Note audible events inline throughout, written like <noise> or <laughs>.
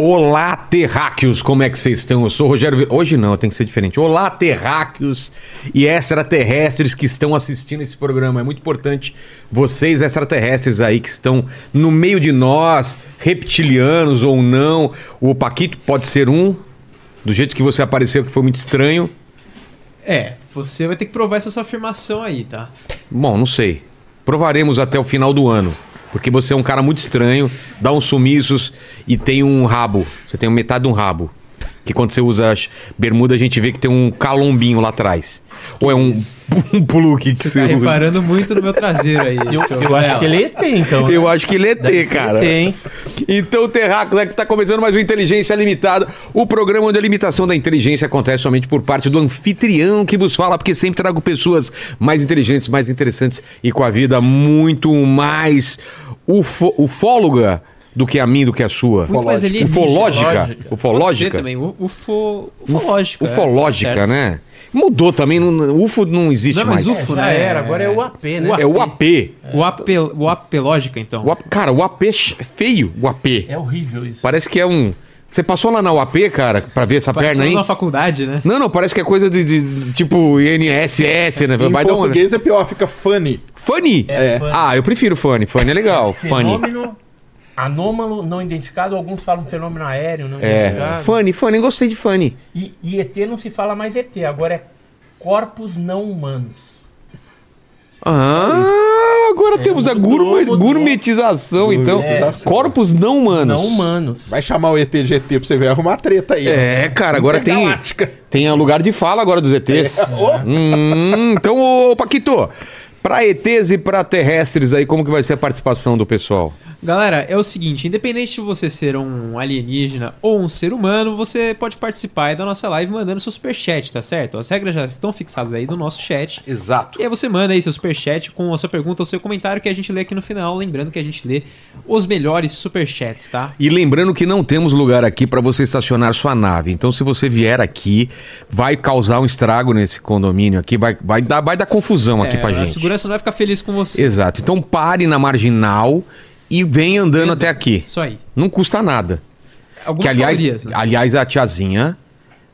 Olá, terráqueos, como é que vocês estão? Eu sou o Rogério. Hoje não, tem que ser diferente. Olá, terráqueos e extraterrestres que estão assistindo esse programa. É muito importante vocês, extraterrestres aí que estão no meio de nós, reptilianos ou não. O Paquito pode ser um, do jeito que você apareceu, que foi muito estranho. É, você vai ter que provar essa sua afirmação aí, tá? Bom, não sei. Provaremos até o final do ano. Porque você é um cara muito estranho, dá uns sumiços e tem um rabo. Você tem metade de um rabo. Que quando você usa as bermuda, a gente vê que tem um calombinho lá atrás. Ou é um, <laughs> um pluque que Você você tá usa. reparando muito no meu traseiro aí. Eu, seu eu acho que ele é ET, então. Eu acho que ele é T, Deve ser cara. ET? Então, Terráqueo, é que tá começando mais um Inteligência Limitada, o programa onde a limitação da inteligência acontece somente por parte do anfitrião que vos fala, porque sempre trago pessoas mais inteligentes, mais interessantes e com a vida muito mais ufo- ufóloga do que a minha, do que a sua. Muito mais alienígena. Ufológica? Ufológica. Ufológica? também. Ufo... Ufológica. é, Ufológica, certo. né? Mudou também, não- UFO não existe Não é mais mais. UFO, Já né? era, agora é o AP, né? É o AP. O AP, o AP lógica, então. O AP. Cara, o AP é ch- feio, o AP. É horrível isso. Parece que é um... Você passou lá na UAP, cara, pra ver essa perna aí? na faculdade, né? Não, não, parece que é coisa de, de- tipo INSS, né? Em Vai dar uma. português é pior, fica funny. Funny? É, funny. Ah, eu prefiro funny. Funny é legal. Funny. Anômalo não identificado, alguns falam fenômeno aéreo não É. identificado. Funny, funny, gostei de funny. E, e ET não se fala mais ET, agora é corpos não humanos. Ah, agora temos a gourmet- gourmetização, então. Gourmetização. Corpos não humanos. Não humanos. Vai chamar o ET de ET pra você ver, arrumar treta aí. É, cara, agora tem, tem a lugar de fala agora dos ETs. É. <laughs> Hum, então, ô Paquito, pra ETs e pra terrestres aí, como que vai ser a participação do pessoal? Galera, é o seguinte, independente de você ser um alienígena ou um ser humano, você pode participar aí da nossa live mandando seu superchat, tá certo? As regras já estão fixadas aí no nosso chat. Exato. E aí você manda aí seu superchat com a sua pergunta ou seu comentário que a gente lê aqui no final, lembrando que a gente lê os melhores superchats, tá? E lembrando que não temos lugar aqui para você estacionar sua nave. Então, se você vier aqui, vai causar um estrago nesse condomínio aqui, vai, vai, dar, vai dar confusão aqui É, pra A gente. segurança não vai ficar feliz com você. Exato. Então, pare na marginal e vem andando até aqui. Isso aí. Não custa nada. Algumas que, aliás, calorias, né? aliás, a tiazinha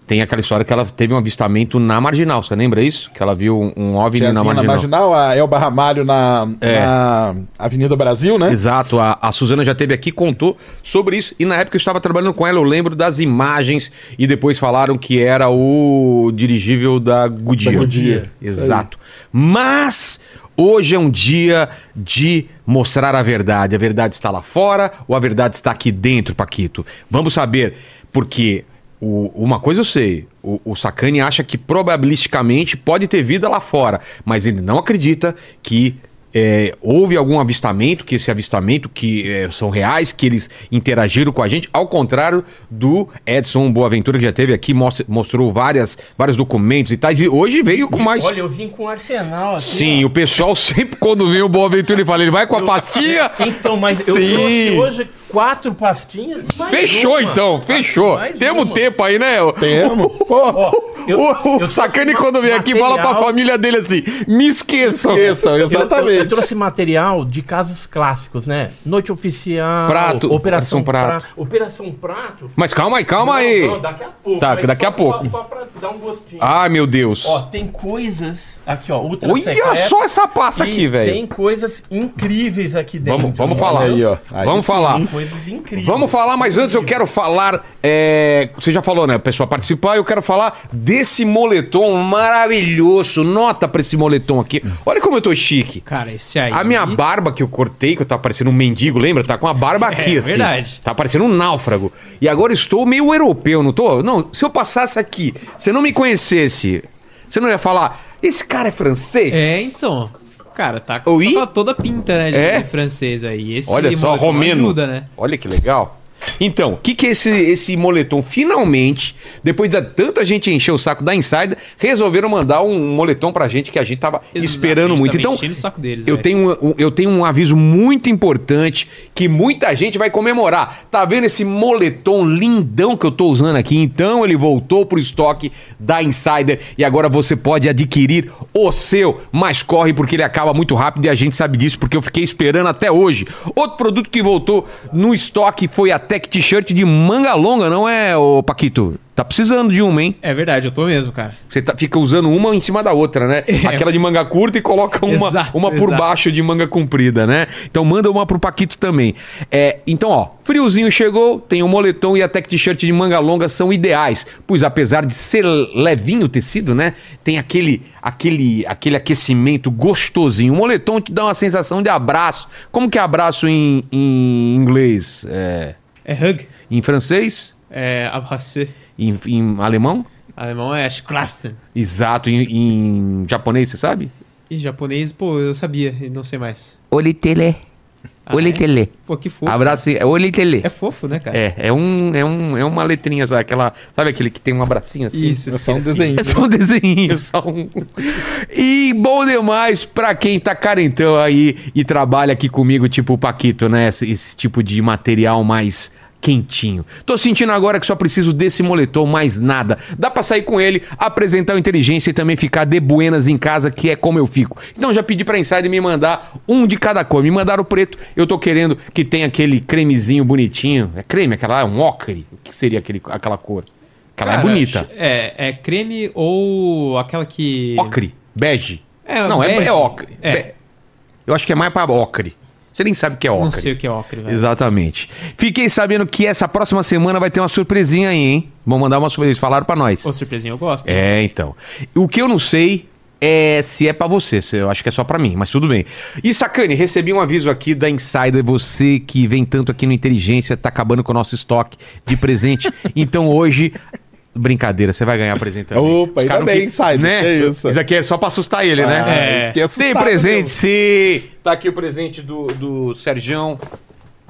tem aquela história que ela teve um avistamento na marginal. Você lembra isso? Que ela viu um- OVNI Tiazinha na na marginal. marginal, a Elba Ramalho na, É. na Avenida Brasil, né? Exato, a, a Suzana já teve aqui, contou sobre isso. E na época eu estava trabalhando com ela, eu lembro das imagens. E depois falaram que era o dirigível da Goodyear. Da Goodyear, Exato. Mas hoje é um dia de mostrar a verdade. A verdade está lá fora ou a verdade está aqui dentro, Paquito? Vamos saber, porque o- uma coisa eu sei, o, o Sacani acha que probabilisticamente pode ter vida lá fora, mas ele não acredita que é, houve algum avistamento, que esse avistamento que é, são reais, que eles interagiram com a gente, ao contrário do Edson Boaventura, que já teve aqui, mostra- mostrou várias, vários documentos e tais, e hoje veio com mais... Olha, eu vim com um arsenal aqui. Sim, ó. o pessoal <laughs> sempre quando vê o Boaventura ele fala, ele vai com a pastinha. <laughs> Então, mas eu Sim. trouxe hoje quatro pastinhas. Fechou uma. então, fechou. Mais Temos uma. tempo aí, né? Temos. <laughs> Eu- o eu Sacani ma- quando vem aqui fala pra família dele assim, me esqueçam. Isso, Eu, eu- exatamente. eu trouxe material de casos clássicos, né? Noite Oficial, Prato, Operação Operação Prato. Prato. Operação Prato. Mas calma aí, calma Não, aí. não, daqui a pouco. Tá, daqui a pouco. Só, só pra dar um gostinho. Ai, meu Deus. Ó, tem coisas aqui, ó. Ultra Olha secreto, só essa pasta e aqui, velho. Tem coisas incríveis aqui dentro. Vamos, vamos falar. aí, ó. Aí vamos sim. falar. Tem coisas incríveis. Vamos falar, mas antes eu quero falar. é, você já falou, né? A pessoa participar, eu quero falar desse moletom maravilhoso. Nota pra esse moletom aqui. Olha como eu tô chique. Cara, esse aí. A minha barba que eu cortei, que eu tava parecendo um mendigo, lembra? Tá com a barba <laughs> aqui, É, assim. verdade. Tá parecendo um náufrago. E agora eu estou meio europeu, não tô? Não, se eu passasse aqui, você não me conhecesse, você não ia falar, esse cara é francês? É, então. Cara, tá com Oui? tá toda pinta, né, de É? francês aí. Esse Olha só, romeno. ajuda, né? Olha que legal. Então, o que, que é esse, esse moletom? Finalmente, depois de tanta gente encher o saco da Insider, resolveram mandar um moletom pra gente que a gente tava Exato, esperando muito. Então, deles, eu velho. tenho, um, eu tenho um aviso muito importante que muita gente vai comemorar. Tá vendo esse moletom lindão que eu tô usando aqui? Então, ele voltou pro estoque da Insider e agora você pode adquirir o seu, mas corre porque ele acaba muito rápido e a gente sabe disso porque eu fiquei esperando até hoje. Outro produto que voltou no estoque foi a Tech T-shirt de manga longa, não é, ô Paquito? Tá precisando de uma, hein? É verdade, eu tô mesmo, cara. Você tá- fica usando uma em cima da outra, né? <laughs> Aquela de manga curta e coloca uma, Exato, uma por exato. baixo de manga comprida, né? Então manda uma pro Paquito também. É, então, ó, friozinho chegou, tem o moletom e a tech t-shirt de manga longa são ideais, pois apesar de ser levinho o tecido, né? Tem aquele, aquele, aquele aquecimento gostosinho. O moletom te dá uma sensação de abraço. Como que é abraço em, em inglês? É, É hug, em francês? é abracer. Em, em alemão? Alemão é Schklasten. Exato. Em, em japonês, você sabe? E japonês, pô, eu sabia, e não sei mais. Olitele. Ah, Olitele. Pô, que fofo. Abraço. É Olitele. É fofo, né, cara? É, é, um, é, um, é uma letrinha, sabe? Aquela, sabe aquele que tem um abracinho assim? Isso, É só um assim. desenho. É só um desenho, só um. E bom demais pra quem tá carentão aí e trabalha aqui comigo, tipo o Paquito, né? Esse, esse tipo de material mais quentinho. Tô sentindo agora que só preciso desse moletom, mais nada. Dá pra sair com ele, apresentar o inteligência e também ficar de buenas em casa, que é como eu fico. Então já pedi pra Insider me mandar um de cada cor. Me mandaram o preto, eu tô querendo que tenha aquele cremezinho bonitinho. É creme, aquela é um ocre? O que seria aquele, aquela cor? Aquela é Cara, bonita. É, é creme ou aquela que. Ocre, bege. É, não, é, bege. é ocre. É. Eu acho que é mais pra ocre. Você nem sabe o que é ocre. Não sei o que é ocre, velho. Exatamente. Fiquei sabendo que essa próxima semana vai ter uma surpresinha aí, hein? Vão mandar uma surpresa. Eles falaram pra nós. Ô, surpresinha, eu gosto. É, então. O que eu não sei é se é pra você. Eu acho que é só pra mim, mas tudo bem. E Sacane, recebi um aviso aqui da Insider. Você que vem tanto aqui no Inteligência, tá acabando com o nosso estoque de presente. <laughs> então hoje. Brincadeira, você vai ganhar presente também. Opa, ainda bem, que- Insider, Né? que isso. Isso aqui é só pra assustar ele, né? Ah, É. fiquei assustado Tem presente, mesmo. sim. Tá aqui o presente do, do Sergião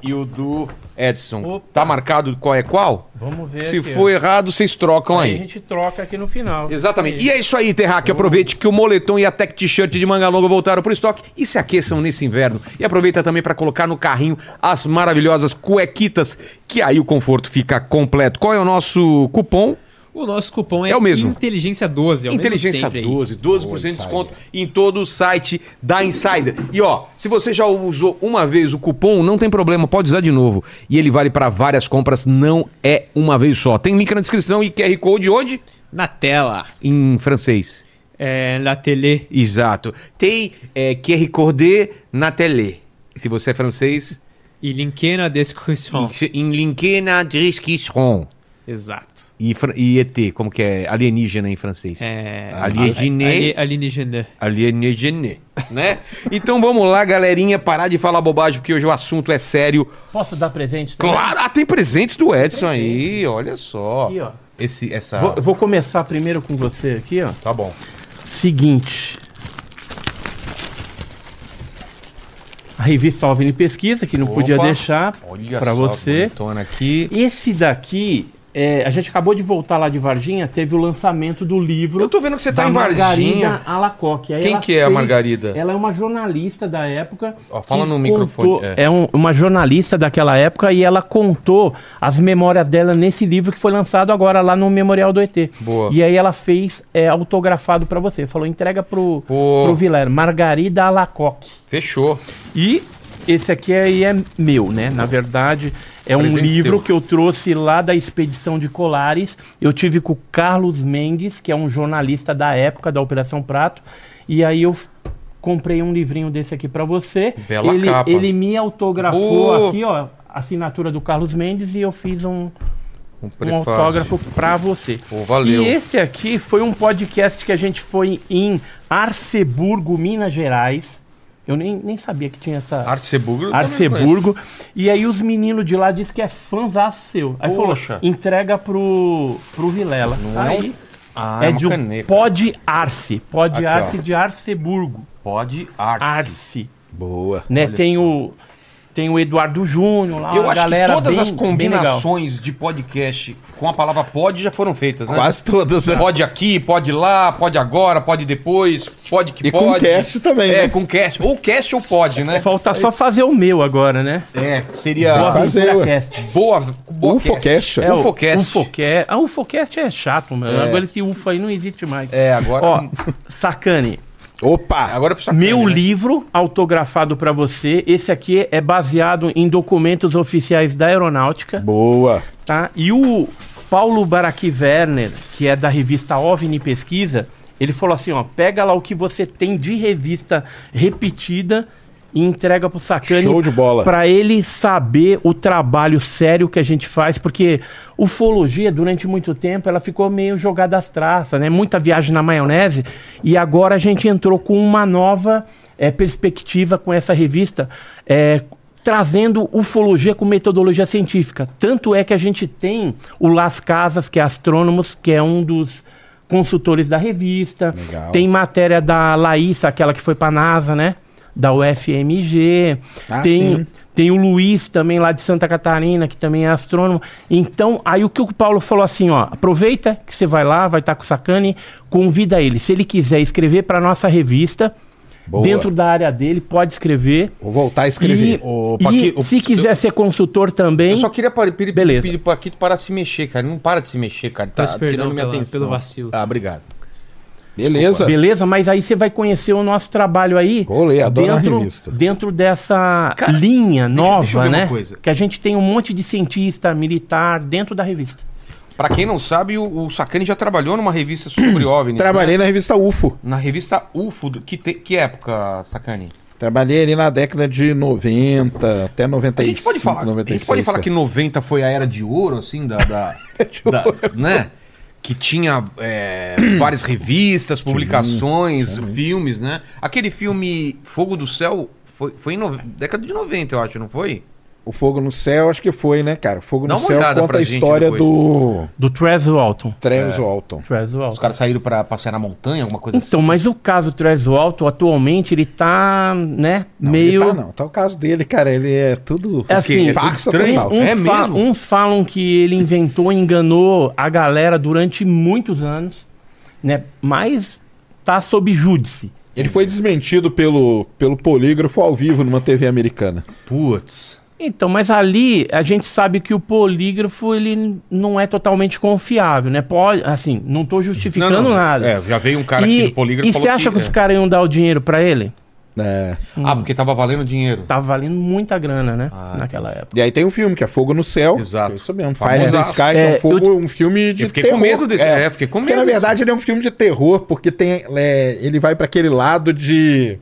e o do Edson. Opa. Tá marcado qual é qual? Vamos ver Se aqui, for ó. errado, vocês trocam Aí aí. a gente troca aqui no final. Exatamente. E é isso aí, Terráqueo. Aproveite que o moletom e a tech t-shirt de manga longa voltaram pro estoque e se aqueçam nesse inverno. E aproveita também para colocar no carrinho as maravilhosas cuequitas, que aí o conforto fica completo. Qual é o nosso cupom? O nosso cupom é, É o mesmo. Inteligência 12. É o Inteligência mesmo sempre aí. 12, 12% de desconto em todo o site da Insider. E ó, se você já usou uma vez o cupom, não tem problema, pode usar de novo. E ele vale para várias compras, não é uma vez só. Tem link na descrição e QR Code onde? Na tela. Em francês. É, na tele. Exato. Tem é, QR Code na tele. Se você é francês, E link na descrição. em link na descrição. Exato. E, e ET, como que é? Alienígena em francês. É. Alienígena. Ali- Alienígena. Alienígena, né? Então vamos lá, galerinha, parar de falar bobagem, porque hoje o assunto é sério. Posso dar presente também? Claro, ah, tem presentes do Edson aí, olha só. Aqui, ó. Esse, essa... Vou, vou começar primeiro com você aqui, ó. Tá bom. Seguinte. A revista Alvin Pesquisa, que não podia Opa. deixar Olha para você. aqui. Esse daqui, é, a gente acabou de voltar lá de Varginha, teve o lançamento do livro. Eu tô vendo que você tá em Varginha. Margarida Alacoque. Aí Quem que é a Margarida? Ela é uma jornalista da época. Ó, fala no microfone, contou- é. É, um- uma jornalista daquela época e ela contou as memórias dela nesse livro que foi lançado agora lá no Memorial do ET. Boa. E aí ela fez é, autografado pra você. Falou, entrega pro, Pô. pro Vilela. Margarida Alacoque. Fechou. E esse aqui aí é meu, né? Na verdade, é um livro que eu trouxe lá da expedição de Colares. Eu tive com o Carlos Mendes, que é um jornalista da época da Operação Prato. E aí eu comprei um livrinho desse aqui pra você. Bela ele, capa. ele me autografou Boa. aqui, ó, assinatura do Carlos Mendes e eu fiz um, Um um autógrafo pra você. Pô, valeu. E esse aqui foi um podcast que a gente foi em Arceburgo, Minas Gerais. Eu nem, nem sabia que tinha essa. Arceburgo. Arceburgo. E aí os meninos de lá dizem que é fãzaço seu. Aí Poxa. falou, entrega pro, pro Vilela. Não é aí Ah, é uma de um caneca. Pod Arce. Pod Aqui, Arce ó. de Arceburgo. Pode Arce. Arce. Boa. Né? Tem o, tem o Eduardo Júnior lá, Eu a acho galera que todas bem- as combinações de podcast com a palavra pode já foram feitas, né? Quase todas, né? Pode aqui, pode lá, pode agora, pode depois, pode que E com pode. cast também, É, né? com cast. Ou cast ou pode, né? Falta só fazer o meu agora, né? É, seria Boa fazer, ué. Cast. boa, boa Ufocast. É, o Ufocast. Ufocast. Ah, o Ufocast é chato, mano. É. Agora esse UFO aí não existe mais. É, agora Ó, Sacane, Opa! Agora Meu né? livro autografado para você. Esse aqui é baseado em documentos oficiais da aeronáutica, Boa. tá? E o Paulo Baraqui Werner, que é da revista OVNI Pesquisa, ele falou assim, ó, pega lá o que você tem de revista repetida e entrega pro Sacani Show de bola. para ele saber o trabalho sério que a gente faz, porque ufologia durante muito tempo ela ficou meio jogada às traças, né? Muita viagem na maionese e agora a gente entrou com uma nova eh, perspectiva com essa revista, eh, trazendo ufologia com metodologia científica. Tanto é que a gente tem o Las Casas, que é astrônomos, que é um dos consultores da revista. Legal. Tem matéria da Laísa, aquela que foi para NASA, né? Da UFMG. Ah, tem, sim. tem o Luiz também lá de Santa Catarina, que também é astrônomo. Então, aí o que o Paulo falou assim, ó, aproveita que você vai lá, vai estar com o Sacani, convida ele. Se ele quiser escrever para nossa revista, Boa. dentro da área dele, pode escrever. Vou voltar a escrever. E, Ô, e o- se quiser ser consultor também, Eu só queria pedir, Beleza. pedir pro Paquito parar de se mexer, cara. Ele não para de se mexer, cara. Tá Peço perdão tirando minha pela- atenção. pelo vacilo. Ah, obrigado. Beleza. beleza? Mas aí você vai conhecer o nosso trabalho aí. Vou ler, adoro a dentro, revista. dentro dessa Cara, linha deixa- nova, deixa eu ver uma né? coisa. Que a gente tem um monte de cientista militar dentro da revista. Pra quem não sabe, o, o Sacani já trabalhou numa revista sobre <coughs> OVNI. Trabalhei na revista UFO. Na revista UFO. do- Que, te- que época, Sacani? Trabalhei ali na década de 90 até A 95, gente pode falar, a 96. gente pode falar cara. que 90 foi a era de ouro, assim, da. da, <laughs> da- né? Que tinha é, <coughs> várias revistas, publicações, filmes, né? Aquele filme Fogo do Céu foi, foi em no- década de 90, eu acho, não foi? O Fogo no Céu, acho que foi, né, cara? O Fogo Dá no Céu conta a história depois. do Do Travis Walton. Travis Walton. Travis Os Walton. caras saíram pra passear na montanha, alguma coisa Então, assim. mas o caso Travis Walton, atualmente, ele tá, né, Não, meio... ele tá não. Tá o caso dele, cara. Ele é tudo É assim, é tudo farsa estranho. total. Uns, É fa- mesmo? uns falam que ele inventou, enganou a galera durante muitos anos, né? Mas tá sob júdice. Ele foi desmentido pelo, pelo polígrafo ao vivo numa TV americana. Putz. Então, mas ali a gente sabe que o polígrafo ele não é totalmente confiável, né? Pode, assim, não tô justificando nada. É, já veio um cara aqui e no polígrafo e você acha que, os é. caras iam dar o dinheiro pra ele? É. Ah, porque tava valendo dinheiro. Tava valendo muita grana, né? Ah, Naquela época. E aí tem um filme que é Fogo no Céu. Exato. É isso mesmo. Fire in the Sky, que é É, um, fogo, eu- um filme de Eu fiquei terror. com medo desse- é, fiquei com Porque medo na desse- verdade ele é um filme de terror, porque tem, é, ele vai pra aquele lado de...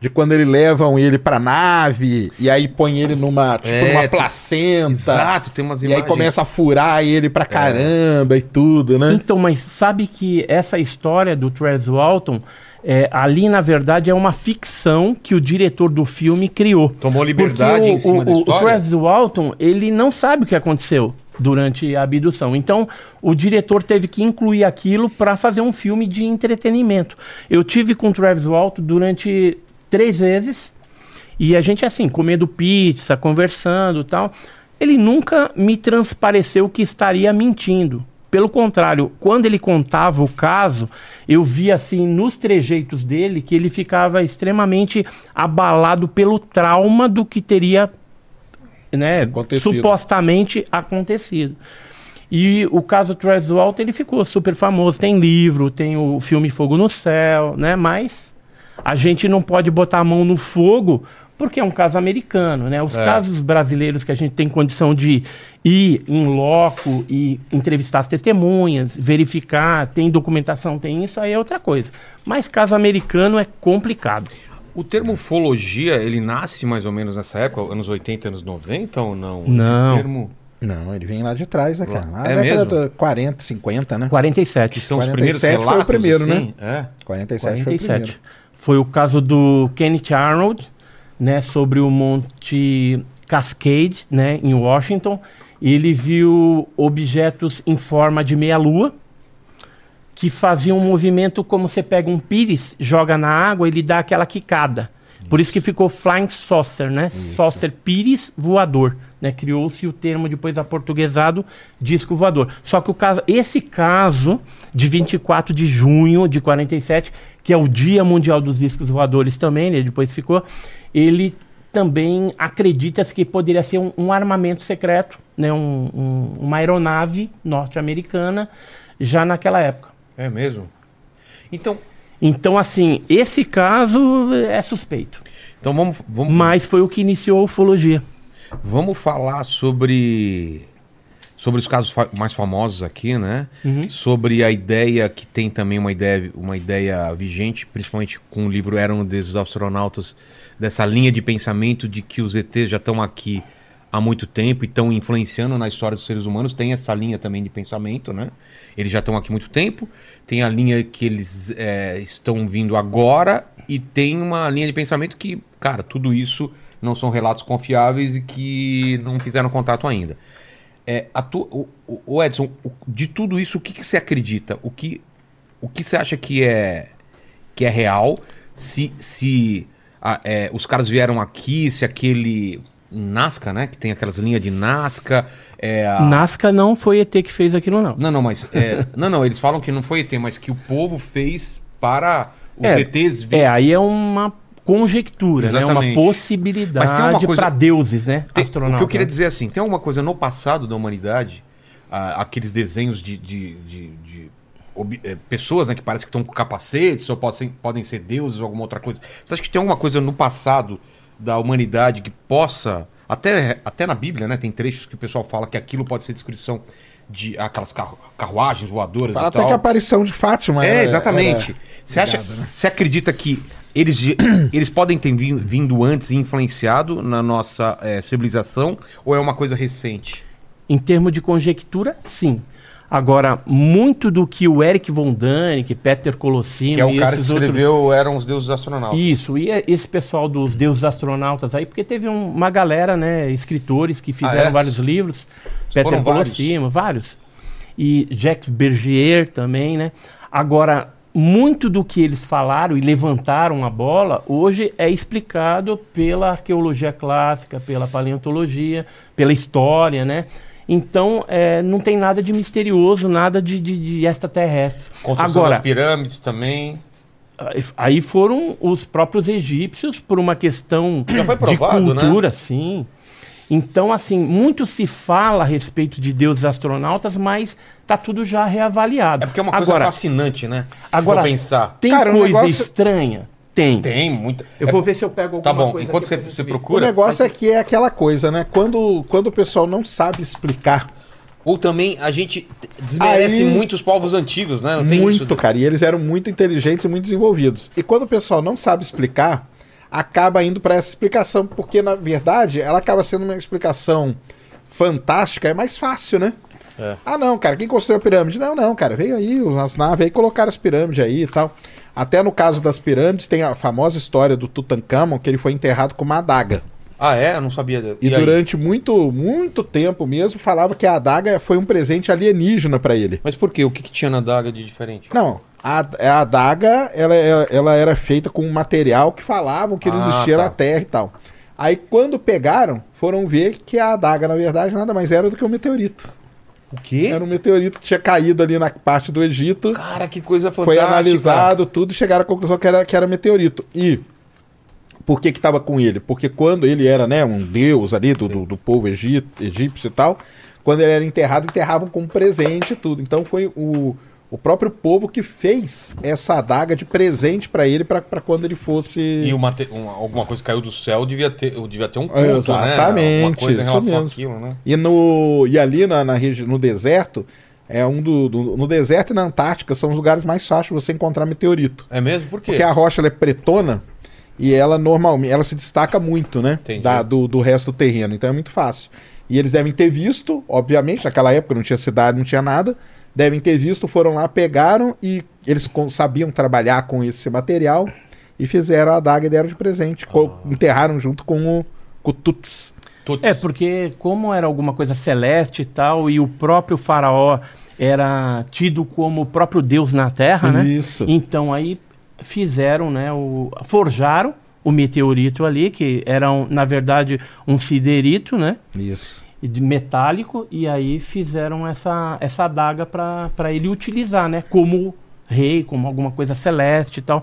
De quando ele levam ele pra nave, e aí põe ele numa, tipo, É, numa tem- placenta. Exato, tem umas E aí imagens. começa a furar ele pra caramba e tudo, né? Então, mas sabe que essa história do Travis Walton, é, ali na verdade é uma ficção que o diretor do filme criou. Tomou liberdade o, em cima o, da história? O Travis Walton, ele não sabe o que aconteceu durante a abdução. Então, o diretor teve que incluir aquilo para fazer um filme de entretenimento. Eu tive com o Travis Walton durante três vezes e a gente assim, comendo pizza, conversando, e tal. Ele nunca me transpareceu que estaria mentindo. Pelo contrário, quando ele contava o caso, eu via assim nos trejeitos dele que ele ficava extremamente abalado pelo trauma do que teria né, Acontecido. supostamente acontecido. E o caso Travis Walton, ele ficou super famoso. Tem livro, tem o filme Fogo no Céu, né? Mas a gente não pode botar a mão no fogo porque é um caso americano, né? Os É. casos brasileiros que a gente tem condição de ir em loco e entrevistar as testemunhas, verificar, tem documentação, tem isso, aí é outra coisa. Mas caso americano é complicado. O termo ufologia, ele nasce mais ou menos nessa época, anos 80, anos 90 ou não? Não. Esse termo, Não, ele vem lá de trás, né, cara? Lá É mesmo? de 40, 50, né? 47. que são os 47 primeiros foi o relatos, primeiro, assim? É. 47, foi o 47. primeiro. Foi o caso do Kenneth Arnold, né, sobre o Monte Cascade, né, em Washington. Ele viu objetos em forma de meia-lua que faziam um movimento como você pega um pires, joga na água, ele dá aquela quicada. Por isso que ficou Flying Saucer, né? Saucer pires voador, né? Criou-se o termo depois aportuguesado disco voador. Só que o caso, esse caso de 24 de junho de 47, que é o Dia Mundial dos Discos Voadores também, né? Depois ficou, ele também acredita-se que poderia ser um, um armamento secreto, né? Um- um- uma aeronave norte-americana já naquela época. É mesmo? Então, Então, assim, esse caso é suspeito. Então vamos, vamos, Mas foi o que iniciou a ufologia. vamos falar sobre sobre os casos fa- mais famosos aqui, né? Sobre a ideia que tem também uma ideia, uma ideia vigente, principalmente com o livro Eram desses astronautas, dessa linha de pensamento de que os ETs já estão aqui há muito tempo e estão influenciando na história dos seres humanos. Tem essa linha também de pensamento, né? Eles já estão aqui há muito tempo. Tem a linha que eles é, estão vindo agora e tem uma linha de pensamento que, cara, tudo isso não são relatos confiáveis e que não fizeram contato ainda. É, a tu- o, o- Edson, o- de tudo isso, o que, que você acredita? O que, o que você acha que é, que é real? Se, se ah, é, os caras vieram aqui, se aquele Nazca, né? Que tem aquelas linhas de Nazca. É, a- Nazca não foi ET que fez aquilo, não. Não, não, mas. é, <laughs> não, não, eles falam que não foi ET, mas que o povo fez para os É, ETs vir- É, aí é uma conjectura, né? Uma Exatamente. Mas tem possibilidade uma coisa- para deuses, né? Tem- o que eu queria dizer é assim, tem alguma coisa no passado da humanidade, ah, aqueles desenhos de, de- de- de ob- eh, pessoas né, que parecem que estão com capacetes ou podem, podem ser deuses ou alguma outra coisa. Você acha que tem alguma coisa no passado da humanidade que possa, até, até na Bíblia, né, tem trechos que o pessoal fala que aquilo pode ser descrição de aquelas carru- carruagens voadoras Fala e até tal. que a aparição de Fátima É, era- exatamente. era Você acha, né? você acredita que eles, <clears throat> eles podem ter vin- vindo antes e influenciado na nossa eh, civilização ou é uma coisa recente? Em termos de conjectura, sim. Agora, muito do que o Eric von Däniken, Peter Colossino Que é o cara que esses outros escreveu Eram os Deuses Astronautas. Isso, e é esse pessoal dos deuses astronautas aí, porque teve um- uma galera, né, escritores que fizeram Ah, é? vários livros, Peter vários. Colossimo, vários. E Jacques Bergier também, né? Agora, muito do que eles falaram e levantaram a bola, hoje é explicado pela arqueologia clássica, pela paleontologia, pela história, né? Então, é, não tem nada de misterioso, nada de, de, de extraterrestre. Construção Agora, das pirâmides também. Aí foram os próprios egípcios por uma questão Já foi provado, de cultura, sim. Então, assim, muito se fala a respeito de deuses astronautas, mas tá tudo já reavaliado. É porque é uma coisa agora, fascinante, né? agora- Se for pensar. tem Cara, coisa negócio- estranha? Tem. Tem muita. Eu é- vou ver se eu pego alguma Tá bom, coisa enquanto aqui você, você ver. O procura. negócio é que é aquela coisa, né? Quando, quando o pessoal não sabe explicar Ou também a gente desmerece Aí- muito os povos antigos, né? Não tem muito, isso. cara, e eles eram muito inteligentes e muito desenvolvidos. E quando o pessoal não sabe explicar, acaba indo para essa explicação, porque na verdade ela acaba sendo uma explicação fantástica, é mais fácil, né? É. Ah, não, cara, quem construiu a pirâmide? Não, não, cara, veio aí as naves aí colocaram as pirâmides aí e tal. Até no caso das pirâmides tem a famosa história do Tutankhamon, que ele foi enterrado com uma adaga. Ah, é? Eu não sabia. E, E, aí? durante muito, muito tempo mesmo falava que a adaga foi um presente alienígena para ele. Mas por quê? O que, que tinha na daga de diferente? Não, a, a adaga ela, ela, ela era feita com um material que falavam que não Ah, existia tá. na Terra e tal. Aí quando pegaram, foram ver que a adaga, na verdade, nada mais era do que um meteorito. O quê? Era um meteorito que tinha caído ali na parte do Egito. Cara, que coisa fantástica. Foi analisado tudo e chegaram à conclusão que era, que era meteorito. E por que que tava com ele? Porque quando ele era né, um deus ali do, do, do povo egito, egípcio e tal, quando ele era enterrado, enterravam com presente e tudo. Então foi o, o próprio povo que fez essa adaga de presente para ele, para quando ele fosse... E uma uma- alguma coisa caiu do céu, devia ter, devia ter um culto, Exatamente, né? Coisa em isso mesmo. àquilo, né? E, no, e ali na, na no deserto, é um do, do- no deserto e na Antártica são os lugares mais fáceis de você encontrar meteorito. É mesmo? Por quê? Porque a rocha é pretona e ela normalmente ela se destaca muito, né? Entendi. Da, do, do resto do terreno. Então é muito fácil. E eles devem ter visto, obviamente, naquela época não tinha cidade, não tinha nada. Devem ter visto, foram lá, pegaram e eles sabiam trabalhar com esse material e fizeram a adaga e deram de presente. Ah. Enterraram junto com o, com o Tuts. Tuts. É, porque como era alguma coisa celeste e tal, e o próprio faraó era tido como o próprio Deus na Terra, né? Isso. Então aí fizeram, né, o forjaram o meteorito ali, que era um, na verdade um siderito, né? Isso. De metálico e aí fizeram essa essa adaga para ele utilizar, né? Como rei, como alguma coisa celeste e tal.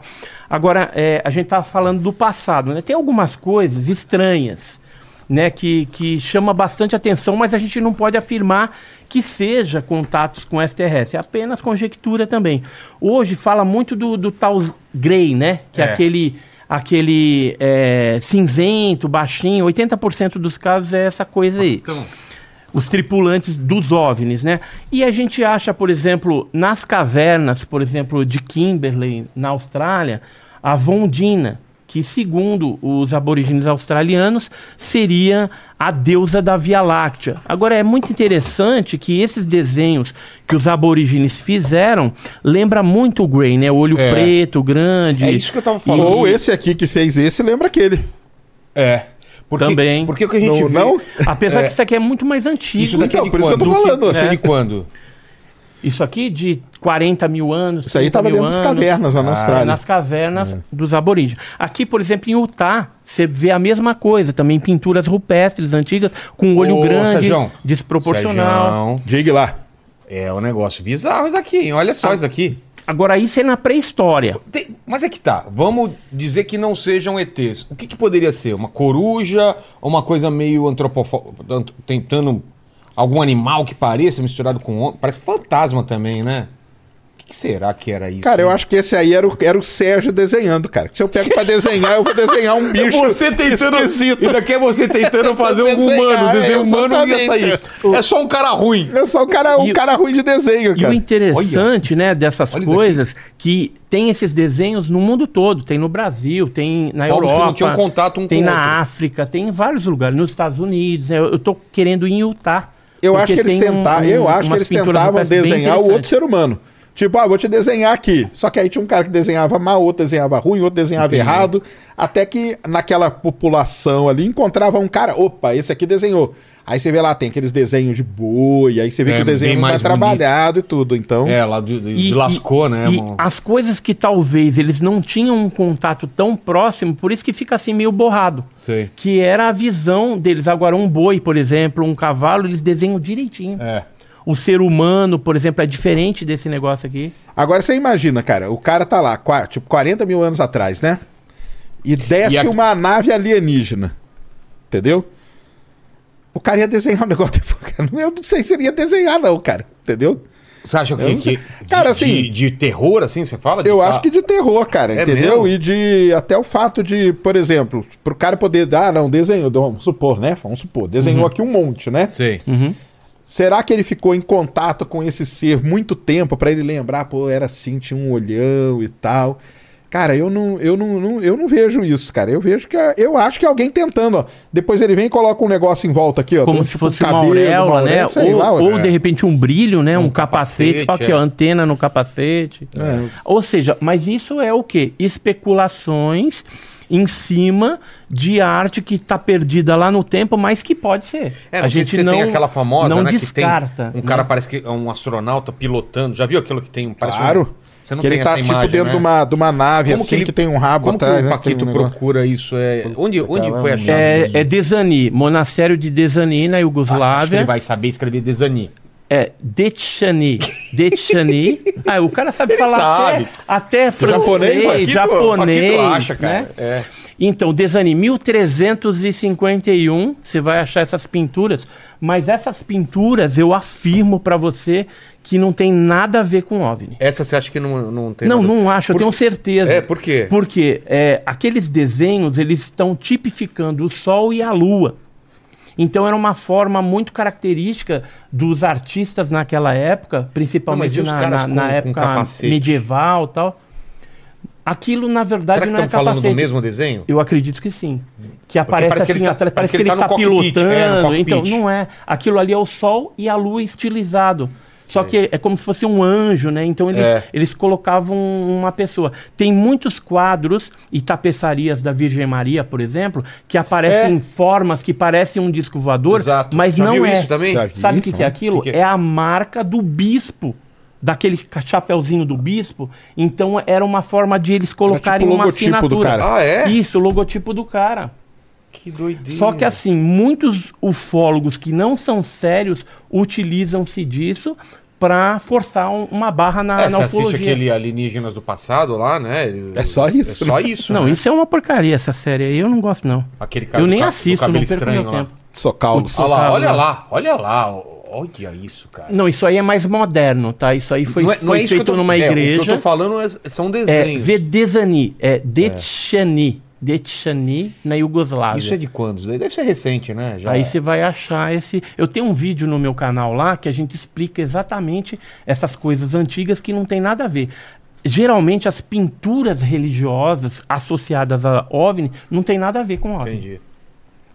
Agora é, a gente tá falando do passado, né? Tem algumas coisas estranhas, né? Que que chama bastante atenção, mas a gente não pode afirmar que seja contatos com extraterrestre, é apenas conjectura também. Hoje fala muito do, do tal grey, né? Que é, É. aquele, aquele é, cinzento, baixinho. 80% dos casos é essa coisa aí. Então, Os tripulantes dos OVNIs, né? E a gente acha, por exemplo, nas cavernas, por exemplo, de Kimberley, na Austrália, a Vondina, que segundo os aborígenes australianos seria a deusa da Via Láctea. Agora é muito interessante que esses desenhos que os aborígenes fizeram lembra muito o Grey, né? O olho É. preto, grande. é isso que eu tava falando. Ou esse aqui que fez esse, lembra aquele. É. Porque, Também. Porque o que a gente Não, vê... não? <laughs> Apesar É. que isso aqui é muito mais antigo. Isso daqui Então, é de por isso eu quando? tô falando. Isso é É. de quando? Isso aqui de 40 mil anos. Isso aí 30 tava mil dentro das anos. cavernas lá na Ah, Austrália. É, nas cavernas dos aborígenes. Aqui, por exemplo, em Utah, você vê a mesma coisa, também pinturas rupestres antigas, com olho Ô, grande, Sérgio, desproporcional. Sérgio, Diga lá. É um negócio bizarro isso daqui, hein? Olha só isso aqui. Agora, isso é na pré-história. Tem- mas é que tá. Vamos dizer que não sejam ETs. O que, que poderia ser? Uma coruja ou uma coisa meio antropofó... ant- tentando algum animal que pareça misturado com? Parece fantasma também, né? O que, que será que era isso? Cara, eu hein? acho que esse aí era o, era o Sérgio desenhando, cara. Se eu pego pra desenhar, eu vou desenhar um bicho Você tentando. esquisito. E daqui é você tentando fazer um Desenhar, humano. Desenho é, humano não ia sair. É só um cara ruim. É só um cara, um E cara ruim de desenho, E o cara. interessante, né, dessas Olha coisas, que tem esses desenhos no mundo todo. Tem no Brasil, tem na Povos que não Europa. tinham contato um tem com na outro. África, tem em vários lugares. Nos Estados Unidos. né, eu, eu tô querendo ir em Utah. Eu acho que eles um- tentavam, um- eu acho que eles tentavam desenhar o outro ser humano. Tipo, ah, vou te desenhar aqui. Só que aí tinha um cara que desenhava mal, outro desenhava ruim, outro desenhava Entendi. errado. Até que naquela população ali encontrava um cara, opa, esse aqui desenhou. Aí você vê lá, tem aqueles desenhos de boi, aí você vê É, que o desenho é mais bonito. trabalhado e tudo. Então, É, lá de, de- E- de lascou, né? E mano? as coisas que talvez eles não tinham um contato tão próximo, por isso que fica assim meio borrado. Sei. Que era a visão deles. Agora, um boi, por exemplo, um cavalo, eles desenham direitinho. É. O ser humano, por exemplo, é diferente desse negócio aqui. agora você imagina, cara, o cara tá lá, tipo, 40 mil anos atrás, né? E desce E aqui- uma nave alienígena. Entendeu? O cara ia desenhar um negócio. <laughs> Eu não sei se ele ia desenhar, não, cara. Entendeu? Você acha que, que- Cara, de, assim- de, de terror, assim, você fala? De Eu tá- acho que de terror, cara, É entendeu? mesmo? E de até o fato de, por exemplo, pro cara poder dar, ah, não, desenhou, vamos supor, né? Vamos supor, desenhou Uhum. aqui um monte, né? Sei. Será que ele ficou em contato com esse ser muito tempo pra ele lembrar, pô, era assim, tinha um olhão e tal? Cara, eu não, eu não, não- eu não vejo isso, cara. Eu vejo que eu acho que é alguém tentando, ó. Depois ele vem e coloca um negócio em volta aqui, ó. Como tem, se tipo, fosse uma cabelo, auréola, né? auréola, sei ou lá, ou ué. de repente um brilho, né? Um, Um capacete. capacete, Aqui, é. ó, antena no capacete. Ou seja, mas isso é o quê? Especulações em cima de arte que está perdida lá no tempo, mas que pode ser. É, não sei se você tem aquela famosa, não né? descarta. que tem um né? cara parece que é um astronauta pilotando. Já viu aquilo que tem? Parece Claro. Um... Você não que tem ele tá essa tipo imagem, dentro né? de, uma, de uma nave Como assim que que, ele- tem um rabo Como que atrás, o né? Paquito um procura isso? É... Onde, onde Cara, foi um- achado É, isso? é Desani, monastério de Desani na Ah, acho que Iugoslávia. ele vai saber escrever Desani. É Detchani. Detchani. <laughs> ah, o cara sabe Ele falar sabe. até, até francês, Japonês, japonês. Paquito acha, cara. né? É. Então, Desani, 1351, você vai achar essas pinturas, mas essas pinturas eu afirmo pra você que não tem nada a ver com OVNI. Essa você acha que não, não tem Não, nada- não acho, eu Por- tenho certeza. É, por quê? Porque é, aqueles desenhos, eles estão tipificando o Sol e a Lua. Então era uma forma muito característica dos artistas naquela época, Não, principalmente os na, na- com- na época capacete? medieval e tal. Aquilo, na verdade, Será que não é estão falando capacete. do mesmo desenho? Eu acredito que sim. Que aparece parece que assim, ele tá- parece que que ele tá está no cockpit, pilotando. é, então, não é. Aquilo ali é o Sol e a Lua estilizado. Só que é como se fosse um anjo, né? Então eles, É. eles colocavam uma pessoa. Tem muitos quadros e tapeçarias da Virgem Maria, por exemplo, que aparecem É. em formas que parecem um disco voador, Exato. mas Já não viu é. Sabe o que, que é então. aquilo? Que que é? é a marca do bispo. Daquele chapeuzinho do bispo. Então era uma forma de eles colocarem tipo o uma logotipo do assinatura. cara. Ah, é? Isso, o logotipo do cara. Que doideira. Só que assim, muitos ufólogos que não são sérios utilizam-se disso para forçar um- uma barra na, É, na você assiste ufologia. aquele Alienígenas do passado lá, né? Ele- É só isso, É só né? isso. Não, né? isso é uma porcaria, essa série aí. Eu não gosto, não. Aquele cara eu nem assisto, cabelo não perco estranho meu lá. tempo. Socaulos. Olha lá, olha lá, olha lá. Olha isso, cara. Não, isso aí é mais moderno, tá? Isso aí foi, não é, foi não é isso que eu feito tô, numa é, igreja. O que eu tô falando é- são É desenhos. Vedezani, é Detchani. Detchani na Iugoslávia. Isso é de quando? Deve ser recente, né? Já... Aí você vai achar esse. Eu tenho um vídeo no meu canal lá que a gente explica exatamente essas coisas antigas que não tem nada a ver. Geralmente as pinturas religiosas associadas a OVNI não tem nada a ver com OVNI. Entendi.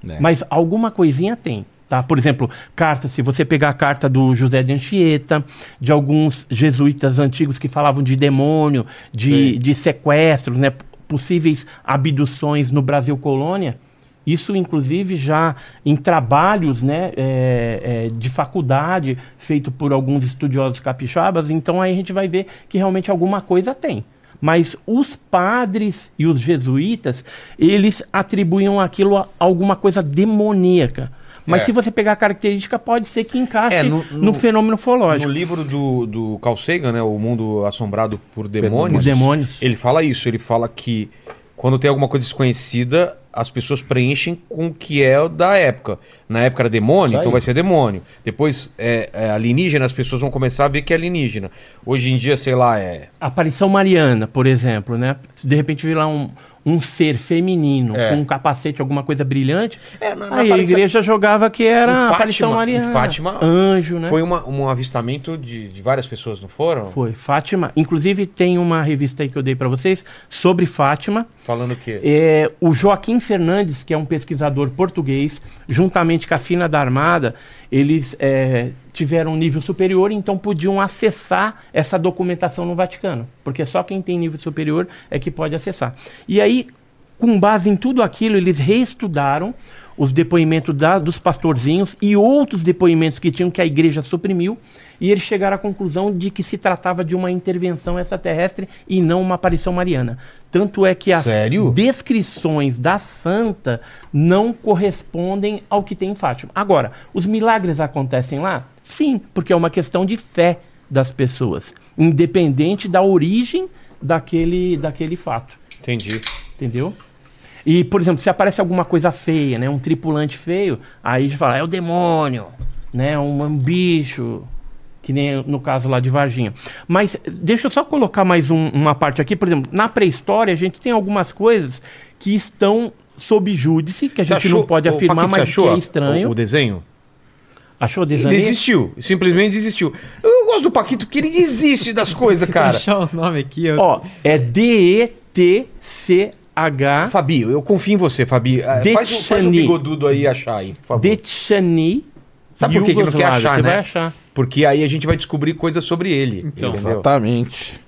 É. Mas alguma coisinha tem. Tá? Por exemplo, carta, se você pegar a carta do José de Anchieta, de alguns jesuítas antigos que falavam de demônio, de, Sim. de sequestros, né? Possíveis abduções no Brasil colônia, isso inclusive já em trabalhos né, é, é, de faculdade, feito por alguns estudiosos capixabas, então aí a gente vai ver que realmente alguma coisa tem. Mas os padres e os jesuítas, eles atribuíam aquilo a alguma coisa demoníaca. Mas É. se você pegar a característica, pode ser que encaixe É, no- no, no- fenômeno No ufológico. livro do, do Carl Sagan, né, O Mundo Assombrado por Demônios, demônios. ele fala isso. Ele fala que quando tem alguma coisa desconhecida, as pessoas preenchem com o que é da época. Na época era demônio, então vai ser demônio. Depois é, é alienígena, as pessoas vão começar a ver que é alienígena. Hoje em dia, sei lá, é... Aparição mariana, por exemplo, né? De repente virar um, um ser feminino É. com um capacete, alguma coisa brilhante, É, na- na aí a igreja jogava que era Fátima- aparição mariana. Fátima, anjo, né? Foi uma, um avistamento de, de várias pessoas, não foram? Foi, Fátima. Inclusive tem uma revista aí que eu dei para vocês sobre Fátima. Falando o quê? É, o Joaquim Fernandes, que é um pesquisador português, juntamente com a Fina da Armada, eles é, tiveram um nível superior, então podiam acessar essa documentação no Vaticano, porque só quem tem nível superior é que pode acessar. E aí, com base em tudo aquilo, eles reestudaram os depoimentos da- dos pastorzinhos e outros depoimentos que tinham que a igreja suprimiu, e eles chegaram à conclusão de que se tratava de uma intervenção extraterrestre e não uma aparição mariana. Tanto é que as Sério? descrições da santa não correspondem ao que tem em Fátima. Agora, os milagres acontecem lá? Sim, porque é uma questão de fé das pessoas, independente da origem daquele, daquele fato. Entendi. Entendeu? E, por exemplo, se aparece alguma coisa feia, né? Um tripulante feio, aí a gente fala, é o demônio, né? Um, um bicho, que nem no caso lá de Varginha. Mas deixa eu só colocar mais um- uma parte aqui. Por exemplo, na pré-história a gente tem algumas coisas que estão sob júdice, que a Você gente achou- não pode afirmar, mas que achou é estranho. O, o desenho? Achou desanimado? desistiu. Simplesmente desistiu. Eu gosto do Paquito porque ele desiste das coisas, <laughs> cara. achar o nome aqui. Eu... Ó, é D-E-T-C-H Fabi, eu confio em você, Fabi. Faz, um- faz um Detchani. bigodudo aí achar aí, por favor. Detchani. Sabe por que que não quer achar, Você né? vai achar. Porque aí a gente vai descobrir coisas sobre ele. Então. Exatamente.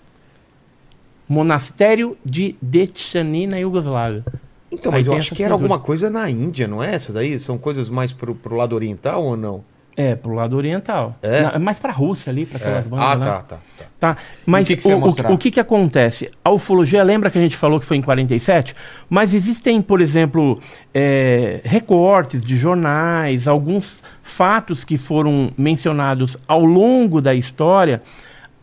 Monastério de Detchani na Iugoslávia. Então, Aí mas eu tem acho que era alguma coisa na Índia, não é essa daí? São coisas mais pro, pro lado oriental ou não? É, pro lado oriental. É? Na- É mais pra Rússia ali, pra aquelas bandas Ah, lá. tá, tá, tá. Tá, mas O que que o, o, que que acontece? A ufologia, lembra que a gente falou que foi em 47? Mas existem, por exemplo, é, recortes de jornais, alguns fatos que foram mencionados ao longo da história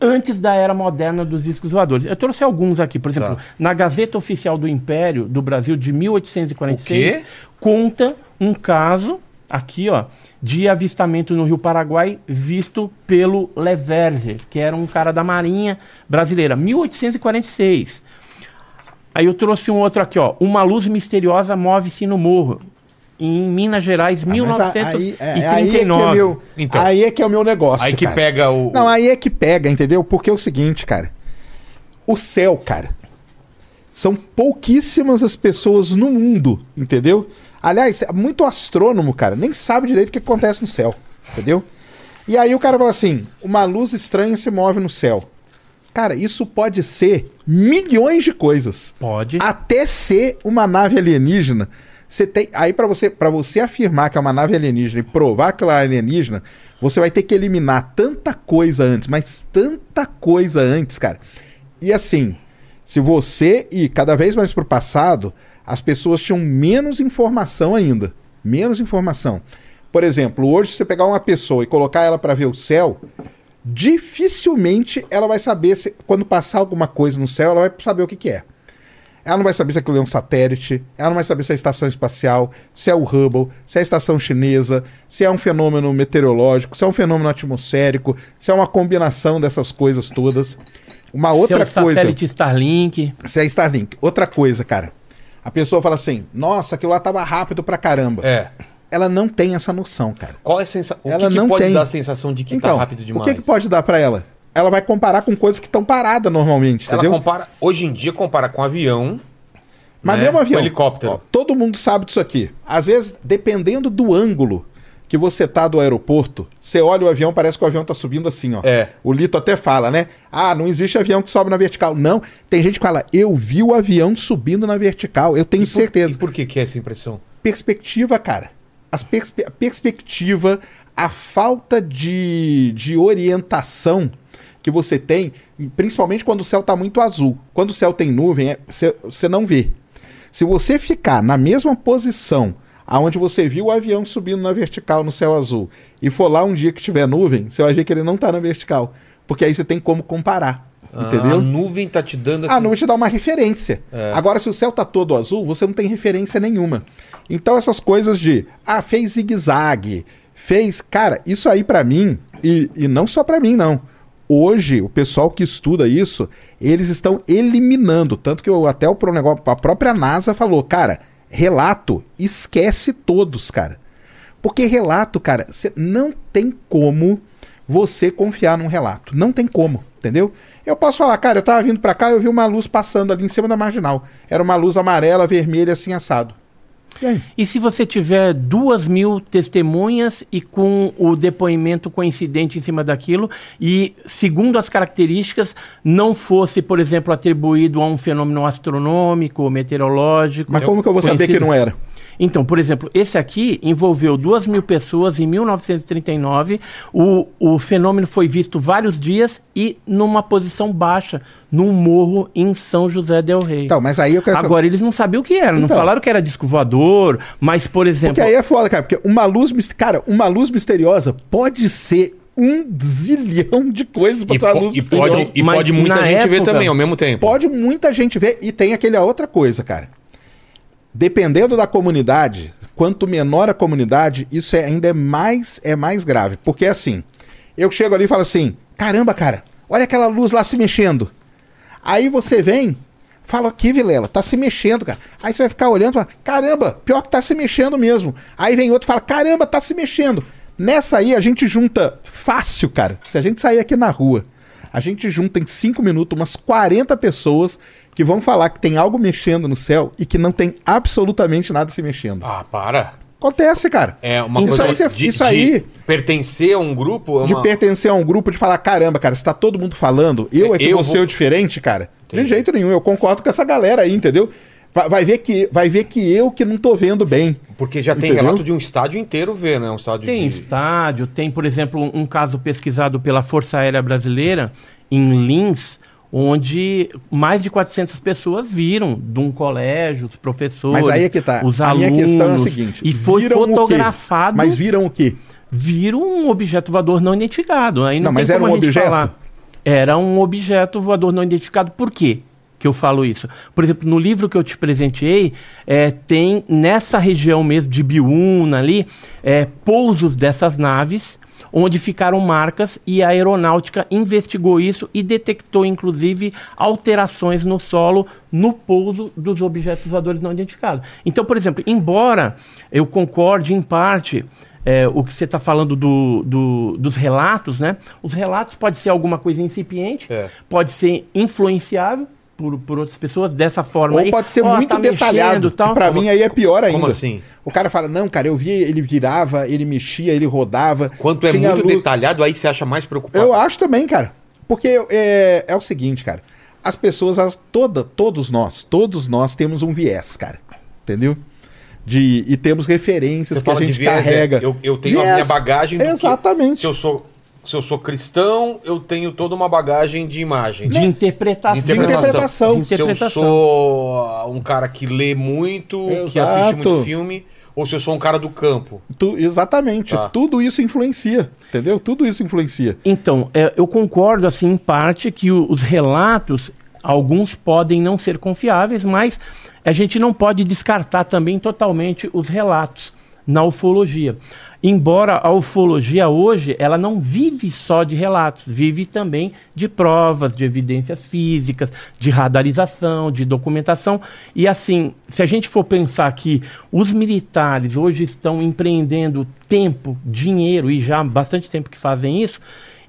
antes da era moderna dos discos voadores. Eu trouxe alguns aqui, por exemplo, Tá. na Gazeta Oficial do Império do Brasil de 1846, O quê? conta um caso aqui, ó, de avistamento no Rio Paraguai visto pelo Leverger, que era um cara da Marinha brasileira, 1846. Aí eu trouxe um outro aqui, ó, uma luz misteriosa move-se no morro. Em Minas Gerais, Ah, mas a- aí, 1939. é, aí é que é meu, Então. aí é que é o meu negócio. Aí que cara. pega o. Não, aí é que pega, entendeu? Porque é o seguinte, cara. O céu, cara. São pouquíssimas as pessoas no mundo, entendeu? Aliás, muito astrônomo, cara, nem sabe direito o que acontece no céu, entendeu? E aí o cara fala assim: uma luz estranha se move no céu. Cara, isso pode ser milhões de coisas. Pode. Até ser uma nave alienígena. Você tem, aí para você, para você afirmar que é uma nave alienígena e provar que ela é alienígena, você vai ter que eliminar tanta coisa antes, mas tanta coisa antes, cara. E assim, se você ir cada vez mais pro passado, as pessoas tinham menos informação ainda, menos informação. Por exemplo, hoje se você pegar uma pessoa e colocar ela para ver o céu, dificilmente ela vai saber se quando passar alguma coisa no céu, ela vai saber o que, que é. Ela não vai saber se aquilo é um satélite, ela não vai saber se é a estação espacial, se é o Hubble, se é a estação chinesa, se é um fenômeno meteorológico, se é um fenômeno atmosférico, se é uma combinação dessas coisas todas. Uma outra Se é o coisa. satélite Starlink. Se é Starlink. Outra coisa, cara. A pessoa fala assim: nossa, aquilo lá tava rápido pra caramba. É. Ela não tem essa noção, cara. Qual é a sensação? O Ela que, que não pode tem. dar a sensação de que então, tá rápido demais? o que, que pode dar pra ela? Ela vai comparar com coisas que estão paradas normalmente, Ela entendeu? compara, hoje em dia, compara com avião. Mas né? mesmo avião. Com helicóptero. ó, todo mundo sabe disso aqui. Às vezes, dependendo do ângulo que você tá do aeroporto, você olha o avião, parece que o avião tá subindo assim, ó. É. O Lito até fala, né? Ah, não existe avião que sobe na vertical. Não, tem gente que fala, eu vi o avião subindo na vertical, eu tenho E por- certeza. E por que, que é essa impressão? perspectiva, cara. As perspe- a perspectiva, a falta de, de orientação que você tem, principalmente quando o céu está muito azul. Quando o céu tem nuvem, é- você você não vê. Se você ficar na mesma posição aonde você viu o avião subindo na vertical no céu azul e for lá um dia que tiver nuvem, você vai ver que ele não está na vertical. Porque aí você tem como comparar. A Entendeu? nuvem tá te dando Ah, não vou te dar uma referência. É. Agora, se o céu tá todo azul, você não tem referência nenhuma. Então, essas coisas de, ah, fez zigue-zague, fez. Cara, isso aí pra mim, e, e não só pra mim, não. Hoje, o pessoal que estuda isso, eles estão eliminando. Tanto que eu, até o negócio, a própria NASA falou, cara, relato, esquece todos, cara. Porque relato, cara, não tem como você confiar num relato. Não tem como, entendeu? Eu posso falar, cara, eu tava vindo pra cá e eu vi uma luz passando ali em cima da marginal. Era uma luz amarela, vermelha, assim, assado. E? E se você tiver duas mil testemunhas e com o depoimento coincidente em cima daquilo, e segundo as características, não fosse, por exemplo, atribuído a um fenômeno astronômico, meteorológico. Mas como que eu vou saber que não era? Então, por exemplo, esse aqui envolveu duas mil pessoas em 1939. O, o fenômeno foi visto vários dias e numa posição baixa, num morro em São José del Rei. Então, mas aí eu quero. Agora, eles não sabiam o que era, não Então. falaram que era disco voador, mas, por exemplo. Porque aí é foda, cara. Porque uma luz. Cara, uma luz misteriosa pode ser um zilhão de coisas pra E, tua luz e pode, e pode muita gente ver época- também ao mesmo tempo. Pode muita gente ver. E tem aquela outra coisa, cara. Dependendo da comunidade, quanto menor a comunidade, isso é, ainda é mais, é mais grave. Porque assim, eu chego ali e falo assim: caramba, cara, olha aquela luz lá se mexendo. Aí você vem, fala aqui, Vilela, tá se mexendo, cara. Aí você vai ficar olhando e fala: caramba, pior que tá se mexendo mesmo. Aí vem outro e fala: caramba, tá se mexendo. Nessa aí a gente junta fácil, cara. Se a gente sair aqui na rua, a gente junta em 5 minutos umas 40 pessoas que vão falar que tem algo mexendo no céu e que não tem absolutamente nada se mexendo. Ah, para. Acontece, cara. É uma Isso coisa aí de, isso de aí- pertencer a um grupo é De uma... pertencer a um grupo, de falar, caramba, cara, se tá todo mundo falando, eu é que Eu vou ser o diferente, cara. Entendi. De jeito nenhum, eu concordo com essa galera aí, entendeu? Vai, vai ver que, vai ver que eu que não tô vendo bem. Porque já tem Entendeu? relato de um estádio inteiro ver, né? Um estádio Tem de... estádio, tem, por exemplo, um caso pesquisado pela Força Aérea Brasileira em Lins, onde mais de 400 pessoas viram de um colégio, os professores, Mas aí é que tá. os a alunos. minha questão é a seguinte: E foi fotografado, Mas viram o quê? viram um objeto voador não identificado. Aí não, Não, tem mas era como um a objeto? falar. Era um objeto voador não identificado. Por quê? que eu falo isso. Por exemplo, no livro que eu te presenteei, é, tem nessa região mesmo de Biúna ali, é, pousos dessas naves, onde ficaram marcas e a aeronáutica investigou isso e detectou, inclusive, alterações no solo no pouso dos objetos voadores não identificados. Então, por exemplo, embora eu concorde em parte é, o que você está falando do, do- dos relatos, né? Os relatos pode ser alguma coisa incipiente, É. pode ser influenciável por, por outras pessoas dessa forma. Ou aí. pode ser Ó, muito tá detalhado, tal. que pra mim aí é pior ainda. Como assim? O cara fala, não, cara, eu vi, ele virava, ele mexia, ele rodava. Quanto é muito luz." detalhado, aí você acha mais preocupado. Eu acho também, cara. Porque é, é o seguinte, cara. As pessoas, elas, toda, todos nós, todos nós temos um viés, cara. Entendeu? De, e temos referências Você que a gente viés, é, carrega. eu, eu tenho a Viés, minha bagagem do que- Exatamente. se eu sou se eu sou cristão, eu tenho toda uma bagagem de imagem. De interpretação. De interpretação. De Se eu interpretação. sou um cara que lê muito, que Exato. assiste muito filme, ou se eu sou um cara do campo. Tu- exatamente. Tá. Tudo isso influencia. Entendeu? Tudo isso influencia. Então, é, eu concordo, assim, em parte, que o- os relatos Alguns podem não ser confiáveis, mas a gente não pode descartar também totalmente os relatos na ufologia. Embora a ufologia hoje ela não vive só de relatos, vive também de provas, de evidências físicas, de radarização, de documentação. E assim, se a gente for pensar que os militares hoje estão empreendendo tempo, dinheiro e já há bastante tempo que fazem isso,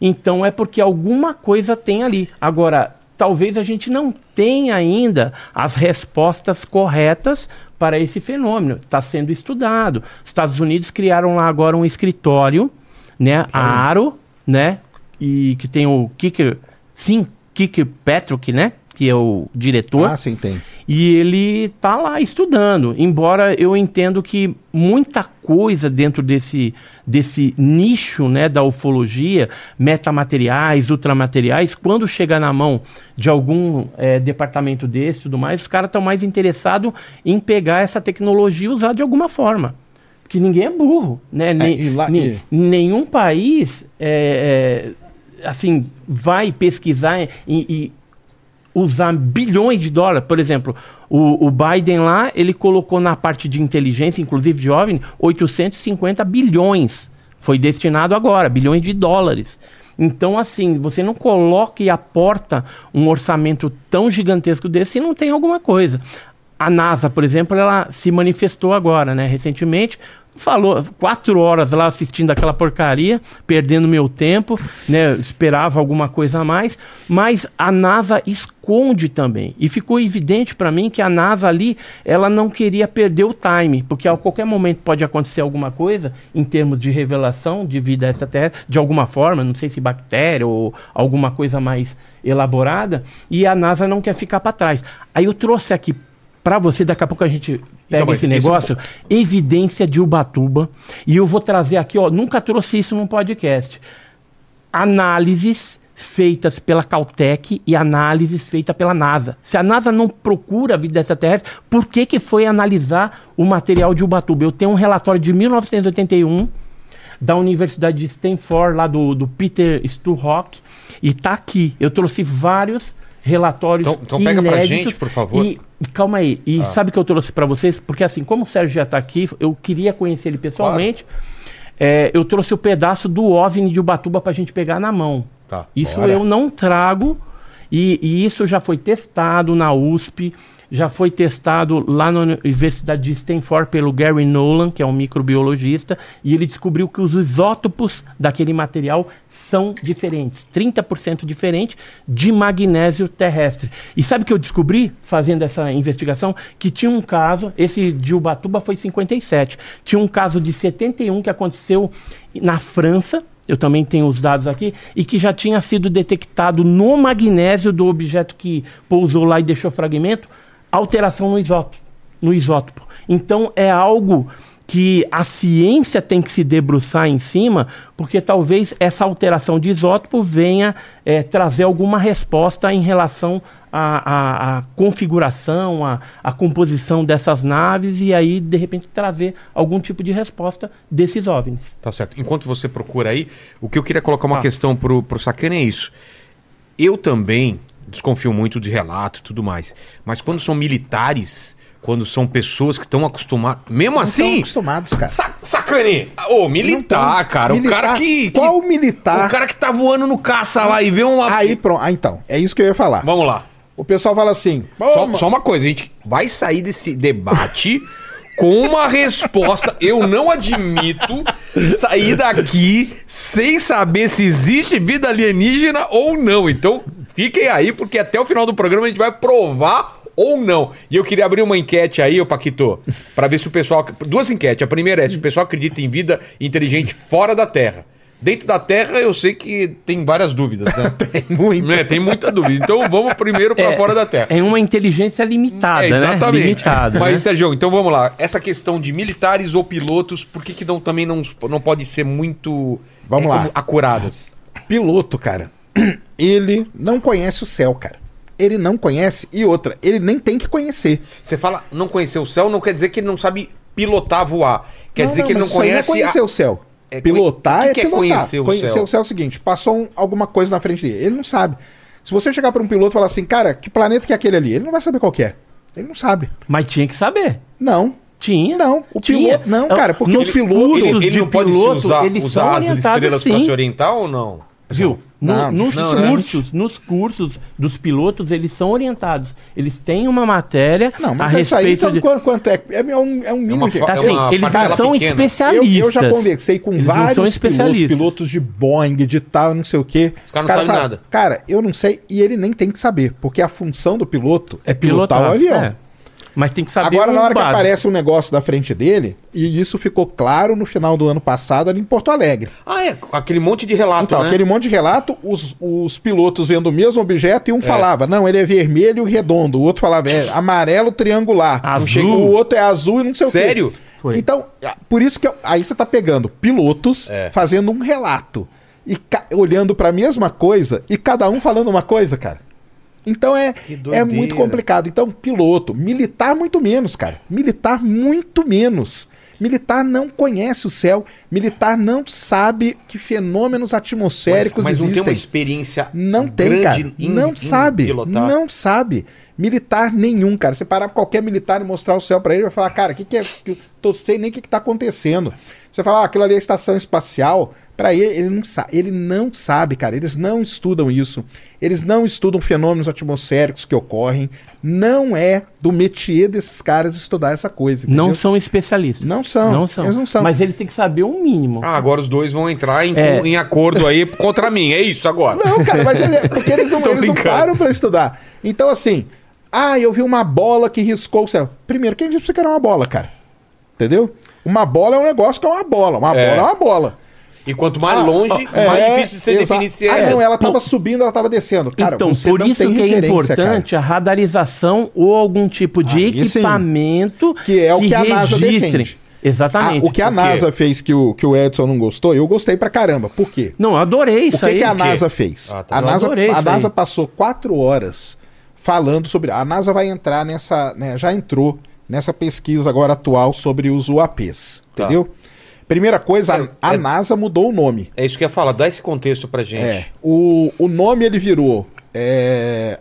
então é porque alguma coisa tem ali. Agora, talvez a gente não tenha ainda as respostas corretas para esse fenômeno. Está sendo estudado. Os Estados Unidos criaram lá agora um escritório, né, a Aro, né, e que tem o Kicker, sim, Kicker Patrick, né, que é o diretor. Ah, sim, tem. E ele tá lá estudando, embora eu entendo que muita coisa dentro desse, desse nicho né, da ufologia, metamateriais, ultramateriais, quando chega na mão de algum é, departamento desse e tudo mais, os caras estão mais interessados em pegar essa tecnologia e usar de alguma forma. Porque ninguém é burro, né? Nem- e lá- nem- Nenhum país é, é, assim vai pesquisar e, e usar bilhões de dólares. Por exemplo, o, o Biden lá, ele colocou na parte de inteligência, inclusive de OVNI, 850 bilhões. Foi destinado agora, bilhões de dólares. Então, assim, você não coloca e aporta um orçamento tão gigantesco desse se não tem alguma coisa. A NASA, por exemplo, ela se manifestou agora, né, recentemente, falou quatro horas lá assistindo aquela porcaria, perdendo meu tempo, né, esperava alguma coisa a mais, mas a NASA esconde também. E ficou evidente para mim que a NASA ali, ela não queria perder o time, porque a qualquer momento pode acontecer alguma coisa em termos de revelação de vida extraterrestre, de alguma forma, não sei se bactéria ou alguma coisa mais elaborada, e a NASA não quer ficar para trás. Aí eu trouxe aqui para você, daqui a pouco a gente pega Então, esse negócio, evidência de Ubatuba, e eu vou trazer aqui, ó, nunca trouxe isso num podcast. Análises feitas pela Caltech e análises feitas pela NASA. Se a NASA não procura vida extraterrestre, por que que foi analisar o material de Ubatuba? Eu tenho um relatório de 1981 da Universidade de Stanford, lá do, do Peter Sturrock, e tá aqui. Eu trouxe vários relatórios Então- então pega pra gente, por favor. E, calma aí. E sabe o que eu trouxe para vocês? Porque assim, como o Sérgio já tá aqui, eu queria conhecer ele pessoalmente. É, eu trouxe o pedaço do OVNI de Ubatuba pra gente pegar na mão. Tá. Isso Bora. eu não trago. E, e isso já foi testado na USP, já foi testado lá na Universidade de Stanford pelo Gary Nolan, que é um microbiologista, e ele descobriu que os isótopos daquele material são diferentes, 30% diferente de magnésio terrestre. E sabe o que eu descobri fazendo essa investigação? Que tinha um caso, esse de Ubatuba foi 57, tinha um caso de 71 que aconteceu na França, eu também tenho os dados aqui, e que já tinha sido detectado no magnésio do objeto que pousou lá e deixou fragmento, alteração no isótopo. No isótopo. Então é algo que a ciência tem que se debruçar em cima, porque talvez essa alteração de isótopo venha eh, trazer alguma resposta em relação à, à- à configuração, à, à composição dessas naves, e aí, de repente, trazer algum tipo de resposta desses OVNIs. Tá certo. Enquanto você procura aí, o que eu queria colocar uma Tá. questão pro, pro Sacana é isso. Eu também desconfio muito de relato e tudo mais. Mas quando são militares, quando são pessoas que estão acostumadas. Mesmo Não estão assim. acostumados, cara. Sa Sacane! Ô, militar, cara. O militar- cara que, que- Qual militar? O cara que tá voando no caça lá e vê uma. Aí, pronto. Ah, então. É isso que eu ia falar. Vamos lá. O pessoal fala assim. "Ô, Só, só uma coisa, a gente vai sair desse debate com uma resposta. Eu não admito sair daqui sem saber se existe vida alienígena ou não. Então, fiquem aí, porque até o final do programa a gente vai provar ou não. E eu queria abrir uma enquete aí, ô Paquito, pra ver se o pessoal. Duas enquetes. A primeira é se o pessoal acredita em vida inteligente fora da Terra. Dentro da Terra, eu sei que tem várias dúvidas, né? <laughs> Tem muito. É, tem muita dúvida. Então vamos primeiro pra fora da Terra. É uma inteligência limitada, É, né? exatamente. Limitada. Mas, né? Sérgio, então vamos lá. Essa questão de militares ou pilotos, por que, que não, também não, não pode ser muito Vamos lá. como acuradas? Piloto, cara. Ele não conhece o céu, cara. Ele não conhece. E outra, ele nem tem que conhecer. Você fala não conhecer o céu, não quer dizer que ele não sabe pilotar, voar. Quer dizer que ele não conhece. Não é conhecer a- o céu. É, Pilotar o que é que é pilotar. conhecer o céu? o céu é o seguinte: passou um- alguma coisa na frente dele. Ele não sabe. Se você chegar para um piloto e falar assim, cara, que planeta que é aquele ali? Ele não vai saber qual que é. Ele não sabe. Mas tinha que saber. Não. Tinha. Não, o Tinha. piloto. Não, cara, porque Nos o piloto. Ele, ele de não pode se piloto, usar, usar as estrelas pra sim. se orientar ou não? Viu? No- Não, nos não, cursos, nos cursos dos pilotos, eles são orientados. Eles têm uma matéria Não, mas a isso aí respeito sabe de... quanto, quanto é? É um, é um mínimo. uma de- fa- é Assim, uma eles não são pequena. eu, especialistas. eu já conversei com Eles não são vários pilotos, pilotos de Boeing, de tal, não sei o quê. Os caras não O cara sabem nada. Cara, eu não sei, e ele nem tem que saber, porque a função do piloto é pilotar, o pilotar, avião. é. Mas tem que saber Agora, na hora que básico. aparece um negócio da frente dele, e isso ficou claro no final do ano passado ali em Porto Alegre. Ah, é. Aquele monte de relato, Então, né? aquele monte de relato, os, os pilotos vendo o mesmo objeto e um É. falava, não, ele é vermelho e redondo. O outro falava, é amarelo triangular. Azul. O outro é azul e não sei o quê. Sério? Foi. Então, por isso que eu- aí você tá pegando pilotos É. fazendo um relato e olhando pra mesma coisa e cada um falando uma coisa, cara. Então é, é muito complicado. Então, piloto, militar muito menos, cara. Militar muito menos. Militar não conhece o céu, militar não sabe que fenômenos atmosféricos mas, mas não tem existem. uma experiência Não tem, cara. em- não sabe. pilotar? Não sabe. Militar nenhum, cara. Você parar qualquer militar e mostrar o céu pra ele, vai falar, cara, o que, que é. eu Tô sei nem o que, que tá acontecendo. Você fala, ah, aquilo ali é a estação espacial. Pra ele, ele não sabe. Ele não sabe, cara. Eles não estudam isso. Eles não estudam fenômenos atmosféricos que ocorrem. Não é do métier desses caras estudar essa coisa. Não entendeu? são especialistas. Não são. Não são. Eles não são. Mas eles têm que saber um mínimo. Ah, agora os dois vão entrar em, É. em acordo aí contra mim. É isso agora. Não, cara, mas ele, porque eles <laughs> não, eles não param pra estudar. Então, assim, ah, eu vi uma bola que riscou o céu. Primeiro, quem disse pra você que era uma bola, cara? Entendeu? Uma bola é um negócio que é uma bola. Uma É. bola é uma bola. E quanto mais Ah, longe, é, mais difícil de você exa- definir se Ah, é. não, ela tava subindo, ela tava descendo. Cara, então, você por não isso tem que é referência, cara. importante a radarização ou algum tipo de Aí sim. equipamento Que é o que a NASA defende. Exatamente. Ah, o que a? NASA fez que o, que o Edson não gostou, eu gostei pra caramba. Por quê? Não, eu adorei O isso que, aí. que a? NASA fez? Ah, tá. a Eu NASA, a NASA passou quatro horas falando sobre. A NASA vai entrar nessa. né, já entrou nessa pesquisa agora atual sobre os UAPs. Tá. Entendeu? Primeira coisa, É, a, a é- NASA mudou o nome. É isso que eu ia falar. Dá esse contexto pra gente. É, o, o nome ele virou é,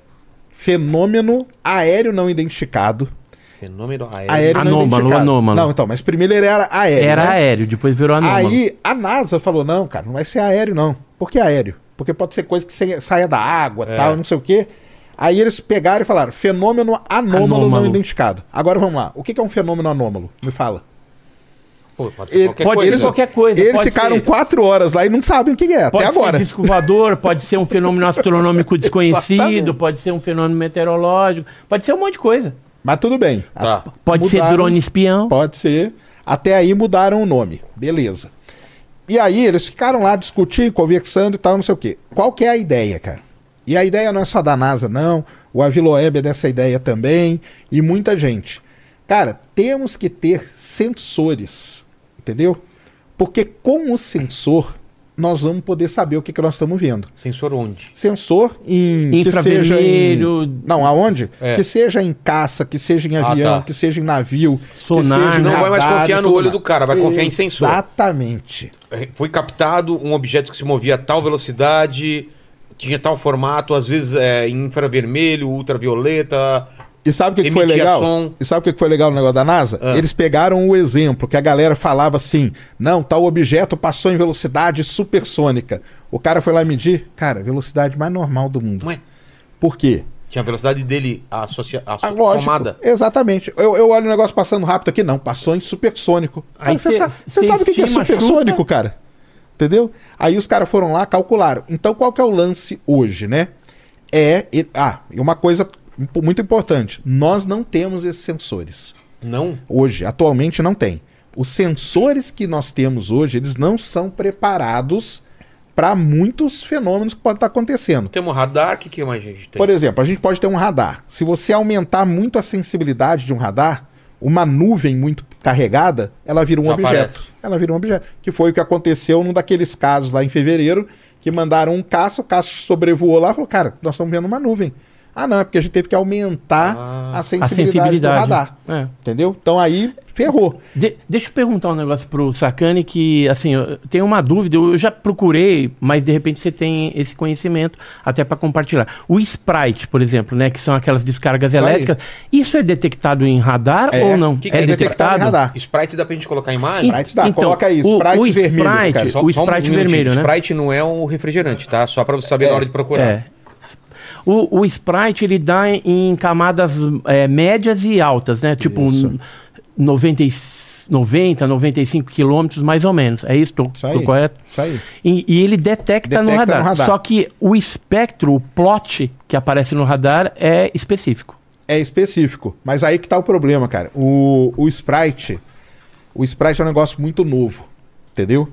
Fenômeno Aéreo Não Identificado. Fenômeno aéreo. Aéreo não Anômalo, identificado. anômalo. Não, então, mas primeiro ele era aéreo. Era né? aéreo, depois virou anômalo. Aí a NASA falou: não, cara, não vai ser aéreo, não. Por que aéreo? Porque pode ser coisa que saia da água, É. tal, não sei o quê. Aí eles pegaram e falaram: fenômeno anômalo, Anômalo. não identificado. Agora vamos lá. O que é um fenômeno anômalo? Me fala. Pô, pode ser Ele- qualquer pode coisa. ser qualquer coisa. Eles pode ficaram ser- quatro horas lá e não sabem o que é, Pode até ser agora. disco voador, pode ser um fenômeno astronômico <laughs> desconhecido, pode ser um fenômeno meteorológico, pode ser um monte de coisa. Mas tudo bem. Tá. Pode ser Mudaram. drone espião. Pode ser. Até aí mudaram o nome. Beleza. E aí eles ficaram lá discutindo, conversando e tal, não sei o quê. Qual que é a ideia, cara? E a ideia não é só da NASA, não. O Aviloeb é dessa ideia também. E muita gente. Cara, temos que ter sensores. Entendeu? Porque com o sensor, nós vamos poder saber o que, que nós estamos vendo. Sensor onde? Sensor em que seja em... Infravermelho, Não, aonde? É. Que seja em caça, que seja em Ah, avião, tá. que seja em navio, Sonar. que seja em Não vai mais radar confiar no olho mais. do cara, vai confiar em sensor. Exatamente. É, Foi captado um objeto que se movia a tal velocidade, tinha tal formato, às vezes é, em infravermelho, ultravioleta. E sabe o que, que foi legal? som. E sabe o que que foi legal no negócio da NASA? Ah. Eles pegaram o exemplo que a galera falava assim: não, tal objeto passou em velocidade supersônica. O cara foi lá medir, cara, velocidade mais normal do mundo. Não é? Por quê? Tinha a velocidade dele associa, asso- Ah, lógico. somada. Exatamente. Eu, eu olho o negócio passando rápido aqui, não, passou em supersônico. Cara, Aí Você cê- sa- você cê sabe o que que é supersônico, chuta. cara? Entendeu? Aí os caras foram lá, calcularam. Então qual que é o lance hoje, né? É. e- Ah, e uma coisa muito importante: nós não temos esses sensores. Não? Hoje, atualmente, não tem. Os sensores que nós temos hoje, eles não são preparados para muitos fenômenos que podem estar acontecendo. Temos radar, o que, que mais a gente tem? Por exemplo, a gente pode ter um radar. Se você aumentar muito a sensibilidade de um radar, uma nuvem muito carregada, ela vira um Já objeto. aparece. Ela vira um objeto. Que foi o que aconteceu num daqueles casos lá em fevereiro, que mandaram um caça, o caça sobrevoou lá e falou: Cara, nós estamos vendo uma nuvem. Ah, não, é porque a gente teve que aumentar Ah. a a sensibilidade, sensibilidade. do radar. É. Entendeu? Então aí ferrou. De- deixa eu perguntar um negócio pro Sacani que, assim, eu tenho uma dúvida, eu já procurei, mas de repente você tem esse conhecimento até para compartilhar. O Sprite, por exemplo, né, que são aquelas descargas Isso aí. elétricas, isso é detectado em radar É. ou não? Que que é é detectado em radar. Sprite dá pra gente colocar a imagem? Sprite dá, coloca aí, Então, o- Sprite o vermelhos, Sprite- cara. Só- o só um Sprite minutinho. vermelho, né? Sprite não é o refrigerante, tá? Só pra você saber É. na hora de procurar. É. O, o Sprite ele dá em, em camadas é, médias e altas, né? Tipo Isso. um 90, e- 90, 95 quilômetros mais ou menos. É isso? Tô correto? Isso aí. E, e ele detecta, no, Detecta radar. no radar. Só que o espectro, o plot que aparece no radar é específico. É específico. Mas aí que tá o problema, cara. O, o Sprite. O Sprite é um negócio muito novo. Entendeu?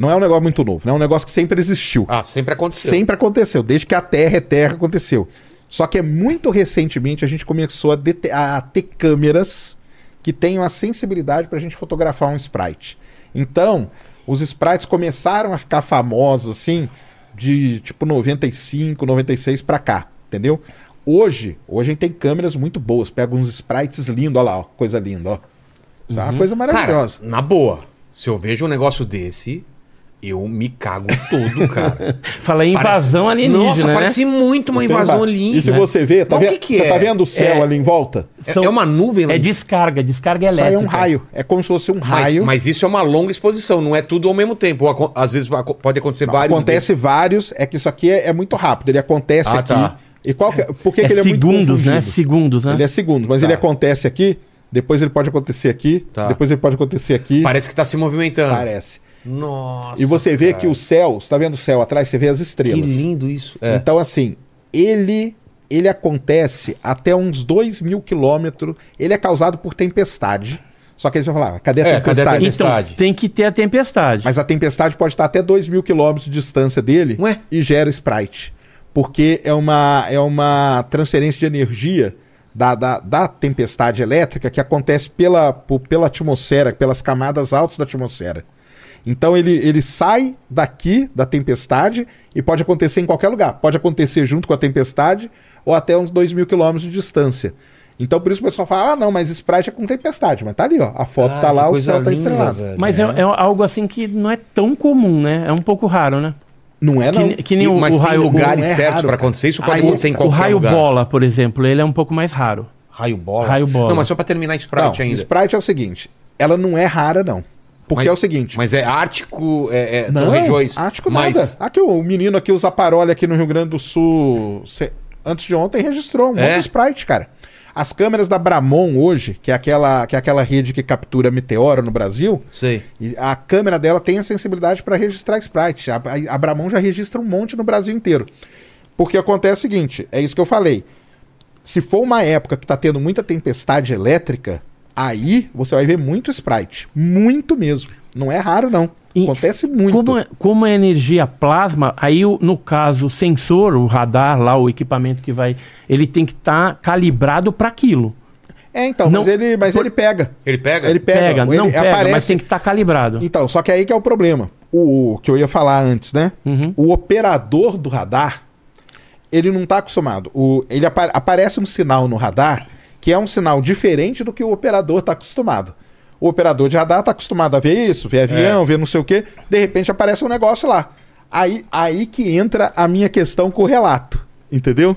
Não é um negócio muito novo, né? É um negócio que sempre existiu. Ah, sempre aconteceu. Sempre aconteceu, desde que a Terra é Terra aconteceu. Só que é muito recentemente a gente começou a, a ter câmeras que tenham a sensibilidade para a gente fotografar um sprite. Então, os sprites começaram a ficar famosos assim de tipo 95, 96 para cá, entendeu? Hoje, hoje a gente tem câmeras muito boas, pega uns sprites lindos, olha lá, ó, coisa linda, ó. Isso é uma coisa Cara, maravilhosa. na boa, se eu vejo um negócio desse, eu me cago todo, cara. <laughs> Fala em invasão Parece- alienígena, Nossa, né? parece muito uma invasão alienígena. E se você vê, tá vendo? que que você é? tá vendo o céu É- ali em volta? É, São- é uma nuvem lá É descarga, descarga Isso aí elétrica. é um raio. É como se fosse um Mas, raio. mas isso é uma longa exposição, não é tudo ao mesmo tempo. Ou Às vezes pode acontecer vários. acontece vários, é que isso aqui é, é muito rápido. Ele acontece Ah, aqui. tá. E qual que, é- por que, É que ele é muito segundos, né? Segundos, né? Ele é segundos, mas Tá. ele acontece aqui, depois ele pode acontecer aqui, Tá. depois ele pode acontecer aqui. Parece que tá se movimentando. Parece. Nossa. E você vê cara. que o céu, você tá vendo o céu atrás, você vê as Que estrelas. lindo isso. É. Então, assim, ele ele acontece até uns 2 mil quilômetros. Ele é causado por tempestade. Só que eles vão falar, cadê a É, cadê a tempestade? tempestade? Então, tem que ter a tempestade. Mas a tempestade pode estar até 2 mil quilômetros de distância dele Ué? e gera Sprite. Porque é uma, é uma transferência de energia da, da, da tempestade elétrica que acontece pela, pela atmosfera, pelas camadas altas da atmosfera. Então ele, ele sai daqui da tempestade e pode acontecer em qualquer lugar. Pode acontecer junto com a tempestade ou até uns 2 mil quilômetros de distância. Então por isso o pessoal fala: ah, não, mas Sprite é com tempestade. Mas tá ali, ó. A foto Ah, tá lá, o céu tá linda, estrelado. velho. Mas é. é algo assim que não é tão comum, né? É um pouco raro, né? Não é, não. Que, que nem E- o, mas o tem raio, lugares é certos cara. acontecer. Isso pode Aí- acontecer em o, o qualquer raio lugar. bola, por exemplo, ele é um pouco mais raro. Raio bola. Raio bola. Não, mas só pra terminar Sprite Não, ainda. Sprite é o seguinte, ela não é rara, não. Porque Mas- é o seguinte. Mas é Ártico, é, é, não, são regiões. Ártico mas... nada. Aqui o menino aqui, o Zaparoli aqui no Rio Grande do Sul, antes de ontem registrou um É? monte de Sprite, cara. As câmeras da Bramon hoje, que é aquela, que é aquela rede que captura meteoro no Brasil, Sei. e a câmera dela tem a sensibilidade para registrar Sprite. A, a, a Bramon já registra um monte no Brasil inteiro. Porque acontece o seguinte, é isso que eu falei. Se for uma época que tá tendo muita tempestade elétrica, aí você vai ver muito Sprite. Muito mesmo. Não é raro, não. E Acontece muito. Como, é- como é energia plasma, aí no caso o sensor, o radar lá, o equipamento que vai, ele tem que estar calibrado para aquilo. É, então, Não- mas, ele, mas ele pega. Ele pega? Ele pega. Pega, ele não pega, aparece... mas tem que estar calibrado. Então, só que aí que é o problema. O, o que eu ia falar antes, né? Uhum. O operador do radar, ele não tá acostumado. O, ele apa- aparece um sinal no radar que é um sinal diferente do que o operador tá acostumado. O operador de radar tá acostumado a ver isso, ver É. avião, ver não sei o quê. De repente aparece um negócio lá. Aí, aí que entra a minha questão com o relato, entendeu?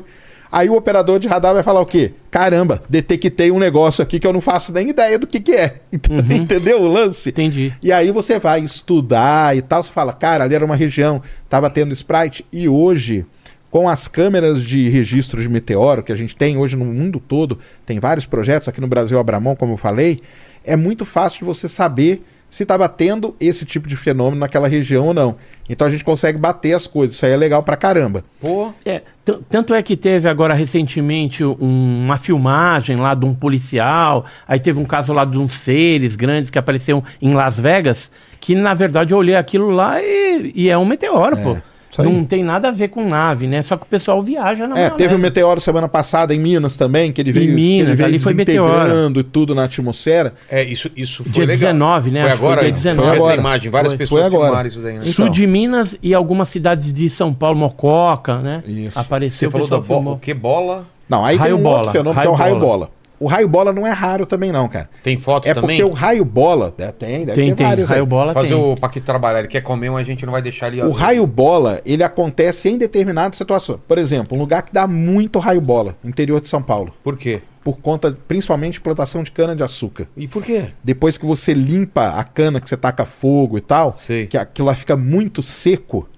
Aí o operador de radar vai falar o quê? Caramba, detectei um negócio aqui que eu não faço nem ideia do que, que é. <laughs> Entendeu o lance? Uhum. Entendi. E aí você vai estudar e tal, você fala, cara, ali era uma região, tava tendo Sprite, e hoje, com as câmeras de registro de meteoro que a gente tem hoje no mundo todo, tem vários projetos aqui no Brasil, Abramon, como eu falei, é muito fácil de você saber se estava tendo esse tipo de fenômeno naquela região ou não. Então a gente consegue bater as coisas, isso aí é legal pra caramba. Pô. É, tanto é que teve agora recentemente um- uma filmagem lá de um policial, aí teve um caso lá de uns seres grandes que apareceram em Las Vegas, que na verdade eu olhei aquilo lá e, e é um meteoro, pô. Não tem nada a ver com nave, né? Só que o pessoal viaja na É, teve um maionese. meteoro semana passada em Minas também, que ele veio, que Minas, ele veio ali foi desintegrando e tudo na atmosfera. É, isso, isso foi Dia legal. 19, né? Foi foi agora? dia isso? 19. Foi essa agora. imagem. Várias Foi. pessoas Foi agora. filmaram isso daí, né? Então. Sul de Minas e algumas cidades de São Paulo, Mococa, né? Isso. Você Apareceu, o falou da bola. que bola? Não, aí Raio tem um bola, outro fenômeno que é o raio bola. bola. O raio bola não é raro também, não, cara. Tem foto É também? porque o raio bola. é, tem, deve Tem, ter tem. vários aí. Raio bola Fazer tem. o Paquito trabalhar. Ele quer comer, mas a gente não vai deixar ele... O raio bola, ele acontece em determinadas situações. Por exemplo, um lugar que dá muito raio bola, interior de São Paulo. Por quê? Por conta, principalmente, de plantação de cana-de-açúcar. E por quê? Depois que você limpa a cana, que você taca fogo e tal, Sei. que aquilo lá fica muito seco,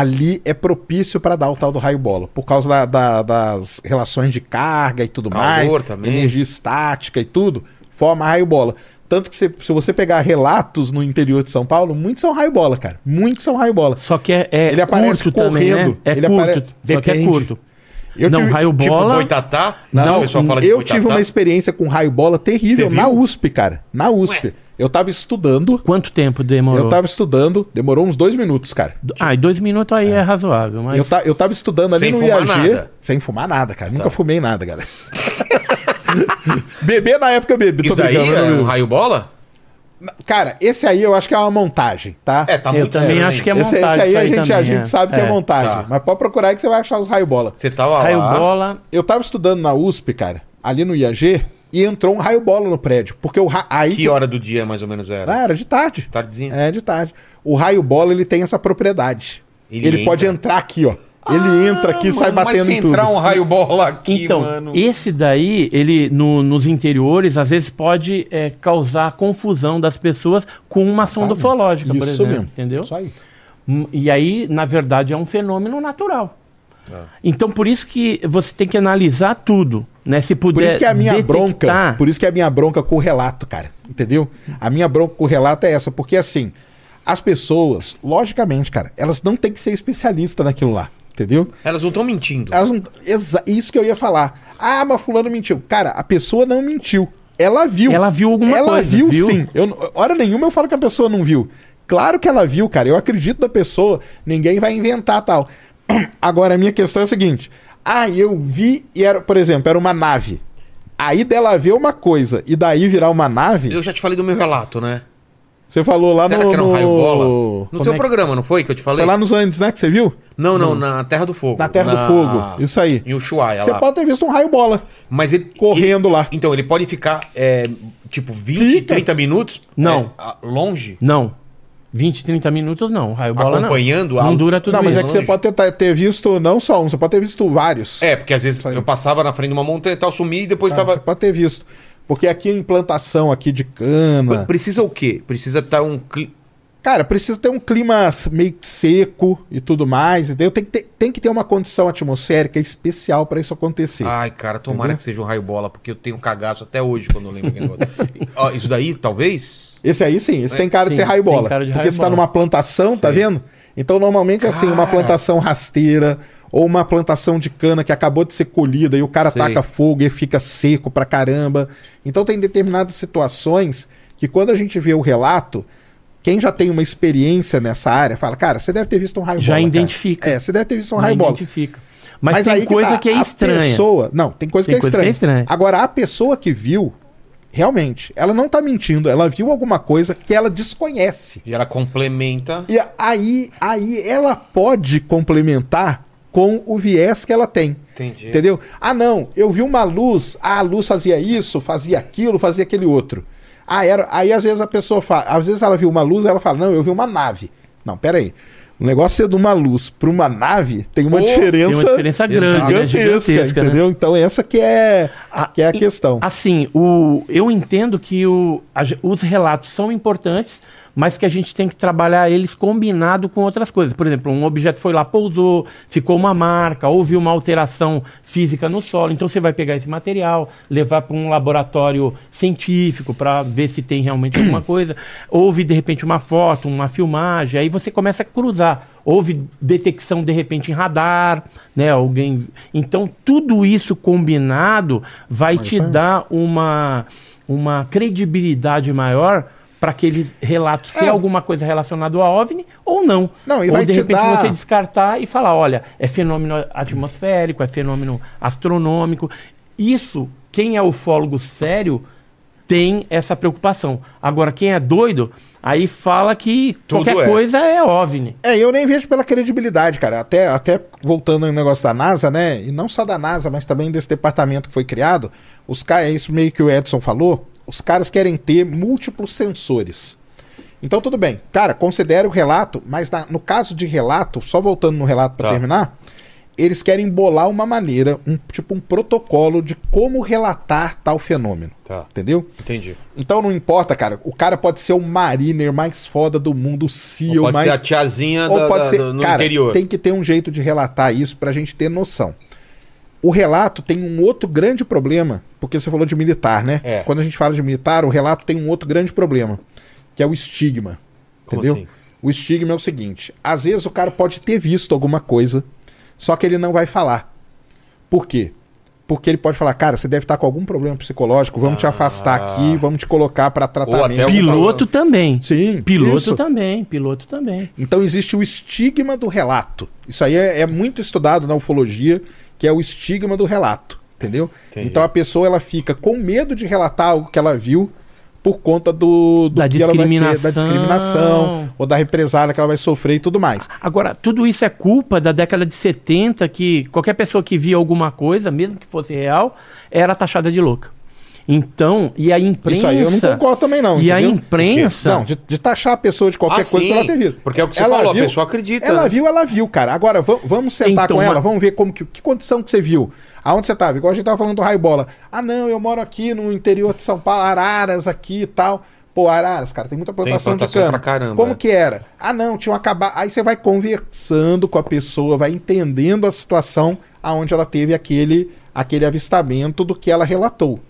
ali é propício para dar o tal do raio bola. Por causa da- da- das relações de carga e tudo Calor mais, também. energia estática e tudo, forma raio bola. Tanto que se, se você pegar relatos no interior de São Paulo, muitos são raio bola, cara. Muitos são raio bola. Só que é, é Ele aparece curto também, correndo, né? É ele curto, apare- só que é Depende. curto. Eu não, tive- raio Tipo bola... boitatá? Não, o pessoal fala de eu boitatá. tive uma experiência com raio bola terrível na? USP, cara. Na USP. Eu tava estudando. Quanto tempo demorou? Eu tava estudando, demorou uns dois minutos, cara. Ah, e dois minutos aí é, razoável, mas... Eu, ta- eu tava estudando ali Sem no fumar IAG. nada. Tá. Sem fumar nada, cara. Nunca fumei nada, galera. <laughs> Beber na época eu bebi. Isso daí brincando, é não um raio bola? Cara, esse aí eu acho que é uma montagem, tá? É, tá Eu muito também acho que é esse, esse montagem aí a aí gente, a também, gente é. sabe que é É. montagem. Tá. Mas pode procurar aí que você vai achar os raio bola. Você tava Raio lá... bola... Eu tava estudando na USP, cara, ali no IAG, e entrou um raio bola no prédio. Porque o ra... aí Que hora do dia mais ou menos era? Ah, era de tarde. Tardezinha. É, de tarde. O raio bola, ele tem essa propriedade. Ele Ele, entra. pode entrar aqui, ó. Ele entra aqui e sai Ah, batendo mas se em tudo. entrar um raio bola aqui, Então, mano... esse daí, ele no- nos interiores, às vezes pode é, causar confusão das pessoas com uma sonda ufológica, por Isso exemplo. mesmo. Entendeu? Isso aí. Hum, E aí, na verdade, é um fenômeno natural. Então, por isso que você tem que analisar tudo, né? Se puder Por isso que é a minha detectar- bronca, por isso que é a minha bronca com o relato, cara. Entendeu? A minha bronca com o relato é essa, porque assim, as pessoas, logicamente, cara, elas não têm que ser especialista naquilo lá, entendeu? Elas não estão mentindo. Elas não, exa- isso que eu ia falar. Ah, mas fulano mentiu. Cara, a pessoa não mentiu. Ela viu. Ela viu alguma ela coisa, viu, viu? sim. Eu, hora nenhuma eu falo que a pessoa não viu. Claro que ela viu, cara. Eu acredito da pessoa. Ninguém vai inventar tal. <clears throat> Agora, a minha questão é a seguinte. Ah, eu vi e era, por exemplo, era uma nave. Aí dela ver uma coisa e daí virar uma nave, Eu já te falei do meu relato, né? você falou lá Será no. que era um no- raio bola? No Como teu é que- programa, não foi que eu te falei? Foi lá nos Andes, né? Que você viu? Não, não, na Terra do Fogo. Na Terra do Fogo. Isso aí. Em Ushuaia Você lá. pode ter visto um raio bola Mas ele... correndo lá. ele- Então, ele pode ficar, é, tipo, 20, Fica. 30 minutos... Não. é, longe? Não. 20, 30 minutos não. Raio bola não. Acompanhando Não a- dura tudo Não, mas isso. é que você pode ter, ter visto não só um, você pode ter visto vários. É, porque às vezes eu passava na frente de uma montanha e tal, sumi e depois Ah, tava... Você pode ter visto. Porque aqui a implantação aqui de cana. Precisa o quê? Precisa estar um... cli- Cara, precisa ter um clima meio seco e tudo mais. Entendeu? Tem que ter, tem que ter uma condição atmosférica especial para isso acontecer. Ai, cara, tomara Entendeu? que seja um raio bola, porque eu tenho um cagaço até hoje quando eu lembro aquele <laughs> negócio. Ó, Isso daí, talvez... Esse aí sim, esse É, tem cara de sim, ser raio tem bola. cara de porque raio você tá numa plantação, tá Sei. vendo? Então normalmente assim, uma Cara. plantação rasteira ou uma plantação de cana que acabou de ser colhida e o cara Sei. taca fogo e fica seco pra caramba. Então tem determinadas situações que quando a gente vê o relato, quem já tem uma experiência nessa área fala, cara, você deve ter visto um raio Já bola. cara. identifica. É, você deve ter visto um Não raio bola. identifica. Mas, tem coisa tá, que é a estranha. Pessoa, não, tem coisa, Tem que, é coisa que é estranha. estranha. Agora, a pessoa que viu, realmente, ela não tá mentindo. Ela viu alguma coisa que ela desconhece. E ela complementa... E aí, aí ela pode complementar com o viés que ela tem. Entendi. Entendeu? Ah, não, eu vi uma luz, ah, a luz fazia isso, fazia aquilo, fazia aquele outro. Ah, era. Aí às vezes a pessoa fala, às vezes ela viu uma luz, ela fala, não, eu vi uma nave. Não, peraí. O negócio ser de uma luz para uma nave tem uma Oh, diferença, Tem uma diferença grande, né? gigantesca, Gigantesca, né? entendeu? Então essa que é, Ah, que é a e- questão. Assim, o, eu entendo que o, a os relatos são importantes, mas que a gente tem que trabalhar eles combinado com outras coisas. Por exemplo, um objeto foi lá, pousou, ficou uma marca, houve uma alteração física no solo. Então você vai pegar esse material, levar para um laboratório científico para ver se tem realmente alguma <clears throat> coisa. Houve, de repente, uma foto, uma filmagem, aí você começa a cruzar. Houve detecção, de repente, em radar, né? Alguém. Então, tudo isso combinado vai te isso aí- dar uma, uma credibilidade maior para aqueles relatos ser É. alguma coisa relacionada ao OVNI ou não. Não, e ou vai de te repente dar- você descartar e falar, olha, é fenômeno atmosférico, é fenômeno astronômico. Isso, quem é ufólogo sério tem essa preocupação. Agora, quem é doido, aí fala que Tudo qualquer é. coisa é OVNI. É, eu nem vejo pela credibilidade, cara. Até, até voltando ao negócio da NASA, né? E não só da NASA, mas também desse departamento que foi criado. Os caras, é isso meio que o Edson falou. Os caras querem ter múltiplos sensores. Então tudo bem. Cara, considere o relato, mas na- no caso de relato, só voltando no relato para Tá. terminar, eles querem bolar uma maneira, um tipo um protocolo de como relatar tal fenômeno. Tá. Entendeu? Entendi. Então não importa, cara. O cara pode ser o mariner mais foda do mundo, o CEO Ou pode mais ser a tiazinha ou da- pode da- ser, do- no cara, interior. tem que ter um jeito de relatar isso pra gente ter noção. O relato tem um outro grande problema, porque você falou de militar, né? É. Quando a gente fala de militar, o relato tem um outro grande problema, que é o estigma. Como entendeu? assim? O estigma é o seguinte: às vezes o cara pode ter visto alguma coisa, só que ele não vai falar. Por quê? Porque ele pode falar, cara, você deve estar com algum problema psicológico, vamos te afastar Ah. aqui, vamos te colocar pra tratamento. Piloto também. Sim, Piloto isso. também, piloto também. Então existe o estigma do relato. Isso aí é, é muito estudado na ufologia, que é o estigma do relato, entendeu? Entendi. Então a pessoa ela fica com medo de relatar algo que ela viu por conta do, do Da que ela vai ter, da discriminação. discriminação ou da represália que ela vai sofrer e tudo mais. Agora, tudo isso é culpa da década de 70, que qualquer pessoa que via alguma coisa, mesmo que fosse real, era taxada de louca. Então, e a imprensa. Isso aí eu não concordo também não. E a entendeu? imprensa. Não, de, de taxar a pessoa de qualquer Ah, coisa sim, pela ter visto. porque é o que você falou, a pessoa acredita, Ela né? viu, ela viu, cara. Agora, va- vamos sentar Então, com ela, mas- vamos ver como que, que condição que você viu. Aonde você tava? Igual a gente tava falando do Raibola. Ah, não, eu moro aqui no interior de São Paulo, Araras aqui e tal. Pô, Araras, cara, tem muita plantação, plantação de cana. pra caramba, Como é. que era? Ah, não, tinha um acabar. Aí você vai conversando com a pessoa, vai entendendo a situação aonde ela teve aquele, aquele avistamento do que ela relatou.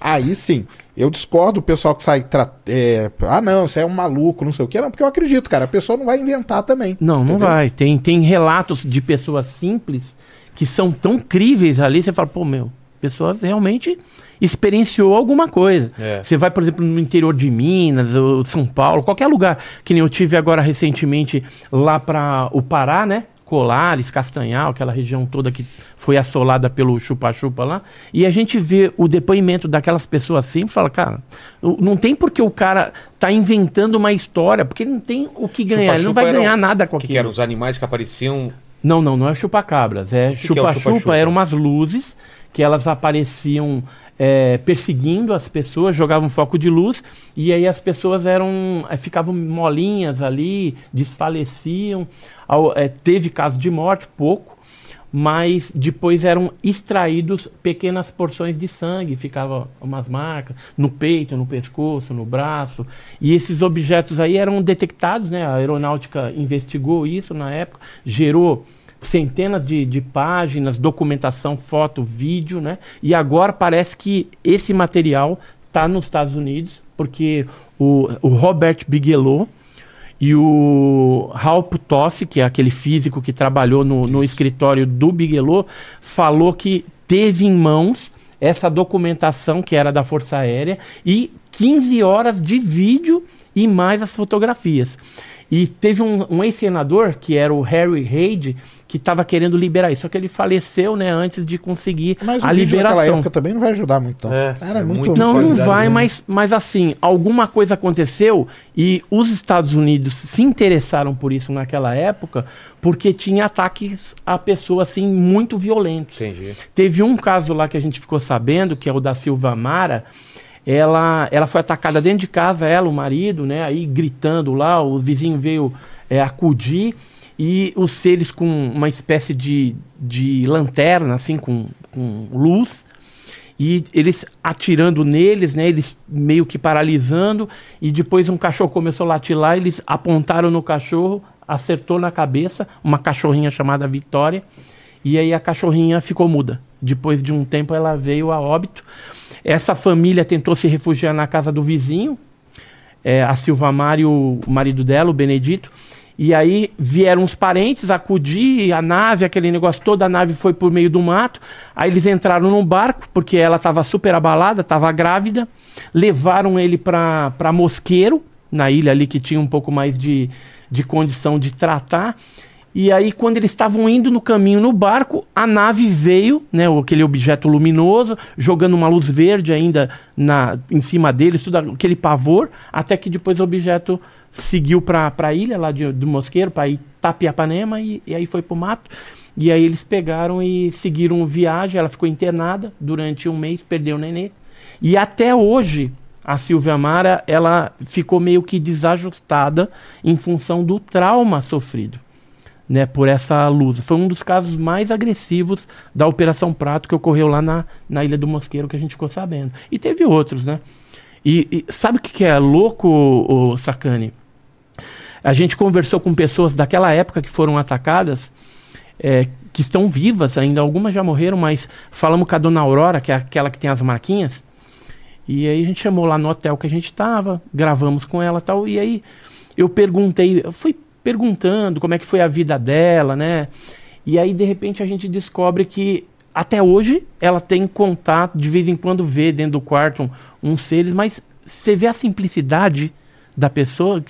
Aí sim, eu discordo do pessoal que sai. tra- é, ah, não, isso é um maluco, não sei o que. Não, porque eu acredito, cara. A pessoa não vai inventar também. Não, não entendeu? vai. Tem, tem relatos de pessoas simples que são tão críveis ali, você fala, pô, meu, a pessoa realmente experienciou alguma coisa. É. Você vai, por exemplo, no interior de Minas, ou São Paulo, qualquer lugar, que nem eu tive agora recentemente lá para o Pará, né? Colares, Castanhal, aquela região toda que foi assolada pelo chupa-chupa lá, e a gente vê o depoimento daquelas pessoas assim e fala, cara, não tem porque o cara tá inventando uma história, porque ele não tem o que ganhar, ele não vai ganhar nada com aquilo. que eram os animais que apareciam. Não, não, não é chupacabras. É é chupa-chupa, chupa-chupa? eram umas luzes que elas apareciam é, perseguindo as pessoas, jogavam foco de luz, e aí as pessoas eram. é, ficavam molinhas ali, desfaleciam. É, teve caso de morte, pouco. Mas depois eram extraídos pequenas porções de sangue, ficava umas marcas no peito, no pescoço, no braço. E esses objetos aí eram detectados, né? A aeronáutica investigou isso na época, gerou centenas de, de páginas, documentação, foto, vídeo, né? E agora parece que esse material está nos Estados Unidos, porque o, o Robert Bigelow e o Hal Puthoff, que é aquele físico que trabalhou no, no escritório do Bigelow, falou que teve em mãos essa documentação que era da Força Aérea e 15 horas de vídeo e mais as fotografias. E teve um, um ex-senador, que era o Harry Reid, que estava querendo liberar isso. Só que ele faleceu né, antes de conseguir Mas a liberação. época também não vai ajudar muito, não. É, Era é muito, muito- Não, não vai, mesmo. mas, mas assim, alguma coisa aconteceu e os Estados Unidos se interessaram por isso naquela época porque tinha ataques a pessoas assim muito violentos. Entendi. Teve um caso lá que a gente ficou sabendo, que é o da Silva Mara. Ela, ela foi atacada dentro de casa, ela, o marido, né? Aí gritando lá, o vizinho veio é, acudir e os seres com uma espécie de, de lanterna, assim, com, com luz, e eles atirando neles, né? Eles meio que paralisando, e depois um cachorro começou a latir lá, eles apontaram no cachorro, acertou na cabeça, uma cachorrinha chamada Vitória, e aí a cachorrinha ficou muda. Depois de um tempo ela veio a óbito. Essa família tentou se refugiar na casa do vizinho, é, a Silva Mari, o marido dela, o Benedito. E aí vieram os parentes acudir, a nave, aquele negócio todo, a nave foi por meio do mato. Aí eles entraram num barco, porque ela estava super abalada, estava grávida. Levaram ele para Mosqueiro, na ilha ali que tinha um pouco mais de, de condição de tratar. E aí, quando eles estavam indo no caminho no barco, a nave veio, né, o- aquele objeto luminoso, jogando uma luz verde ainda na, em cima deles, tudo aquele pavor, até que depois o objeto seguiu para a ilha lá de, do Mosqueiro, para Itapiapanema, e, e aí foi pro mato. E aí eles pegaram e seguiram viagem, ela ficou internada durante um mês, perdeu o nenê. E até hoje, a Silvia Mara, ela ficou meio que desajustada em função do trauma sofrido né, por essa luz. Foi um dos casos mais agressivos da Operação Prato que ocorreu lá na, na Ilha do Mosqueiro, que a gente ficou sabendo. E teve outros, né? E, e sabe o que, que é louco, o, Sacani? A gente conversou com pessoas daquela época que foram atacadas, é, que estão vivas ainda, algumas já morreram, mas falamos com a dona Aurora, que é aquela que tem as marquinhas, e aí a gente chamou lá no hotel que a gente estava, gravamos com ela tal, e aí eu perguntei, eu fui perguntando como é que foi a vida dela, né? E aí de repente a gente descobre que até hoje ela tem contato, de vez em quando vê dentro do quarto um, uns seres, mas você vê a simplicidade da pessoa,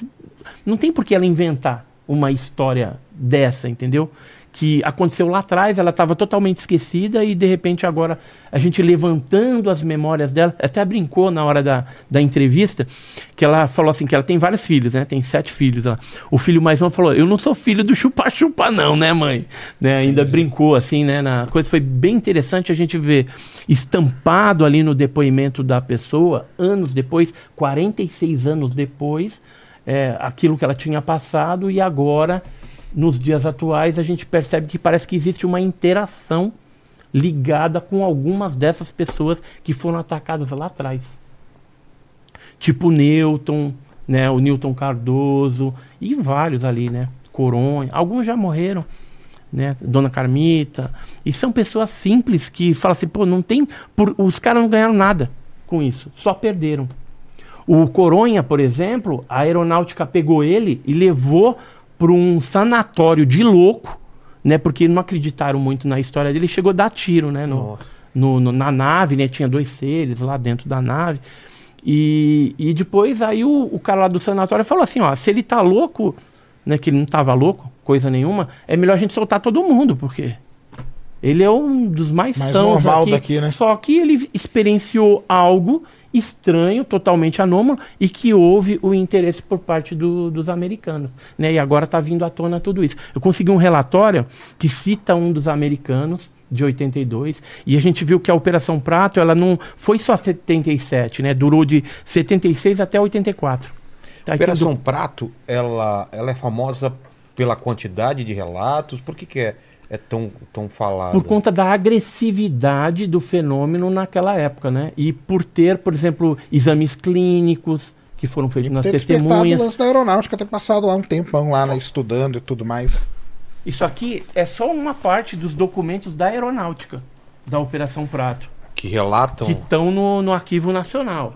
não tem por que ela inventar uma história dessa, entendeu? Que aconteceu lá atrás, ela estava totalmente esquecida e de repente agora a gente levantando as memórias dela, até brincou na hora da, da entrevista, que ela falou assim, que ela tem vários filhos, né? Tem sete filhos. Ela. O filho mais novo falou, eu não sou filho do chupa-chupa não, né mãe? Né? Ainda brincou assim, né? Na coisa foi bem interessante a gente ver estampado ali no depoimento da pessoa, anos depois, 46 anos depois, é, aquilo que ela tinha passado e agora, nos dias atuais, a gente percebe que parece que existe uma interação ligada com algumas dessas pessoas que foram atacadas lá atrás. Tipo Newton, né, o Newton Cardoso e vários ali, né? Coronha, alguns já morreram, né? Dona Carmita. E são pessoas simples que falam assim, pô, não tem, por, os caras não ganharam nada com isso, só perderam. O Coronha, por exemplo, a aeronáutica pegou ele e levou para um sanatório de louco, né? Porque não acreditaram muito na história dele. Ele chegou a dar tiro, né? No, no, no- na nave, né? Tinha dois seres lá dentro da nave. E, e depois aí o, o cara lá do sanatório falou assim, ó, se ele tá louco, né? Que ele não tava louco, coisa nenhuma, é melhor a gente soltar todo mundo, porque ele é um dos mais, Mais sãos normal aqui, daqui, né? Só que ele experienciou algo estranho, totalmente anômalo, e que houve o interesse por parte do- dos americanos. Né? E agora está vindo à tona tudo isso. Eu consegui um relatório que cita um dos americanos, de 82, e a gente viu que a Operação Prato ela não foi só 77, né? durou de 76 até 84. Tá, então, Operação Prato, ela, ela é famosa pela quantidade de relatos? Por que, que é, é tão, tão falada? Por conta da agressividade do fenômeno naquela época, né? E por ter, por exemplo, exames clínicos que foram feitos E nas ter despertado o testemunhas. lance da aeronáutica, ter passado lá um tempão lá, né, estudando e tudo mais. Isso aqui é só uma parte dos documentos da aeronáutica da Operação Prato, Que relatam. que estão no, no Arquivo Nacional.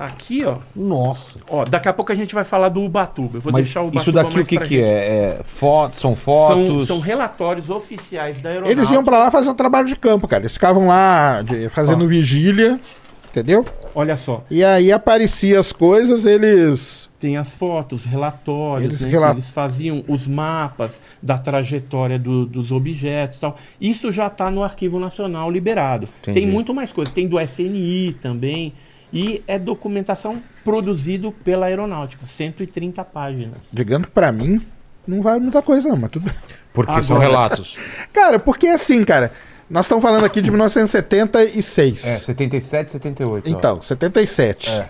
Aqui, ó, Nossa. ó, daqui a pouco a gente vai falar do Ubatuba. Eu vou Mas deixar o Ubatuba isso daqui o que, que é? é foto, são São, fotos? são relatórios oficiais da aeronáutica. Eles iam pra lá fazer um trabalho de campo, cara. Eles ficavam lá de- fazendo Ó. vigília, entendeu? Olha só, E aí aparecia as coisas, eles. tem as fotos, relatórios, Eles né, rela- que eles faziam os mapas da trajetória do- dos objetos e tal. Isso já está no Arquivo Nacional liberado. Entendi. Tem muito mais coisa. Tem do SNI também. E é documentação produzido pela aeronáutica. 130 páginas. Digando que pra mim, não vale muita coisa, não, mas tudo bem. Porque são Agora- relatos. <laughs> Cara, porque assim, cara, nós estamos falando aqui de 1976. É, 77, 78. ó. Então, 77. É.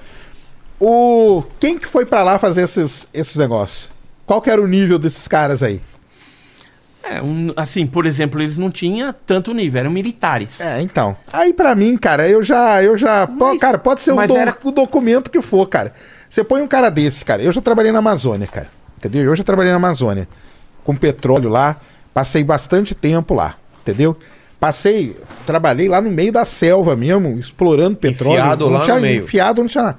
O quem que foi pra lá fazer esses, esses negócios? Qual que era o nível desses caras aí? É, um- assim, por exemplo, eles não tinham tanto nível, eram militares. É, então. Aí pra mim, cara, eu já eu já, pô, Mas- cara, pode ser o, do- era- o documento que for, cara. Você põe um cara desse, cara. Eu já trabalhei na Amazônia, cara. Entendeu? Eu já trabalhei na Amazônia com petróleo lá, passei bastante tempo lá, entendeu? Passei, trabalhei lá no meio da selva mesmo, explorando petróleo. Enfiado não lá no tinha, meio. Enfiado, não tinha nada.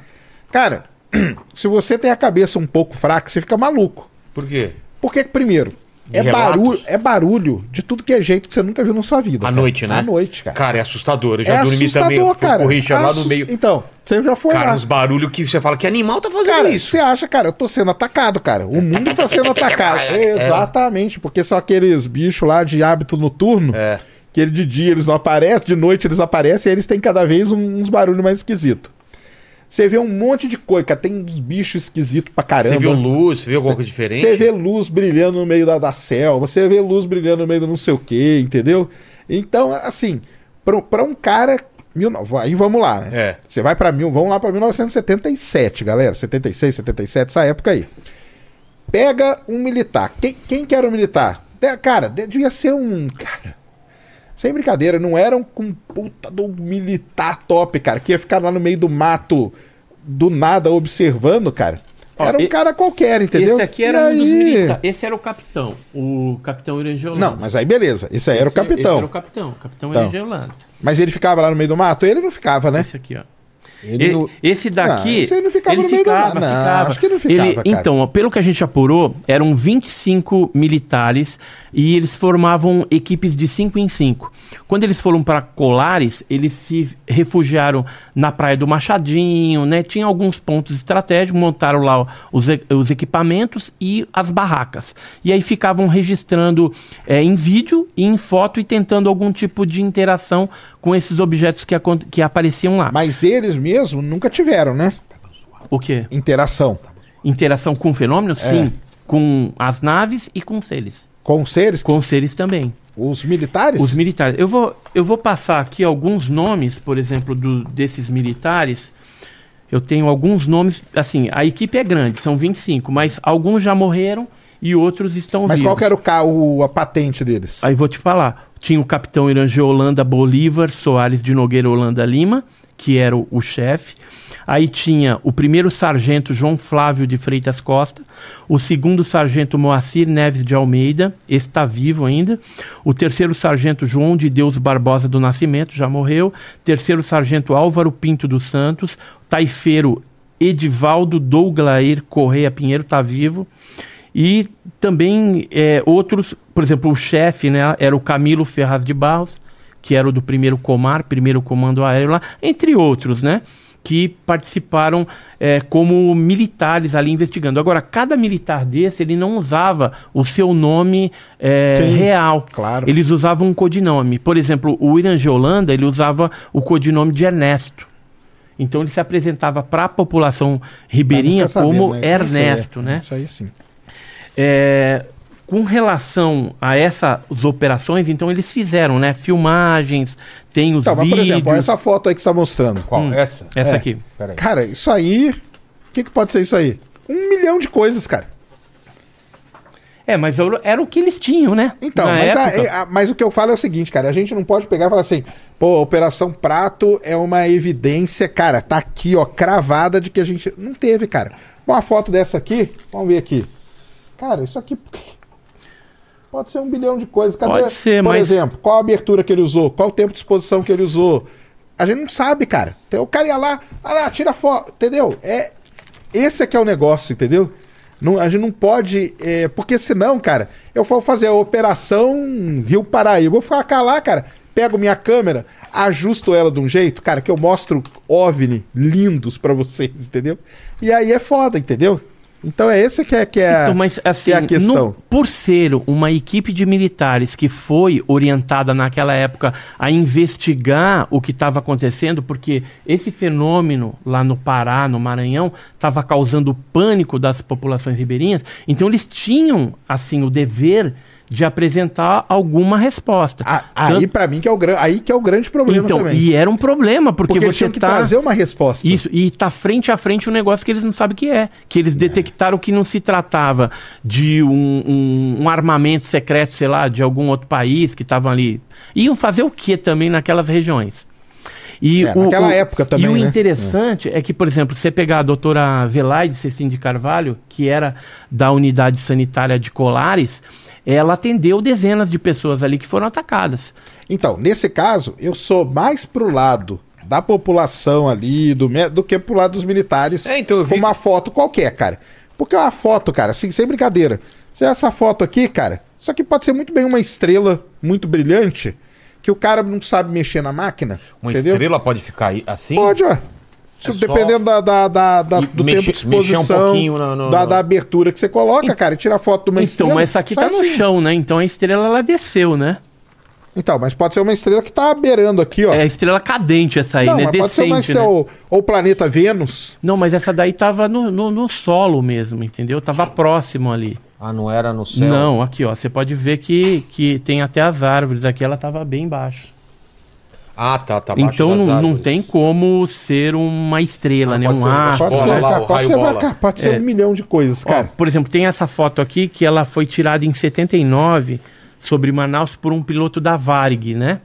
Cara, <clears throat> se você tem a cabeça um pouco fraca, você fica maluco. Por quê? Porque, primeiro, é relatos? barulho, é barulho de tudo que é jeito que você nunca viu na sua vida. À cara. noite, né? À noite, cara. Cara, é assustador. Eu já é dormi também. Fui cara. com o Richard lá no meio. Então, você já foi Cara, lá. uns barulhos que você fala que animal tá fazendo Cara, isso. você acha, cara, eu tô sendo atacado, cara. O mundo tá sendo <laughs> atacado. Exatamente, porque são aqueles bichos lá de hábito noturno. É. Que ele de dia eles não aparecem, de noite eles aparecem e eles têm cada vez uns barulhos mais esquisitos. Você vê um monte de coisa, cara. Tem uns bichos esquisitos pra caramba. Você viu luz, você viu alguma coisa diferente? Você vê luz brilhando no meio da, da selva, você vê luz brilhando no meio do não sei o que, entendeu? Então, assim, pra, pra um cara. Mil, aí vamos lá, né? É. Você vai pra mil, vamos lá pra 1977, galera. 76, 77, essa época aí. Pega um militar. Quem, quem que era o militar? Cara, de- devia ser um. Cara. Sem brincadeira, não era um, um puta do militar top, cara, que ia ficar lá no meio do mato do nada observando, cara. Era um cara qualquer, entendeu? Esse aqui era E um dos aí- militares. Esse era o capitão, o capitão Irangeolanda. Não, mas aí beleza. Esse aí era o Esse- Esse capitão. era o capitão, o capitão Então. Mas ele ficava lá no meio do mato? Ele não ficava, né? Esse aqui, ó. Ele Esse daqui. Ah, esse aí não ficava ele no meio do ficava, mato. Não, ficava. acho que não ficava, Ele- cara. Então, ó, pelo que a gente apurou, eram 25 militares e eles formavam equipes de 5 em 5. Quando eles foram para Colares, eles se refugiaram na Praia do Machadinho, né? Tinha alguns pontos estratégicos, montaram lá os, os equipamentos e as barracas. E aí ficavam registrando é, em vídeo e em foto e tentando algum tipo de interação com esses objetos que, que apareciam lá. Mas eles mesmo nunca tiveram, né? O quê? Interação Interação com fenômenos? É. Sim. Com as naves e com seres. Com seres, Com seres também. os militares. Os militares. Eu vou, eu vou passar aqui alguns nomes, por exemplo, do- desses militares. Eu tenho alguns nomes. Assim, a equipe é grande, são 25, mas alguns já morreram e outros estão Mas vivos. qual que era o, ca- o- a patente deles? Aí vou te falar. Tinha o capitão Irangê Holanda Bolívar Soares de Nogueira Holanda Lima, que era o, o chefe. Aí tinha o primeiro sargento João Flávio de Freitas Costa, o segundo sargento Moacir Neves de Almeida, esse está vivo ainda, o terceiro sargento João de Deus Barbosa do Nascimento, já morreu, terceiro sargento Álvaro Pinto dos Santos, taifeiro Edivaldo Douglair Correia Pinheiro, está vivo, e também é, outros, por exemplo, o chefe né, era o Camilo Ferraz de Barros, que era o do primeiro Comar, primeiro comando aéreo lá, entre outros, né? Que participaram é, como militares ali investigando. Agora, cada militar desse, ele não usava o seu nome é, Sim, real. claro. Eles usavam um codinome. Por exemplo, o Irangê Holanda, ele usava o codinome de Ernesto. Então ele se apresentava para a população ribeirinha nunca sabia, como né? Isso Ernesto, é. né? Isso aí sim. É, com relação a essas operações, então eles fizeram, né? Filmagens, tem os Então, mas, por vídeos. exemplo, olha essa foto aí que você tá mostrando. Qual? Essa? Essa É. aqui. Peraí. Cara, isso aí. O que, que pode ser isso aí? Um milhão de coisas, cara. É, mas eu- era o que eles tinham, né? Então, mas, a- a- mas o que eu falo é o seguinte, cara. A gente não pode pegar e falar assim, pô, a Operação Prato é uma evidência, cara, tá aqui, ó, cravada de que a gente. Não teve, cara. Uma foto dessa aqui, vamos ver aqui. Cara, isso aqui. Pode ser um bilhão de coisas. Cadê? Pode ser, Por mas- exemplo, qual a abertura que ele usou? Qual o tempo de exposição que ele usou? A gente não sabe, cara. Então, o cara ia lá, ah lá, tira foto, entendeu? É, esse é que é o negócio, entendeu? Não, a gente não pode. é, porque senão, cara, eu for fazer a operação Rio Paraíba, vou ficar lá, cara, pego minha câmera, ajusto ela de um jeito, cara, que eu mostro OVNI lindos pra vocês, entendeu? E aí é foda, entendeu? Então é esse que é, que é, Então, mas assim, que é a questão. no- por ser uma equipe de militares que foi orientada naquela época a investigar o que estava acontecendo, porque esse fenômeno lá no Pará, no Maranhão, estava causando pânico das populações ribeirinhas, então eles tinham assim o dever de apresentar alguma resposta. A- aí Tanto- pra mim que é o aí que é o grande problema então, também. e era um problema, porque, porque você tinham que tá trazer uma resposta. isso, e tá frente a frente um negócio que eles não sabem o que é. Que eles detectaram que não se tratava de um, um- um armamento secreto, sei lá, de algum outro país que estavam ali. Iam fazer o que também naquelas regiões? E É, naquela época também, E o né? interessante é. que, por exemplo, você pegar a doutora Velaide Cecim de Carvalho, que era da unidade sanitária de Colares, ela atendeu dezenas de pessoas ali que foram atacadas. Então, nesse caso, eu sou mais pro lado da população ali, do, do que pro lado dos militares É, então eu vi- com uma foto qualquer, cara. Porque uma foto, cara, assim, sem brincadeira. Essa foto aqui, cara, isso aqui pode ser muito bem uma estrela muito brilhante que o cara não sabe mexer na máquina. Uma entendeu? estrela pode ficar aí assim? Pode, ó. É só- Dependendo da, da, da- da- E do mexer- tempo de mexer um exposição, pouquinho no- no- da, no- da abertura que você coloca, cara, e tira foto de uma Então, estrela. mas essa aqui só tá no assim. chão, né? Então a estrela ela desceu, né? Então, mas pode ser uma estrela que tá beirando aqui, ó. É a estrela cadente essa aí, não, né? mas pode ser uma estrela, né? ou, ou o planeta Vênus. Não, mas essa daí tava no, no, no solo mesmo, entendeu? Tava próximo ali. Ah, não era no céu? Não, aqui, ó. Você pode ver que, que tem até as árvores. Aqui ela tava bem baixa. Ah, tá, tá então não, não tem como ser uma estrela, Ah, né? pode Um ser, astro. Pode bola ser, lá, pode ser, bola. cara, pode ser É. um milhão de coisas, Ó, cara. por exemplo, tem essa foto aqui que ela foi tirada em 79 sobre Manaus por um piloto da Varig, né?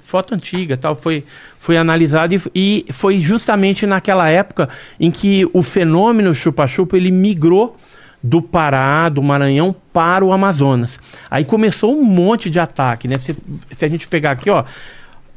Foto antiga, tal, foi, foi analisada e, e foi justamente naquela época em que o fenômeno chupa-chupa ele migrou do Pará, do Maranhão para o Amazonas. Aí começou um monte de ataque, né? Se, se a gente pegar aqui, ó,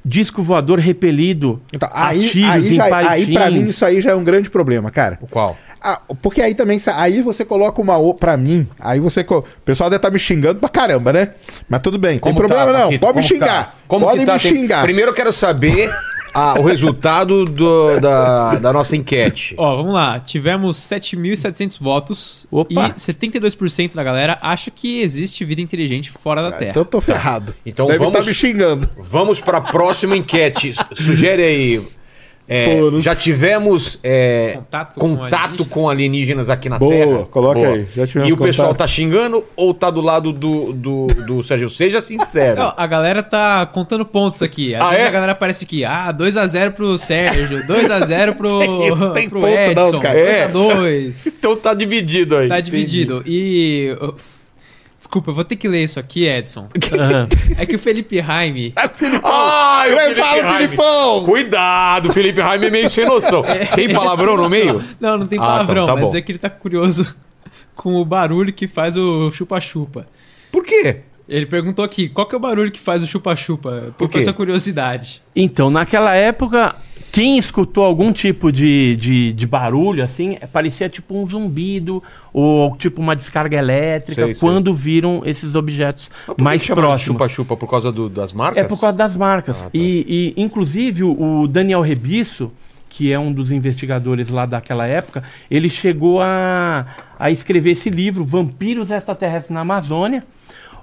disco voador repelido Então, aí, tiros aí, em já, aí pra mim isso aí já é um grande problema, cara. O qual? Ah, porque aí também, aí você coloca uma o pra mim, aí você, o pessoal deve estar me xingando pra caramba, né? Mas tudo bem, tem problema não, Paquito? pode me Como tá? xingar, Como pode que tá? me Tem- xingar. Primeiro eu quero saber ah, o resultado do- da, da nossa enquete. Ó, vamos lá. Tivemos 7.700 votos Opa. e 72% da galera acha que existe vida inteligente fora da Terra. Então eu tô ferrado. Então deve vamos- estar me xingando. Vamos para a próxima enquete. Sugere aí. É, já tivemos é, Contato com contato alienígenas? com alienígenas aqui na Boa, Terra. coloca aí, já tivemos e o pessoal tá xingando ou tá do lado do, do, do Sérgio? Seja sincero. Não, a galera tá contando pontos aqui. Às Ah, vezes é? a galera parece que, ah, 2x0 pro Sérgio, 2x0 pro, Tem <laughs> isso, tem pro ponto não, Edson, cara. É. 2x2. <laughs> Então tá dividido aí. Tá dividido. E. Desculpa, eu vou ter que ler isso aqui, Edson. Aham. <laughs> É que o Felipe Raime. Ah, Filipão! Ai, o Felipe fala, Raime. Filipão! Cuidado, Felipe Raime é meio sem noção. <laughs> Tem palavrão no meio? Não, não tem Ah, palavrão, tá, tá mas bom. é que ele tá curioso <laughs> com o barulho que faz o chupa-chupa. Por quê? Ele perguntou aqui, qual que é o barulho que faz o chupa-chupa? Por essa curiosidade. Então, naquela época, quem escutou algum tipo de, de, de barulho, assim, é, parecia tipo um zumbido ou tipo uma descarga elétrica Sei, sei. quando viram esses objetos Mas por que mais de próximos. Chupa-chupa por causa do- das marcas? É por causa das marcas. Ah, tá. e, e, inclusive, o o Daniel Rebisso, que é um dos investigadores lá daquela época, ele chegou a, a escrever esse livro, Vampiros Extraterrestres na Amazônia,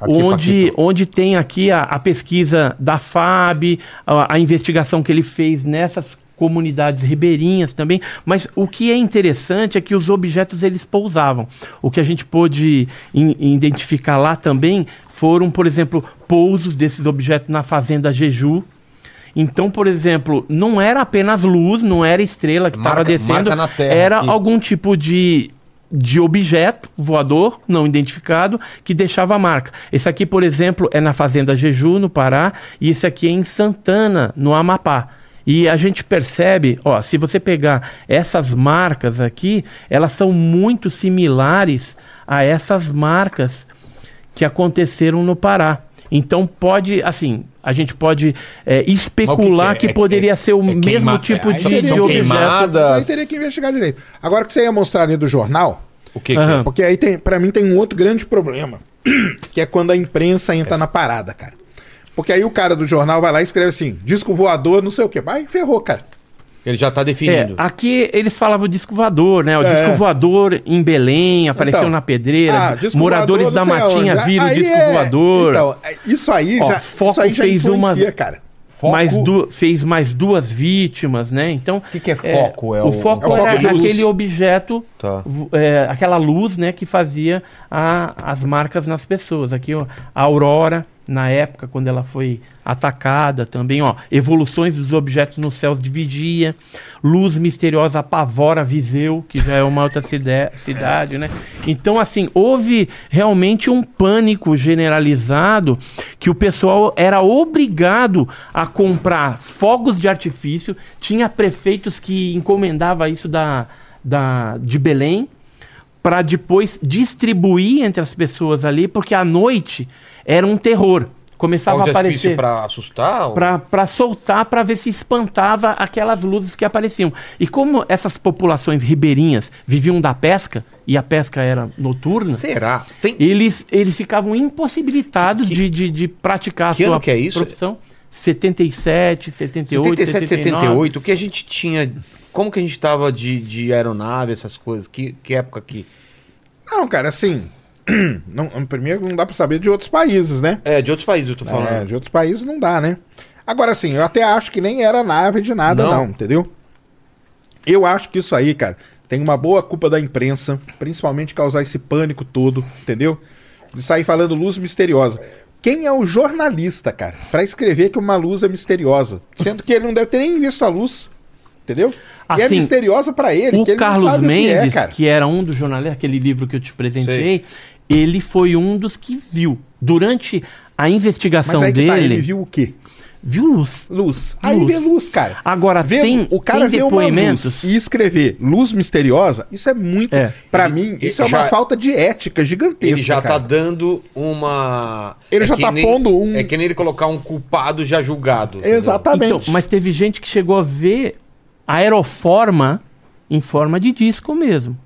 Aqui, onde, Paquito. onde tem aqui a, a pesquisa da FAB, a, a investigação que ele fez nessas comunidades ribeirinhas também, mas o que é interessante é que os objetos eles pousavam. O que a gente pôde in- identificar lá também foram, por exemplo, pousos desses objetos na fazenda Jeju. Então, por exemplo, não era apenas luz, não era estrela que estava descendo, marca na terra era algum tipo de, de objeto voador não identificado que deixava a marca. Esse aqui, por exemplo, é na fazenda Jeju, no Pará, e esse aqui é em Santana, no Amapá. E a gente percebe, ó, se você pegar essas marcas aqui, elas são muito similares a essas marcas que aconteceram no Pará. Então pode, assim, a gente pode é, especular Mas o que que, que é? É- poderia é- ser o é mesmo queima- tipo é, de, de objeto. queimadas. Aí teria que investigar direito. Agora o que você ia mostrar ali do jornal, O que, que Aham. é? porque aí tem, pra mim tem um outro grande problema, <clears throat> que é quando a imprensa entra na parada, cara. Porque aí o cara do jornal vai lá e escreve assim, disco voador, não sei o quê. Aí ferrou, cara. Ele já tá É, definindo. aqui eles falavam disco voador, né? O É. disco voador em Belém, apareceu Então, na pedreira. ah, moradores voador, da Matinha aonde. viram o Aí disco é- voador. Então, é- isso aí Ó, já, Foco isso aí já fez uma- cara. Foco- mais du- fez mais duas vítimas, né? Então. O que, que é foco? É, o, foco é o foco era luz. aquele objeto, Tá. é, aquela luz, né, que fazia a- as marcas nas pessoas. Aqui, ó, a aurora, na época, quando ela foi atacada também, ó, evoluções dos objetos no céu de vigia, luz misteriosa apavora Viseu, que já é uma outra cidade, né? Então, assim, houve realmente um pânico generalizado que o pessoal era obrigado a comprar fogos de artifício, tinha prefeitos que encomendava isso da, da, de Belém, para depois distribuir entre as pessoas ali, porque à noite era um terror. Começava a aparecer pra assustar? ou- para para soltar para ver se espantava aquelas luzes que apareciam. E como essas populações ribeirinhas viviam da pesca e a pesca era noturna, Será? Tem... eles, eles ficavam impossibilitados Que- de, de, de praticar a que sua ano que é isso? profissão. 77, 78, 77, 79. 78, o que a gente tinha. Como que a gente tava de, de aeronave, essas coisas? Que, que época que. Não, cara, assim. <clears throat> Não, primeiro não dá pra saber de outros países, né? É, de outros países eu tô falando. É, de outros países não dá, né? Agora, assim, eu até acho que nem era nave de nada, Não? não, entendeu? Eu acho que isso aí, cara, tem uma boa culpa da imprensa, principalmente causar esse pânico todo, entendeu? De sair falando luz misteriosa. Quem é o jornalista, cara, pra escrever que uma luz é misteriosa? Sendo que ele não deve ter nem visto a luz, entendeu? e é Assim, misteriosa pra ele, O que ele não Carlos sabe o que é, Mendes, cara. que era um dos jornalistas, aquele livro que eu te presenteei, ele foi um dos que viu. Durante a investigação Mas aí que dele, tá, ele viu o quê? viu luz. Luz. Aí Luz. vê luz, cara. Agora, Ver tem, o cara tem ver uma depoimentos... luz e escrever luz misteriosa, isso é muito. É. Pra Ele- mim, ele isso é já- uma falta de ética gigantesca. Ele já cara. tá dando uma. Ele já que tá nem- pondo um- É que nem ele colocar um culpado já julgado. entendeu? Exatamente. Então, mas teve gente que chegou a ver aeroforma em forma de disco mesmo.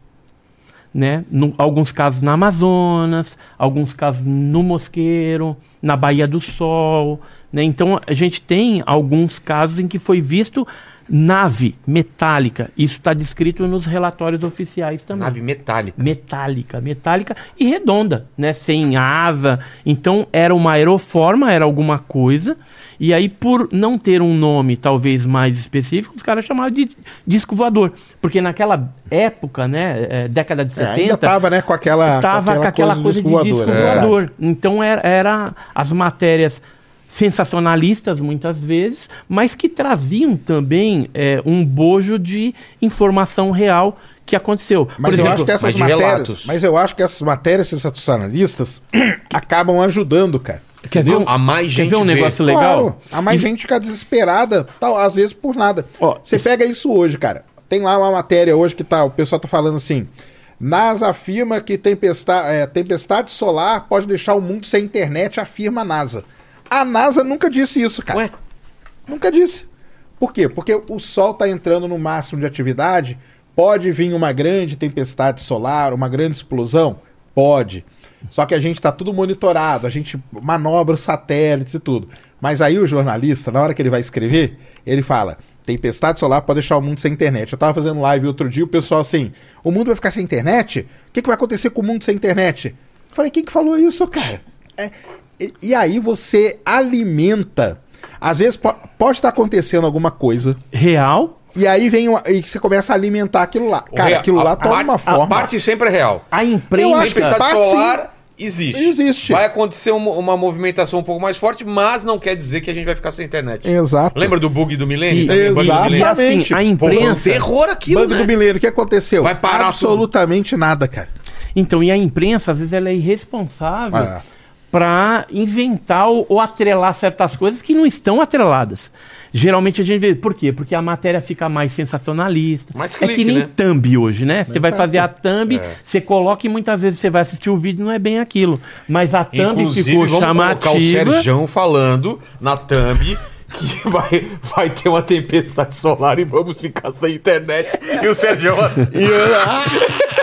Né? Num- alguns casos na Amazonas, alguns casos no Mosqueiro, na Baía do Sol. Né? Então a gente tem alguns casos em que foi visto nave metálica. Isso está descrito nos relatórios oficiais também Nave metálica. metálica, metálica e redonda, né? Sem asa. Então era uma aeroforma, era alguma coisa. E aí, por não ter um nome talvez mais específico, os caras chamavam de disco voador. Porque naquela época, né? é, década de É, 70. ainda tava, né, com aquela, Tava com aquela coisa, do de disco é voador. Então era, era as matérias sensacionalistas muitas vezes, mas que traziam também é, um bojo de informação real que aconteceu. Mas eu acho que essas mas matérias. relatos. Mas eu acho que essas matérias sensacionalistas <clears throat> acabam ajudando, cara. Quer ver um, A mais quer gente ver um vê. negócio legal? Claro, a mais gente fica desesperada, tal, às vezes por nada. Ó, Você isso- pega isso hoje, cara. Tem lá uma matéria hoje que tá, o pessoal tá falando assim. NASA afirma que tempestade, é, tempestade solar pode deixar o mundo sem internet, afirma a NASA. A NASA nunca disse isso, cara. Ué? Nunca disse. Por quê? Porque o Sol está entrando no máximo de atividade. Pode vir uma grande tempestade solar, uma grande explosão? Pode. Só que a gente está tudo monitorado, a gente manobra os satélites e tudo. Mas aí o jornalista, na hora que ele vai escrever, ele fala: tempestade solar pode deixar o mundo sem internet. Eu tava fazendo live outro dia, o pessoal assim: o mundo vai ficar sem internet? O que, que vai acontecer com o mundo sem internet? Eu falei: quem que falou isso, cara? É, e, e aí você alimenta. Às vezes po- pode estar acontecendo alguma coisa, Real, e aí vem uma, e você começa a alimentar aquilo lá. Cara, Real- aquilo lá a toma parte- uma forma. A parte sempre é real. a Eu imprensa. acho que Tempestade parte, solar existe. Existe. Vai acontecer uma, uma movimentação um pouco mais forte, mas não quer dizer que a gente vai ficar sem internet. Exato. Lembra do bug do milênio? E, também? Bug do Exato. e milênio? assim, Exatamente. a Pô, foi um imprensa. terror aquilo, Bug né? do milênio, o que aconteceu? Vai parar Absolutamente nada, cara. Então, e a imprensa, às vezes, ela é irresponsável Ah. Para inventar ou, ou atrelar certas coisas que não estão atreladas. Geralmente a gente vê. Por quê? Porque a matéria fica mais sensacionalista. Mais é clique, que nem né? thumb hoje, né? Você vai Exato. fazer a thumb, É. você coloca e muitas vezes você vai assistir o vídeo não é bem aquilo. Mas a thumb Inclusive, ficou vamos colocar o chamativa. Serjão falando na thumb que vai, vai ter uma tempestade solar e vamos ficar sem internet. E o Serjão... E eu, ah,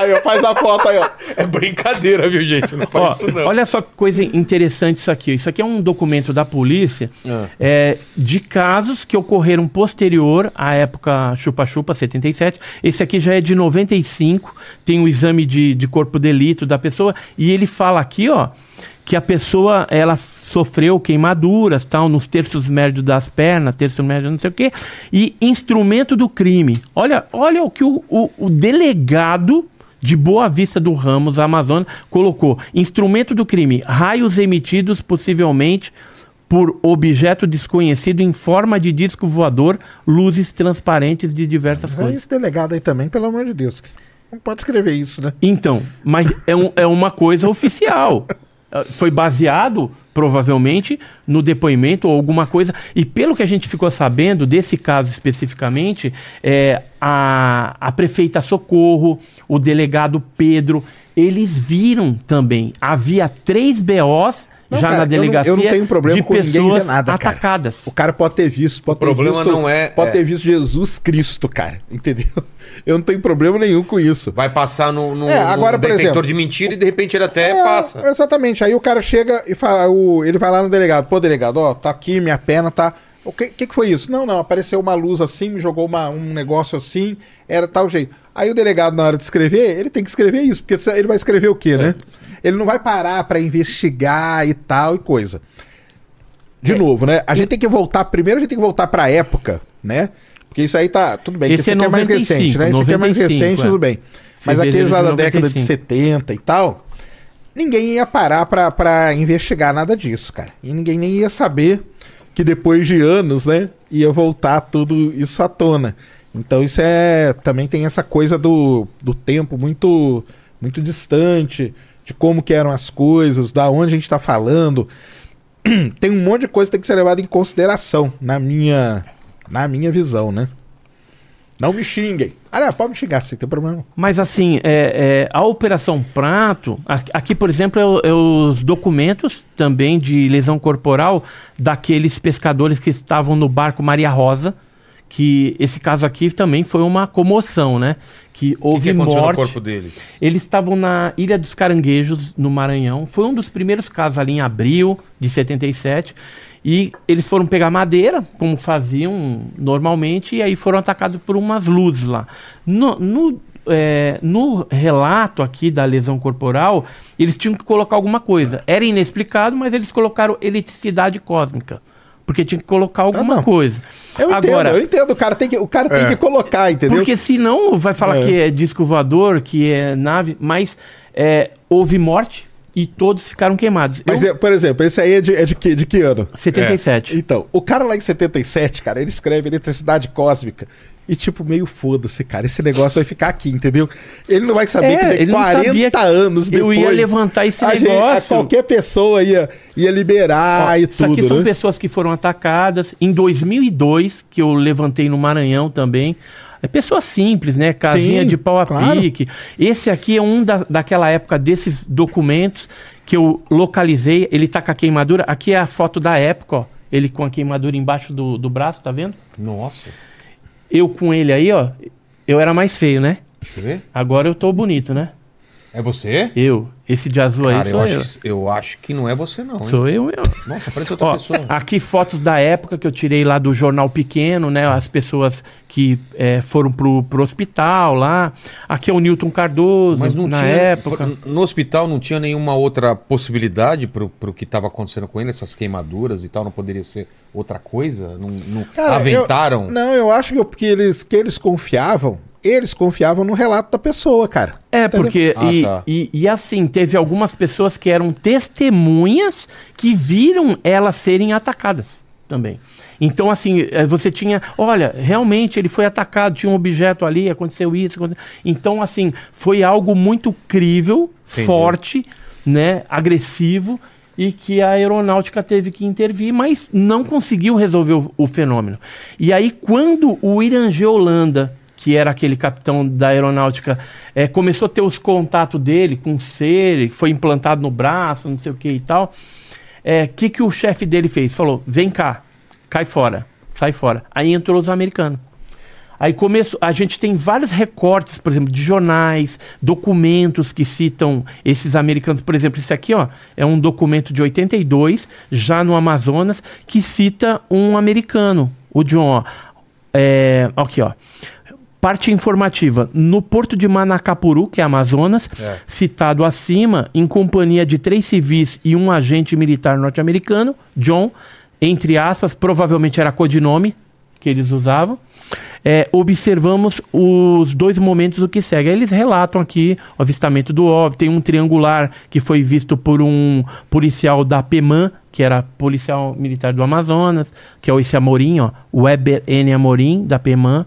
aí, ó, faz a foto aí, ó. É brincadeira, viu, gente? Não Ó, faz isso, não. olha só que coisa interessante isso aqui. Isso aqui é um documento da polícia Ah. é, de casos que ocorreram posterior à época chupa-chupa 77. Esse aqui já é de 95, tem o exame de, de corpo de delito da pessoa e ele fala aqui, ó, que a pessoa ela sofreu queimaduras, tal, nos terços médios das pernas, terço médio não sei o quê, e instrumento do crime. Olha, olha o que o, o, o delegado de Boa Vista do Ramos, Amazonas, colocou instrumento do crime, raios emitidos possivelmente por objeto desconhecido em forma de disco voador, luzes transparentes de diversas Aí, cores. esse delegado aí também, pelo amor de Deus. Não pode escrever isso, né? Então, mas é, um- é uma coisa oficial. <laughs> Eh, Foi baseado, provavelmente, no depoimento ou alguma coisa. E pelo que a gente ficou sabendo desse caso especificamente, é, a, a prefeita Socorro, o delegado Pedro, eles viram também. Havia três BOs Não, já cara, na eu não- delegacia eu não tenho problema de com ninguém ver pessoas nada, cara. atacadas. O cara pode ter visto, pode O ter problema visto, não é- pode é. ter visto Jesus Cristo, cara, entendeu? Eu não tenho problema nenhum com isso. Vai passar no, no, É, agora, no detector exemplo- de mentira e de repente ele até É, passa. Exatamente. Aí o cara chega e fala, o, ele vai lá no delegado, pô, delegado, ó, tá aqui, minha perna tá. O que, que, que foi isso? Não, não, apareceu uma luz assim, me jogou uma- um negócio assim, era tal jeito. Aí o delegado, na hora de escrever, ele tem que escrever isso, porque ele vai escrever o quê, né? Ele não vai parar pra investigar e tal e coisa. De É. novo, né? A gente tem que voltar. Primeiro a gente tem que voltar pra época, né? Porque isso aí tá. Tudo bem, que Esse esse é aqui é mais 95, recente, né? Esse aqui é mais 95, recente, é. tudo bem. Mas aqueles lá da década de 95. 70 e tal, ninguém ia parar pra, pra investigar nada disso, cara. E ninguém nem ia saber que depois de anos, né, ia voltar tudo isso à tona. Então isso é. Também tem essa coisa do, do tempo muito, muito distante, de como que eram as coisas, da onde a gente tá falando. <clears throat> tem um monte de coisa que tem que ser levada em consideração, na minha, na minha visão, né? Não me xinguem. Não, pode me xingar, sem ter problema. Mas assim, é, é, a Operação Prato, aqui, por exemplo, é, é os documentos também de lesão corporal daqueles pescadores que estavam no barco Maria Rosa, que esse caso aqui também foi uma comoção, né? Que que, houve que aconteceu morte. no corpo deles? Eles estavam na Ilha dos Caranguejos, no Maranhão. Foi um dos primeiros casos ali em abril de 77. E eles foram pegar madeira, como faziam normalmente, e aí foram atacados por umas luzes lá. No, no, é, no relato aqui da lesão corporal, eles tinham que colocar alguma coisa. Era inexplicado, mas eles colocaram eletricidade cósmica. Porque tinha que colocar alguma não. coisa. Eu entendo, eu entendo. O cara tem que, o cara tem É. que colocar, entendeu? Porque senão vai falar É. que é disco voador, que é nave, mas é, houve morte e todos ficaram queimados. Mas, Eu- é, por exemplo, esse aí é de, é de, que, de que ano? 77. Então, o cara lá em 77, cara, ele escreve eletricidade cósmica. E, tipo, meio foda-se, cara. Esse negócio vai ficar aqui, entendeu? Ele não vai saber É, que não 40 sabia que anos eu depois. ia levantar esse a gente- a negócio. qualquer pessoa ia, ia liberar Ó, e isso aqui tudo, são né? pessoas que foram atacadas. Em 2002, que eu levantei no Maranhão também. É pessoa simples, né? Casinha Sim, de pau a claro. pique. Esse aqui é um da, daquela época desses documentos que eu localizei. Ele tá com a queimadura. Aqui é a foto da época, ó. Ele com a queimadura embaixo do, do braço, tá vendo? Nossa. Eu com ele aí, ó. Eu era mais feio, né? Deixa eu ver. Agora eu tô bonito, né? É você? Eu. Esse de azul aí Cara, eu sou eu. acho, eu acho que não é você, não. hein? Sou eu, eu. Nossa, parece outra Ó, pessoa. aqui fotos da época que eu tirei lá do jornal pequeno, né? As pessoas que é, foram pro, pro hospital lá. Aqui é o Newton Cardoso, Mas não na tinha. época. No hospital não tinha nenhuma outra possibilidade pro, pro que estava acontecendo com ele, essas queimaduras e tal? Não poderia ser outra coisa? Não, não Cara, aventaram? eu- não, eu acho que, eu- que eles, que eles confiavam, eles confiavam no relato da pessoa, cara. É, Entendeu? porque. Ah, e, tá. e, e assim, teve algumas pessoas que eram testemunhas que viram elas serem atacadas também. Então, assim, eh, você tinha. Olha, realmente ele foi atacado, tinha um objeto ali, aconteceu isso. aconte- Então, assim, foi algo muito crível, Entendi. forte, né? Agressivo. E que a aeronáutica teve que intervir, mas não conseguiu resolver o, o fenômeno. E aí, quando o Irangê Holanda, que era aquele capitão da aeronáutica, eh, começou a ter os contatos dele com ser, foi implantado no braço, não sei o que e tal. O que, que o chefe dele fez? Falou: vem cá, cai fora, sai fora. Aí entrou os americanos. Aí começou, a gente tem vários recortes, por exemplo, de jornais, documentos que citam esses americanos. Por exemplo, esse aqui, ó, é um documento de 82, já no Amazonas, que cita um americano, o John. Ó. É, aqui, ó. Parte informativa. No porto de Manacapuru, que é Amazonas, É. citado acima, em companhia de três civis e um agente militar norte-americano, John, entre aspas, provavelmente era codinome que eles usavam. É, observamos os dois momentos do que segue. Eles relatam aqui o avistamento do OVNI. Tem um triangular que foi visto por um policial da PEMAN, que era policial militar do Amazonas, que é esse Amorim, ó, Weber N. Amorim, da PEMAN,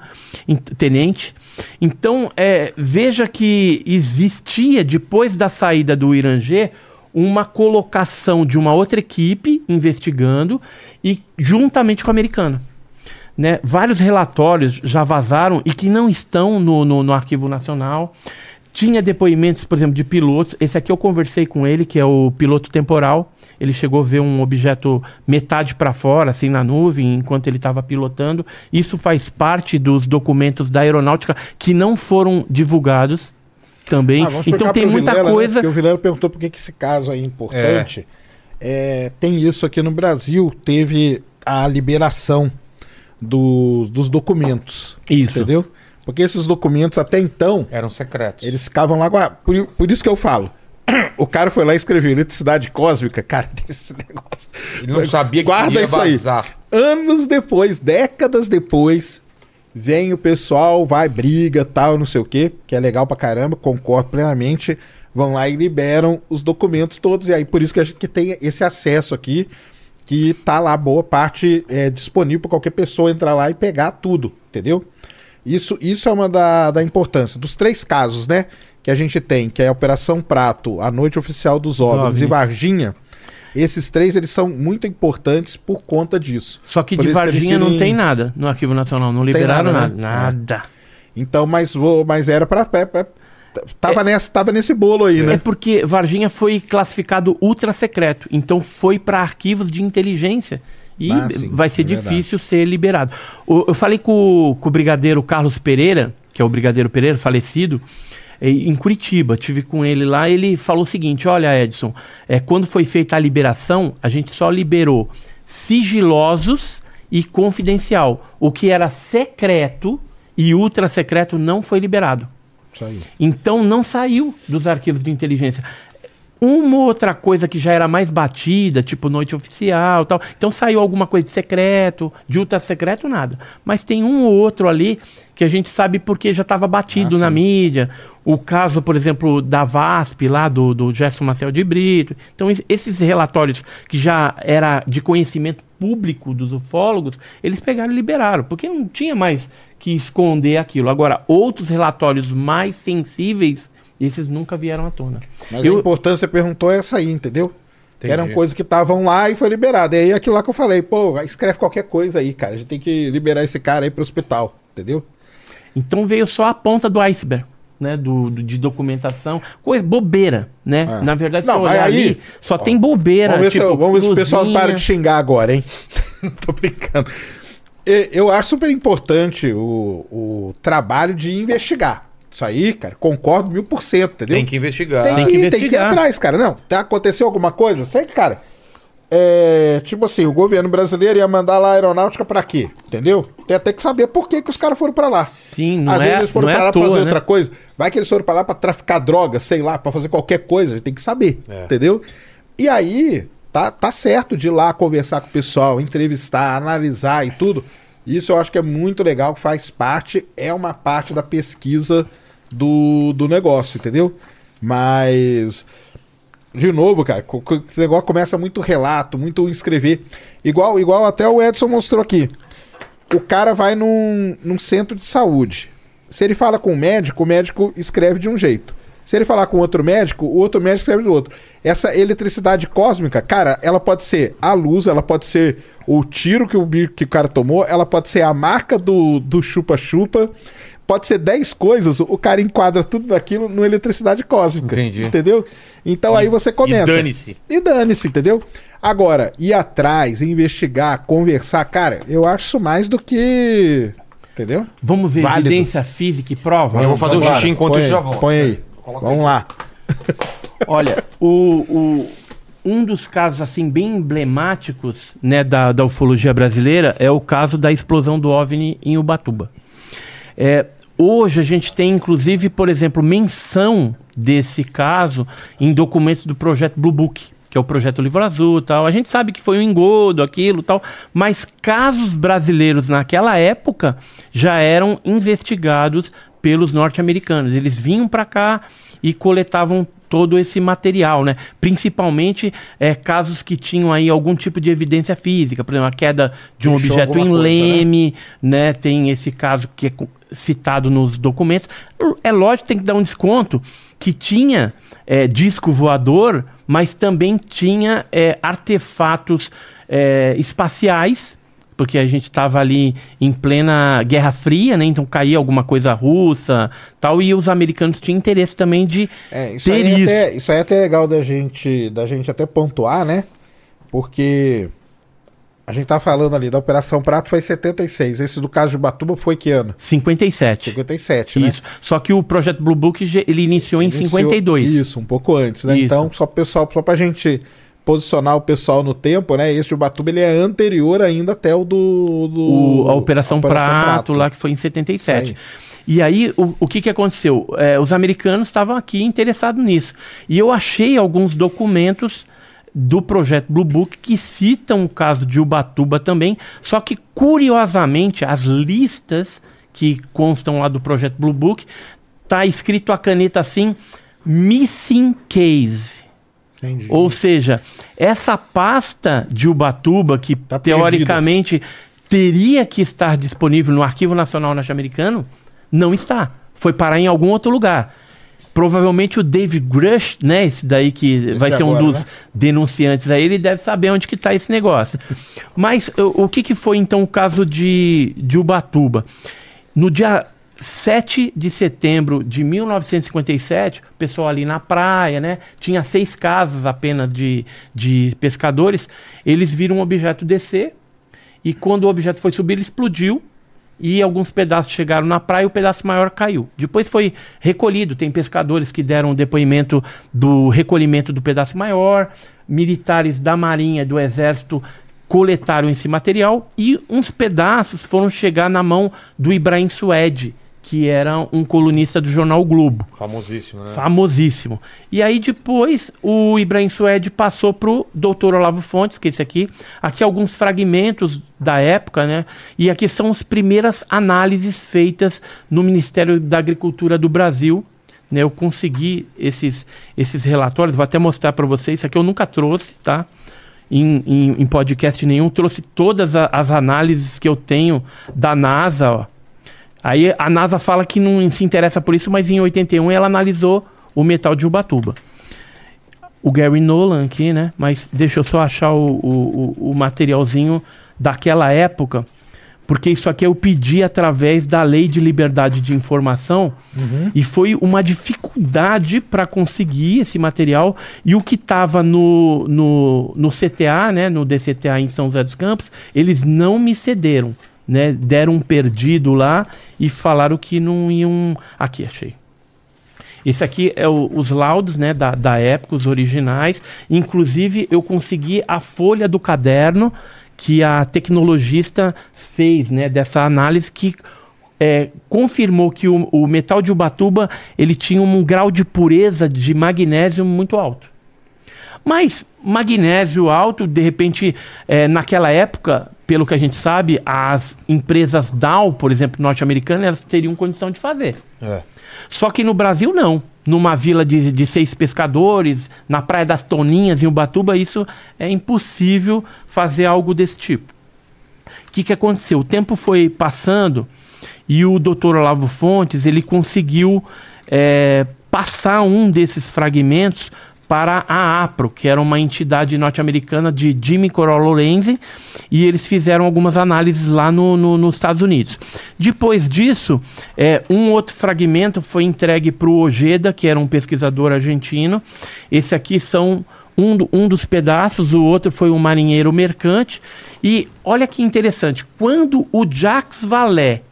tenente. Então, é, veja que existia, depois da saída do Irangê, uma colocação de uma outra equipe investigando e juntamente com o americano né, vários relatórios já vazaram e que não estão no, no, no Arquivo Nacional. Tinha depoimentos, por exemplo, de pilotos. Esse aqui eu conversei com ele, que é o piloto temporal. Ele chegou a ver um objeto metade para fora, assim, na nuvem, enquanto ele estava pilotando. Isso faz parte dos documentos da aeronáutica que não foram divulgados também. Ah, vamos então tem muita Vilela, né? coisa. Porque o Vilela perguntou por que esse caso aí é importante. É, tem isso aqui no Brasil, teve a liberação dos, dos documentos. Isso. Entendeu? Porque esses documentos até então, Eram secretos. eles ficavam lá. Por, por isso que eu falo. <clears throat> O cara foi lá e escreveu eletricidade cósmica. <laughs> Cara, esse negócio. Ele não sabia que Guarda isso aí. vazar. Anos depois, décadas depois, vem o pessoal, vai, briga, tal, não sei o quê, que é legal pra caramba, concordo plenamente. Vão lá e liberam os documentos todos. E aí, por isso que a gente tem esse acesso aqui, que tá lá, boa parte é, disponível para qualquer pessoa entrar lá e pegar tudo, entendeu? Isso, isso é uma da, da importância. Dos três casos, né, que a gente tem, que é a Operação Prato, a Noite Oficial dos OVNIs. e Varginha, esses três eles são muito importantes por conta disso. Só que Por de Varginha não tem nada no Arquivo Nacional. Não liberaram nada, nada. né? Nada. Então, mas, mas era pra. Tava, nessa, tava nesse bolo aí, É né? porque Varginha foi classificado ultra secreto, então foi para arquivos de inteligência e Ah, sim, vai ser é difícil ser liberado. O- eu falei com, o- com o brigadeiro Carlos Pereira, que é o brigadeiro Pereira, falecido, em Curitiba. Tive com ele lá. Ele falou o seguinte: Olha, Edson, é, quando foi feita a liberação, a gente só liberou sigilosos e confidencial. O que era secreto e ultra secreto não foi liberado. Aí. Então não saiu dos arquivos de inteligência. Uma outra coisa que já era mais batida, tipo noite oficial tal. Então saiu alguma coisa de secreto, de ultra secreto, nada. Mas tem um ou outro ali que a gente sabe porque já estava batido Ah, na mídia. O caso, por exemplo, da VASP, lá do, do Gerson Marcel de Brito. Então, es- esses relatórios que já era de conhecimento público dos ufólogos, eles pegaram e liberaram, porque não tinha mais que esconder aquilo. Agora, outros relatórios mais sensíveis, esses nunca vieram à tona. Mas Eu- a importância, você perguntou, é essa aí, entendeu? Entendi. Eram coisas que estavam lá e foi liberado. E aí aquilo lá que eu falei, pô, escreve qualquer coisa aí, cara. A gente tem que liberar esse cara aí pro hospital, entendeu? Então veio só a ponta do iceberg. Né, do, do- de documentação, coisa bobeira, né? É. Na verdade, Não, se aí- ali, só ó, tem bobeira. Vamos ver, se, tipo, eu- vamos ver se o pessoal para de xingar agora, hein? <laughs> Tô brincando. Eu acho super importante o, o trabalho de investigar. Isso aí, cara, concordo mil por cento, entendeu? Tem que investigar. Tem, Tem que, que tem que ir investigar. atrás, cara. Não, tá, aconteceu alguma coisa? Sei que, cara. É, tipo assim, o governo brasileiro ia mandar lá a aeronáutica pra quê? Entendeu? Tem até que saber por que, que os caras foram pra lá. Sim, não Às é, vezes eles foram não é pra lá pra fazer toa, outra né? coisa. Vai que eles foram pra lá pra traficar droga, sei lá, pra fazer qualquer coisa. A gente tem que saber, É. entendeu? E aí, tá, tá certo de ir lá conversar com o pessoal, entrevistar, analisar e tudo. Isso eu acho que é muito legal, faz parte, é uma parte da pesquisa do, do negócio, entendeu? Mas de novo, cara, esse negócio começa muito relato, muito escrever. Igual, igual até o Edson mostrou aqui. O cara vai num, num centro de saúde. Se ele fala com o médico, o médico escreve de um jeito. Se ele falar com outro médico, o outro médico escreve do outro. Essa eletricidade cósmica, cara, ela pode ser a luz, ela pode ser o tiro que o, que o cara tomou, ela pode ser a marca do chupa-chupa, pode ser 10 coisas, o cara enquadra tudo daquilo no eletricidade cósmica. Entendi. Entendeu? Então aí você começa. E dane-se. E dane-se, entendeu? Agora, ir atrás, investigar, conversar, cara, eu acho isso mais do que. Entendeu? Vamos ver Válido. evidência física e prova? Eu vou fazer o Vambora, xixi enquanto isso aí, já volta. Põe aí. Vamos lá. Olha, o, o- um dos casos assim bem emblemáticos né, da, da ufologia brasileira é o caso da explosão do OVNI em Ubatuba. É, hoje a gente tem, inclusive, por exemplo, menção desse caso em documentos do projeto Blue Book, que é o projeto Livro Azul tal. A gente sabe que foi um engodo, aquilo tal, mas casos brasileiros naquela época já eram investigados pelos norte-americanos. Eles vinham para cá e coletavam todo esse material, né? Principalmente é, casos que tinham aí algum tipo de evidência física, por exemplo, a queda de um Deixou objeto em coisa, né? leme, né? Tem esse caso que é citado nos documentos. É lógico, tem que dar um desconto que tinha é, disco voador, mas também tinha é, artefatos é, espaciais porque a gente estava ali em plena Guerra Fria, né? Então caía alguma coisa russa, tal, e os americanos tinham interesse também de É, isso ter é isso. até, isso aí é até legal da gente, da gente até pontuar, né? Porque a gente tá falando ali da Operação Prato foi em 76. Esse do caso de Ubatuba foi que ano? 57. 57, né? Isso. Só que o projeto Blue Book ele iniciou em Iniciou- 52. Isso, um pouco antes, né? Isso. Então, só pessoal, só pra gente posicionar o pessoal no tempo, né? Esse de Ubatuba ele é anterior ainda até o do. do O- a Operação, Prato, lá que foi em 77. Isso E aí, o, o que, que aconteceu? É, os americanos estavam aqui interessados nisso. E eu achei alguns documentos do projeto Blue Book que citam o caso de Ubatuba também, só que, curiosamente, as listas que constam lá do projeto Blue Book, tá escrito a caneta assim, Missing Case. Entendi. Ou seja, essa pasta de Ubatuba, que Tá teoricamente teria que estar disponível no Arquivo Nacional Norte-Americano, não está. Foi parar em algum outro lugar. Provavelmente o Dave Grush, né, esse daí que vai ser agora, um dos né? denunciantes aí, ele deve saber onde que está esse negócio. Mas o, o que, que foi então o caso de, de Ubatuba? No dia 7 de setembro de 1957, o pessoal ali na praia, né? Tinha seis casas apenas de, de pescadores. Eles viram um objeto descer e quando o objeto foi subir, ele explodiu e alguns pedaços chegaram na praia e o pedaço maior caiu. Depois foi recolhido. Tem pescadores que deram depoimento do recolhimento do pedaço maior, militares da Marinha, do Exército coletaram esse material e uns pedaços foram chegar na mão do Ibrahim Suede, que era um colunista do jornal o Globo Famosíssimo, né? famosíssimo. E aí depois o Ibrahim Suede passou pro Dr. Olavo Fontes, que é esse aqui. Aqui alguns fragmentos da época, né? E aqui são as primeiras análises feitas no Ministério da Agricultura do Brasil. Né? Eu consegui esses, esses relatórios, vou até mostrar para vocês. Isso aqui eu nunca trouxe, tá? Em, em, em podcast nenhum, trouxe todas a- as análises que eu tenho da NASA, ó. Aí a NASA fala que não se interessa por isso, mas em 81 ela analisou o metal de Ubatuba. O Gary Nolan aqui, né? Mas deixa eu só achar o, o, o- materialzinho daquela época, porque isso aqui eu pedi através da Lei de Liberdade de Informação e foi uma dificuldade para conseguir esse material. E o que estava no, no, no CTA, né? No DCTA em São José dos Campos, eles não me cederam né, deram um perdido lá e falaram que não iam. Aqui, achei. Esse aqui é o- os laudos né, da, da época, os originais. Inclusive, eu consegui a folha do caderno que a tecnologista fez né, dessa análise que é, confirmou que o, o metal de Ubatuba ele tinha um grau de pureza de magnésio muito alto. Mas magnésio alto, de repente, eh, naquela época, pelo que a gente sabe, as empresas Dow, por exemplo, norte-americanas, elas teriam condição de fazer. É. Só que no Brasil não. Numa vila de, de seis pescadores, na Praia das Toninhas, em Ubatuba, isso é impossível fazer algo desse tipo. O que, que aconteceu? O tempo foi passando e o doutor Olavo Fontes ele conseguiu eh, passar um desses fragmentos para a APRO, que era uma entidade norte-americana de Jimmy Corol Lorenzi, e eles fizeram algumas análises lá no, no- nos Estados Unidos. Depois disso, eh, um outro fragmento foi entregue para o Ojeda, que era um pesquisador argentino. Esse aqui são um, um dos pedaços, o outro foi um marinheiro mercante. E olha que interessante, quando o Jacques Vallée,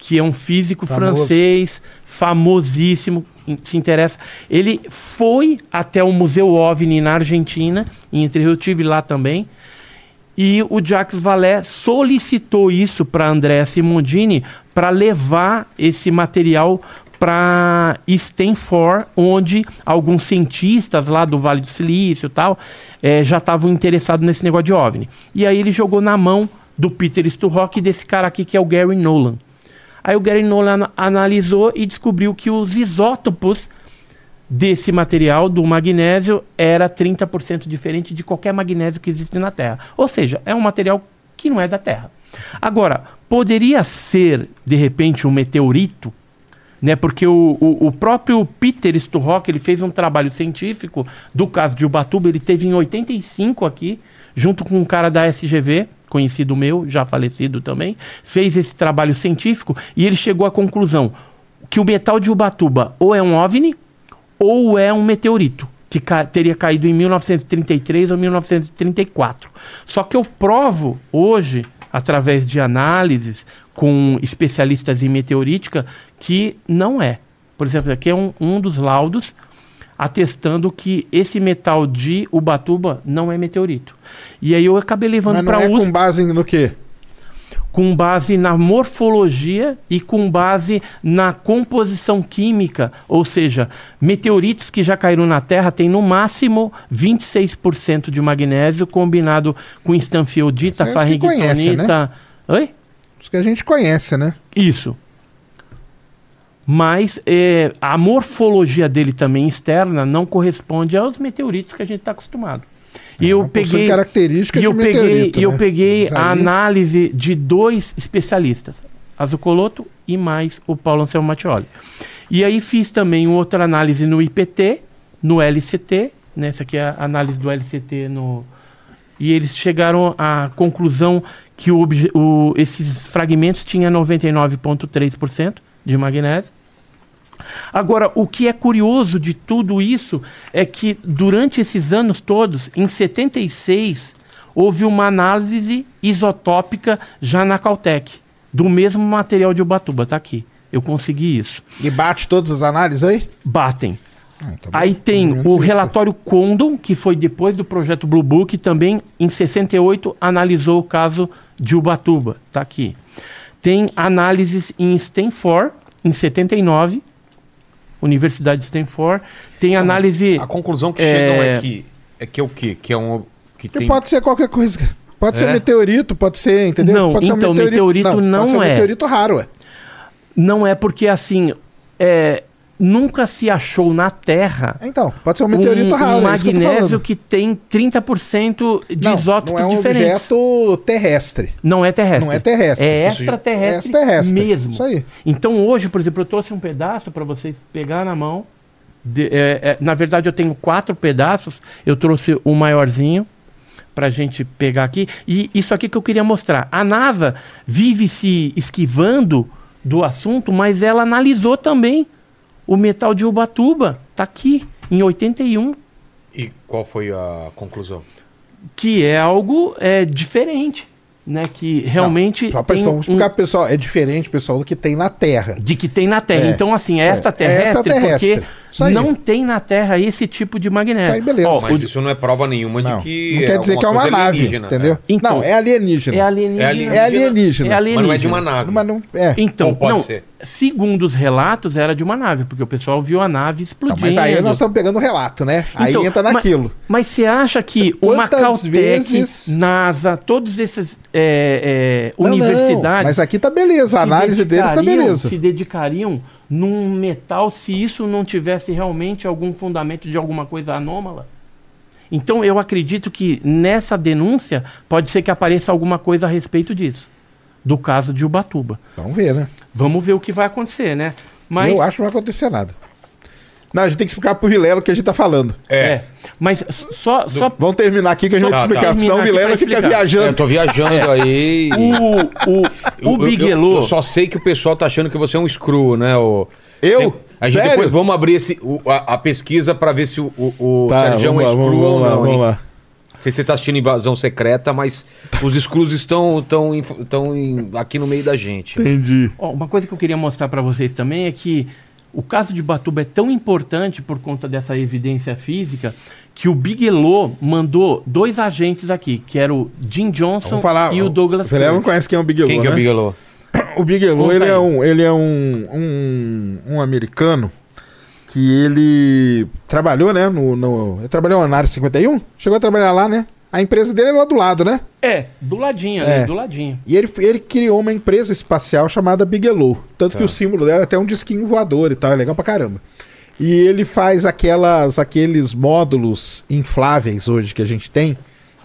que é um físico Famoso. francês, famosíssimo, se interessa, ele foi até o Museu OVNI na Argentina, em Entre eu estive lá também, e o Jacques Vallée solicitou isso para Andrea Simondini para levar esse material para Stanford, onde alguns cientistas lá do Vale do Silício e tal eh, já estavam interessados nesse negócio de OVNI. E aí ele jogou na mão do Peter Sturrock e desse cara aqui que é o Gary Nolan. Aí o Gary Nolan ana- analisou e descobriu que os isótopos desse material, do magnésio, era 30% diferente de qualquer magnésio que existe na Terra. Ou seja, é um material que não é da Terra. Agora, poderia ser, de repente, um meteorito, né? Porque o, o, o próprio Peter Sturrock, ele fez um trabalho científico do caso de Ubatuba, ele teve em 85 aqui, junto com um cara da SGV, conhecido meu, já falecido também, fez esse trabalho científico e ele chegou à conclusão que o metal de Ubatuba ou é um OVNI ou é um meteorito que ca teria caído em 1933 ou 1934. Só que eu provo hoje, através de análises com especialistas em meteorítica, que não é. Por exemplo, aqui é um, um dos laudos atestando que esse metal de Ubatuba não é meteorito. E aí eu acabei levando para é USP com base no quê? com base na morfologia e com base na composição química, ou seja, meteoritos que já caíram na Terra têm no máximo 26% de magnésio combinado com estanfiodita, é conhece, farringitonita. Oi? Os que a gente conhece, né? Isso. Mas eh, a morfologia dele também externa não corresponde aos meteoritos que a gente está acostumado. E eu Mas possui peguei características e eu peguei, meteorito, e eu né? peguei Mas a aí- análise de dois especialistas, Azucoloto e mais o Paulo Anselmo Mattioli. E aí fiz também outra análise no IPT, no LCT, né? Essa aqui é a análise do LCT no e eles chegaram à conclusão que o o- esses fragmentos tinham 99,3% de magnésio. Agora, o que é curioso de tudo isso é que durante esses anos todos, em 76, houve uma análise isotópica já na Caltech, do mesmo material de Ubatuba, tá aqui. Eu consegui isso. E bate todas as análises aí? Batem. Ah, então. Aí tem o isso. relatório Condon, que foi depois do projeto Blue Book, também em 68 analisou o caso de Ubatuba, tá aqui. Tem análises em Stanford, em 79, Universidade de Stanford. Tem análise... A conclusão que É. chegam é que é que é o quê? Que é um que Que tem pode ser qualquer coisa. Pode ser É? meteorito, pode ser, entendeu? Não, pode ser então, meteorito não pode ser um é. meteorito raro, ué. Não é porque, assim, é, nunca se achou na Terra Então, pode ser um meteorito um, raro, um é que tô magnésio falando. que tem 30% de não, isótopos não é um diferentes. objeto terrestre. Não é terrestre. Não é terrestre. É extraterrestre, É extraterrestre. mesmo. Isso aí. Então hoje, por exemplo, eu trouxe um pedaço para vocês pegar na mão. De- é, é, na verdade, eu tenho quatro pedaços. Eu trouxe o maiorzinho para a gente pegar aqui. E isso aqui que eu queria mostrar. A NASA vive se esquivando do assunto, mas ela analisou também o metal de Ubatuba. Tá aqui, em 81. E qual foi a conclusão? que é algo é, diferente, né? Que realmente Só pra tem vamos um- explicar pro pessoal, é diferente, pessoal, do que tem na Terra. de que tem na Terra. É, então, assim, é extraterrestre, É extraterrestre. Isso porque. Não tem na Terra esse tipo de magnésio. Isso aí, beleza. Ó, Mas o- isso não é prova nenhuma Não, de que não quer dizer que é uma nave, alienígena, entendeu? Então, não, é alienígena. é alienígena. É alienígena. É alienígena. É alienígena. Mas não é de uma nave. Mas não, é. Então, Ou pode não, ser. segundo os relatos, era de uma nave, porque o pessoal viu a nave Não, explodindo. mas aí nós estamos pegando o relato, né? aí Então, entra naquilo. Mas você acha que uma Caltech, vezes- NASA, todos esses é, é, Não, não, universidades... mas aqui tá beleza, a se análise deles tá beleza. Se dedicariam num metal se isso não tivesse realmente algum fundamento de alguma coisa anômala? Então eu acredito que nessa denúncia pode ser que apareça alguma coisa a respeito disso. Do caso de Ubatuba. Vamos ver, né? Vamos ver o que vai acontecer, né? Mas, Eu acho que não vai acontecer nada. Não, a gente tem que explicar pro Vilela o que a gente tá falando. é. Mas só, só Vamos terminar aqui que a gente Tá, vai explicar, tá. porque senão o Terminar aqui Vilela pra fica explicar. É, eu viajando. tô viajando <laughs> aí. o, o, Eu- o eu- Bigelow. Eu, eu só sei que o pessoal tá achando que você é um screw, né? O... Eu? Tem- A gente Sério? depois vamos abrir esse, o- a, a pesquisa pra ver se o, o, o Tá, Sérgio vamos é lá, screw vamos ou lá, não. vamos lá. Não sei se você tá assistindo Invasão Secreta, mas os screws estão, estão, em- estão em- aqui no meio da gente. Entendi. Ó, uma coisa que eu queria mostrar para vocês também é que o caso de Batuba é tão importante por conta dessa evidência física que o Bigelow mandou dois agentes aqui, que era o Jim Johnson falar. e o Douglas O Vilela não conhece quem é o Bigelow, Quem que é o né? Bigelow? O Bigelow, Conta ele é, um, ele é um, um, um americano que ele trabalhou, né? No, no, ele trabalhou na área 51? Chegou a trabalhar lá, né? A empresa dele é lá do lado, né? É, do ladinho ali, É. do ladinho. E ele, ele criou uma empresa espacial chamada Bigelow. Tanto que o símbolo dela é até um disquinho voador e tal, é legal pra caramba. E ele faz aquelas, aqueles módulos infláveis hoje que a gente tem,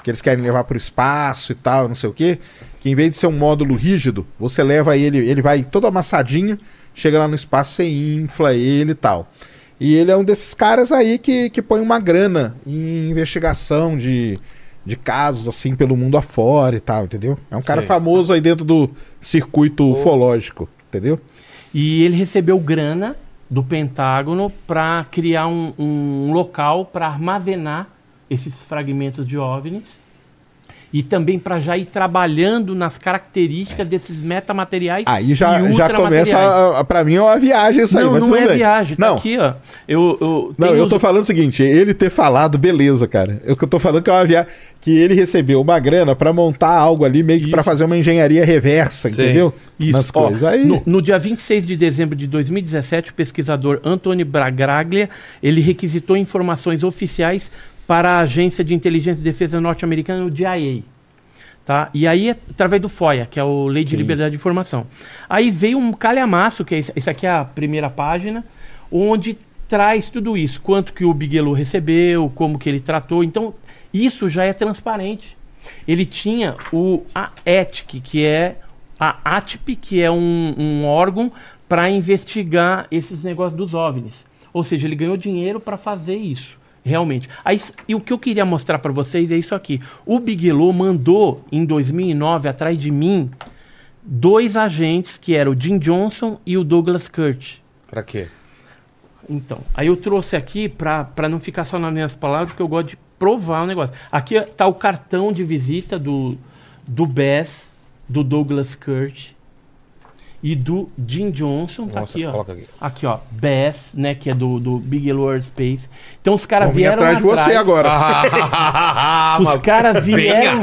que eles querem levar pro espaço e tal, não sei o quê, que em vez de ser um módulo rígido, você leva ele, ele vai todo amassadinho, chega lá no espaço, você infla ele e tal. E ele é um desses caras aí que, que põe uma grana em investigação de, de casos assim pelo mundo afora e tal, entendeu? É um cara Sei. famoso aí dentro do circuito ufológico, entendeu? E ele recebeu grana do Pentágono para criar um, um local para armazenar esses fragmentos de OVNIs e também para já ir trabalhando nas características desses metamateriais Aí já, e já ultramateriais. começa, a, a, pra mim é uma viagem isso aí, Não, mas não é bem. viagem, tá Não, aqui, ó. Eu, eu, Não, eu os- tô falando o seguinte, ele ter falado, beleza, cara. Eu que eu tô falando que é uma viagem que ele recebeu uma grana pra montar algo ali, meio que pra Isso. fazer uma engenharia reversa, Sim. entendeu? Isso, Nas ó, coisas. Aí, no, no dia 26 de dezembro de 2017, o pesquisador Antônio Bragraglia, ele requisitou informações oficiais para a Agência de Inteligência e Defesa norte-americana, o DIA. Tá? E aí, através do FOIA, que é o Lei de Sim. Liberdade de Informação. Aí veio um calhamaço, que é esse, esse aqui é a primeira página, onde traz tudo isso. Quanto que o Bigelow recebeu, como que ele tratou. Então, isso já é transparente. Ele tinha o a ETIC, que é a ATP, que é um, um órgão para investigar esses negócios dos OVNIs. Ou seja, ele ganhou dinheiro para fazer isso, realmente. Aí, e o que eu queria mostrar para vocês é isso aqui. O Bigelow mandou, em 2009, atrás de mim, dois agentes, que eram o Jim Johnson e o Douglas Kurt. Pra quê? Então, aí eu trouxe aqui para não ficar só nas minhas palavras, porque eu gosto de provar o negócio. Aqui tá o cartão de visita do, do Bass, do Douglas Kurt e do Jim Johnson. Tá Nossa, aqui, ó. coloca aqui. Aqui, ó. Bass, né? Que é do, do Bigelow Aerospace. Então os caras vieram atrás de você agora. Os caras vieram.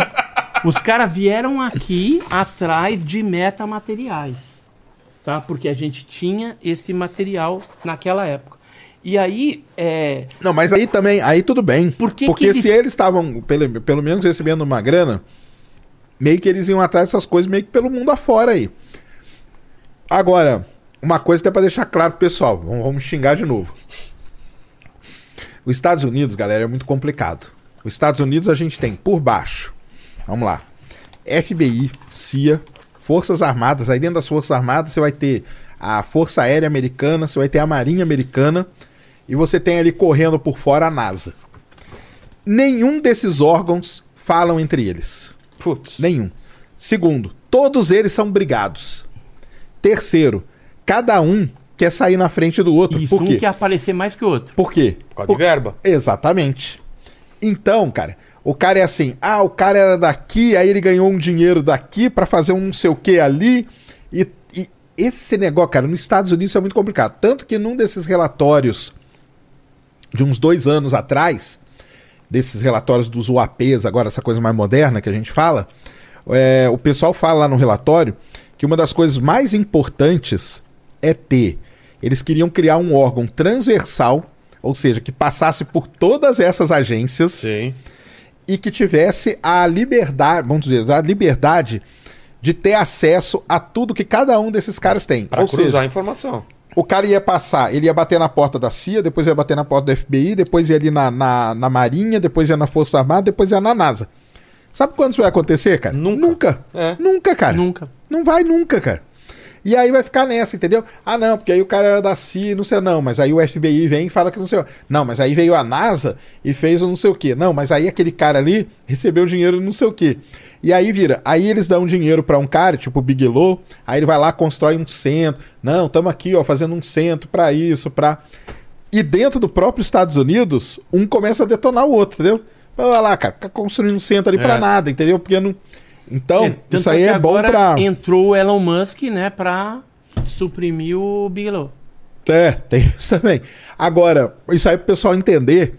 Os caras vieram aqui atrás de metamateriais. Tá? Porque a gente tinha esse material naquela época. E aí, é, Não, mas aí também, aí tudo bem. Por que porque que eles- se eles estavam, pelo, pelo menos, recebendo uma grana, meio que eles iam atrás dessas coisas meio que pelo mundo afora aí. Agora, uma coisa que é pra deixar claro pro pessoal, vamos xingar de novo. Os Estados Unidos, galera, é muito complicado. Os Estados Unidos a gente tem por baixo, vamos lá, FBI, CIA, Forças Armadas, aí dentro das Forças Armadas você vai ter a Força Aérea Americana, você vai ter a Marinha Americana, e você tem ali correndo por fora a NASA. Nenhum desses órgãos falam entre eles. Putz. Nenhum. Segundo, todos eles são brigados. Terceiro, cada um quer sair na frente do outro. isso Por um quê? quer aparecer mais que o outro. Por quê? Por causa Por- de verba. Exatamente. Então, cara, o cara é assim: ah, o cara era daqui, aí ele ganhou um dinheiro daqui pra fazer um não sei o que ali. E, e esse negócio, cara, nos Estados Unidos é muito complicado. Tanto que num desses relatórios de uns dois anos atrás, desses relatórios dos UAPs, agora essa coisa mais moderna que a gente fala, é, o pessoal fala lá no relatório que uma das coisas mais importantes é ter. Eles queriam criar um órgão transversal, ou seja, que passasse por todas essas agências Sim. e que tivesse a liberdade, vamos dizer, a liberdade de ter acesso a tudo que cada um desses caras tem. Ou cruzar seja, a informação. o cara ia passar, ele ia bater na porta da CIA, depois ia bater na porta do FBI, depois ia ali na, na, na Marinha, depois ia na Força Armada, depois ia na NASA. Sabe quando isso vai acontecer, cara? Nunca. Nunca. É. Nunca, cara. Nunca. Não vai nunca, cara. E aí vai ficar nessa, entendeu? Ah, não, porque aí o cara era da CIA, não sei, não, mas aí o FBI vem e fala que não sei. Não, mas aí veio a NASA e fez o não sei o quê. Não, mas aí aquele cara ali recebeu dinheiro não sei o quê. E aí vira, aí eles dão dinheiro pra um cara, tipo o Bigelow, aí ele vai lá constrói um centro. Não, estamos aqui, ó, fazendo um centro pra isso, pra e dentro do próprio Estados Unidos, um começa a detonar o outro, entendeu? Olha lá, cara, fica construindo um centro ali pra É. nada, entendeu? Porque não Então, É, isso aí é bom pra Entrou o Elon Musk, né, pra suprimir o Bigelow. É, tem isso também. Agora, isso aí pro pessoal entender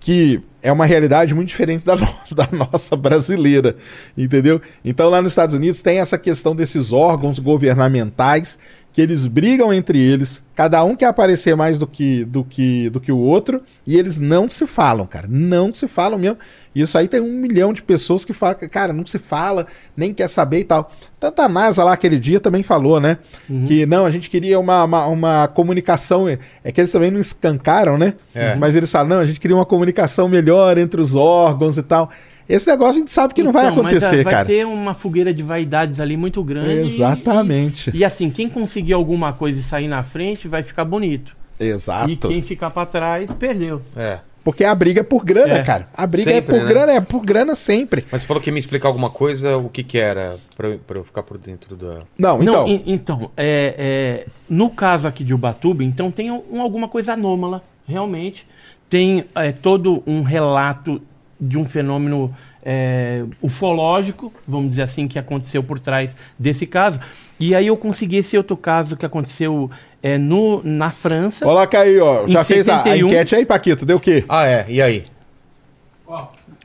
que é uma realidade muito diferente da, <laughs> no- da nossa brasileira, entendeu? Então lá nos Estados Unidos tem essa questão desses órgãos governamentais que eles brigam entre eles, cada um quer aparecer mais do que do que do que o outro e eles não se falam, cara, não se falam mesmo. Isso aí tem um milhão de pessoas que falam, cara, não se fala, nem quer saber e tal. Tanto a NASA lá aquele dia também falou, né? Que não, a gente queria uma, uma, uma comunicação. É que eles também não escancaram, né? É. Mas eles falam, não, a gente queria uma comunicação melhor entre os órgãos e tal. Esse negócio a gente sabe que não vai Então, mas, ah, acontecer, vai cara. ter uma fogueira de vaidades ali muito grande. Exatamente. E, e assim, quem conseguir alguma coisa e sair na frente vai ficar bonito. Exato. E quem ficar pra trás, perdeu. É. Porque a briga é por grana, É. cara. A briga Sempre, é por né? grana, é por grana sempre. Mas você falou que ia me explicar alguma coisa, o que que era, pra, eu- pra eu ficar por dentro da... Não, Não, então. en- então, é, é, no caso aqui de Ubatuba, então tem um- alguma coisa anômala, realmente. Tem é, todo um relato de um fenômeno é, ufológico, vamos dizer assim, que aconteceu por trás desse caso. E aí eu consegui esse outro caso que aconteceu é, no, na França. Coloca aí, ó. Já fez a, a 71. enquete aí, Paquito? Deu o quê? Ah, é, e aí?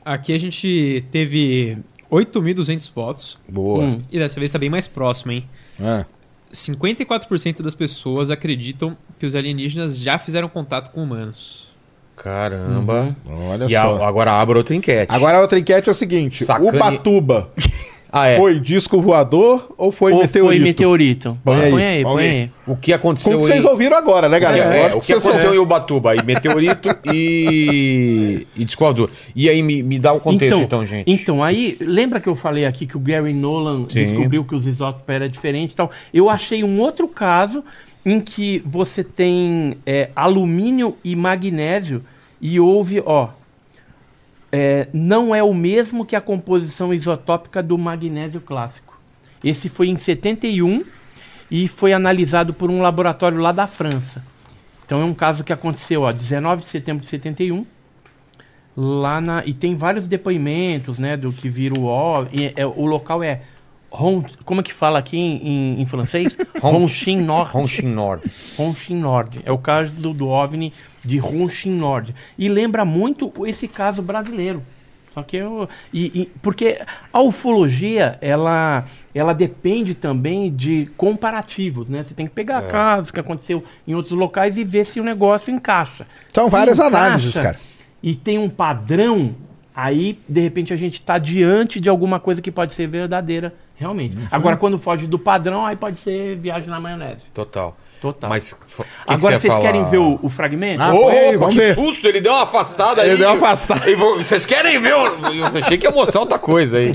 Aqui a gente teve 8.200 votos. Boa. Hum. E dessa vez tá bem mais próximo, hein? Ah. 54% das pessoas acreditam que os alienígenas já fizeram contato com humanos. Caramba. Olha E a- só. agora abre outra enquete. Agora a outra enquete é o seguinte: Sacane- Ubatuba <laughs> ah, é. foi disco voador ou foi Ou meteorito? foi meteorito? Põe aí, põe aí, põe põe aí. aí. O que aconteceu Como que vocês em... ouviram agora, né, galera? É, Lógico o que vocês aconteceu só- em Ubatuba aí, meteorito e, e disco voador. E aí, me, me dá o contexto então, gente. Então, aí, lembra que eu falei aqui que o Gary Nolan Sim. descobriu que os isótopos eram diferentes e tal? Eu achei um outro caso em que você tem é, alumínio e magnésio e houve, ó, é, não é o mesmo que a composição isotópica do magnésio clássico. Esse foi em 71 e foi analisado por um laboratório lá da França. Então é um caso que aconteceu, ó, 19 de setembro de 71 lá na e tem vários depoimentos, né, do que vira o ó, e, é, o local é Ron, como é que fala aqui em, em, em francês? Ronchin Nord. Ronchin Nord. Ronchin Nord. É o caso do, do OVNI de Ronchin Nord. E lembra muito esse caso brasileiro. Só que eu, e, e- porque a ufologia ela, ela depende também de comparativos, né? Você tem que pegar casos que aconteceu em outros locais e ver se o negócio encaixa. São Se várias encaixa análises, cara. E tem um padrão, aí de repente a gente está diante de alguma coisa que pode ser verdadeira, realmente. Agora quando foge do padrão, aí pode ser viagem na maionese. Total. Total. Mas Agora vocês querem ver o, o fragmento? Ah, Ô, põe aí, opa, vamos que ver. susto, ele deu uma afastada aí. Ele deu uma afastada. E vo- Vocês querem ver? Eu achei que ia mostrar outra coisa aí.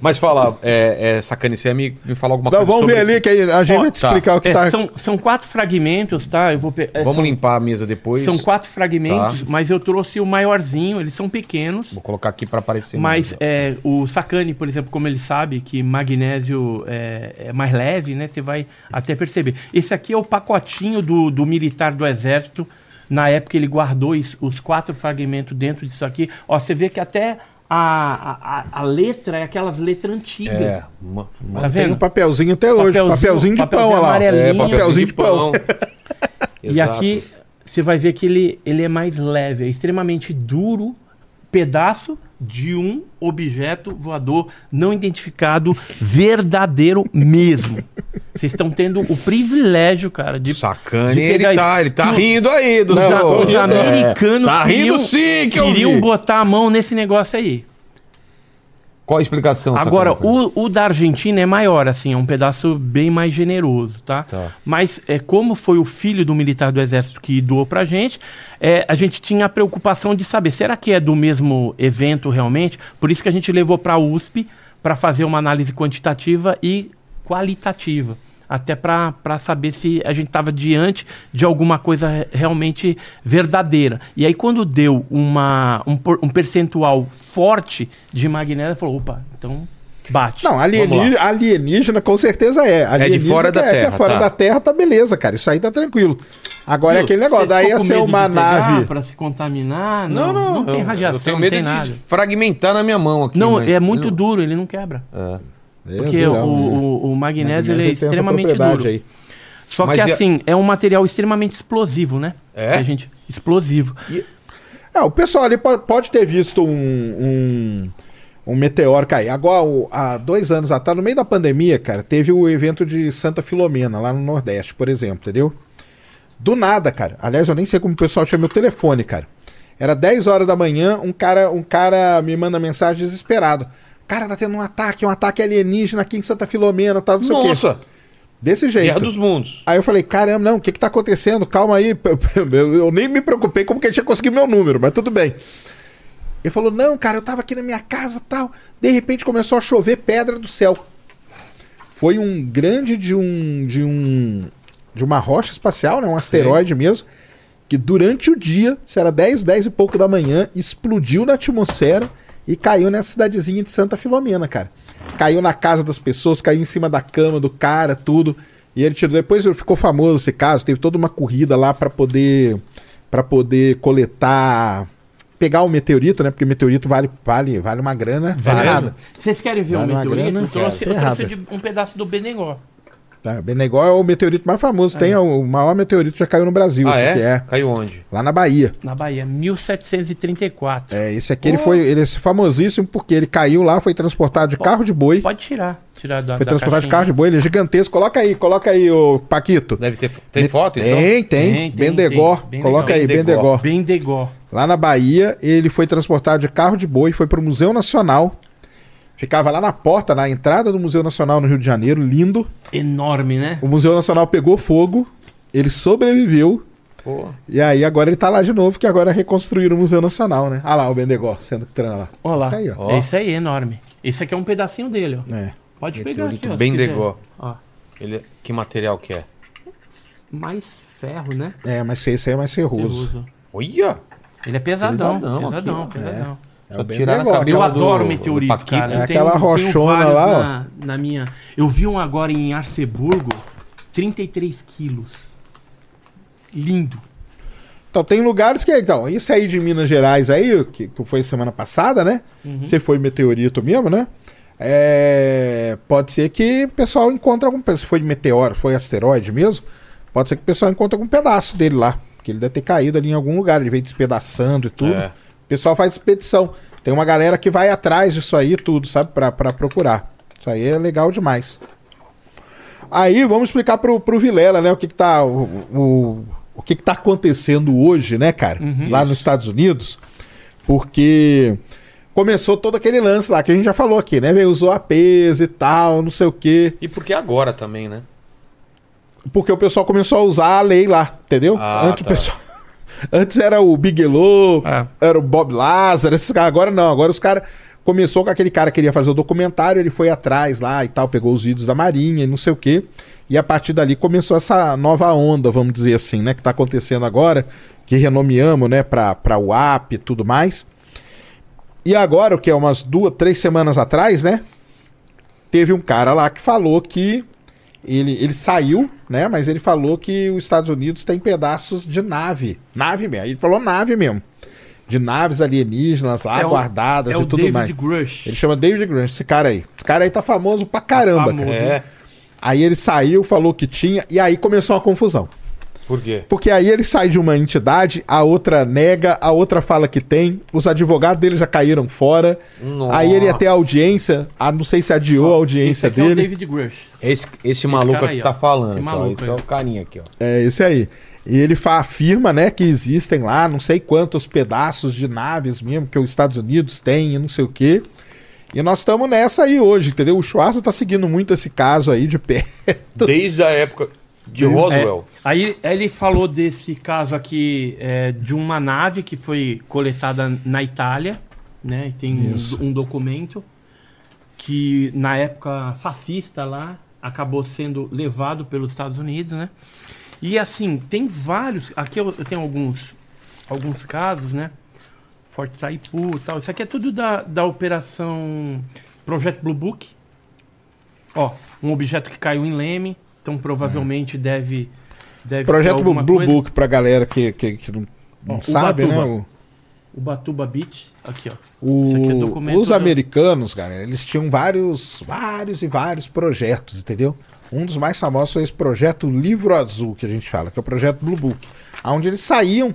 Mas fala, é, é sacane, você ia me, me falar alguma Não, coisa vamos sobre ver ali esse- que a gente Ó, vai te tá. explicar o que É, tá. são, são quatro fragmentos, tá? Eu vou é, Vamos são, limpar a mesa depois. são quatro fragmentos, Tá. mas eu trouxe o maiorzinho, eles são pequenos. Vou colocar aqui pra aparecer. Mas é, o Sacani, por exemplo, como ele sabe que magnésio é, é mais leve, né? Você vai até perceber. Esse aqui é o pacotinho do, do militar do exército. Na época ele guardou is- os quatro fragmentos dentro disso aqui. Ó, você vê que até a, a, a letra é aquelas letras antigas. É, uma, uma- Tá Tem vendo? um papelzinho até hoje. Papelzinho, de pão, papelzinho olha lá. é, papelzinho de pão. <laughs> E aqui você vai ver que ele, ele é mais leve, é extremamente duro, pedaço de um objeto voador não identificado verdadeiro mesmo. Vocês estão tendo o privilégio, cara, de Sacane, de ele tá, isso. ele tá rindo aí do os, a- os É. americanos Tá rindo sim que eu queriam vi. botar a mão nesse negócio aí. Qual a explicação? Agora, o, o da Argentina é maior, assim, é um pedaço bem mais generoso, tá? Tá. Mas é, como foi o filho do militar do exército que doou pra gente, é, a gente tinha a preocupação de saber, será que é do mesmo evento realmente? Por isso que a gente levou pra USP para fazer uma análise quantitativa e qualitativa. Até para saber se a gente estava diante de alguma coisa re- realmente verdadeira. E aí, quando deu uma, um, um percentual forte de magnésio, falou: opa, então bate. Não, alienígena, alienígena com certeza é. Alienígena fora da é, que Terra, é fora tá. da Terra, tá beleza, cara. Isso aí tá tranquilo. Agora é Viu? aquele negócio, daí ia ser uma de nave. Pra se contaminar? Não, não, tem eu- radiação, Eu tenho não medo tem de nada. fragmentar na minha mão aqui. Não, mas- é muito não. duro, ele não quebra. É. É, Porque durão, o, né? o, o magnésio, ele é extremamente duro. aí. Só Mas que e assim, é um material extremamente explosivo, né? É? A gente, explosivo. É, o pessoal ali po- pode ter visto um, um, um meteoro cair. Agora, o- há dois anos atrás, no meio da pandemia, cara, teve o evento de Santa Filomena, lá no Nordeste, por exemplo, entendeu? Do nada, cara. Aliás, eu nem sei como o pessoal chama o telefone, cara. Era 10 horas da manhã, um cara, um cara me manda mensagem desesperado. Cara, tá tendo um ataque, um ataque alienígena aqui em Santa Filomena, tal, não sei o quê. Nossa, Desse jeito. Guerra dos Mundos. Aí eu falei, caramba, não, o que que tá acontecendo? Calma aí. <laughs> Eu, nem me preocupei como que ele tinha conseguido meu número, mas tudo bem. Ele falou, não, cara, eu tava aqui na minha casa tal. De repente começou a chover pedra do céu. Foi um grande de um. de um. de uma rocha espacial, né? Um asteroide mesmo. que durante o dia, se era 10, 10 e pouco da manhã, explodiu na atmosfera e caiu nessa cidadezinha de Santa Filomena, cara. Caiu na casa das pessoas, caiu em cima da cama do cara, tudo. E ele tirou. Depois ficou famoso esse caso, teve toda uma corrida lá para poder para poder coletar pegar o meteorito, né? Porque o meteorito vale, vale, vale uma grana Vale. Vocês querem ver Vale uma meteorito? grana, eu trouxe, eu trouxe de- um pedaço do Benegó. Tá? Benegó é o meteorito mais famoso. Tem o maior meteorito que já caiu no Brasil. Ah, é? é. Caiu onde? Lá na Bahia. Na Bahia, 1734. É, esse aqui ele foi. Ele é famosíssimo porque ele caiu lá, foi transportado de carro de boi. Pode tirar. Tirar da, Foi da transportado de caixinha. carro de boi, ele é gigantesco. Coloca aí, coloca aí, ô Paquito. Deve ter. Tem foto, então? Tem, tem. Bendegó. tem. Bem Coloca aí, Bendegó. Bendegó. Bendegó. Lá na Bahia, ele foi transportado de carro de boi, foi pro Museu Nacional. Ficava lá na porta, na entrada do Museu Nacional no Rio de Janeiro, lindo. Enorme, né? O Museu Nacional pegou fogo, ele sobreviveu. Pô. E aí agora ele tá lá de novo, que agora reconstruíram o Museu Nacional, né? Ah lá, o Bendegó sendo que treina lá. Olha lá. Isso aí, ó. É isso aí, enorme. Esse aqui é um pedacinho dele, ó. É. Pode pegar aqui, ó. Bendegó. Ó. Ele... Que material que é? Mais ferro, né? É, mas esse aí é mais ferroso. Ferroso. Olha! Ele é pesadão. Pesadão Pesadão, aqui, pesadão. É Só o tirar cabeça. Eu do- adoro do meteorito, cara. É Eu aquela tenho rochona vários lá, na, na minha. Eu vi um agora em Arceburgo, 33 quilos. Lindo. Então, tem lugares que. Então, isso aí de Minas Gerais aí, que, que foi semana passada, né? Você foi meteorito mesmo, né? É, pode ser que o pessoal encontre algum. Se foi de meteoro, foi asteroide mesmo, pode ser que o pessoal encontre algum pedaço dele lá. Que ele deve ter caído ali em algum lugar, ele veio despedaçando e tudo. É. O pessoal faz expedição. Tem uma galera que vai atrás disso aí tudo, sabe? Pra, pra procurar. Isso aí é legal demais. Aí vamos explicar pro, pro Vilela, né? O que, que tá. O, o, o que, que tá acontecendo hoje, né, cara? lá nos Estados Unidos. Porque começou todo aquele lance lá que a gente já falou aqui, né? Veio usou a peso e tal, não sei o quê. E por que agora também, né? Porque o pessoal começou a usar a lei lá, entendeu? Ah, Antes, o tá. pessoal... Antes era o Bigelow, É. era o Bob Lazar, esses caras. Agora não, agora os caras. Começou com aquele cara que queria fazer o documentário, ele foi atrás lá e tal, pegou os vídeos da Marinha e não sei o quê. E a partir dali começou essa nova onda, vamos dizer assim, né? Que tá acontecendo agora, que renomeamos, né, pra, pra UAP e tudo mais. E agora, o que é umas duas, três semanas atrás, né? Teve um cara lá que falou que ele, ele saiu, né? Mas ele falou que os Estados Unidos tem pedaços de nave. Nave mesmo. Ele falou nave mesmo. De naves alienígenas lá É o- guardadas É e o tudo David mais. Grush. Ele chama David Grant, esse cara aí. Esse cara aí tá famoso pra caramba, Famoso. cara. É. Aí ele saiu, falou que tinha, e aí começou uma confusão. Por quê? Porque aí ele sai de uma entidade, a outra nega, a outra fala que tem, os advogados dele já caíram fora. Nossa. Aí ele ia ter audiência, ah, não sei se adiou a audiência Esse aqui é o dele. David Grush. Esse, esse maluco cara aqui aí, tá falando. Esse aqui, ó. maluco Esse é o carinha aqui, ó. É esse aí. E ele afirma, né, que existem lá não sei quantos pedaços de naves mesmo que os Estados Unidos têm e não sei o quê. E nós estamos nessa aí hoje, entendeu? O Schwarza tá seguindo muito esse caso aí de pé. Desde a época de É, Roswell. aí ele falou desse caso aqui é, de uma nave que foi coletada na Itália, né? E tem um, um documento que na época fascista lá acabou sendo levado pelos Estados Unidos, né? E assim, tem vários. Aqui eu, eu tenho alguns, alguns casos, né? Forte Saipu e tal. Isso aqui é tudo da, da operação Projeto Blue Book. Ó, um objeto que caiu em Leme, então provavelmente deve, deve Projeto Blue coisa. Book pra galera que, que, que não, Ó, sabe, né? O, Ubatuba Beach, aqui ó. o- Isso aqui é documento os americanos, galera, eles tinham vários, vários e vários projetos, entendeu? Um dos mais famosos foi esse projeto Livro Azul, que a gente fala, que é o projeto Blue Book, onde eles saíam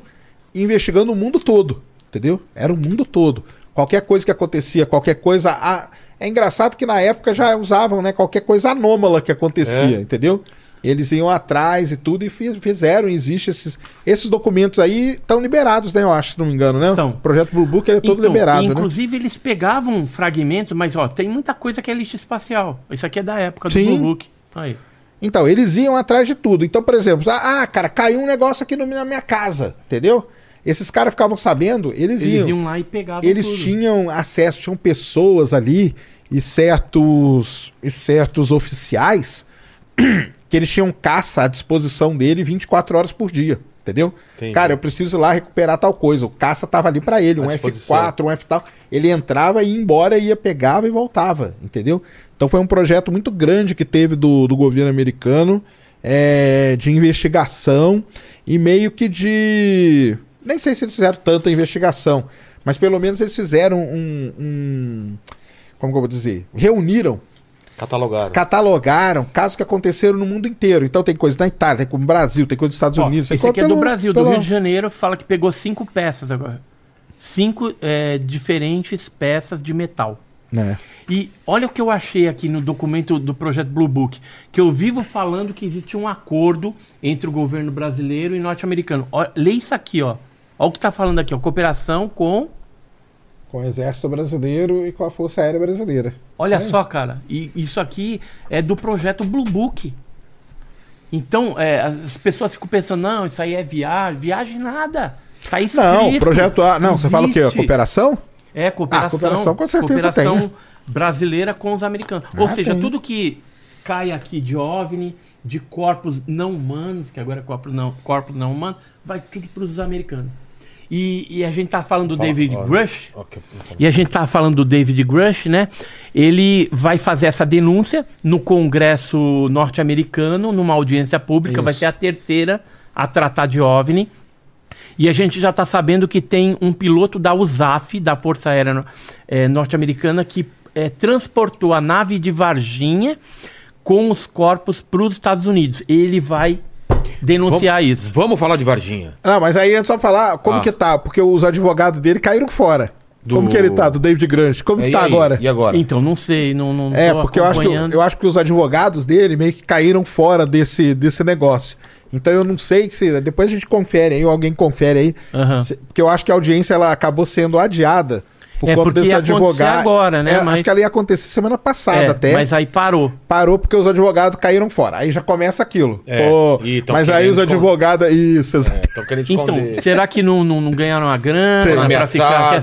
investigando o mundo todo, entendeu? Era o mundo todo. Qualquer coisa que acontecia, qualquer coisa. a- É engraçado que na época já usavam, né? Qualquer coisa anômala que acontecia, É. entendeu? Eles iam atrás e tudo e fiz- fizeram. Existe esses, esses documentos aí estão liberados, né? Eu acho, se não me engano, né? O projeto Blue Book ele é todo Então, liberado, né? inclusive eles pegavam fragmentos, mas ó, tem muita coisa que é lixo espacial. Isso aqui é da época do Sim. Blue Book. Aí. Então, eles iam atrás de tudo. Então, por exemplo, ah, ah, cara, caiu um negócio aqui na minha casa, entendeu? Esses caras ficavam sabendo, eles, Eles iam. iam lá e pegavam Eles tudo. tinham acesso, tinham pessoas ali e certos, e certos oficiais <clears throat> que eles tinham caça à disposição dele 24 horas por dia. Entendeu? Entendi. Cara, eu preciso ir lá recuperar tal coisa. O caça tava ali pra ele, um disposição. F4, um F tal. Ele entrava e ia embora, ia, pegava e voltava, entendeu? Então foi um projeto muito grande que teve do, do governo americano é, de investigação e meio que de. Nem sei se eles fizeram tanta investigação, mas pelo menos eles fizeram um. um- como que eu vou dizer? Reuniram Catalogaram. catalogaram casos que aconteceram no mundo inteiro. Então tem coisa na Itália, tem coisa no Brasil, tem coisa nos Estados Ó, Unidos. tem esse coisa aqui é do pelo- Brasil, pelo- do Rio de Janeiro, fala que pegou cinco peças agora. Cinco é, diferentes peças de metal. É. E olha o que eu achei aqui no documento do projeto Blue Book, que eu vivo falando que existe um acordo entre o governo brasileiro e norte-americano. Lê isso aqui, ó. Olha o que tá falando aqui, ó. Cooperação com. Com o Exército Brasileiro e com a Força Aérea Brasileira. Olha só, cara. E isso aqui é do projeto Blue Book. Então, é, as pessoas ficam pensando, não, isso aí é viagem. Viagem nada. Tá escrito. Não, o projeto A. Não, você fala o quê? A Existe. cooperação? É, cooperação. Ah, cooperação com certeza cooperação tem. brasileira com os americanos. Ou Ah, seja, tem. tudo que cai aqui de OVNI, de corpos não humanos, que agora é corpos não, corpos não humanos, vai tudo para os americanos. E, e a gente tá falando do Fala, David ó, Grush, Ok, então. e a gente tá falando do David Grush, né? Ele vai fazer essa denúncia no Congresso norte-americano, numa audiência pública, vai Isso. ser a terceira a tratar de OVNI. E a gente já está sabendo que tem um piloto da USAF, da Força Aérea eh, Norte-Americana, que eh, transportou a nave de Varginha com os corpos para os Estados Unidos. Ele vai denunciar vamos, isso. Vamos falar de Varginha. Não, mas aí antes só falar como Ah. que tá, porque os advogados dele caíram fora. Do- Como que ele tá, do David Grant? Como É, que tá aí? agora? E agora? Então, não sei, não, não É, tô porque eu acho, que, eu acho que os advogados dele meio que caíram fora desse, desse negócio. Então eu não sei se. Depois a gente confere aí, ou alguém confere aí. Se- porque eu acho que a audiência ela acabou sendo adiada por É, conta porque desse ia acontecer advogado. agora, né? É, Mas- Acho que ela ia acontecer semana passada É, até. Mas aí parou. Parou porque os advogados caíram fora. Aí já começa aquilo. É, tão mas aí os esconder. advogados. Isso, exato. Estão querendo Então, esconder. será que não, não, não ganharam a grana pra ficar...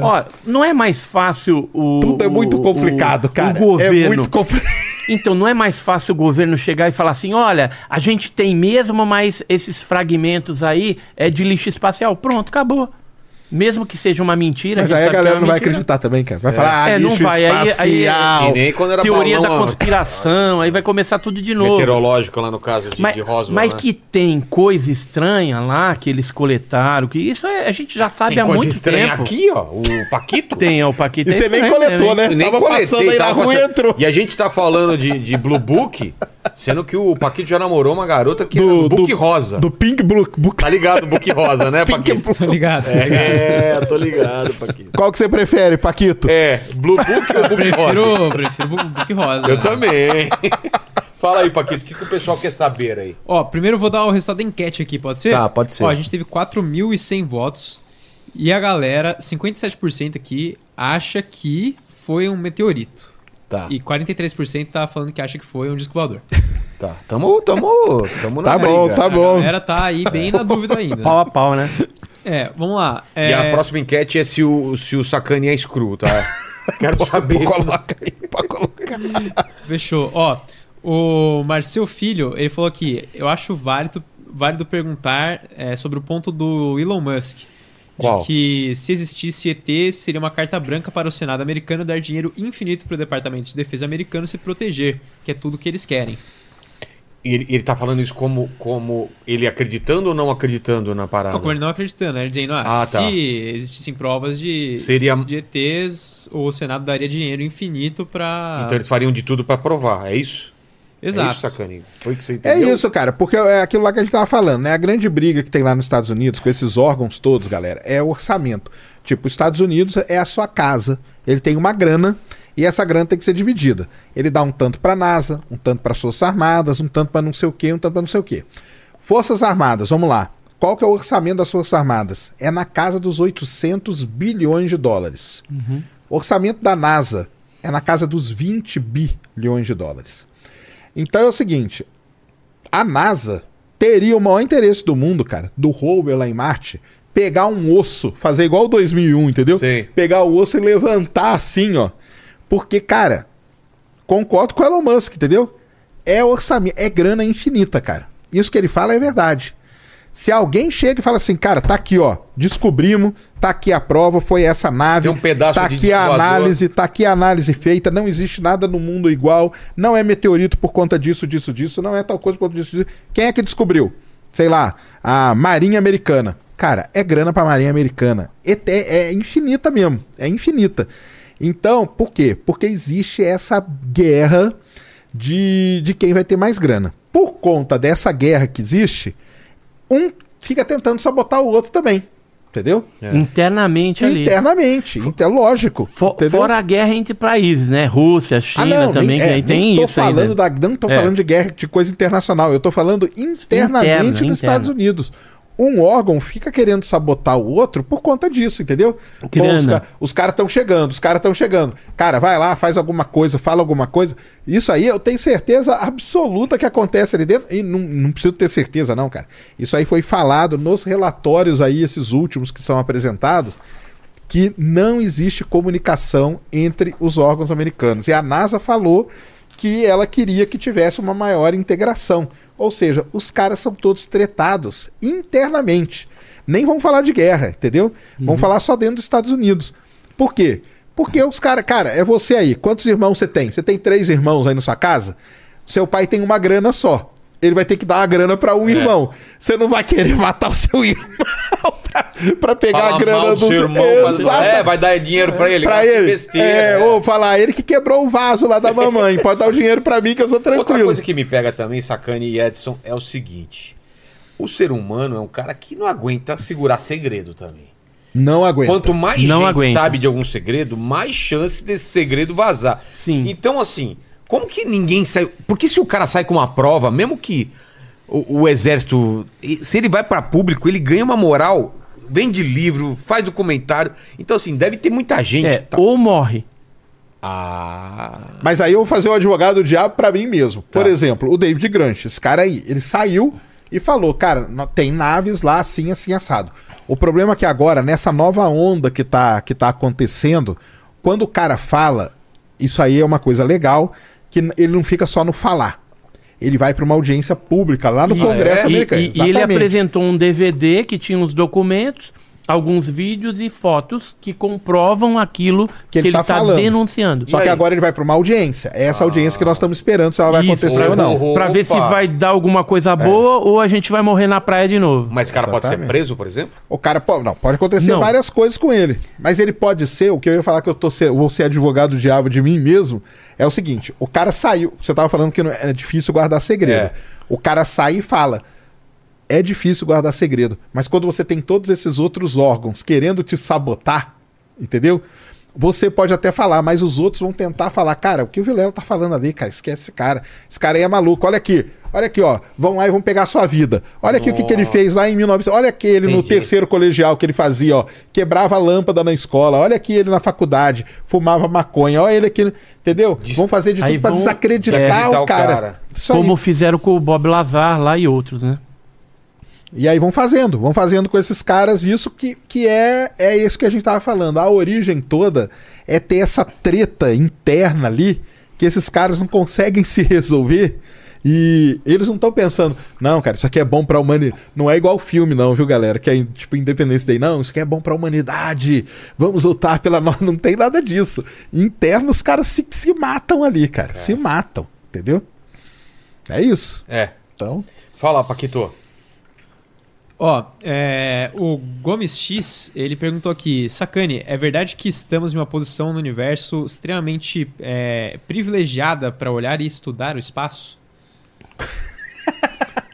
Ó, não é mais fácil o... Tudo é muito o- complicado, o- cara. O governo... É muito complicado. <laughs> Então, não é mais fácil o governo chegar e falar assim: olha, a gente tem mesmo, mas esses fragmentos aí é de lixo espacial. Pronto, acabou. Mesmo que seja uma mentira. Mas gente aí a galera é não vai acreditar também, cara. Vai falar, ah, É, não vai. Aí- aí- espacial. E nem quando era Teoria da balão, ó, conspiração, aí vai começar tudo de novo. meteorológico lá no caso de, Mas, de Roswell. mas né? que tem coisa estranha lá que eles coletaram, que isso é- a gente já sabe Tem há coisa muito estranha tempo. aqui, ó. O Paquito. <laughs> Tem, ó, o Paquito. E é você nem estranho coletou, né? Nem Tava coletei, passando aí na rua e entrou. E a gente tá falando de, de Blue Book, sendo que o Paquito já namorou uma garota que era do Book Rosa. Do Pink Blue Book. Tá ligado, Book Rosa, né, <laughs> Pink Paquito? Tá ligado? É, tô ligado, Paquito. Qual que você prefere, Paquito? É, Blue Book ou Book Rosa? Prefiro, prefiro o Book Rosa. Eu também. <laughs> Fala aí, Paquito, o que, que o pessoal quer saber aí? Ó, primeiro eu vou dar o resultado da enquete aqui, pode ser? Tá, pode ser. Ó, a gente teve 4.100 votos e a galera, 57% aqui, acha que foi um meteorito. Tá, E 43% tá falando que acha que foi um disco voador. <laughs> tá. Tamo, tamo, tamo na Tá bom, briga. tá A bom. galera tá aí bem na dúvida ainda. Pau a pau, né? É, vamos lá. E É, a próxima enquete é se o, se o Sacani é screw, tá? <laughs> Quero saber isso. Coloca aí, pode colocar. <laughs> Fechou. Ó, o Marcel Filho, ele falou aqui, eu acho válido, válido perguntar é, sobre o ponto do Elon Musk. Qual? De que se existisse ET, seria uma carta branca para o Senado americano dar dinheiro infinito para o Departamento de Defesa americano se proteger, que é tudo que eles querem. E ele, ele tá falando isso como, como ele acreditando ou não acreditando na parada? Não, como ele não acreditando, né? Ele dizendo, ah, Ah, se tá. existissem provas de, Seria. de ETs, o Senado daria dinheiro infinito para... Então eles fariam de tudo pra provar, é isso? É Exato. isso, Sacani? Foi que você É entendeu? isso, cara, porque é aquilo lá que a gente tava falando, né? A grande briga que tem lá nos Estados Unidos com esses órgãos todos, galera, é o orçamento. Tipo, os Estados Unidos é a sua casa, ele tem uma grana e essa grana tem que ser dividida. Ele dá um tanto pra NASA, um tanto para Forças Armadas, um tanto pra não sei o quê, um tanto pra não sei o quê. Forças Armadas, vamos lá. Qual que é o orçamento das Forças Armadas? É na casa dos 800 bilhões de dólares. O orçamento da NASA é na casa dos 20 bilhões de dólares. Então é o seguinte, a NASA teria o maior interesse do mundo, cara, do rover lá em Marte, pegar um osso, fazer igual o 2001, entendeu? Sei. Pegar o osso e levantar assim, ó. Porque, cara, concordo com o Elon Musk, entendeu? É orçamento, é grana infinita, cara. Isso que ele fala é verdade. Se alguém chega e fala assim, cara, tá aqui, ó, descobrimos, tá aqui a prova, foi essa nave, Tem um pedaço tá aqui a análise, tá aqui a análise feita, não existe nada no mundo igual, não é meteorito por conta disso, disso, disso, não é tal coisa por conta disso, disso. Quem é que descobriu? Sei lá, a Marinha Americana. Cara, é grana pra Marinha Americana. É, é- é infinita mesmo, é infinita. Então, por quê? Porque existe essa guerra de, de quem vai ter mais grana. Por conta dessa guerra que existe, um fica tentando sabotar o outro também. Entendeu? É. Internamente ali. Internamente. Então, lógico. Fo- entendeu? fora a guerra entre países, né? Rússia, Ah, China não, também, nem, que é, aí tem tô isso falando ainda. da, não tô É. falando de guerra, de coisa internacional. Eu tô falando internamente Interna, nos interna. Estados Unidos. Um órgão fica querendo sabotar o outro por conta disso, entendeu? Grana. os ca- os caras estão chegando, os caras estão chegando. Cara, vai lá, faz alguma coisa, fala alguma coisa. Isso aí eu tenho certeza absoluta que acontece ali dentro. E não, não preciso ter certeza, não, cara. Isso aí foi falado nos relatórios aí, esses últimos que são apresentados que não existe comunicação entre os órgãos americanos. E a NASA falou que ela queria que tivesse uma maior integração. Ou seja, os caras são todos tretados internamente. Nem vão falar de guerra, entendeu? Vão falar só dentro dos Estados Unidos. Por quê? Porque os caras, cara, é você aí. Quantos irmãos você tem? Você tem três irmãos aí na sua casa? Seu pai tem uma grana só. Ele vai ter que dar uma grana pra um irmão. Você não vai querer matar o seu <laughs> irmão pra, pra pegar Falar a grana do seu irmão, Exato. é, vai dar dinheiro pra ele. Pra gasta ele. Besteira, é, né? ou falar, ele que quebrou o vaso lá da mamãe. Pode dar o dinheiro pra mim que eu sou Outra tranquilo. coisa que me pega também, Sacane e Edson, é o seguinte: o ser humano é um cara que não aguenta segurar segredo também. Não aguenta. Quanto mais Não gente aguenta. sabe de algum segredo, mais chance desse segredo vazar. Sim. Então, assim, como que ninguém sai. Porque se o cara sai com uma prova, mesmo que o, o exército. Se ele vai pra público, ele ganha uma moral, vende livro, faz documentário. Então, assim, deve ter muita gente. É, Tá- ou morre. Ah. Mas aí eu vou fazer o advogado do diabo pra mim mesmo. Por Tá. exemplo, o David Grant, esse cara aí, ele saiu e falou, cara, tem naves lá assim, assim, assado. O problema é que agora, nessa nova onda que tá, que tá acontecendo, quando o cara fala, isso aí é uma coisa legal, que ele não fica só no falar. Ele vai pra uma audiência pública lá no Congresso e, americano. e- e ele apresentou um DVD que tinha os documentos, alguns vídeos e fotos que comprovam aquilo que, ele tá está falando. denunciando. Só E que aí? Ah. agora ele vai pra uma audiência. É essa audiência que nós estamos esperando se ela vai Isso, acontecer ou não. Opa. Pra ver se vai dar alguma coisa boa ou a gente vai morrer na praia de novo. Mas o cara pode ser Exatamente. preso, por exemplo? O cara pode. Não, pode acontecer Não. várias coisas com ele. Mas ele pode ser, o que eu ia falar que eu tô ser, vou ser advogado do diabo de mim mesmo, é o seguinte: o cara saiu. Você tava falando que não- é difícil guardar segredo. É. O cara sai e fala. É difícil guardar segredo. Mas quando você tem todos esses outros órgãos querendo te sabotar, entendeu? Você pode até falar, mas os outros vão tentar falar, cara, o que o Vilela tá falando ali, cara, esquece esse cara. Esse cara aí é maluco. Olha aqui, olha aqui, ó. Vão lá e vão pegar a sua vida. Olha aqui o que, que ele fez lá em 1900. Olha aqui ele no Entendi. terceiro colegial que ele fazia, ó. Quebrava a lâmpada na escola. Olha aqui ele na faculdade, fumava maconha. Olha ele aqui, entendeu? Vão fazer de Aí tudo pra vão desacreditar desacreditar o o cara. cara. Aí. Como fizeram com o Bob Lazar lá e outros, né? E aí vão fazendo, vão fazendo com esses caras isso que, que é, é isso que a gente tava falando. A origem toda é ter essa treta interna ali que esses caras não conseguem <laughs> se resolver. E eles não estão pensando, não, cara, isso aqui é bom pra humanidade. Não é igual filme, não, viu, galera? Que é tipo Independência Day. Não, isso aqui é bom pra humanidade. Vamos lutar pela nós. <laughs> Não tem nada disso. Interno, os caras se, se matam ali, cara. Se matam, entendeu? É isso. É. Então. Fala, Paquito. Ó, é, o Gomes X, ele perguntou aqui, Sacane, é verdade que estamos em uma posição no universo extremamente é, privilegiada para olhar e estudar o espaço?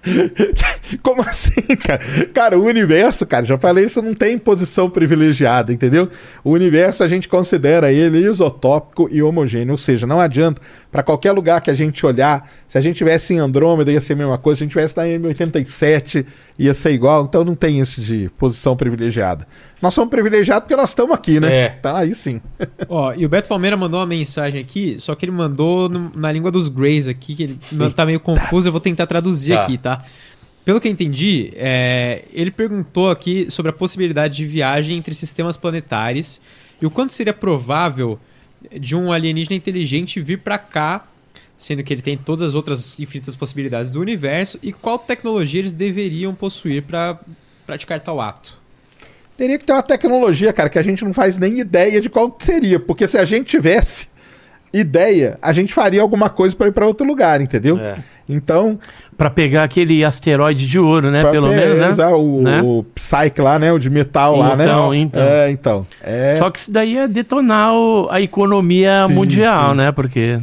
<laughs> Como assim, cara? Cara, o universo, cara, já falei isso, não tem posição privilegiada, entendeu? O universo a gente considera ele isotópico e homogêneo, ou seja, não adianta para qualquer lugar que a gente olhar, se a gente tivesse em Andrômeda ia ser a mesma coisa, se a gente tivesse na M87 ia ser igual, então não tem esse de posição privilegiada. Nós somos privilegiados porque nós estamos aqui, né? É. Então aí sim. <laughs> Ó, e o Beto Palmeira mandou uma mensagem aqui, só que ele mandou no- na língua dos Greys aqui, que ele não- tá meio confuso, eu vou tentar traduzir Tá. aqui, tá? Pelo que eu entendi, é, ele perguntou aqui sobre a possibilidade de viagem entre sistemas planetários e o quanto seria provável de um alienígena inteligente vir pra cá sendo que ele tem todas as outras infinitas possibilidades do universo, e qual tecnologia eles deveriam possuir para praticar tal ato? Teria que ter uma tecnologia, cara, que a gente não faz nem ideia de qual seria. Porque se a gente tivesse ideia, a gente faria alguma coisa para ir para outro lugar, entendeu? É. Então, Pra pegar aquele asteroide de ouro, né? pra- Pelo menos, né? é, O, Né? o Psyche lá, né? O de metal lá, né? Então, então. É, então. É... Só que isso daí é detonar o- a economia Sim, mundial, sim. né? Porque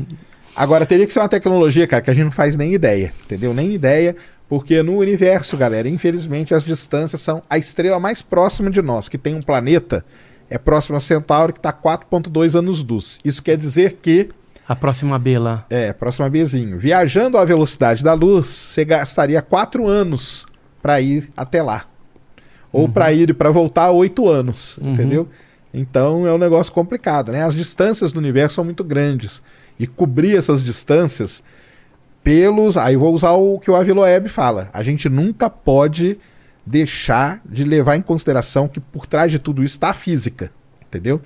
Agora, teria que ser uma tecnologia, cara, que a gente não faz nem ideia, entendeu? Nem ideia, porque no universo, galera, infelizmente as distâncias são a estrela mais próxima de nós, que tem um planeta, é próxima a Centauro, que está 4.2 anos-luz. Isso quer dizer que, a próxima B lá. é, próxima Bzinho, viajando à velocidade da luz, você gastaria 4 anos para ir até lá. Ou para ir e para voltar, 8 anos, Uhum. entendeu? Então é um negócio complicado, né? As distâncias do universo são muito grandes. E cobrir essas distâncias pelos. Aí vou usar o que o Aviloeb fala. A gente nunca pode deixar de levar em consideração que por trás de tudo isso está a física. Entendeu?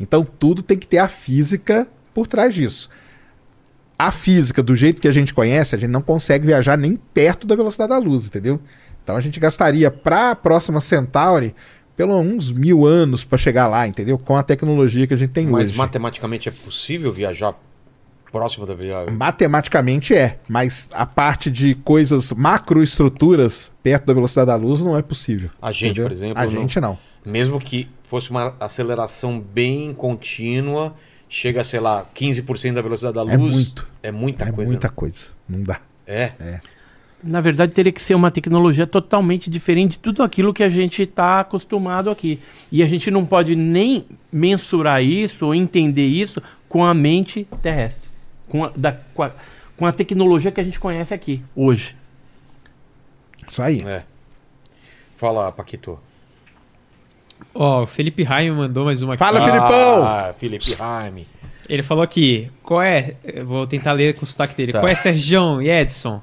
Então tudo tem que ter a física por trás disso. A física, do jeito que a gente conhece, a gente não consegue viajar nem perto da velocidade da luz, entendeu? Então a gente gastaria para a próxima Centauri pelo uns mil anos para chegar lá, entendeu? Com a tecnologia que a gente tem Mas hoje. matematicamente é possível viajar próximo da viagem? Matematicamente é, mas a parte de coisas macroestruturas perto da velocidade da luz não é possível. A gente, entendeu? por exemplo, A não. gente não. Mesmo que fosse uma aceleração bem contínua, chega, sei lá, 15% da velocidade da luz. É muito. É muita é coisa. muita né? coisa. Não dá. É. Na verdade, teria que ser uma tecnologia totalmente diferente de tudo aquilo que a gente está acostumado aqui. E a gente não pode nem mensurar isso ou entender isso com a mente terrestre. Com a, da- com a- com a tecnologia que a gente conhece aqui, hoje. Isso aí. É. Fala, Paquito. Ó, o Felipe Raio mandou mais uma aqui. Fala, Filipão! Ah, Felipe Raime. Ele falou aqui, qual é, vou tentar ler com o sotaque dele, Tá. qual é Sergião e Edson?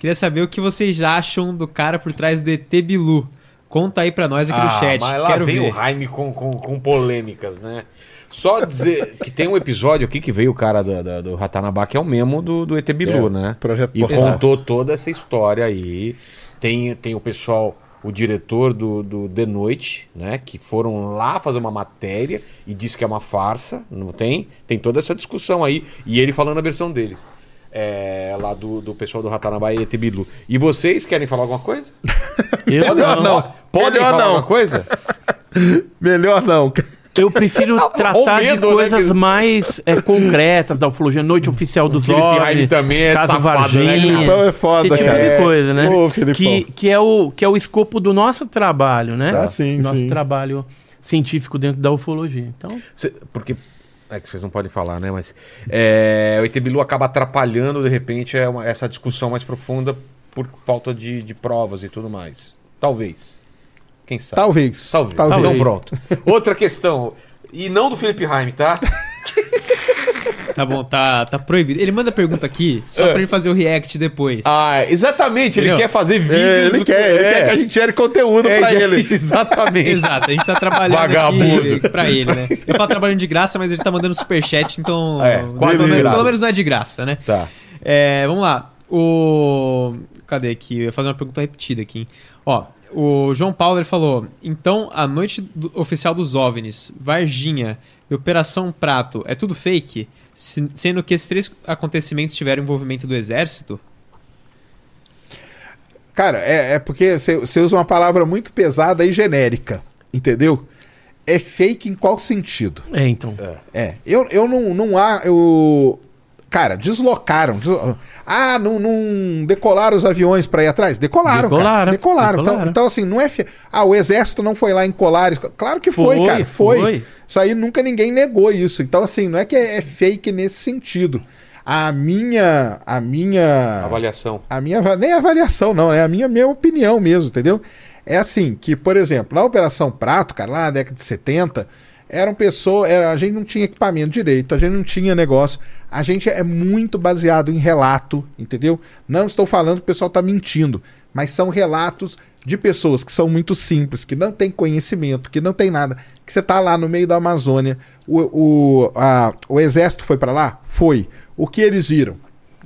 Queria saber o que vocês acham do cara por trás do ET Bilu. Conta aí pra nós aqui no chat, Ah, mas lá quero vem ver. o Jaime com, com, com polêmicas, né? Só dizer que tem um episódio aqui que veio o cara do, do, do Ratanabá, que é o mesmo do, do ET Bilu, É, né? Projeto E Borracha. contou toda essa história aí. Tem, tem o pessoal, o diretor do, do The Noite, né? Que foram lá fazer uma matéria e disse que é uma farsa, não tem? Tem toda essa discussão aí. E ele falando a versão deles. É, lá do, do pessoal do Ratanabá e ET Bilu. E vocês querem falar alguma coisa? <laughs> Eu, Melhor não. Podem Melhor falar não. alguma coisa? <laughs> Melhor não. Eu prefiro <laughs> tratar medo, de né, coisas que- mais é, concretas da ufologia, noite oficial dos OVNIs, também é caso safado, né, Varginha, Filipão é foda, esse tipo cara. de coisa, né? Ô, Filipão. que, que, é o, que é o escopo do nosso trabalho, né? Ah, sim, nosso sim. trabalho científico dentro da ufologia. Então, Cê- porque. É que vocês não podem falar, né? Mas. é, o ET Bilu acaba atrapalhando, de repente, é essa discussão mais profunda por falta de, de provas e tudo mais. Talvez. Quem sabe? Talvez. Talvez. Talvez. Então pronto. Outra questão. E não do Felipe Raime, tá? <laughs> Tá bom, tá, tá proibido. Ele manda pergunta aqui, só É. pra ele fazer o react depois. Ah, exatamente. Ele Entendeu? quer fazer vídeos. É, ele quer, ele é. quer que a gente gere conteúdo É, pra gente, <laughs> ele. Exatamente. Exato, a gente tá trabalhando Vagabundo. aqui pra ele, né? Eu falo trabalhando de graça, mas ele tá mandando superchat, então. É, quase pelo, menos, pelo menos não é de graça, né? Tá. É, vamos lá. O. Cadê aqui? Eu ia fazer uma pergunta repetida aqui. hein? Ó, o João Paulo ele falou: então, a noite do- oficial dos OVNIs, Varginha e Operação Prato é tudo fake? Se- sendo que esses três acontecimentos tiveram envolvimento do exército? Cara, é, é porque você usa uma palavra muito pesada e genérica, entendeu? É fake em qual sentido? é, então. É, eu, eu não, não há. Eu, cara, deslocaram. deslo- ah, não, não decolaram os aviões pra ir atrás? Decolaram, cara. Decolaram, Decolaram. Então, decolaram. então, assim, não é. Fi... Ah, o exército não foi lá em Colares. Claro que foi, Foi, cara. Foi. foi. Isso aí nunca ninguém negou isso. Então, assim, não é que é, é fake nesse sentido. A minha. A minha. Avaliação. A minha ava- nem avaliação, não, é a minha, minha opinião mesmo, entendeu? É assim, que, por exemplo, na Operação Prato, cara, lá na década de 70, eram pessoas. Era, a gente não tinha equipamento direito, a gente não tinha negócio. A gente é muito baseado em relato, entendeu? Não estou falando que o pessoal está mentindo, mas são relatos de pessoas que são muito simples, que não têm conhecimento, que não tem nada. Que você está lá no meio da Amazônia, o, o, a- o exército foi para lá? Foi. O que eles viram?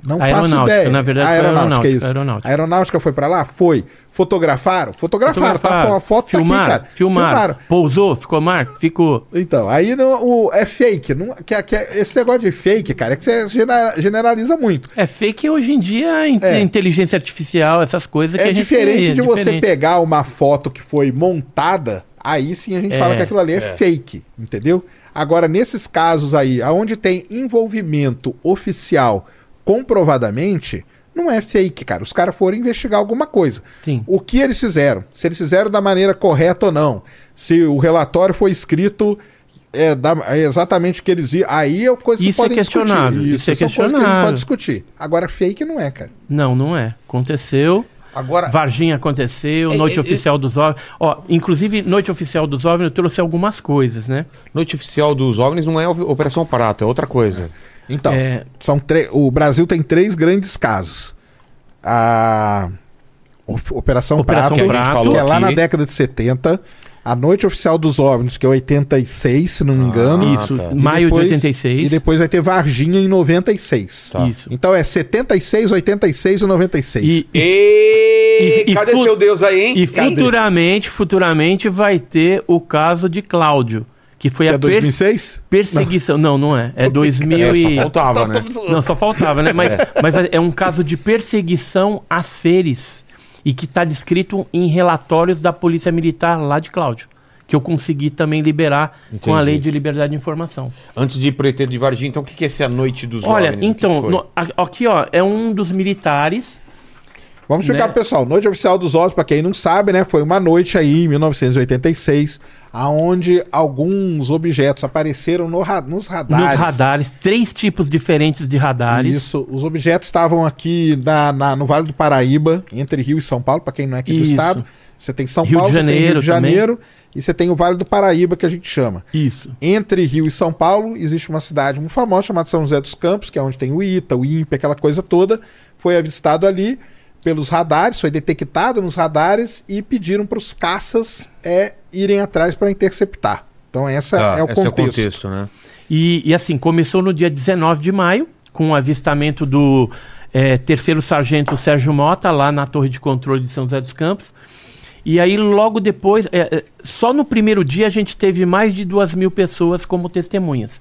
Não faço ideia. na verdade, a aeronáutica, aeronáutica, é isso. aeronáutica. A aeronáutica foi pra lá? Foi. Fotografaram? Fotografaram, tá? Fotografaram, A foto tá filmaram, aqui, cara. filmaram. Pousou, ficou marca, ficou. Então, aí não, o, é fake. Não, que, que, esse negócio de fake, cara, é que você genera- generaliza muito. É fake hoje em dia, in- É. inteligência artificial, essas coisas que a É diferente tem, é de você diferente. pegar uma foto que foi montada, aí sim a gente É, fala que aquilo ali é, fake, entendeu? Agora, nesses casos aí, aonde tem envolvimento oficial comprovadamente, não é fake, cara. Os caras foram investigar alguma coisa. Sim. O que eles fizeram? Se eles fizeram da maneira correta ou não. Se o relatório foi escrito é, da- é exatamente o que eles viram. Aí é coisa que Isso é podem discutir. questionável, isso é são coisas que a gente questionável. pode discutir. Agora, fake não é, cara. Não, não é. Aconteceu. Agora, Varginha aconteceu, É, Noite é, Oficial dos OVNIs. Ó, inclusive, Noite Oficial dos OVNIs eu trouxe algumas coisas, né? noite oficial dos OVNIs não é Operação Prato, é outra coisa. Então, É. são o Brasil tem três grandes casos. A Op- Operação, Operação Prato, Prato, que é lá aqui. na década de 70. A Noite Oficial dos OVNIs, que é 86, se não me engano. Isso, tá. E maio depois- de 86. E depois vai ter Varginha em 96. Tá. Isso. Então é 76, 86 e 96. E, E, E- e cadê seu Deus aí, hein? e Cadê? futuramente, futuramente vai ter o caso de Cláudio, que foi que a é pers- 2006? perseguição. Não, não é. É 2000 É, e... só faltava, né? Não, só faltava, né? Mas, mas é um caso de perseguição a seres e que está descrito em relatórios da Polícia Militar lá de Cláudio, que eu consegui também liberar com a Entendi. Lei de Liberdade de Informação. Antes de ir ET de Varginha, então o que que é essa noite dos Olha, OVNIs? Então, que no- aqui ó, é um dos militares. Vamos explicar Né? pro pessoal. Noite Oficial dos OVNIs, pra quem não sabe, né? Foi uma noite aí, em 1986, aonde alguns objetos apareceram no ra- nos radares. Nos radares, três tipos diferentes de radares. Isso. Os objetos estavam aqui na, na- no Vale do Paraíba, entre Rio e São Paulo, pra quem não é aqui do Isso. estado. Você tem São Rio de Paulo, você tem Rio Janeiro de Janeiro e você tem o Vale do Paraíba, que a gente chama. Isso. Entre Rio e São Paulo, existe uma cidade muito famosa chamada São José dos Campos, que é onde tem o ITA, o INPE, aquela coisa toda. Foi avistado ali pelos radares, foi detectado nos radares e pediram para os caças é, irem atrás para interceptar. Então, essa Tá, é o esse contexto. é o contexto, né? E, e, assim, começou no dia 19 de maio, com o avistamento do eh, terceiro sargento Sérgio Mota, lá na torre de controle de São José dos Campos. E aí, logo depois, eh, eh, só no primeiro dia a gente teve mais de duas mil pessoas como testemunhas.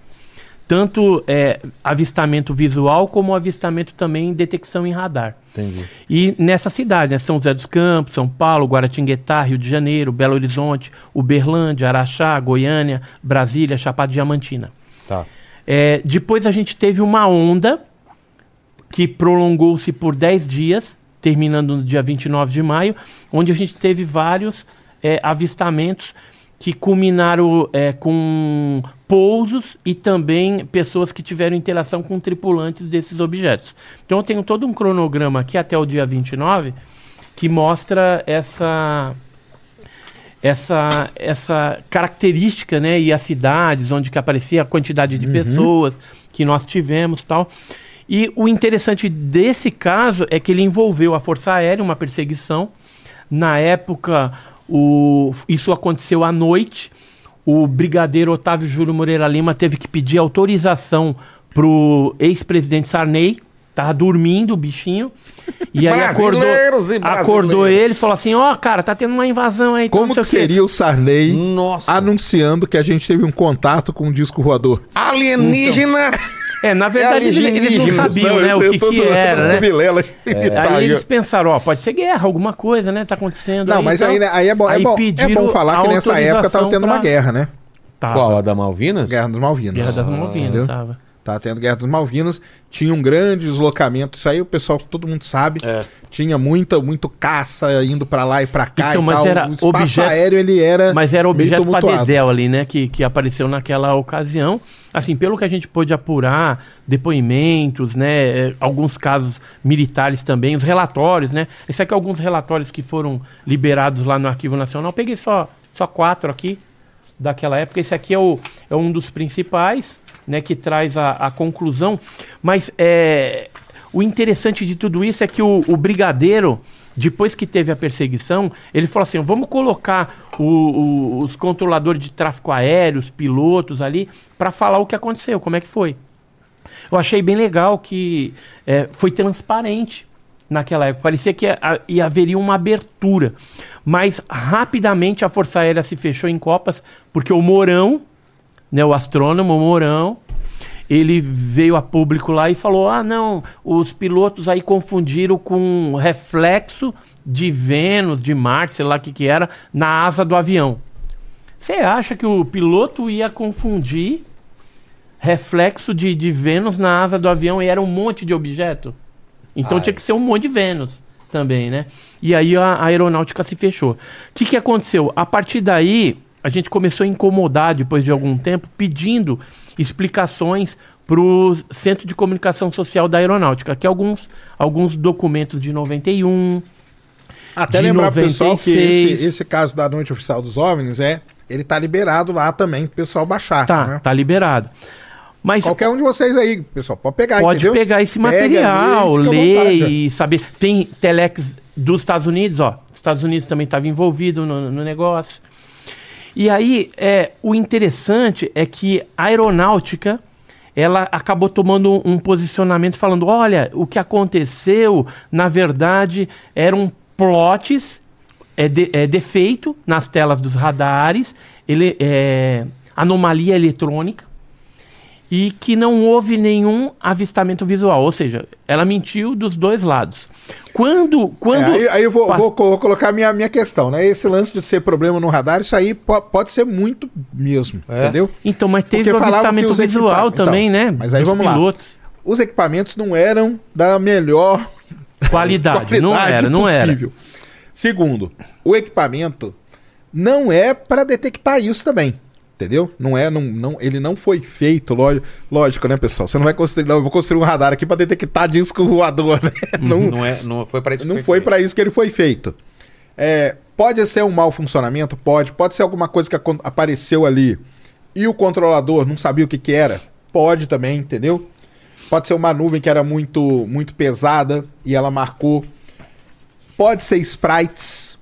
Tanto eh, avistamento visual, como avistamento também em detecção em radar. Entendi. E nessa cidade, né, São José dos Campos, São Paulo, Guaratinguetá, Rio de Janeiro, Belo Horizonte, Uberlândia, Araxá, Goiânia, Brasília, Chapada Diamantina. Tá. É, depois a gente teve uma onda que prolongou-se por 10 dias, terminando no dia 29 de maio, onde a gente teve vários é, avistamentos que culminaram é, com pousos e também pessoas que tiveram interação com tripulantes desses objetos. Então eu tenho todo um cronograma aqui até o dia 29 que mostra essa essa, essa característica, né, e as cidades onde que aparecia a quantidade de pessoas que nós tivemos, tal. E o interessante desse caso é que ele envolveu a Força Aérea, uma perseguição. Na época, o, isso aconteceu à noite. O brigadeiro Otávio Júlio Moreira Lima teve que pedir autorização pro ex-presidente Sarney. Tava dormindo o bichinho. E aí acordou, e acordou ele e falou assim: Ó, cara, tá tendo uma invasão aí. então Como que o quê." seria o Sarney Nossa. anunciando que a gente teve um contato com um disco voador? Alienígenas! É, na verdade, eles, eles não sabiam, né, o que, que era, né? Aí aí, eles pensaram, ó, pode ser guerra, alguma coisa, né? Tá acontecendo. Não, aí, mas então- aí, né, aí é bom, é aí bom, é pediram bom falar que nessa época tava tendo uma pra- guerra, né? Tava. Qual? A da Malvinas? Guerra das Malvinas. Guerra das entendeu? Malvinas, tava. Tá tendo Guerra das Malvinas, tinha um grande deslocamento, isso aí o pessoal, todo mundo sabe. É. Tinha muita, muito caça indo pra lá e pra cá Então, e mas tal. era o espaço objeto- aéreo ele era Mas era objeto para dedéu ali, né? Que, que apareceu naquela ocasião. Assim, pelo que a gente pôde apurar, depoimentos, né? eh, Alguns casos militares também, os relatórios, né? Esse aqui é alguns relatórios que foram liberados lá no Arquivo Nacional. Peguei só, só quatro aqui daquela época. Esse aqui é, o, é um dos principais, né? Que traz a, a conclusão. Mas é, o interessante de tudo isso é que o, o brigadeiro, depois que teve a perseguição, ele falou assim: vamos colocar o- o- os controladores de tráfego aéreo, os pilotos ali, para falar o que aconteceu, como é que foi. Eu achei bem legal que é, foi transparente naquela época. Parecia que a, e haveria uma abertura. Mas rapidamente a Força Aérea se fechou em copas, porque o Mourão, né, o astrônomo Mourão, ele veio a público lá e falou: ah, não, os pilotos aí confundiram com reflexo de Vênus, de Marte, sei lá o que, que era, na asa do avião. Você acha que o piloto ia confundir reflexo de, de Vênus na asa do avião e era um monte de objeto? Então Ai. tinha que ser um monte de Vênus também, né? E aí a, a aeronáutica se fechou. O que, que aconteceu? A partir daí, a gente começou a incomodar, depois de algum tempo, pedindo explicações para o Centro de Comunicação Social da Aeronáutica, que é alguns, alguns documentos de 91. Até de lembrar pro pessoal que 96. esse, esse caso da Noite Oficial dos OVNIs é. Ele tá liberado lá também pro pessoal baixar. Tá, né? tá liberado. Mas Qualquer um de vocês aí, pessoal, pode pegar, pode entendeu? pegar esse Pega, material, à ler e saber. Tem telex dos Estados Unidos, ó. Os Estados Unidos também estava envolvido no, no negócio. E aí, é, o interessante é que a aeronáutica ela acabou tomando um, posicionamento falando: olha, o que aconteceu, na verdade, eram plots, é, de- é defeito nas telas dos radares, ele, é, anomalia eletrônica e que não houve nenhum avistamento visual, ou seja, ela mentiu dos dois lados. Quando, É, quando aí, aí eu vou, vou vou colocar minha, minha questão, né? Esse lance de ser problema no radar, isso aí po- pode ser muito mesmo, É. entendeu? então, mas teve Porque o falavam que avistamento os visual equipa- também, Então, né? mas aí dos vamos lá. pilotos. Os equipamentos não eram da melhor <laughs> Qualidade, não qualidade era, não era. possível. Segundo, o equipamento não é para detectar isso também. Entendeu? Não é, não, não, ele não foi feito, lógico, lógico, né, pessoal? Você não vai construir, não, eu vou construir um radar aqui para detectar disco voador, <laughs> né? Não, Não, é, não foi para isso não foi para isso que ele foi feito. É, pode ser um mau funcionamento? Pode. Pode ser alguma coisa que apareceu ali e o controlador não sabia o que, que era? Pode também, entendeu? Pode ser uma nuvem que era muito, muito pesada e ela marcou. Pode ser sprites.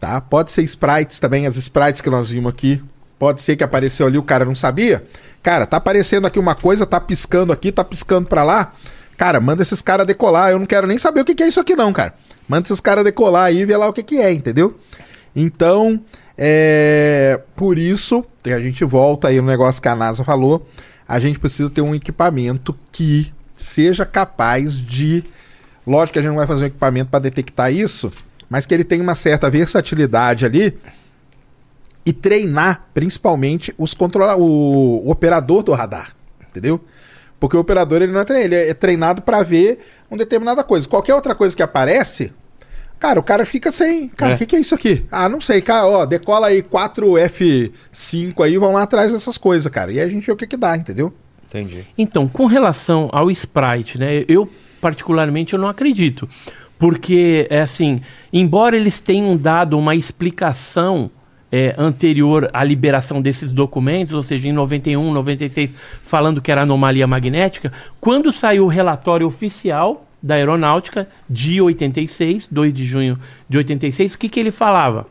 Tá? Pode ser sprites também, as sprites que nós vimos aqui. Pode ser que apareceu ali, o cara não sabia. Cara, tá aparecendo aqui uma coisa, tá piscando aqui, tá piscando pra lá. Cara, manda esses caras decolar. Eu não quero nem saber o que, que é isso aqui, não, cara. Manda esses caras decolar aí e ver lá o que, que é, entendeu? Então, é. Por isso, a gente volta aí no negócio que a NASA falou. A gente precisa ter um equipamento que seja capaz de. Lógico que a gente não vai fazer um equipamento para detectar isso, mas que ele tenha uma certa versatilidade ali e treinar principalmente os controla o, o operador do radar, entendeu? Porque o operador ele não é treinado, ele é treinado para ver uma determinada coisa. Qualquer outra coisa que aparece, cara, o cara fica sem. Cara, o É. que, que é isso aqui? Ah, não sei, cara, ó, decola aí 4F5 aí, vão lá atrás dessas coisas, cara. E aí a gente vê o que que dá, entendeu? Entendi. Então, com relação ao Sprite, né? Eu particularmente eu não acredito, porque é assim, embora eles tenham dado uma explicação é, anterior à liberação desses documentos, ou seja, em 91, 96, falando que era anomalia magnética, quando saiu o relatório oficial da aeronáutica de 86, 2 de junho de 86, o que, que ele falava?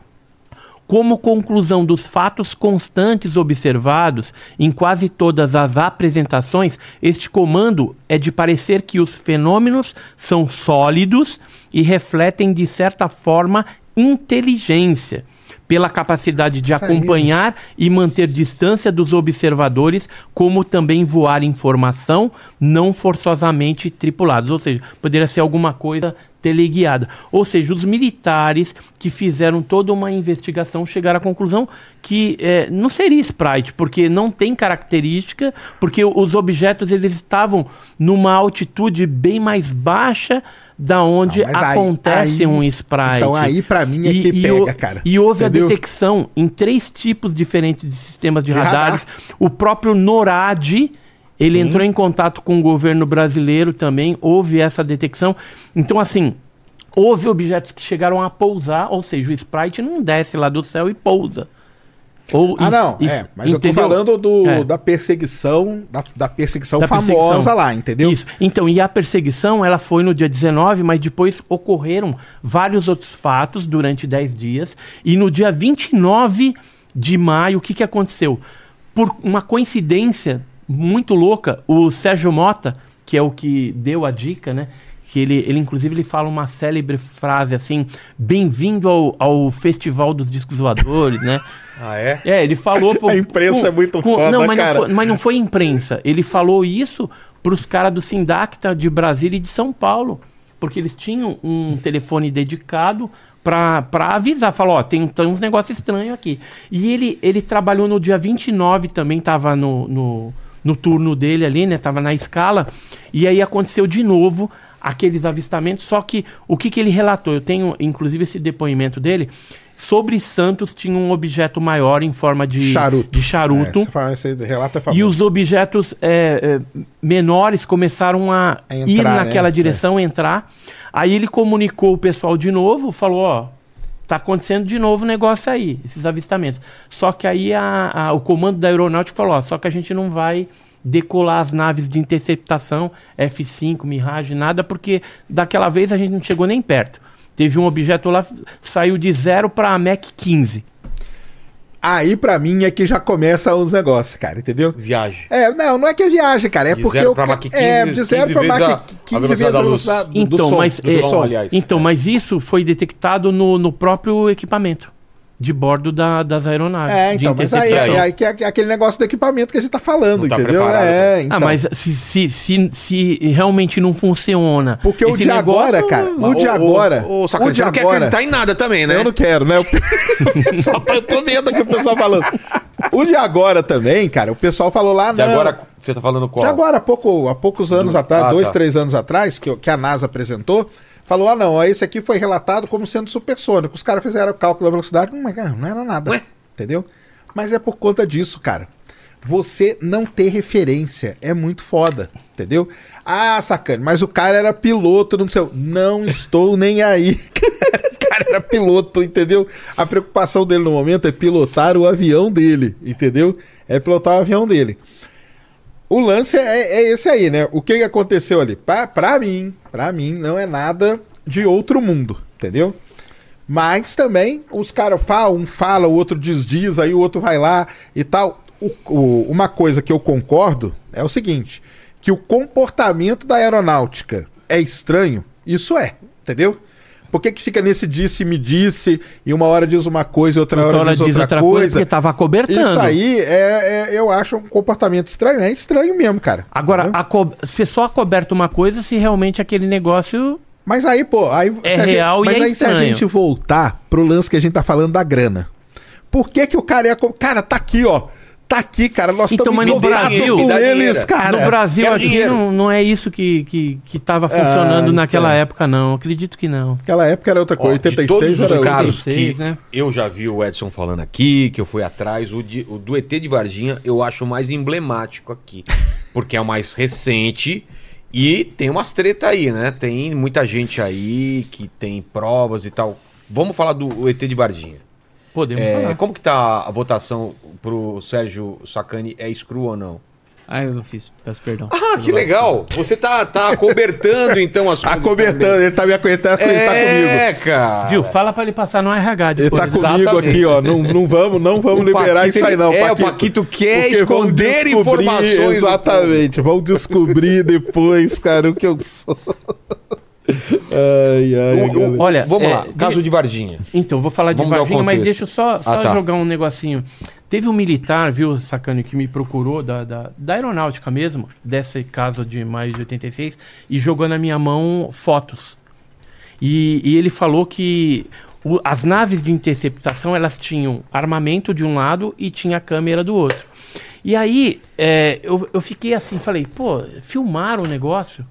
Como conclusão dos fatos constantes observados em quase todas as apresentações, este comando é de parecer que os fenômenos são sólidos e refletem, de certa forma, inteligência, pela capacidade de Isso aí. acompanhar e manter distância dos observadores, como também voar informação não forçosamente tripulados. Ou seja, poderia ser alguma coisa teleguiada. Ou seja, os militares que fizeram toda uma investigação chegaram à conclusão que eh, não seria Sprite, porque não tem característica, porque os objetos eles estavam numa altitude bem mais baixa da onde Não, acontece aí- um Sprite. Então aí pra mim é que pega, o- cara. E houve Entendeu? a detecção em três tipos diferentes de sistemas de, De radares. O próprio NORAD, ele entrou em contato com o governo brasileiro também, houve essa detecção. Então, assim, houve objetos que chegaram a pousar, ou seja, o Sprite não desce lá do céu e pousa. Ou Ah, não, é, mas eu tô entendeu? falando do, É. da perseguição, da, da perseguição Da famosa perseguição. lá, entendeu? Isso. Então, e a perseguição, ela foi no dia 19, mas depois ocorreram vários outros fatos durante 10 dias. E no dia 29 de maio, o que, que aconteceu? Por uma coincidência muito louca. O Sérgio Mota, que é o que deu a dica, né? Que ele, ele inclusive, ele fala uma célebre frase assim: Bem-vindo ao, ao Festival dos Discos Voadores, né? <laughs> Ah, é? É, ele falou. <laughs> pro- A imprensa é muito foda, não, mas cara. Não foi, mas não foi imprensa. Ele falou isso pros caras do Sindacta de Brasília e de São Paulo. Porque eles tinham um telefone dedicado pra, pra avisar. Falou: ó, tem, tem uns negócios estranhos aqui. E ele, ele trabalhou no dia 29 também, tava no, no, no turno dele ali, né? Tava na escala. E aí aconteceu de novo aqueles avistamentos. Só que o que, que ele relatou? Eu tenho, inclusive, esse depoimento dele. Sobre Santos tinha um objeto maior em forma de Charuto. De charuto É, fala, é e os objetos é, é, menores começaram a, A ir entrar, naquela né? direção, entrar. Aí ele comunicou o pessoal de novo, falou, ó, tá acontecendo de novo o negócio aí, esses avistamentos. Só que aí a- a- o comando da aeronáutica falou, ó, só que a gente não vai decolar as naves de interceptação F5, Mirage, nada, porque daquela vez a gente não chegou nem perto. Teve um objeto lá, saiu de zero para Mac 15. Aí, pra mim, é que já começa os negócios, cara, entendeu? Viagem. É, não, não é que é viagem, cara. É De porque zero pra Mach 15, É, de zero 15 pra vezes Mach a- a 15 velocidade vezes da a velocidade do, Então, do som. mas, do é, som, aliás. então, mas isso foi detectado no, no próprio equipamento de bordo da- das aeronaves. É, de então, mas aí, aí, aí que é aquele negócio do equipamento que a gente tá falando, Não tá entendeu? preparado, é, então. Ah, mas se, se, se, se realmente não funciona. Porque o de agora, cara, o de agora. Ô, ô, Sacane, o de não quer agora. acreditar em nada também, né? Eu não quero, né? <laughs> O pessoal, tá- eu tô vendo aqui o pessoal falando. O de agora também, cara, o pessoal falou lá, De não. agora, você tá falando qual? De agora, há, pouco, há poucos anos Do- atrás, Ah, dois, tá. três anos atrás, que, que a NASA apresentou, falou: ah, não, esse aqui foi relatado como sendo supersônico. Os caras fizeram o cálculo da velocidade, mas cara, não era nada. Ué? Entendeu? Mas é por conta disso, cara. Você não ter referência é muito foda, entendeu? Ah, sacane, mas o cara era piloto, não sei. Não estou nem aí. <laughs> o cara era piloto, entendeu? A preocupação dele no momento é pilotar o avião dele, entendeu? É pilotar o avião dele. O lance é, é esse aí, né? O que que aconteceu ali? Pra, pra mim, pra mim, não é nada de outro mundo, entendeu? Mas também os caras falam, um fala, o outro desdiz, aí o outro vai lá e tal. O- o- uma coisa que eu concordo é o seguinte: que o comportamento da aeronáutica é estranho, isso é, entendeu? Por que, que fica nesse disse-me disse, e uma hora diz uma coisa e outra Outra hora diz outra, coisa? porque tava cobertando. Isso aí é, é- eu acho um comportamento estranho. É estranho mesmo, cara. Agora, a co... você só acoberta uma coisa se realmente aquele negócio. Mas aí, pô, aí, É se a real gente, e mas é aí se a gente voltar pro lance que a gente tá falando da grana. Por que que o cara ia... Cara, tá aqui, ó. Tá aqui, cara. Nós Então, estamos no Brasil- com eles, cara. no Brasil quero aqui dinheiro. não, não é isso que, que, que tava funcionando Ah, naquela então. época, não. Acredito que não. Naquela época era outra Ó, coisa. de 86 todos os casos que 86, né? eu já vi o Edson falando aqui, que eu fui atrás, o, de- o do ET de Varginha eu acho o mais emblemático aqui. <laughs> Porque é o mais recente e tem umas treta aí, né? Tem muita gente aí que tem provas e tal. Vamos falar do ET de Varginha. Podemos É, falar. como que tá a votação pro Sérgio Sacani? É screw ou não? Ah, eu não fiz. Peço perdão. Ah, que legal! Você tá, tá cobertando então as <laughs> Tá coisas. cobertando, ele tá me aguentando, ele tá comigo. É, cara. Viu? Fala pra ele passar no RH Ele tá depois. Exatamente. comigo aqui, ó. Não, não vamos, não vamos O liberar Paquito, isso aí, não. é, o Paquito quer esconder informações Exatamente. Vão descobrir depois, cara, o que eu sou. Ai, ai, O- o- galera. Olha, Vamos é, lá, caso de Varginha. Então, vou falar de Vamos Varginha, mas deixa eu só, só Ah, tá. jogar um negocinho. Teve um militar, viu, Sacane, que me procurou da, da, da aeronáutica mesmo, desse caso de maio de 86, e jogou na minha mão fotos. E, e ele falou que o- as naves de interceptação, elas tinham armamento de um lado e tinha câmera do outro. E aí, é, eu, eu fiquei assim, falei, pô, filmaram o negócio?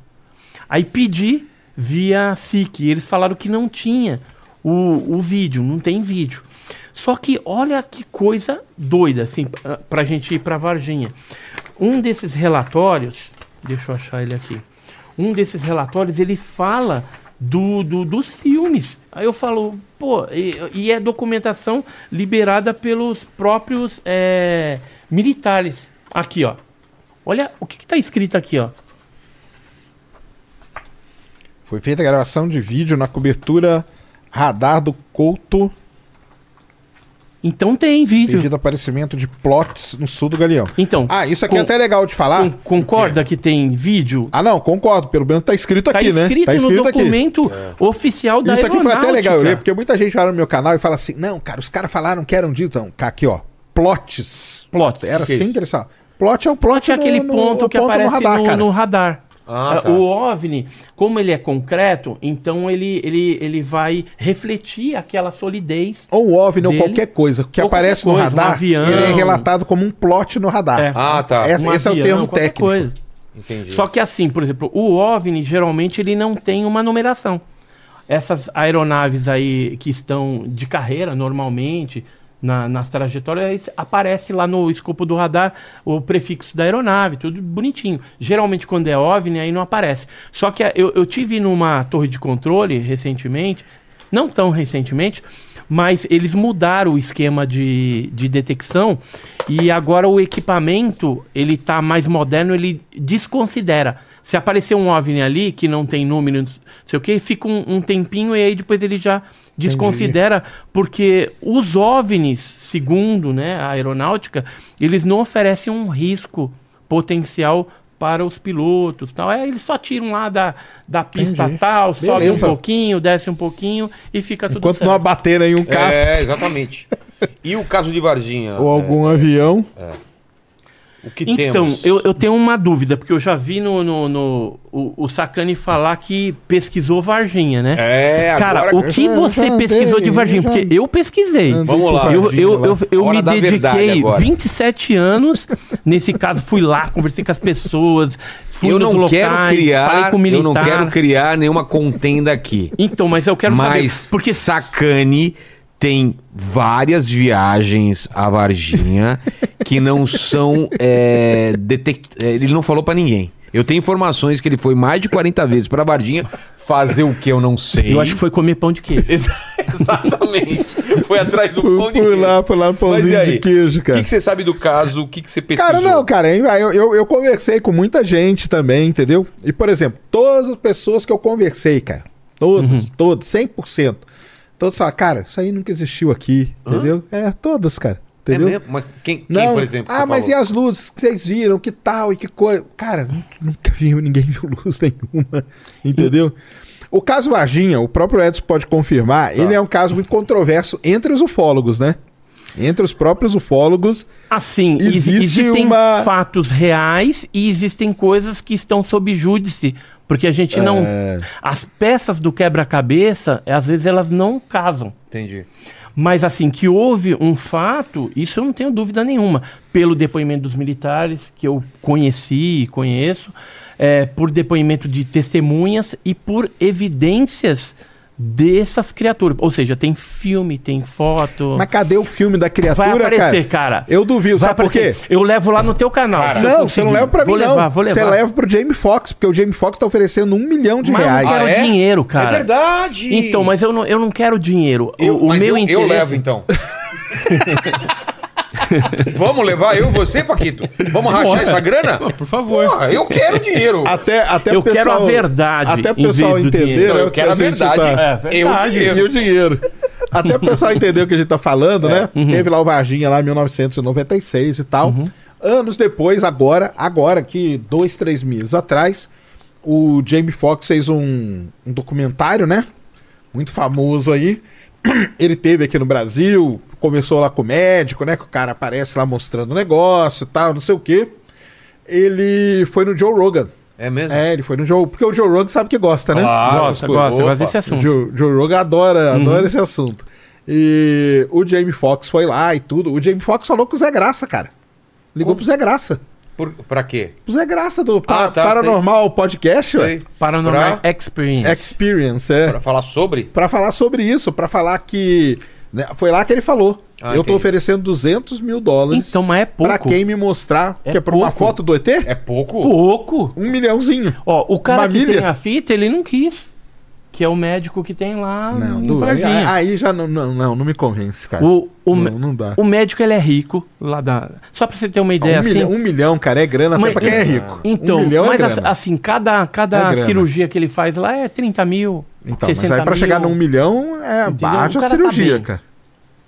Aí pedi via SIC. Eles falaram que não tinha o, o vídeo, não tem vídeo. Só que olha que coisa doida, assim, pra- pra gente ir pra Varginha. Um desses relatórios, deixa eu achar ele aqui. Um desses relatórios, ele fala do, do- dos filmes. Aí eu falo, pô, e, e é documentação liberada pelos próprios é, militares. Aqui, ó. Olha o que, que tá escrito aqui, ó. Foi feita a gravação de vídeo na cobertura radar do Couto. Então tem vídeo. Devido ao aparecimento de plots no sul do Galeão. Então, Ah, isso aqui é com- até legal de falar. con- concorda que tem vídeo? Ah, não, concordo. Pelo menos tá escrito Tá aqui, né? escrito, Tá escrito no aqui. documento oficial da Isso aqui foi até legal eu ler, aeronáutica. porque muita gente vai no meu canal e fala assim: não, cara, os caras falaram que eram dito. Então, cá, aqui, ó. Plots. Plots. Era assim que eles falam. Plot é um plot, Plot é aquele no- ponto no que aparece no radar, no cara. radar. Ah, Ah, tá. O OVNI, como ele é concreto, então ele, ele, ele vai refletir aquela solidez. Ou um OVNI ou dele. qualquer coisa que Ou aparece qualquer no coisa, um radar, avião. ele é relatado como um plot no radar. É. Ah, tá. Essa- um esse é o avião, termo técnico. coisa. Entendi. Só que assim, por exemplo, o OVNI geralmente ele não tem uma numeração. Essas aeronaves aí que estão de carreira normalmente na- nas trajetórias, aparece lá no escopo do radar o prefixo da aeronave, tudo bonitinho. Geralmente quando é OVNI aí não aparece. Só que eu, eu tive numa torre de controle recentemente, não tão recentemente, mas eles mudaram o esquema de, de detecção e agora o equipamento ele tá mais moderno, ele desconsidera. Se aparecer um OVNI ali que não tem número, não sei o que, fica um, um tempinho e aí depois ele já desconsidera, porque os OVNIs, segundo né, a aeronáutica, eles não oferecem um risco potencial para os pilotos. Tal. É, eles só tiram lá da, da pista Entendi. tal, sobe um Beleza. pouquinho, desce um pouquinho e fica tudo Enquanto certo. não abater aí um caça É, exatamente. E o caso de Varginha? ou algum avião. É, o que Então, temos? eu, eu tenho uma dúvida, porque eu já vi no, no, no- o, o Sacani falar que pesquisou Varginha, né? É, Cara, agora... o que você pesquisou de Varginha? já- Porque eu pesquisei. Andei Vamos lá. Eu, eu, lá. eu, eu me dediquei agora. 27 anos. Nesse caso, fui lá, conversei com as pessoas, fui eu nos não locais, quero criar, eu não quero criar nenhuma contenda aqui. Então, mas eu quero Mas saber. Porque Sacani tem várias viagens a Varginha que não são é, detec- é, Ele não falou pra ninguém. Eu tenho informações que ele foi mais de 40 vezes pra Varginha fazer o que eu não sei. eu acho que foi comer pão de queijo. Exa- <laughs> Exatamente. Foi atrás do Fui, pão de fui queijo. lá, fui lá no pãozinho aí? de queijo, O cara. que, que você sabe do caso? O que, que você pesquisou? Cara, não, cara, eu, eu, eu conversei com muita gente também, entendeu? E, por exemplo, todas as pessoas que eu conversei, cara, todos, todos, 100%, todos falaram, cara, isso aí nunca existiu aqui, entendeu? É, todas, cara, É entendeu? mesmo? Mas quem, quem, Não, por exemplo? ah, mas falou? e as luzes que vocês viram? Que tal e que coisa? Cara, nu- nunca vi, ninguém <laughs> viu luz nenhuma, entendeu? O caso Varginha, o próprio Edson pode confirmar, Tá. ele é um caso muito controverso entre os ufólogos, né? Entre os próprios ufólogos. Assim, ex- Existe existem uma- fatos reais e existem coisas que estão sob júdice. Porque a gente não. É. As peças do quebra-cabeça, às vezes, elas não casam. Entendi. Mas assim, que houve um fato, isso eu não tenho dúvida nenhuma. Pelo depoimento dos militares, que eu conheci e conheço, é, por depoimento de testemunhas e por evidências dessas criaturas. Ou seja, tem filme, tem foto. Mas cadê o filme da Vai criatura, aparecer, cara? cara. Eu duvido, Vai sabe por aparecer. quê? Eu levo lá no teu canal. Cara, eu Não, você não leva pra mim, vou não. Levar, vou levar. Você leva pro Jamie Foxx, porque o Jamie Foxx tá oferecendo um milhão de Mas eu reais. não quero Ah, é? dinheiro, cara. É verdade. Então, mas eu não, eu não quero dinheiro. Eu, o, meu eu, eu interesse... levo, então. <laughs> <laughs> Vamos levar eu e você, Paquito? Vamos rachar essa grana? Por favor. Porra, eu quero dinheiro. Até, até Eu pessoal, quero a verdade Até o pessoal entender Não, eu quero a verdade. tá- É, verdade. Eu dinheiro. E o dinheiro. Até o pessoal entender o que a gente tá falando, né? Teve lá o Varginha lá em 1996 e tal. Anos depois, agora, agora que dois, três meses atrás, o Jamie Foxx fez um, um documentário, né? Muito famoso aí. <clears throat> Ele teve aqui no Brasil, começou lá com o médico, né? Que o cara aparece lá mostrando o negócio e tal, não sei o quê. Ele foi no Joe Rogan. É mesmo? É, ele foi no Joe, porque o Joe Rogan sabe que gosta, né? Claro. Gosta, gosta, gosta desse O assunto. Joe, Joe Rogan adora, adora esse assunto. E o Jamie Foxx foi lá e tudo. O Jamie Foxx falou com o Zé Graça, cara. Ligou pro Zé Graça. Por, pra quê? Pro Zé Graça do Pa- Ah, tá, Paranormal Podcast, ué. Sei. Paranormal Pra, Experience. Experience, é. pra falar sobre? Pra falar sobre isso, pra falar que. Né, foi lá que ele falou. Ah, eu tô entendi. oferecendo 200 mil dólares Então, mas é pouco. pra quem me mostrar. É que é pra uma foto do ET? É pouco? Pouco. Um milhãozinho. Ó, o cara Uma que milha? tem a fita, ele não quis. Que é o médico que tem lá Não, du- aí, aí já não, não, não, não me convence, cara. O, o, não, não dá. o médico, ele é rico. Lá da... Só pra você ter uma um, ideia, assim... milhão, um milhão, cara, é grana Mas- até pra quem é rico. Então, um milhão mas é assim, grana. assim, cada, cada É cirurgia que ele faz lá é 30 mil, Então, mas 60 aí pra mil. chegar num milhão é Entendeu? baixa tá cirurgia, bem. cara.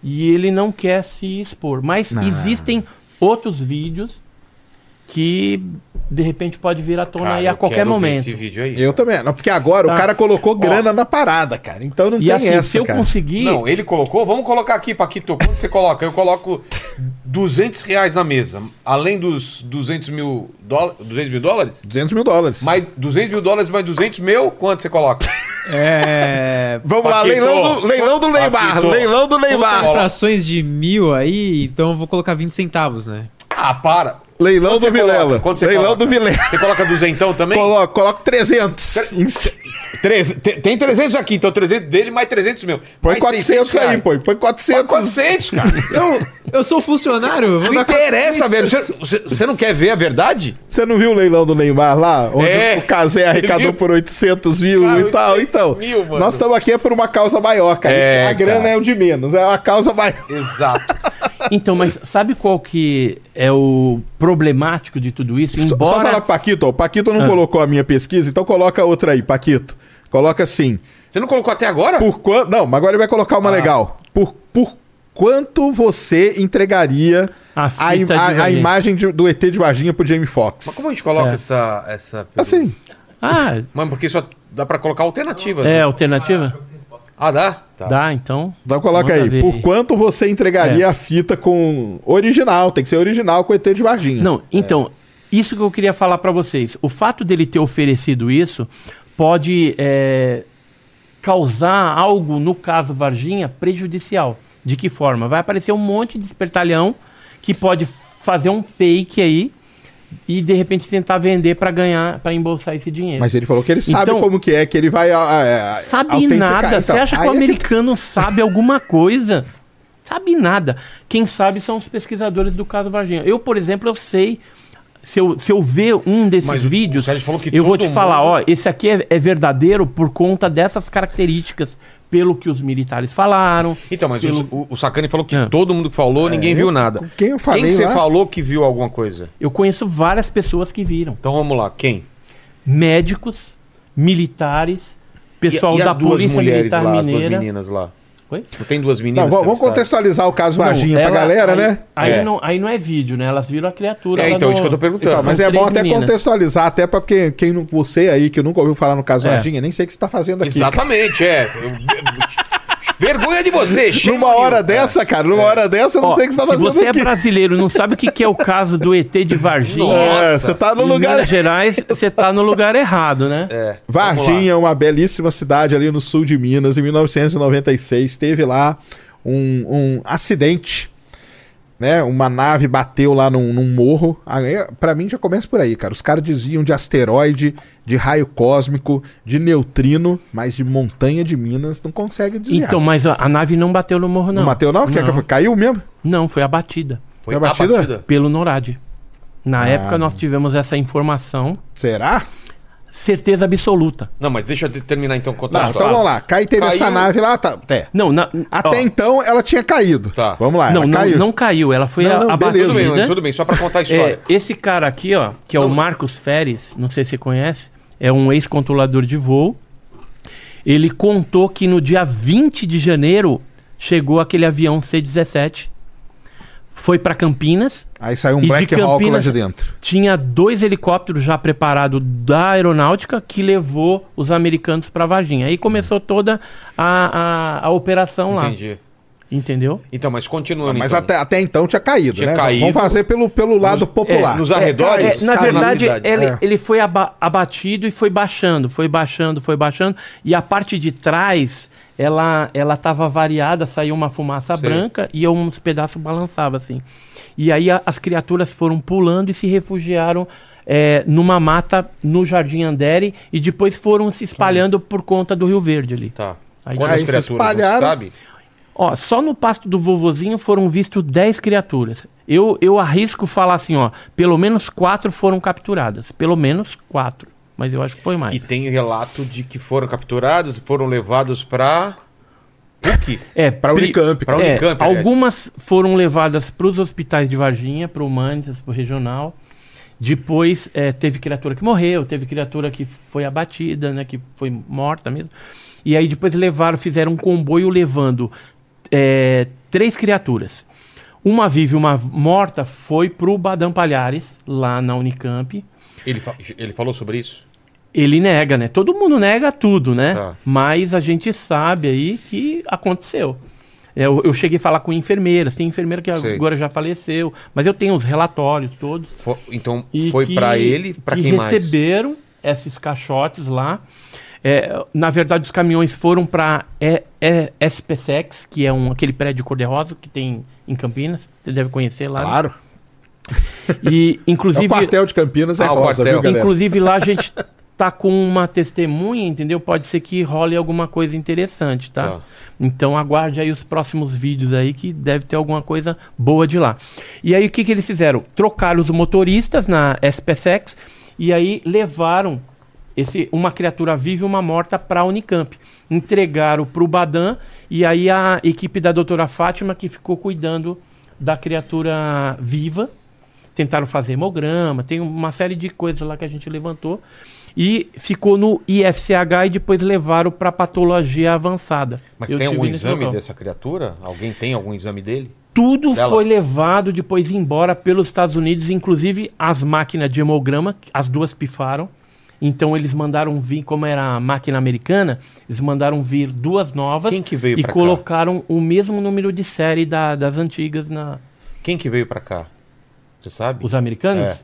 e ele não quer se expor. Mas Não. existem outros vídeos que de repente pode vir à tona Cara, aí a qualquer momento. Esse vídeo aí. Eu também. Não, porque agora o Tá. cara colocou grana na parada, cara. Então não E tem assim, essa, se eu cara. conseguir. Não, ele colocou. Vamos colocar aqui, Paquito. Quanto você coloca? Eu coloco 200 reais na mesa. Além dos 200 mil, dólares 200 mil dólares? 200 mil dólares. Mais 200 mil dólares mais 200 mil, quanto você coloca? É. <laughs> Vamos lá, Paquito. leilão do, leilão do Neymar. Paquito. Leilão do Neymar. frações de mil aí, então eu vou colocar 20 centavos, né? Ah, para. Leilão Quanto do coloca? Vilela. Quanto você Leilão coloca? do Vilela. Você coloca duzentão também? Coloca, coloca 300. Em c- Treze- te- tem 300 aqui, então 300 dele mais 300 mil. Põe Mais 400 600 aí, põe. Põe 400. Põe 400, cara. <laughs> Eu, eu sou funcionário, Não interessa, 400. velho. Você- não quer ver a verdade? Você não viu o leilão do Neymar lá? Onde É. o Casé arrecadou por 800 mil Cara, e tal. 800 Então, mil, mano. nós estamos aqui é por uma causa maior, cara. É, Isso- a grana cara. é o de menos, é uma causa maior. Exato. Então, mas sabe qual que é o problemático de tudo isso? Só- Só Embora. falar pro Paquito, ó, o Paquito não Ah. colocou a minha pesquisa, então coloca outra aí, Paquito. Coloca assim. Você não colocou até agora? Por quanto. Não, mas agora ele vai colocar Ah. uma legal. Por, por quanto você entregaria A a, im- a- a imagem de- do ET de Varginha pro Jamie Foxx? Mas como a gente coloca É. essa, essa. Assim. Ah, Mano, porque só dá pra colocar alternativas. é né? alternativa? Ah, dá? Tá. Dá, então. Então coloca aí. ver Por quanto você entregaria É. a fita com original? Tem que ser original com o ET de Varginha. Não, então, isso que eu queria falar pra vocês. O fato dele ter oferecido isso pode é, causar algo, no caso Varginha, prejudicial. De que forma? Vai aparecer um monte de espertalhão que pode fazer um fake aí e de repente tentar vender pra ganhar, pra embolsar esse dinheiro. Mas ele falou que ele sabe Então- como que é, que ele vai. é, Sabe nada. Então, Você acha que o é americano <laughs> sabe alguma coisa? Sabe nada. Quem sabe são os pesquisadores do caso Varginha. Eu, por exemplo, eu sei. Se eu, se eu ver um desses Mas vídeos, eu vou te falar, mundo- ó, esse aqui é, é verdadeiro por conta dessas características, pelo que os militares falaram. Então, mas pelo- o, o, Sacani falou que Ah. todo mundo falou, ninguém eu- viu nada. quem eu falei Quem que você lá? falou que viu alguma coisa? Eu conheço várias pessoas que viram. Então vamos lá, quem? Médicos, militares, pessoal e, e da as duas Polícia mulheres Militar lá, as duas Mineira. meninas lá. Oi? Não tem duas meninas? Não, vamos, contextualizar o caso Varginha Não, pra galera, aí- né? Aí, É. não, aí não é vídeo, né? Elas viram a criatura. É, então, no- isso que eu tô perguntando. Então, mas é bom até meninas. contextualizar, até pra quem, quem não, você aí que nunca ouviu falar no caso É. Varginha, nem sei o que você tá fazendo aqui. Exatamente, é. Vergonha de você, shame Numa hora dessa, cara, numa hora dessa, eu não Ó, sei o que você tá se fazendo você é aqui. brasileiro e não sabe o que, que é o caso do ET de Varginha, Nossa. É, você tá no em lugar. Minas Gerais, você tá no lugar errado, né? É. Varginha é uma belíssima cidade ali no sul de Minas. Em 1996 teve lá um, um acidente, né? Uma nave bateu lá num, num morro. Aí, pra mim já começa por aí, cara. Os caras diziam de asteroide, de raio cósmico, de neutrino, mas de montanha de Minas não consegue dizer. Então, mas a, a nave não bateu no morro, não. não bateu não? Quer que Não. eu- Caiu mesmo? Não, foi abatida Foi Foi abatida? abatida? pelo NORAD. Na Ah. época nós tivemos essa informação, Será? Certeza absoluta. Não, mas deixa eu te- terminar então contar Não, a então vamos lá. Cai teve essa Caiu. nave lá, tá. É. Não, na, Até ó, então ela tinha caído. Tá. Vamos lá, não, caiu. não caiu, ela foi Não, não, abatida. Tudo bem, tudo bem, só pra contar a história. É, esse cara aqui, ó, que é o Não. Marcos Feres, não sei se você conhece, é um ex-controlador de voo. Ele contou que no dia 20 de janeiro chegou aquele avião C-17, foi para Campinas, Aí saiu um Black Hawk lá Campinas- de dentro. tinha dois helicópteros já preparados da aeronáutica que levou os americanos para Varginha. Aí começou toda a, a, a operação lá, Entendi. entendeu? Então, mas continuando. Mas então. até, até então tinha caído, Tinha né? caído. Vamos fazer pelo, pelo lado popular. nos arredores? É, na Cara, verdade, na ele, É. ele foi aba- abatido e foi baixando, foi baixando, foi baixando. E a parte de trás, ela ela estava variada, saiu uma fumaça Sei. branca e uns pedaços balançavam assim. E aí a- as criaturas foram pulando e se refugiaram é, numa mata no Jardim Andere e depois foram se espalhando por conta do Rio Verde ali. Tá. Aí- Quantas Aí se criaturas, espalharam. sabe? Ó, só no pasto do vovozinho foram vistos 10 criaturas. Eu, eu arrisco falar assim, ó, pelo menos quatro foram capturadas. Pelo menos quatro. Mas eu acho que foi mais. E tem relato de que foram capturados, foram levados pra. PUC. É, Pra pri- Unicamp. Pra é, Unicamp, aliás. algumas foram levadas para os hospitais de Varginha, para o Humanitas, para o Regional. Depois é, teve criatura que morreu, teve criatura que foi abatida, né, que foi morta mesmo. E aí depois levaram, fizeram um comboio levando é, três criaturas. Uma viva e uma morta foi pro Badam Palhares, lá na Unicamp. Ele, fa- ele falou sobre isso? Ele nega, né? Todo mundo nega tudo, né? Tá. Mas a gente sabe aí que aconteceu. Eu, eu cheguei a falar com enfermeiras, tem enfermeira que Sei. agora já faleceu, mas eu tenho os relatórios todos. Fo- então E foi pra ele, pra que quem mais? receberam esses caixotes lá. É, na verdade, os caminhões foram para SPSEX, que é um, aquele prédio cor-de-rosa que tem em Campinas. Você deve conhecer lá. né? E, É inclusive, o quartel de Campinas, é Ah, o rosa, quartel. viu, galera? Inclusive lá a gente tá com uma testemunha, entendeu? Pode ser que role alguma coisa interessante, tá? Tá. Então aguarde aí os próximos vídeos aí que deve ter alguma coisa boa de lá. E aí o que, que eles fizeram? Trocaram os motoristas na SPSEX e aí levaram esse, uma criatura viva e uma morta para a Unicamp. Entregaram para o Badan e aí a equipe da doutora Fátima que ficou cuidando da criatura viva tentaram fazer hemograma, tem uma série de coisas lá que a gente levantou. E ficou no IFCH e depois levaram para patologia avançada. Mas Eu tem algum exame local. dessa criatura? Alguém tem algum exame dele? Tudo dela? foi levado depois embora pelos Estados Unidos, inclusive as máquinas de hemograma, as duas pifaram. Então eles mandaram vir, como era a máquina americana, eles mandaram vir duas novas Quem que veio e pra cá? colocaram o mesmo número de série da- das antigas na Quem que veio pra cá? Você sabe? os americanos. É.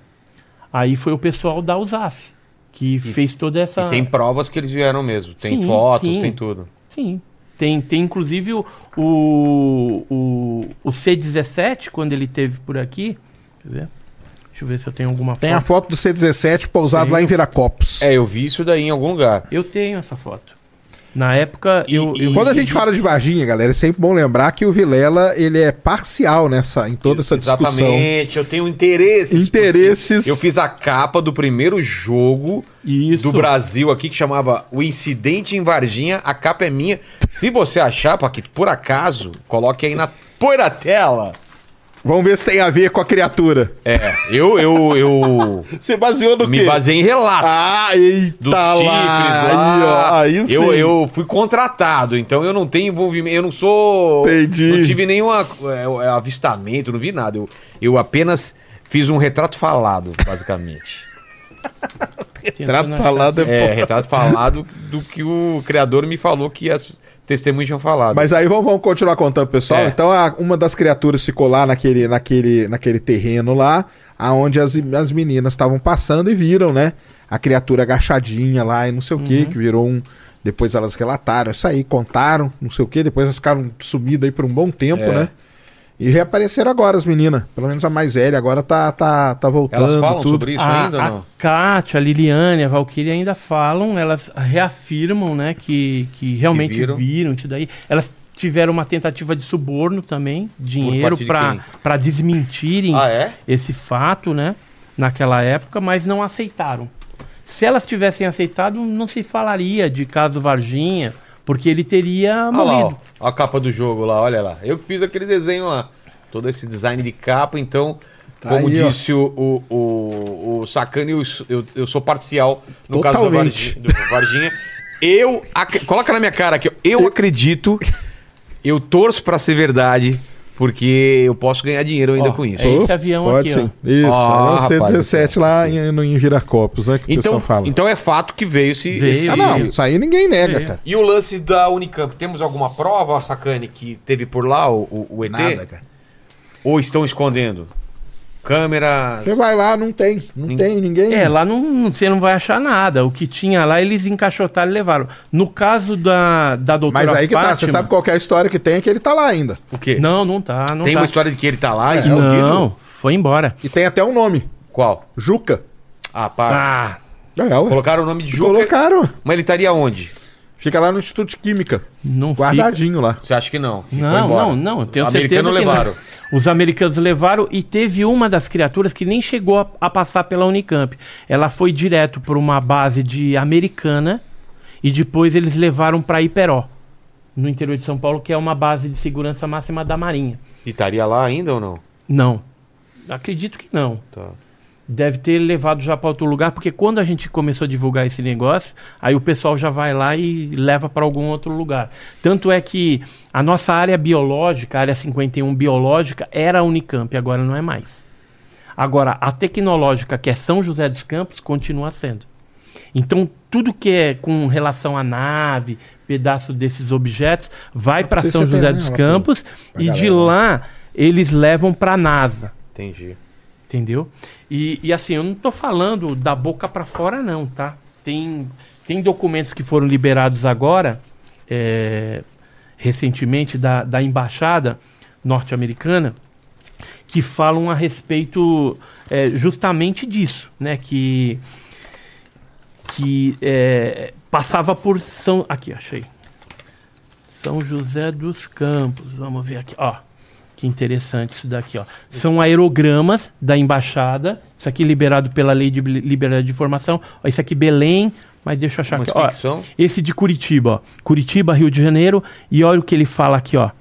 Aí foi o pessoal da USAF que fez toda essa E tem provas que eles vieram mesmo. Tem Sim, fotos, sim. tem tudo. Sim. Tem, tem inclusive o, o, o, o C17, quando ele teve por aqui. Quer ver? Deixa eu ver se eu tenho alguma Tem a foto. foto do C17 pousado Tem. lá em Viracopos. É, eu vi isso daí em algum lugar. Eu tenho essa foto. Na época, E- eu, eu- Quando a gente fala de Varginha, galera, é sempre bom lembrar que o Vilela, ele é parcial nessa, em toda essa discussão. Exatamente, eu tenho interesses. Interesses. Eu fiz a capa do primeiro jogo Isso. do Brasil aqui que chamava O Incidente em Varginha. A capa é minha. Se você achar, Paquito, por acaso, coloque aí na. Põe na tela. Vamos ver se tem a ver com a criatura. É, eu, eu, eu <laughs> Você baseou no me quê? baseei em relatos. Ah, eita dos lá. chifres lá. Aí, ó, aí sim. eu, eu fui contratado, então eu não tenho envolvimento, eu não sou. Entendi. Não tive nenhum a- é, avistamento, não vi nada. Eu, eu apenas fiz um retrato falado, basicamente. <laughs> tentando Trato achar. falado é, É, retrato falado do que o criador me falou que as testemunhas tinham falado. Mas aí vamos, vamos continuar contando, pessoal. É. Então, a- uma das criaturas ficou lá naquele, naquele, naquele terreno lá, aonde as, as meninas estavam passando e viram, né? A criatura agachadinha lá e não sei o que, que virou um. Depois elas relataram isso aí, contaram, não sei o que, depois elas ficaram sumidas aí por um bom tempo, É. né? E reapareceram agora as meninas. Pelo menos a mais velha agora tá, tá, tá voltando. Elas falam tudo. sobre isso a, ainda ou a não? Kátia, a Liliane, a Valkyrie ainda falam, elas reafirmam, né, que, que realmente Que viram. viram. isso daí. Elas tiveram uma tentativa de suborno também, dinheiro parte de para desmentirem Ah, é? esse fato, né, naquela época, mas não aceitaram. Se elas tivessem aceitado, não se falaria de caso Varginha, porque ele teria Olha lá, ó, morrido. ó a capa do jogo lá, olha lá. Eu que fiz aquele desenho lá. Todo esse design de capa, então, como Aí, disse o, o, o, o Sacani, eu, eu, eu sou parcial no caso do Totalmente. Varginha. Do Varginha. Eu. ac- Coloca na minha cara aqui, ó. eu acredito, eu torço pra ser verdade, porque eu posso ganhar dinheiro ainda Ó, com isso. é esse avião Pode aqui, ser. ó. Isso, Ah, é o rapaz, C-17 lá em, no, em Viracopos, né? Que o Então, pessoal fala. então é fato que veio esse. Veio. esse- ah, não, isso aí ninguém nega, Veio. cara. E o lance da Unicamp, temos alguma prova, Sacani, que teve por lá o, o, o ET? Nada, cara. Ou estão escondendo? Câmeras. Você vai lá, não tem. Não Nin- tem ninguém. É, lá não, você não vai achar nada. O que tinha lá, eles encaixotaram e levaram. No caso da, da doutora Mas aí que tá, Fátima... você sabe qual que é a história que tem, é que ele tá lá ainda. O quê? Não, não tá, não Tem tá. uma história de que ele tá lá escondido? Não, foi embora. E tem até um nome, Qual? Juca. Ah, para. Ah, É. Colocaram o nome de Juca. Colocaram. Mas ele estaria onde? Fica lá no Instituto de Química, não fica... guardadinho lá. Você acha que não? Que Não, não, não, eu tenho Os certeza americanos que levaram. não. <laughs> Os americanos levaram e teve uma das criaturas que nem chegou a, a passar pela Unicamp. Ela foi direto por uma base de americana e depois eles levaram para Iperó, no interior de São Paulo, que é uma base de segurança máxima da Marinha. E estaria lá ainda ou não? Não. Acredito que não. Tá. Deve ter levado já para outro lugar, porque quando a gente começou a divulgar esse negócio, aí o pessoal já vai lá e leva para algum outro lugar. Tanto é que a nossa área biológica, a área 51 biológica, era a Unicamp, agora não é mais. Agora, a tecnológica, que é São José dos Campos, continua sendo. Então, tudo que é com relação à nave, pedaço desses objetos, vai para Isso São José dos Campos e de galera, né? lá eles levam para a NASA. Entendi. Entendeu? E, e assim, eu não tô falando da boca para fora, não, tá? Tem, tem documentos que foram liberados agora, é, recentemente, da, da embaixada norte-americana, que falam a respeito é, justamente disso, né? Que, que é, passava por São. Aqui, achei. São José dos Campos. Vamos ver aqui, ó. Que interessante isso daqui, ó. São aerogramas da embaixada. Isso aqui liberado pela Lei de Li- Liberdade de Informação. Ó, isso aqui Belém, mas deixa eu achar Mas aqui. Ó, esse de Curitiba, ó. Curitiba, Rio de Janeiro. E olha o que ele fala aqui, ó.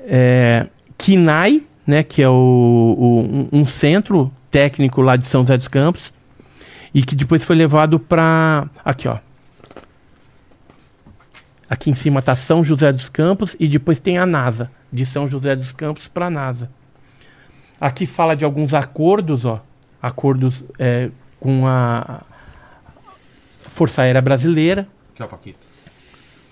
É, KINAI, né, que é o, o- um, um centro técnico lá de São José dos Campos. E que depois foi levado para Aqui, ó. Aqui em cima tá São José dos Campos e depois tem a NASA, de São José dos Campos para a NASA. Aqui fala de alguns acordos, ó, acordos é, com a Força Aérea Brasileira, Que é o Paquito.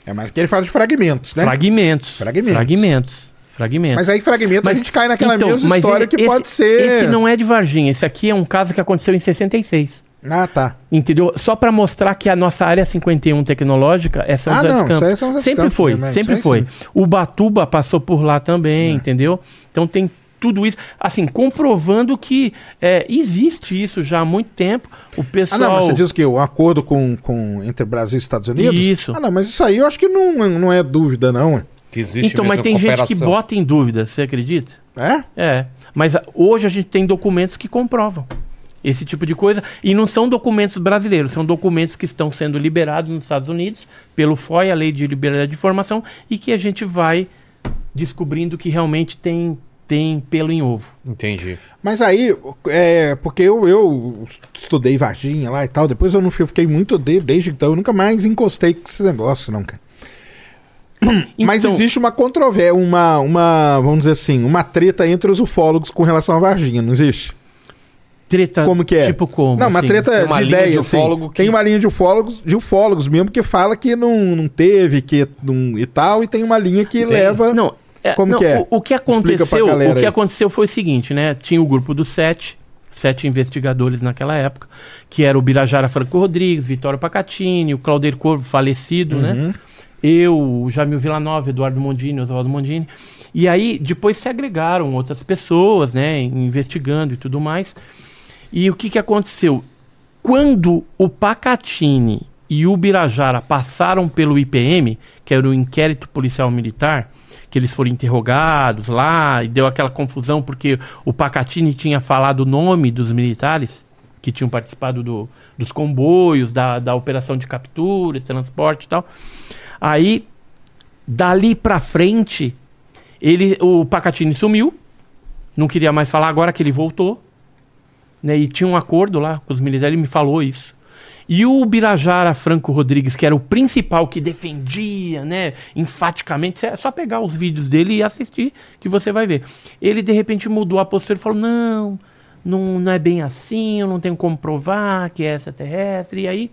É, mas aqui ele fala de fragmentos, né? fragmentos, Fragmentos. fragmentos, fragmentos. Mas aí fragmento a Mas- gente cai naquela Então, mesma história ele- que pode esse- ser. Esse não é de Varginha, esse aqui é um caso que aconteceu em 66. Ah, tá. Entendeu? Só para mostrar que a nossa área 51 tecnológica é São Ah, José dos não, isso Campos. aí é São José dos sempre Campos foi, é, sempre isso foi. sim. O Batuba passou por lá também, entendeu? Então tem tudo isso, assim, comprovando que é, existe isso já há muito tempo. O Ah, pessoal não, mas você diz que o acordo com, com, entre Brasil e Estados Unidos? Isso. Ah, não, mas isso aí eu acho que não, não é dúvida, não. ué. Que existe Então, mas tem gente que bota em dúvida, você acredita? É? É. Mas hoje a gente tem documentos que comprovam esse tipo de coisa. E não são documentos brasileiros, são documentos que estão sendo liberados nos Estados Unidos pelo FOI, a Lei de Liberdade de Informação, e que a gente vai descobrindo que realmente tem, tem pelo em ovo. Entendi. Mas aí, é, porque eu, eu estudei Varginha lá e tal, depois eu não fui- eu fiquei muito de, desde então, eu nunca mais encostei com esse negócio, não, cara. Mas Então- existe uma controvérsia, uma, uma, vamos dizer assim, uma treta entre os ufólogos com relação a Varginha, não existe? Treta Como que é? tipo como? não, uma assim? treta Tem uma de ideia, de assim. ufólogo que- Tem uma linha de ufólogos, de ufólogos mesmo, que fala que não, não teve, que não, e tal, e tem uma linha que leva... Não, é, Como não, que é? O, o que aconteceu, o que aí. aconteceu foi o seguinte, né? Tinha o grupo dos sete, sete investigadores naquela época, que era o Birajara Franco Rodrigues, Vitório Pacatini, o Claudir Corvo, falecido, Uhum. né? Eu, o Jamil Villanova, Eduardo Mondini, Oswaldo Mondini. E aí, depois se agregaram outras pessoas, né? Investigando e tudo mais. E o que, que aconteceu? Quando o Pacatini e o Birajara passaram pelo IPM, que era o Inquérito Policial Militar, que eles foram interrogados lá, e deu aquela confusão porque o Pacatini tinha falado o nome dos militares que tinham participado do- dos comboios, da, da operação de captura, transporte e tal. Aí, dali pra frente, ele, o Pacatini sumiu, não queria mais falar agora que ele voltou né, e tinha um acordo lá com os militares, ele me falou isso. E o Birajara Franco Rodrigues, que era o principal que defendia, né, enfaticamente, é só pegar os vídeos dele e assistir que você vai ver. Ele de repente mudou a postura e falou: "Não, não, não é bem assim, eu não tenho como provar que é extraterrestre". E aí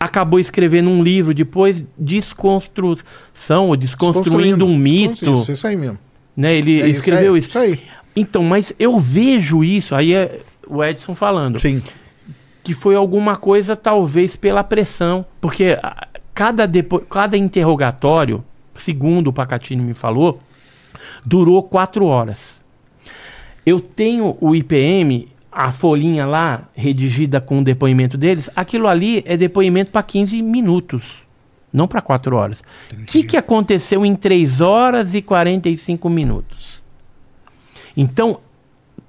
acabou escrevendo um livro depois desconstrução ou desconstruindo um mito, Isso, isso aí mesmo. né? Ele É escreveu aí, isso. Isso aí. Então, mas eu vejo isso, aí é o Edson falando, Sim. que foi alguma coisa talvez pela pressão, porque ah, cada, depo cada interrogatório, segundo o Pacatini me falou, durou quatro horas. Eu tenho o IPM, a folhinha lá, redigida com o depoimento deles, aquilo ali é depoimento para 15 minutos, não para quatro horas. O que, que aconteceu em 3 horas e 45 minutos? Então,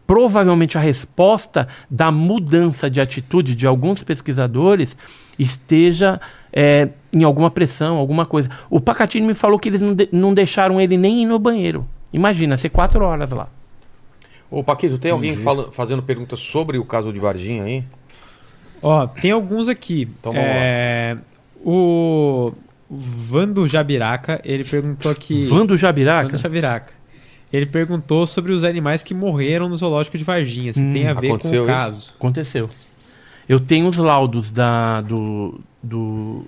provavelmente a resposta da mudança de atitude de alguns pesquisadores esteja é, em alguma pressão, alguma coisa. O Pacatini me falou que eles não, de- não deixaram ele nem ir no banheiro. Imagina, ser quatro horas lá. Ô, Paquito, tem alguém fala- fazendo perguntas sobre o caso de Varginha aí? Ó, tem alguns aqui. Então vamos é... O Vando Jabiraca, ele perguntou aqui. Vando Jabiraca? Vando Jabiraca. Ele perguntou sobre os animais que morreram no zoológico de Varginha, se Hum, tem a ver com aconteceu o isso? caso. Aconteceu. Eu tenho os laudos da, do, do,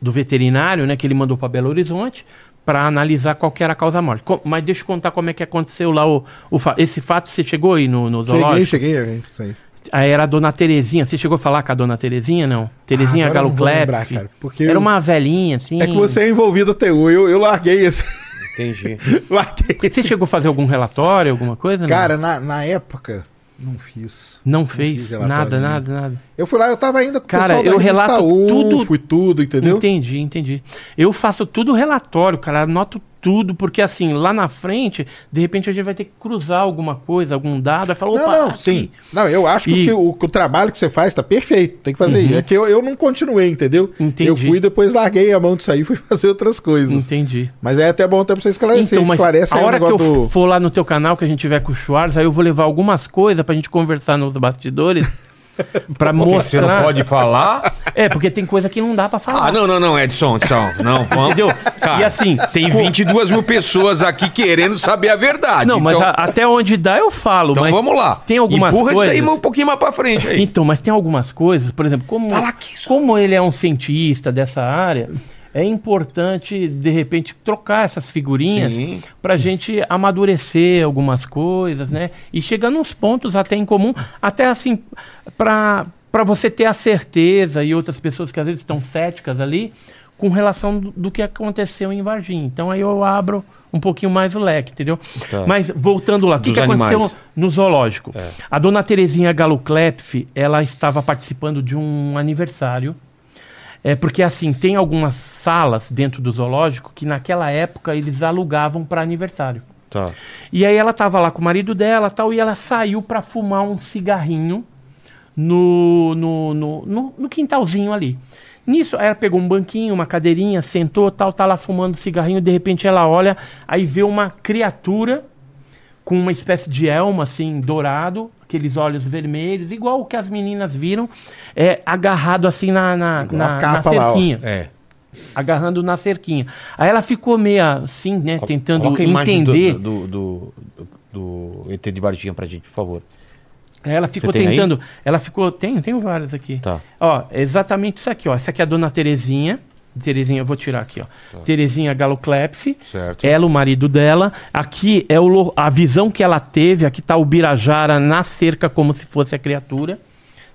do veterinário, né, que ele mandou para Belo Horizonte, para analisar qual que era a causa da morte. Co- mas deixa eu contar como é que aconteceu lá o, o esse fato. Você chegou aí no, no Cheguei, zoológico? cheguei. cheguei, isso aí. Era a dona Terezinha. Você chegou a falar com a dona Terezinha, não? Terezinha Ah, Galo lembrar, cara, porque Era eu- uma velhinha, assim. É que você é envolvido até hoje. Eu, eu larguei esse. <laughs> Entendi. <laughs> larguei Você esse. chegou a fazer algum relatório, alguma coisa? não? Cara, na, na época, não fiz. não fiz fez relatório nada, nada, nada. Eu fui lá, eu tava ainda com o Cara, pessoal da eu relato U, tudo- fui tudo, entendeu? Entendi, entendi. Eu faço tudo relatório, cara, anoto tudo, porque assim, lá na frente, de repente a gente vai ter que cruzar alguma coisa, algum dado, vai falar, Não, opa, não, aqui. sim. Não, eu acho que, E- o que o, que o trabalho que você faz tá perfeito. Tem que fazer isso. É que eu, eu não continuei, entendeu? Entendi. Eu fui depois larguei a mão disso aí e fui <laughs> fazer outras coisas. Entendi. Mas é até bom até pra você esclarecer. Então, Esclarece a o hora que eu do... for lá no teu canal, que a gente tiver com o Schwartz, aí eu vou levar algumas coisas pra gente conversar nos bastidores, <laughs> <laughs> pra Você não mostrar. pode falar? É, porque tem coisa que não dá pra falar. Ah, não, não, não, Edson, Edson. Não, vamos. Entendeu? Cara, E assim, Tem 22 mil pessoas aqui querendo saber a verdade. Não, mas então, a- até onde dá eu falo, então mas vamos lá. tem algumas Empurra coisas. isso daí um pouquinho mais pra frente aí. Então, mas tem algumas coisas, por exemplo, como, como ele é um cientista dessa área, é importante, de repente, trocar essas figurinhas para a gente amadurecer algumas coisas, né? E chegar nos pontos até em comum, até assim, para você ter a certeza e outras pessoas que às vezes estão céticas ali com relação do, do que aconteceu em Varginha. Então aí eu abro um pouquinho mais o leque, entendeu? Tá. Mas voltando lá, o que, que aconteceu no zoológico? É. A dona Terezinha Galo Klepf, ela estava participando de um aniversário. É porque assim, tem algumas salas dentro do zoológico que naquela época eles alugavam para aniversário. Tá. E aí ela tava lá com o marido dela tal, e ela saiu para fumar um cigarrinho no, no, no, no, no quintalzinho ali. Nisso, ela pegou um banquinho, uma cadeirinha, sentou, tal, tá lá fumando cigarrinho, de repente ela olha, aí vê uma criatura com uma espécie de elmo assim, dourado, aqueles olhos vermelhos, igual o que as meninas viram, é, agarrado assim na, na, na, a na capa lá, cerquinha É. agarrando na cerquinha. Aí ela ficou meio assim, né, tentando Coloca a entender. Do, do, do, do ET de Varginha pra gente, por favor. Ela ficou tem aí? tentando. Ela ficou. Tem, tenho várias aqui. Tá. Ó, é exatamente isso aqui, ó. Essa aqui é a dona Terezinha. Terezinha, eu vou tirar aqui, ó. Terezinha Galo Klepf. Certo. Ela, o marido dela. Aqui é o, a visão que ela teve. Aqui tá o Birajara na cerca, como se fosse a criatura.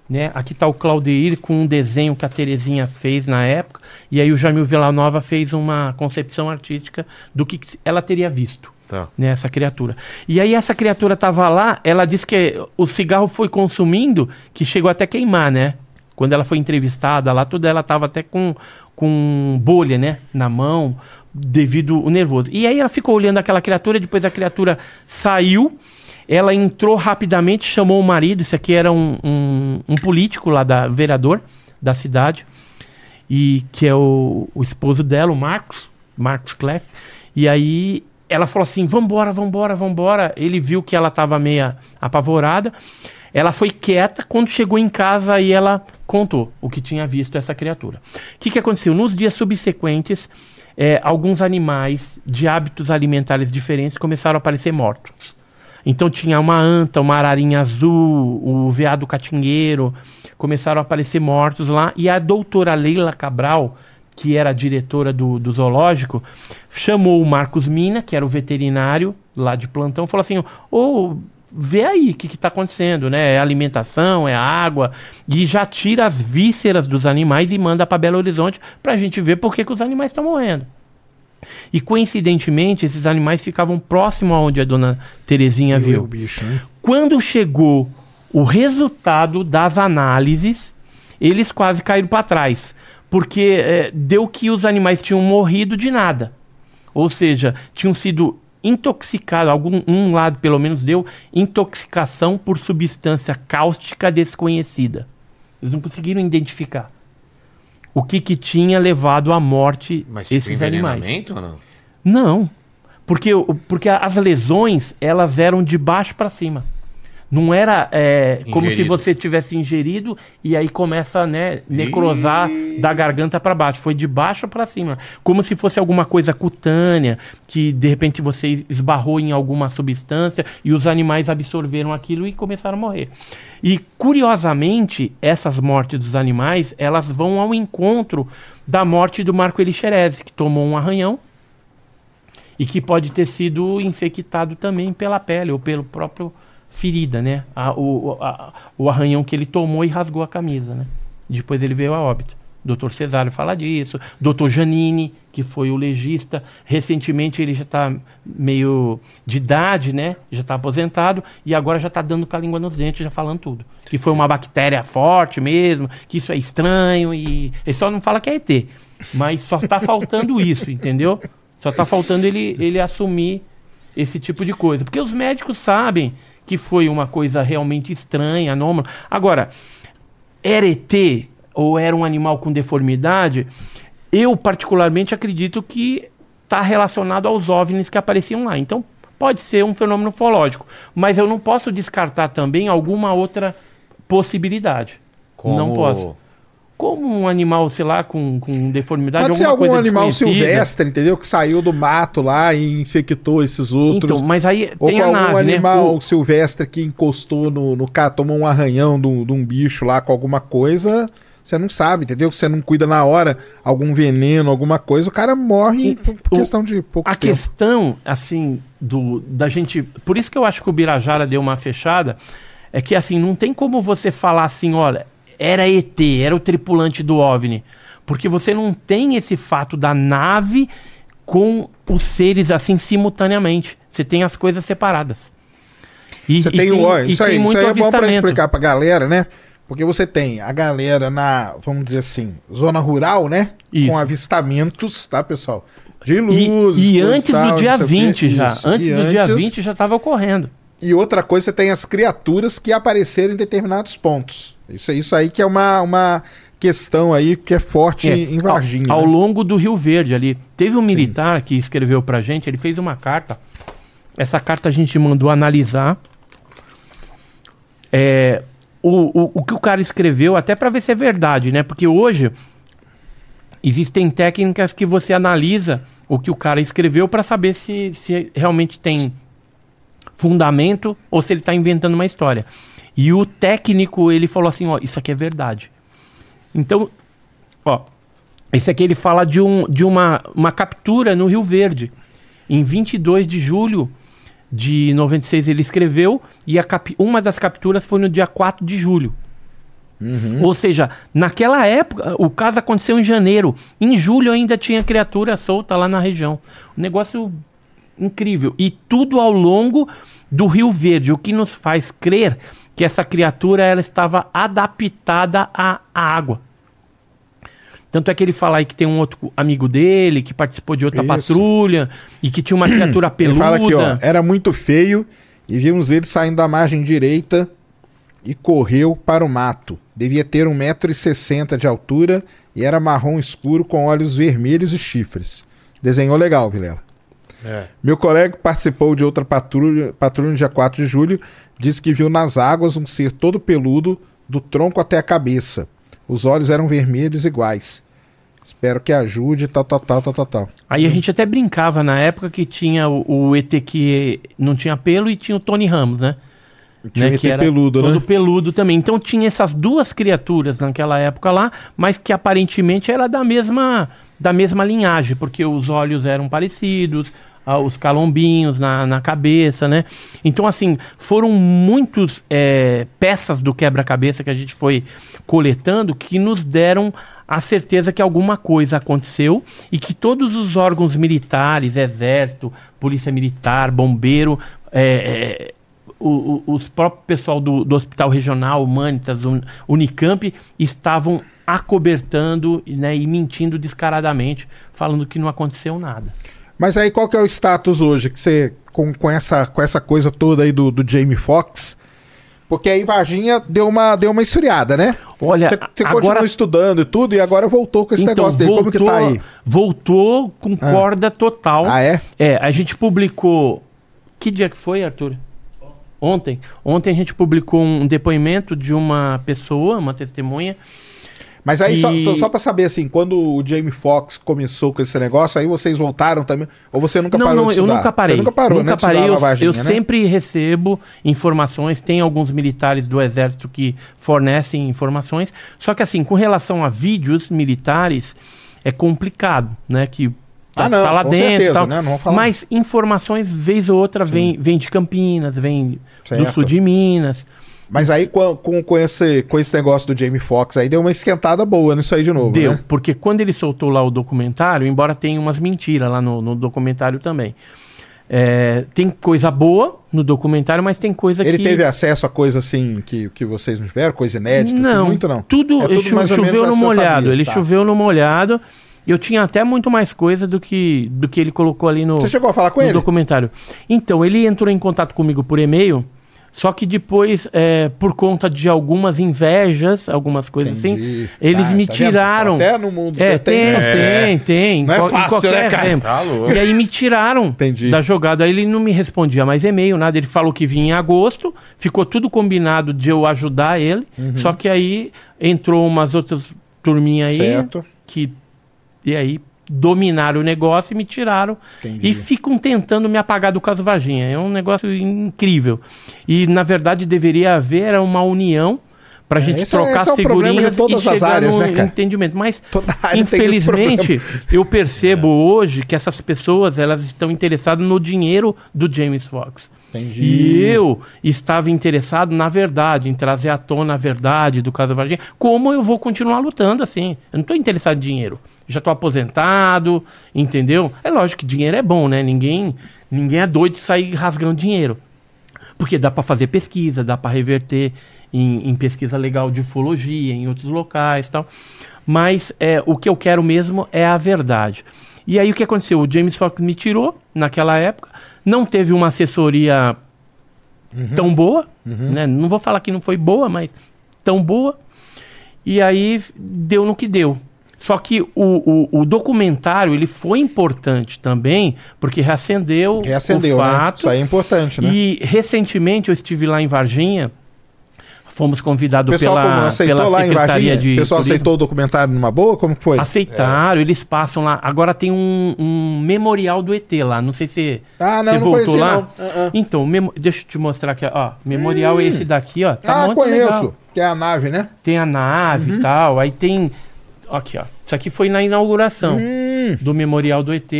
Né? Aqui tá o Claudeir com um desenho que a Terezinha fez na época. E aí o Jamil Villanova fez uma concepção artística do que ela teria visto Tá. né, essa criatura. E aí essa criatura tava lá, ela disse que o cigarro foi consumindo, que chegou até queimar, né? Quando ela foi entrevistada lá, tudo ela tava até com, com bolha, né, na mão, devido ao nervoso. E aí ela ficou olhando aquela criatura, depois a criatura saiu, ela entrou rapidamente, chamou o marido, isso aqui era um, um, um político lá, da vereador da cidade, e que é o, o esposo dela, o Marcos, Marcos Clef. E aí ela falou assim: vambora, vambora, vambora. Ele viu que ela estava meia apavorada. Ela foi quieta. Quando chegou em casa, aí ela contou o que tinha visto essa criatura. O que, que aconteceu? Nos dias subsequentes, eh, alguns animais de hábitos alimentares diferentes começaram a aparecer mortos. Então tinha uma anta, uma ararinha azul, o veado catingueiro, começaram a aparecer mortos lá. E a doutora Leila Cabral, que era a diretora do, do zoológico, chamou o Marcos Mina, que era o veterinário lá de plantão, falou assim: Ô, vê aí o que está acontecendo, né? É alimentação, é água, e já tira as vísceras dos animais e manda para Belo Horizonte para a gente ver por que, que os animais estão morrendo. E coincidentemente, esses animais ficavam próximo aonde a dona Terezinha Viu viu. o bicho, né? Quando chegou o resultado das análises, eles quase caíram para trás, porque eh, deu que os animais tinham morrido de nada. Ou seja, tinham sido intoxicados, algum um lado pelo menos deu intoxicação por substância cáustica desconhecida. Eles não conseguiram identificar o que, que tinha levado à morte Mas tipo, esses animais. ou não? Não, porque, porque as lesões elas eram de baixo para cima. Não era é, como se você tivesse ingerido e aí começa, né, necrosar da garganta para baixo. Foi de baixo para cima, como se fosse alguma coisa cutânea que de repente você es- esbarrou em alguma substância e os animais absorveram aquilo e começaram a morrer. E curiosamente, essas mortes dos animais, elas vão ao encontro da morte do Marco Elixerese, que tomou um arranhão e que pode ter sido infectado também pela pele ou pelo próprio ferida, né? A- o, a- o arranhão que ele tomou e rasgou a camisa, né? Depois ele veio a óbito. Dr. Cesário fala disso. Dr. Janine, que foi o legista, recentemente ele já está meio de idade, né? Já está aposentado e agora já está dando com a língua nos dentes, já falando tudo. Que foi uma bactéria forte mesmo, que isso é estranho e ele só não fala que é ET. Mas só está faltando isso, entendeu? Só está faltando ele, ele assumir esse tipo de coisa. Porque os médicos sabem que foi uma coisa realmente estranha, anômala. Agora, era ET ou era um animal com deformidade? Eu, particularmente, acredito que está relacionado aos OVNIs que apareciam lá. Então, pode ser um fenômeno ufológico. Mas eu não posso descartar também alguma outra possibilidade. Não posso. Como um animal, sei lá, com, com deformidade, Pode ser algum animal silvestre, entendeu? Que saiu do mato lá e infectou esses outros. Então, mas aí Ou tem algum nave, animal né? O- silvestre que encostou no, no cara, tomou um arranhão de um bicho lá com alguma coisa, você não sabe, entendeu? Você não cuida na hora, algum veneno, alguma coisa, o cara morre por por o- questão de pouco A tempo. questão, assim, do, da gente. Por isso que eu acho que o Birajara deu uma fechada. É que, assim, não tem como você falar assim, olha, era ET, era o tripulante do OVNI. Porque você não tem esse fato da nave com os seres, assim, simultaneamente. Você tem as coisas separadas. E, Você e tem, o ó, e isso aí, isso aí é bom pra avistamento. explicar pra galera, né? Porque você tem a galera na, vamos dizer assim, zona rural, né? Isso. Com avistamentos, tá, pessoal? De E, luzes. e coisa antes tal, do dia não sei o quê. 20 já. Isso. Antes E do dia antes- 20 já estava ocorrendo. E outra coisa, você tem as criaturas que apareceram em determinados pontos. Isso, isso aí que é uma, uma questão aí que é forte É, em Varginha. Ao, ao né? longo do Rio Verde ali. Teve um militar que escreveu pra gente, ele fez uma carta. Essa carta a gente mandou analisar. É, o, o, o que o cara escreveu, até pra ver se é verdade, né? Porque hoje existem técnicas que você analisa o que o cara escreveu pra saber se, se realmente tem fundamento ou se ele tá inventando uma história. E o técnico, ele falou assim, ó, isso aqui é verdade. Então, ó, esse aqui ele fala de, um, de uma, uma captura no Rio Verde. Em 22 de julho de 96 ele escreveu e a cap- uma das capturas foi no dia 4 de julho. Ou seja, naquela época, o caso aconteceu em janeiro. Em julho ainda tinha criatura solta lá na região. Um negócio incrível. E tudo ao longo do Rio Verde, o que nos faz crer que essa criatura ela estava adaptada à à água. Tanto é que ele fala aí que tem um outro amigo dele que participou de outra Isso. patrulha e que tinha uma criatura Ele peluda. fala aqui, ó, era muito feio e vimos ele saindo da margem direita e correu para o mato. Devia ter 1,60m de altura e era marrom escuro com olhos vermelhos e chifres. Desenhou legal, Vilela. É. Meu colega participou de outra patrulha, patrulha no dia 4 de julho disse que viu nas águas um ser todo peludo, do tronco até a cabeça. Os olhos eram vermelhos iguais. Espero que ajude, tal, tal, tal, tal, tal, tal. Aí a gente até brincava na época que tinha o, o ET que não tinha pelo e tinha o Tony Ramos, né? Tinha né, ET que era peludo, todo né? peludo também. Então tinha essas duas criaturas naquela época lá, mas que aparentemente era da mesma da mesma linhagem, porque os olhos eram parecidos, os calombinhos na, na cabeça, né? Então assim foram muitos é, peças do quebra-cabeça que a gente foi coletando que nos deram a certeza que alguma coisa aconteceu e que todos os órgãos militares, exército, polícia militar, bombeiro, é, é, o, o- os próprios pessoal do, do Hospital Regional, Humanitas, Un- Unicamp, estavam acobertando né, e mentindo descaradamente, falando que não aconteceu nada. Mas aí qual que é o status hoje que você com, com essa com essa coisa toda aí do, do Jamie Foxx? Porque aí Varginha deu uma deu uma esfriada, né? Olha, Você você agora- continuou estudando e tudo e agora voltou com esse Então, negócio dele. Como que tá aí? Voltou com corda total. Ah, é? É, a gente publicou. Que dia que foi, Arthur? Ontem. Ontem a gente publicou um depoimento de uma pessoa, uma testemunha. Mas aí, só, E- só, só pra saber, assim, quando o Jamie Foxx começou com esse negócio, aí vocês voltaram também? Ou você nunca não, parou não, de eu estudar? nunca parei. Você nunca parou, nunca né? parei. Eu, eu né? sempre recebo informações. Tem alguns militares do exército que fornecem informações. Só que assim, com relação a vídeos militares, é complicado, né? Que tá, Ah, não, tá lá com dentro, certeza, tal. né? Mas informações vez ou outra vem, vem de Campinas, vem do Certo. sul de Minas. Mas aí, com, com, com esse, com esse negócio do Jamie Foxx, aí deu uma esquentada boa nisso aí de novo, Deu, né? porque quando ele soltou lá o documentário, embora tenha umas mentiras lá no, no documentário também. é, tem coisa boa no documentário, mas tem coisa Ele que. teve acesso a coisa assim que, que vocês não tiveram, coisa inédita, não, assim, muito não. Tudo, É tudo chu- choveu menos no molhado. sabia, ele tá. choveu no molhado. Eu tinha até muito mais coisa do que, do que ele colocou ali no, Você chegou a falar com no ele? documentário. Então, ele entrou em contato comigo por e-mail, só que depois, é, por conta de algumas invejas, algumas coisas Entendi. assim, eles Ah, me tá vendo? tiraram. Até no mundo É, tem, essas coisas. tem, tem. Não é fácil, né, qualquer cara? tempo. Tá louco. E aí me tiraram Entendi. da jogada. Aí ele não me respondia mais e-mail, nada. Ele falou que vinha em agosto, ficou tudo combinado de eu ajudar ele. Uhum. Só que aí entrou umas outras turminhas aí Certo. que. E aí dominaram o negócio e me tiraram. Entendi. E ficam tentando me apagar do caso Varginha. É um negócio incrível. E na verdade deveria haver uma união gente esse é- trocar esse é problema de figurinhas e chegar áreas, no né, entendimento. Mas infelizmente eu percebo hoje que essas pessoas elas estão interessadas no dinheiro do James Fox. Entendi. E eu estava interessado na verdade, em trazer à tona a verdade do caso Varginha. Como eu vou continuar lutando assim? Eu não estou interessado em dinheiro. Já estou aposentado, entendeu? É lógico que dinheiro é bom, né? Ninguém, ninguém é doido de sair rasgando dinheiro. Porque dá para fazer pesquisa, dá para reverter em, em pesquisa legal de ufologia, em outros locais e tal. Mas é, o que eu quero mesmo é a verdade. E aí o que aconteceu? O James Fox me tirou naquela época, não teve uma assessoria tão boa, né? não vou falar que não foi boa, mas tão boa. E aí deu no que deu. Só que o, o, o documentário ele foi importante também, porque reacendeu, Reacendeu, o né? fato. Isso aí é importante, né? E recentemente eu estive lá em Varginha, fomos convidados pessoal pela, aceitou pela lá em Secretaria Varginha? de O pessoal Turismo. aceitou o documentário numa boa? Como foi? Aceitaram, eles passam lá. Agora tem um, um memorial do ET lá. Não sei se Ah, não, você não voltou conheci, lá. não. Ah, ah. Então, memo- deixa eu te mostrar aqui. Ó, memorial é esse daqui, ó. Tá ah, muito conheço. legal. Que é a nave, né? Tem a nave Uhum. e tal. Aí tem. Aqui, ó. Isso aqui foi na inauguração Hum, do memorial do ET.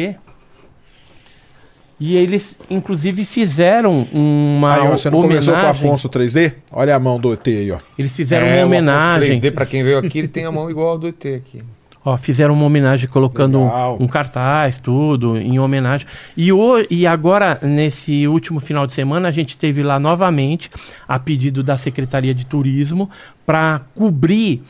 E eles, inclusive, fizeram uma aí, ó, você não homenagem. conversou com o Afonso 3D? Olha a mão do ET aí, ó. Eles fizeram É, uma o Afonso homenagem. 3D, pra quem veio aqui, ele tem a mão igual ao do ET aqui. Ó, fizeram uma homenagem colocando Legal. um cartaz, tudo, em homenagem. E, o, e agora, nesse último final de semana, a gente teve lá novamente, a pedido da Secretaria de Turismo, para cobrir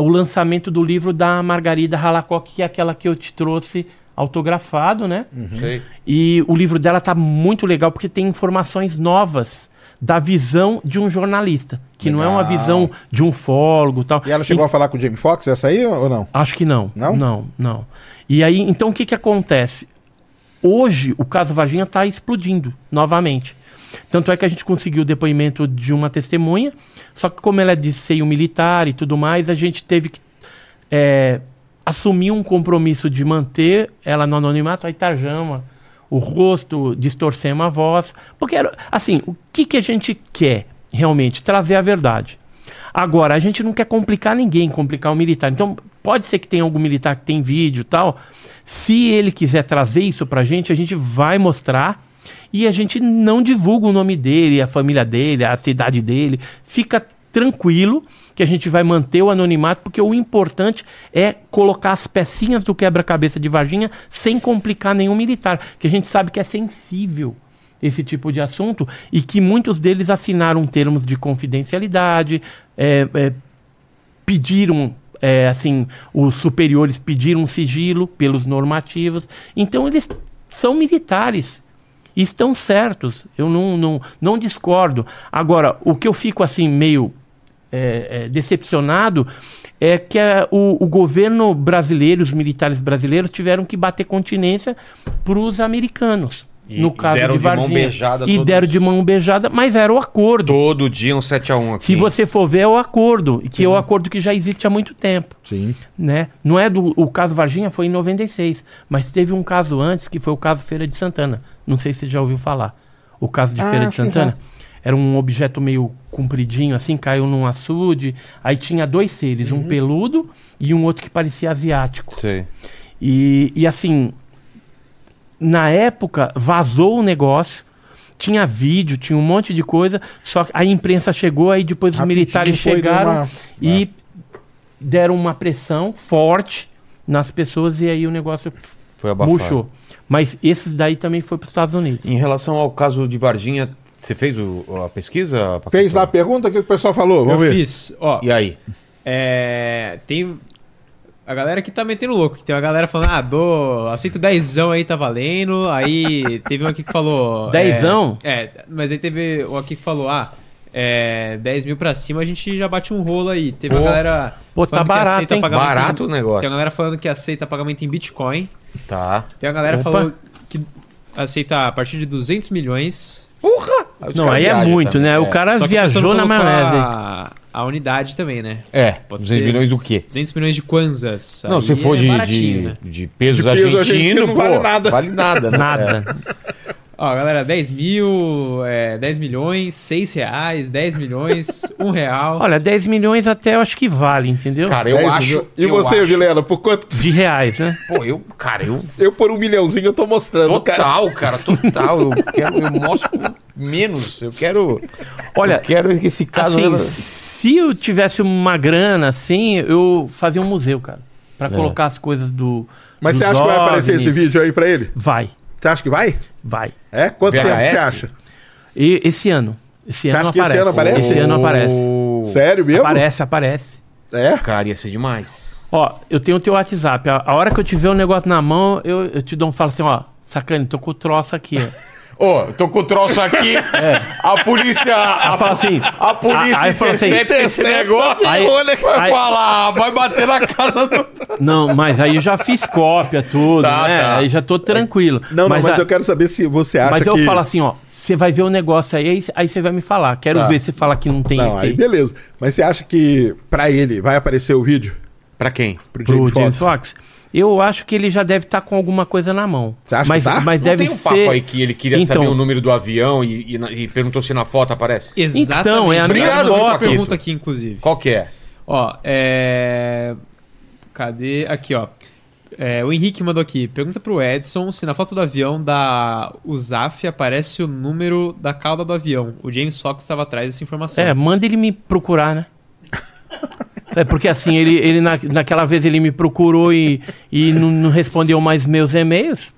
o lançamento do livro da Margarida Halacock, que é aquela que eu te trouxe autografado, né? Sei. E o livro dela tá muito legal porque tem informações novas da visão de um jornalista, que não é uma Legal. visão de um fólogo e tal. E ela chegou a falar com o Jamie Foxx, essa aí ou não? Acho que não. Não? Não, não. E aí, então o que que acontece? Hoje o caso Varginha está explodindo novamente. Tanto é que a gente conseguiu o depoimento de uma testemunha, só que como ela é de seio militar e tudo mais, a gente teve que é, assumir um compromisso de manter ela no anonimato, aí tarjama o rosto, distorcemos a voz. Porque, assim, o que, que a gente quer realmente? Trazer a verdade. Agora, a gente não quer complicar ninguém, complicar o militar. Então, pode ser que tenha algum militar que tem vídeo e tal. Se ele quiser trazer isso pra gente, a gente vai mostrar. E a gente não divulga o nome dele, a família dele, a cidade dele. Fica tranquilo que a gente vai manter o anonimato, porque o importante é colocar as pecinhas do quebra-cabeça de Varginha sem complicar nenhum militar, que a gente sabe que é sensível esse tipo de assunto e que muitos deles assinaram termos de confidencialidade, é, é, pediram, é, assim, os superiores pediram sigilo pelos normativos. Então eles são militares. E Estão certos, eu não, não, não discordo. Agora, o que eu fico assim meio é, é, decepcionado é que a- o, o governo brasileiro, os militares brasileiros tiveram que bater continência para os americanos. E- no caso deram de de mão Varginha. beijada e deram de mão beijada, mas era o acordo. Todo dia um 7x1 aqui. Se você for ver, é o acordo, que é o acordo que já existe há muito tempo. Sim. né? Não é do o caso Varginha foi em 96, mas teve um caso antes que foi o caso Feira de Santana. Não sei se você já ouviu falar. O caso de Ah, Feira de Santana era um objeto meio compridinho assim, caiu num açude, aí tinha dois seres, Uhum. um peludo e um outro que parecia asiático. Sei. E, e assim, na época vazou o negócio. Tinha vídeo, tinha um monte de coisa, só que a imprensa chegou, aí depois os Rapidinho militares foi, deu chegaram uma- e deram uma pressão forte nas pessoas e aí o negócio Foi abafado. murchou. Mas esses daí também foi para os Estados Unidos. Em relação ao caso de Varginha, você fez o- a pesquisa? Paquito? Fez lá a pergunta? O que o pessoal falou? Vamos Eu ver. fiz, ó, E aí? é, tem a galera que tá metendo louco, que tem uma galera falando, ah, dou, aceito dezão aí, tá valendo, aí <laughs> teve um aqui que falou... Dezão? É, é, mas aí teve um aqui que falou, ah, é, 10 mil pra cima a gente já bate um rolo aí. Teve Pô. uma galera... Pô, tá barato, aceita hein? pagamento Barato em- o negócio. Tem uma galera falando que aceita pagamento em Bitcoin. Tá. Tem uma galera Opa. falando que aceita a partir de 200 milhões. Porra! Não, aí é muito, também. né? O É. cara Só viajou na maionese. A, a unidade também, né? É, Pode 200 ser. milhões do quê? 200 milhões de kwanzas. Não, Aí se for é de, de, né? de pesos De peso argentinos, argentino não pô, vale nada. Vale nada, né? Nada. Ó, galera, 10 mil, é, 10 milhões, 6 reais, 10 milhões, 1 real. Olha, 10 milhões até eu acho que vale, entendeu? É. Cara, eu 10 acho. milhões. E eu você, acho- Vilela, por quanto? De reais, né? Pô, eu. Cara, eu. Eu por um milhãozinho eu tô mostrando, cara. Total, cara, total. Eu quero. Eu mostro menos. Eu quero. Olha, eu quero que esse caso. assim, se eu tivesse uma grana assim, eu fazia um museu, cara. Pra colocar as coisas do. Mas você acha que vai aparecer esse vídeo aí pra ele? Vai, Você acha que vai? vai. É? Quanto VHS? tempo você acha? E esse ano. Esse ano acha que esse aparece. ano aparece? Esse ano aparece. Sério mesmo? Aparece, aparece. É? Cara, ia ser demais. Ó, eu tenho o teu WhatsApp. A, a hora que eu tiver o negócio na mão, eu, eu te dou um falo assim, ó. Sacane, tô com o troço aqui, ó. Ô, eu tô com o troço aqui. A polícia. A, fala assim, a polícia aí assim, intercepta esse intercepta, negócio. aí- vai aí- falar, vai bater na casa do. Não, mas aí eu já fiz cópia, tudo, Tá, né? tá. Aí já tô tranquilo. Não, não, mas a- eu quero saber se você acha Mas que... eu falo assim, ó. Você vai ver o negócio aí, aí- você vai me falar. Quero Tá. ver se fala que não tem Não, aqui. aí beleza. Mas você acha que pra ele vai aparecer o vídeo? Pra quem? Pro pro Jamie James? Fox. Eu acho que ele já deve estar com alguma coisa na mão. Você acha mas, que tá? Mas Não deve tem um ser... papo aí que ele queria Então- saber o número do avião e, e e perguntou se na foto aparece? Exatamente. Então, é a minha Obrigado, foto. essa pergunta aqui, inclusive. Qual que é? Ó, é... Cadê? Aqui, ó. É, o Henrique mandou aqui. Pergunta pro Edson se na foto do avião da USAF aparece o número da cauda do avião. O James Fox estava atrás dessa informação. É, manda ele me procurar, né? <laughs> É porque assim, ele, ele na, naquela vez ele me procurou e, e não, não respondeu mais meus e-mails.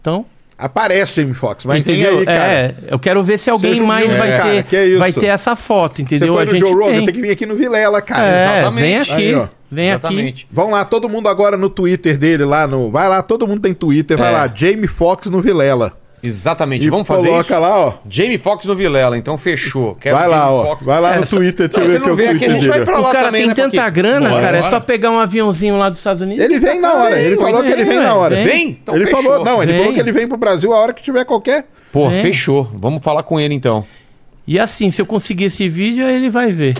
Então, Aparece Jamie Foxx, mas entendeu? aí, cara. É, eu quero ver se alguém Seja mais vai, cara, ter, que é isso? vai ter essa foto, Você entendeu? foi A gente Joe Rogan, tem. tem que vir aqui no Vilela, cara. É, Exatamente. vem aqui. Aí, ó. vem aqui. Exatamente. Vão lá, todo mundo agora no Twitter dele, lá no... Vai lá, todo mundo tem Twitter, vai É. lá, Jamie Foxx no Vilela. Exatamente. E Vamos fazer coloca isso? lá, ó. Jamie Foxx no Vilela, então fechou. Quero vai lá, Jamie ó. Foxx. Vai lá no Twitter, Não, eu você não o vê aqui, a gente vai pra lá O cara também, tem né, tanta Paquito? grana, Bora, cara. É só pegar um aviãozinho lá dos Estados Unidos. Ele vem na hora, ele falou que ele vem na hora. Vem. Então ele fechou. falou, não, ele falou que ele vem pro Brasil a hora que tiver qualquer. Pô, fechou. Vamos falar com ele então. E assim, se eu conseguir esse vídeo, aí ele vai ver.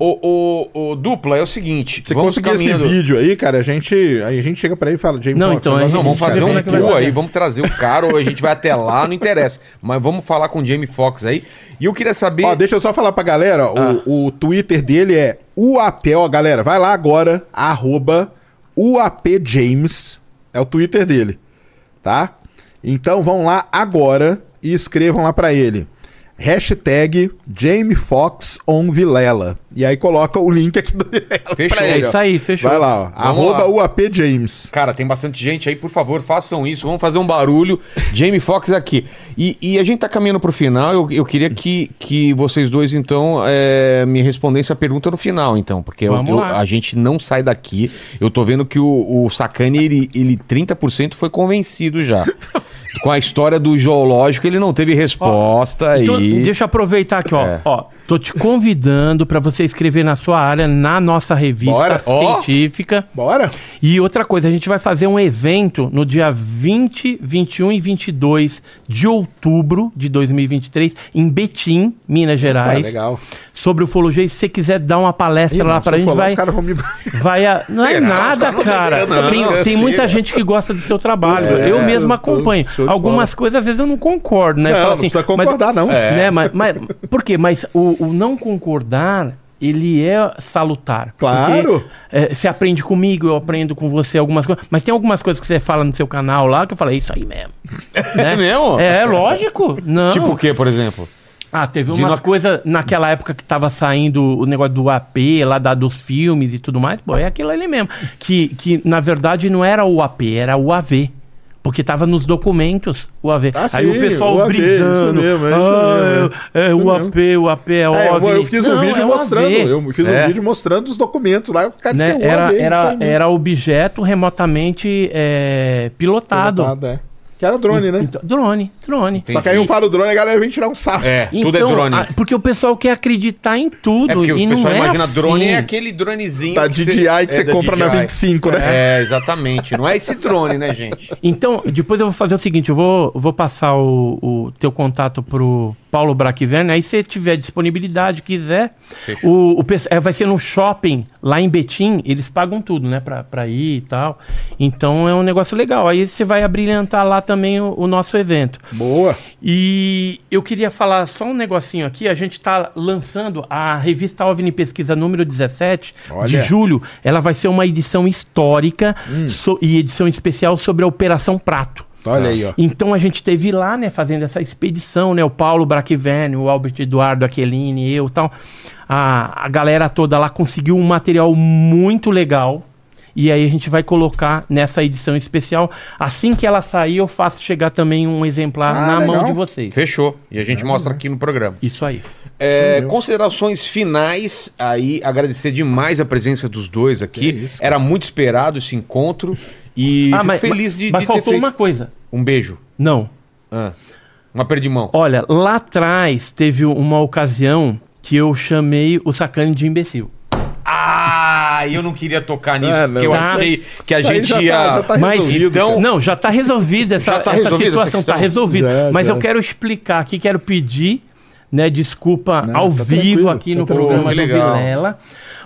O, o, o dupla é o seguinte. Se vamos conseguir esse caminhando- vídeo aí, cara, a gente, a gente chega pra ele e fala, Jamie Não, então, o negócio a Não, é vamos fazer cara, um é tour aí, vamos trazer o cara, ou a gente vai até lá, não interessa. Mas vamos falar com o Jamie Foxx aí. E eu queria saber. Ó, deixa eu só falar pra galera, ó, Ah. o, o Twitter dele é UAP, ó, galera, vai lá agora, arroba UAPJames, é o Twitter dele, tá? Então vão lá agora e escrevam lá pra ele. Hashtag Jamie Fox on Vilela. E aí coloca o link aqui do <laughs> Vilela Fechou. É ele, ó. isso aí, fechou. Vai lá, ó. Arroba lá. UAPJames. Cara, tem bastante gente aí, por favor, façam isso, vamos fazer um barulho. Jamie Foxx aqui. E, e a gente tá caminhando pro final, eu, eu queria que, que vocês dois, então, é, me respondessem a pergunta no final, então, porque eu- eu- a gente não sai daqui. Eu tô vendo que o, o Sacani, ele, ele 30% foi convencido já. <laughs> Com a história do zoológico, ele não teve resposta Então, aí. deixa eu aproveitar aqui, ó. É. ó. Tô te convidando para você escrever na sua área, na nossa revista Bora. Científica. Bora? E outra coisa, a gente vai fazer um evento no dia 20, 21 e 22 de outubro de 2023 em Betim, Minas Gerais, legal. sobre ufologia. E se você quiser dar uma palestra Ih, lá não, pra se eu gente, vai, me... <laughs> vai a... Não é Será? nada, caras não cara. vão ver, não. tem, tem muita gente que gosta do seu trabalho. É, eu mesmo acompanho. Algumas coisas, às vezes, eu não concordo, né? Não, Falo não precisa concordar, não. Mas, né? mas, mas- por quê? Mas o, o não concordar, ele é salutar. Claro. Porque, é, você aprende comigo, eu aprendo com você algumas coisas. Mas tem algumas coisas que você fala no seu canal lá que eu falo, é isso aí mesmo. <laughs> né? É mesmo? É, lógico. Não. Tipo o quê, por exemplo? Ah, teve umas não- coisas naquela época que tava saindo o negócio do AP, lá da, dos filmes e tudo mais. Pô, é aquilo ali mesmo. Que, que na verdade não era o AP, era o AV. Porque tava nos documentos o AV. Ah, Aí sim, o pessoal o AV, brisando. isso mesmo, é isso ah, mesmo, é, é isso o mesmo. AP, o AP é É, eu, fiz um Não, vídeo é mostrando. Eu fiz É. um vídeo mostrando os documentos lá. O cara disse Né? que é o Era, AV, era, era objeto remotamente é, pilotado. Pilotado, é. Que era drone, né? Então, drone, drone. Só que aí um fala o drone e a galera vem tirar um sarro. É, tudo é Então, drone. a- porque o pessoal quer acreditar em tudo. É porque o e pessoal não é imagina drone assim. é aquele dronezinho. Da que DJI que você da compra na DJI. 25, né? É, exatamente. Não é esse drone, né, gente? Então, depois eu vou fazer o seguinte: eu vou, vou passar o, o teu contato pro Paulo Braquiverne. Aí, se tiver disponibilidade, quiser, o, o, é, vai ser no shopping lá em Betim. Eles pagam tudo, né, pra, pra ir e tal. Então é um negócio legal. Aí você vai abrilhantar lá também o, o nosso evento. Boa. E eu queria falar só um negocinho aqui. A gente está lançando a revista OVNI Pesquisa número 17 Olha. de julho. Ela vai ser uma edição histórica Hum. so- e edição especial sobre a Operação Prato. Olha aí, ó. Então a gente teve lá, né, fazendo essa expedição, né, o Paulo Braquiverne, o Albert Eduardo Aquilini, eu e tal. A, a galera toda lá conseguiu um material muito legal. E aí a gente vai colocar nessa edição especial. Assim que ela sair, eu faço chegar também um exemplar Ah, na legal. mão de vocês. Fechou. E a gente mostra aqui no programa. Isso aí. É, considerações finais, aí agradecer demais a presença dos dois aqui. Que isso, Era muito esperado esse encontro e ah, fico mas, feliz de, mas de ter faltou feito. uma coisa. Um beijo. Não. Ah, uma perdimão. Olha, lá atrás teve uma ocasião que eu chamei o Sacane de imbecil. Ah, eu não queria tocar nisso, Ah, não. porque eu Tá. achei que a Isso aí gente já tá- ia. já tá Mas resolvido, então- cara. Não, já tá resolvida essa, Já tá essa resolvida essa situação, questão? tá resolvida. Já, Mas já. eu quero explicar aqui, quero pedir, né, desculpa Não, ao tá vivo tranquilo, aqui tá no tranquilo. programa Que do legal. Vilela,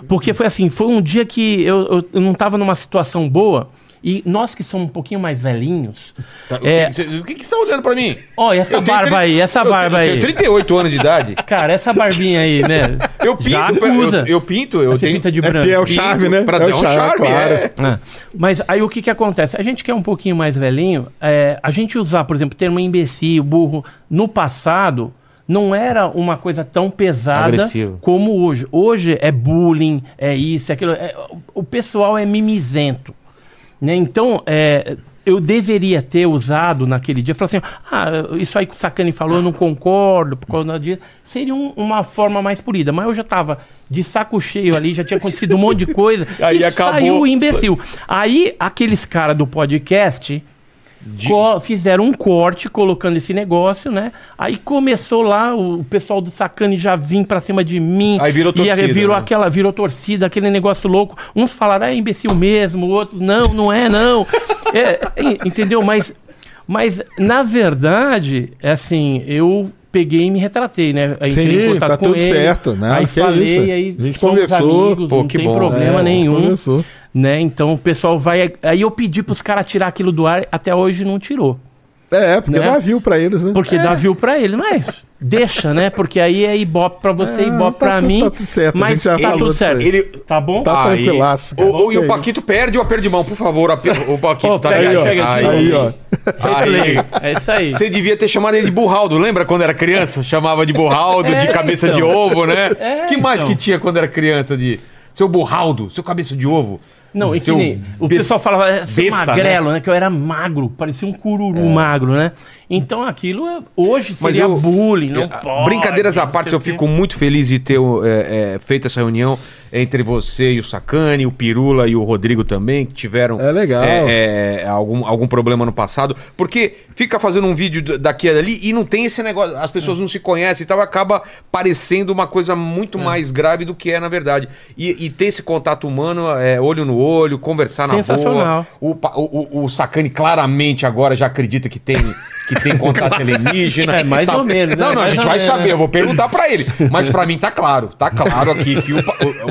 porque foi assim, foi um dia que eu, eu, eu não tava numa situação boa e nós que somos um pouquinho mais velhinhos, Tá, o É. que- cê- O que, que você tá olhando pra mim? ó, essa Eu barba aí, essa eu barba tenho- aí. Eu tenho 38 anos de idade. <laughs> Cara, essa barbinha aí, né? Eu pinto, eu, eu, eu pinto, eu Você tenho. pinta de É branco. porque é o pinto charme, né? Pra É ter o um charme, charme, claro. é. Ah, mas aí o que que acontece? A gente que é um pouquinho mais velhinho, é, a gente usar, por exemplo, termo imbecil, burro, no passado não era uma coisa tão pesada Agressivo. como hoje. Hoje é bullying, é isso, é aquilo. é- o pessoal é mimizento. Né? Então, é, eu deveria ter usado naquele dia, falar assim, ah, isso aí que o Sacani falou, eu não concordo, por causa disso. Seria um- uma forma mais polida. Mas eu já tava de saco cheio ali, já tinha acontecido um monte de coisa. <laughs> Aí e acabou. saiu o imbecil. Aí, aqueles caras do podcast co- fizeram um corte colocando esse negócio, né? Aí começou lá, o, pessoal do Sacani já vim pra cima de mim. Aí virou E torcida, virou né? aquela, virou torcida, aquele negócio louco. Uns falaram, é imbecil mesmo, outros, não, não é, não. <laughs> É, en- entendeu? Mas, mas, na verdade, é assim, eu peguei e me retratei, né? Aí Sim, tá tudo ele, certo, né? Aí Que é falei, isso. aí A gente conversou. amigos, Pô, não tem bom. problema É, nenhum. Começou. Né? Então o pessoal vai. Aí eu pedi pros caras tirar aquilo do ar, até hoje não tirou. É, porque Né? dá view pra eles, né? Porque dá view pra ele, mas deixa, né? Porque aí é ibope pra você, É, ibope tá pra tudo- mim. tá tudo certo, a Mas gente já tá tudo certo. aí. Ele. Tá bom? Tá Aí, tranquilaço, cara. O, o- e o é Paquito perde o aperto de mão, por favor. ape- O Paquito Ô, tá aí, ó. chega aqui. Aí, ó. Aí. É isso aí. Você devia ter chamado ele de burraldo, lembra quando era criança? Chamava de burraldo, de É, cabeça então. de ovo, né? É, que mais então. que tinha quando era criança de. Seu burraldo, seu cabeça de ovo. Não, e que nem, o pessoal falava é, besta, magrelo, né? Que eu era magro, parecia um cururu magro, né? Então aquilo é- hoje Mas seria eu- bullying, não É, pode. Brincadeiras à parte, eu fico muito feliz de ter é, é, feito essa reunião entre você e o Sacani, o Pirula e o Rodrigo também, que tiveram É legal. é, é, algum, algum problema no passado. Porque fica fazendo um vídeo daqui e dali e não tem esse negócio, as pessoas não se conhecem e tal, acaba parecendo uma coisa muito mais grave do que é na verdade. E, e ter esse contato humano, é, olho no olho, conversar na boa. Sensacional. O, pa- o, o, o Sacani claramente agora já acredita que tem. <laughs> Que tem contato <laughs> alienígena. É, mais Tá- ou menos, né? Não, não, a Mais gente ou vai menos, saber, né? eu vou perguntar pra ele. Mas pra mim tá claro, tá claro aqui que o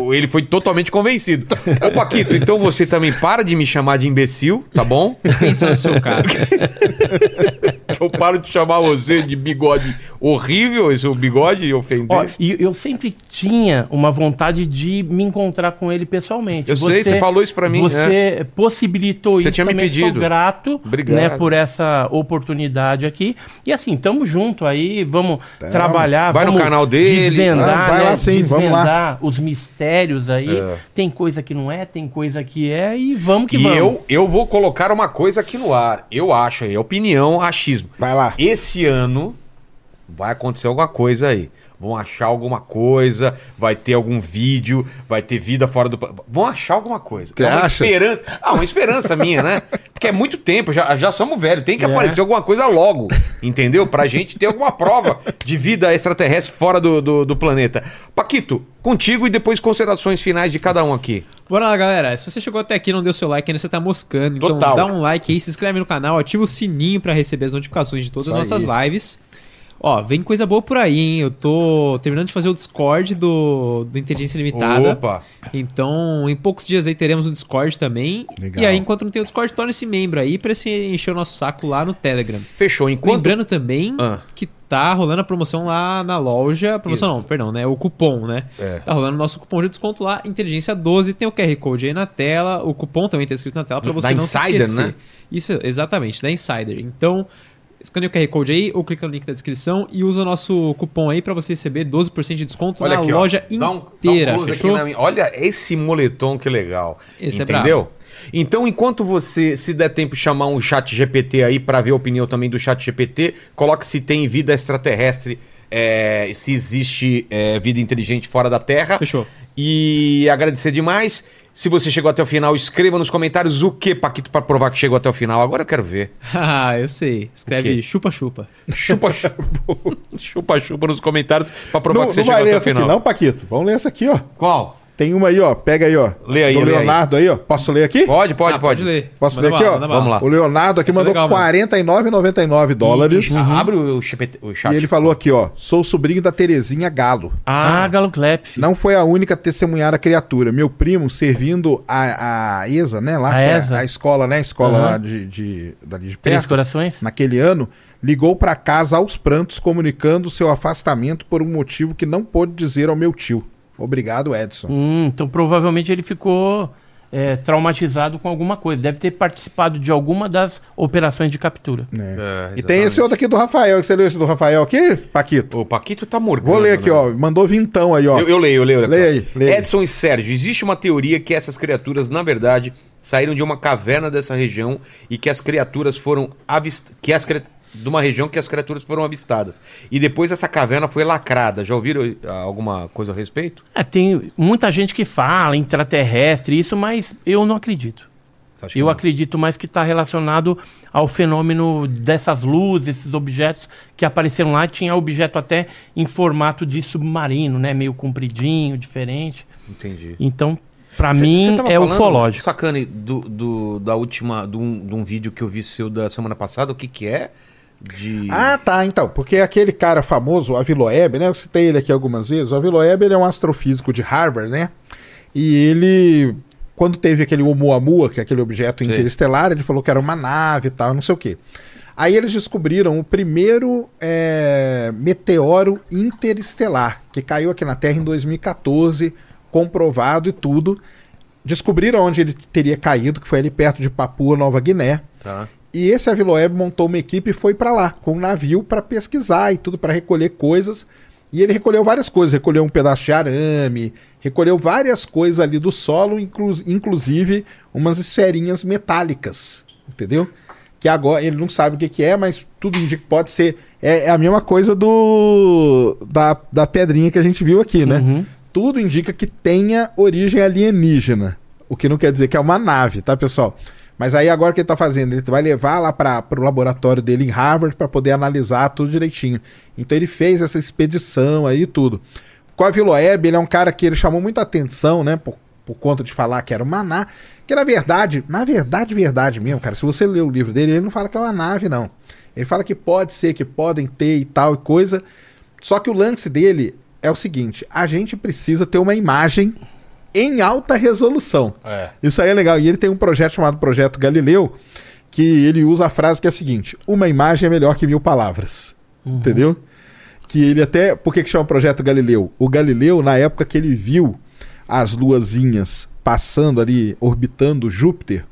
o- ele foi totalmente convencido. Ô, Paquito, então você também para de me chamar de imbecil, tá bom? Pensando no seu caso. <laughs> Eu paro de chamar você de bigode horrível, esse é o bigode ofender. Ó, e eu sempre tinha uma vontade de me encontrar com ele pessoalmente. Eu sei, você falou isso pra mim, Você possibilitou Você isso tinha me pedido. Sou grato Obrigado. né, por essa oportunidade aqui. E assim, tamo junto aí, vamos trabalhar. Vai no vamos canal dele. Desvendar, Ah, vai né, lá sim, vamos lá. os mistérios aí. É. Tem coisa que não é, tem coisa que é e vamos que E vamos. eu, eu vou colocar uma coisa aqui no ar. Eu acho, é opinião, achismo. Vai lá. Esse ano vai acontecer alguma coisa aí. Vão achar alguma coisa, vai ter algum vídeo, vai ter vida fora do. Vão achar alguma coisa. Você é uma acha? esperança. Ah, uma esperança minha, né? Porque é muito tempo, já, já somos velhos. Tem que É. aparecer alguma coisa logo, entendeu? Pra gente ter alguma prova de vida extraterrestre fora do, do, do planeta. Paquito, contigo e depois considerações finais de cada um aqui. Bora lá, galera. Se você chegou até aqui e não deu seu like, ainda você tá moscando. Então Total. dá um like aí, se inscreve no canal, ativa o sininho pra receber as notificações de todas as Isso nossas lives. Ó, vem coisa boa por aí, hein? Eu tô terminando de fazer o Discord do, do Inteligência Limitada. Opa! Então, em poucos dias aí teremos o Discord também. Legal. E aí, enquanto não tem o Discord, torne-se membro aí pra se encher o nosso saco lá no Telegram. Fechou. Enquanto. Lembrando também Ah. que tá rolando a promoção lá na loja. Promoção Isso. não, perdão, né? O cupom, né? É. Tá rolando o nosso cupom de desconto lá, Inteligência 12. Tem o QR Code aí na tela. O cupom também tá escrito na tela pra você Da não Insider, se esquecer. né? Isso, exatamente, da Insider. Então, escaneia o QR Code aí ou clica no link da descrição e usa o nosso cupom aí pra você receber 12% de desconto Olha na aqui, ó. loja Dá um- dá um inteira, fechou? minha- Olha esse moletom que legal. Esse é Entendeu? então, enquanto você, se der tempo, chamar um chat GPT aí pra ver a opinião também do chat GPT, coloque se tem vida extraterrestre, é, se existe é, vida inteligente fora da Terra. Fechou. E agradecer demais. Se você chegou até o final, escreva nos comentários o que, Paquito, pra provar que chegou até o final. Agora eu quero ver. <laughs> Ah, eu sei. Escreve chupa-chupa. Chupa, chupa, <laughs> chupa, chupa nos comentários pra provar Não, que você não chegou vai ler até o essa final. aqui não, Paquito. Vamos ler essa aqui, ó. Qual? Tem uma aí, ó. Pega aí, ó. Lê aí, Do lê aí. Leonardo aí. ó. Posso ler aqui? Pode, pode, Ah, pode. ler. Posso Manda ler aqui, bala, ó? Vamos lá. O Leonardo aqui Isso é mandou. R$ 49,99 dólares. Isso, Abre o, GPT, o chat. E ele falou aqui, ó. Sou sobrinho da Terezinha Galo. Ah, Ah, Galo Clap. Não foi a única a testemunhar a criatura. Meu primo, servindo a, a ESA, né? Lá, A que é ESA. a escola, né? A escola Aham. lá de, de, dali de Três perto. corações? Naquele ano, ligou pra casa aos prantos, comunicando seu afastamento por um motivo que não pôde dizer ao meu tio. Obrigado, Edson. Hum, então provavelmente ele ficou é, traumatizado com alguma coisa. Deve ter participado de alguma das operações de captura. É. É, e tem esse outro aqui do Rafael. Você leu esse do Rafael aqui, Paquito? O Paquito tá morgando. Vou ler aqui, né? ó. Mandou vintão aí, ó. Eu, eu leio, eu leio. Lê aí, aí. Edson e Sérgio, existe uma teoria que essas criaturas, na verdade, saíram de uma caverna dessa região e que as criaturas foram avistadas. Que as cri- de uma região que as criaturas foram avistadas. E depois essa caverna foi lacrada. Já ouviram ah, alguma coisa a respeito? É, tem muita gente que fala intraterrestre, isso, mas eu não acredito. Eu não. acredito mais que está relacionado ao fenômeno dessas luzes, esses objetos que apareceram lá. Tinha objeto até em formato de submarino, né? Meio compridinho, diferente. Entendi. Então, para mim, é falando, ufológico. Sacane, do, do- da última. De um, de um vídeo que eu vi seu da semana passada, o que que é? De. Ah, tá, então. Porque aquele cara famoso, o Aviloeb, né? Eu citei ele aqui algumas vezes. O Aviloeb, ele é um astrofísico de Harvard, né? E ele, quando teve aquele Oumuamua, que é aquele objeto Sim. interestelar, ele falou que era uma nave e tal, não sei o quê. Aí eles descobriram o primeiro é, meteoro interestelar, que caiu aqui na Terra em 2014, comprovado e tudo. Descobriram onde ele teria caído, que foi ali perto de Papua Nova Guiné. Tá. E esse Aviloeb montou uma equipe e foi pra lá, com um navio pra pesquisar e tudo, pra recolher coisas. E ele recolheu várias coisas, recolheu um pedaço de arame, recolheu várias coisas ali do solo, inclu- inclusive umas esferinhas metálicas, entendeu? que agora ele não sabe o que, que é, mas tudo indica que pode ser. É, é a mesma coisa do da, da pedrinha que a gente viu aqui, né? Uhum. Tudo indica que tenha origem alienígena. O que não quer dizer que é uma nave, tá, pessoal? Mas aí agora o que ele tá fazendo? Ele vai levar lá para o laboratório dele em Harvard para poder analisar tudo direitinho. Então ele fez essa expedição aí e tudo. Com a Viloeb, ele é um cara que ele chamou muita atenção, né? Por, por conta de falar que era uma nave. Que na verdade, na verdade, verdade mesmo, cara, se você ler o livro dele, ele não fala que é uma nave, não. Ele fala que pode ser, que podem ter e tal e coisa. Só que o lance dele é o seguinte: a gente precisa ter uma imagem em alta resolução. É. Isso aí é legal. E ele tem um projeto chamado Projeto Galileu, que ele usa a frase que é a seguinte: uma imagem é melhor que mil palavras. Entendeu? Que ele até. Por que, que chama Projeto Galileu? O Galileu, na época que ele viu as luazinhas passando ali, orbitando Júpiter,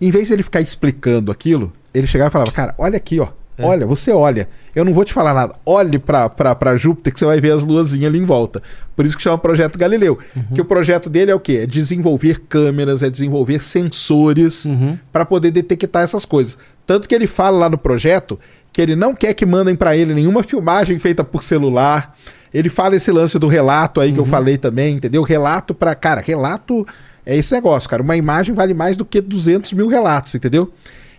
em vez de ele ficar explicando aquilo, ele chegava e falava: Cara, olha aqui, ó. Olha, você olha. Eu não vou te falar nada. Olhe pra Júpiter que você vai ver as luazinhas ali em volta. Por isso que chama Projeto Galileu. Que o projeto dele é o quê? É desenvolver câmeras, é desenvolver sensores Uhum. para poder detectar essas coisas. Tanto que ele fala lá no projeto que ele não quer que mandem para ele nenhuma filmagem feita por celular. Ele fala esse lance do relato aí que eu falei também, entendeu? Relato para Cara, relato é esse negócio, cara. Uma imagem vale mais do que 200 mil relatos, entendeu?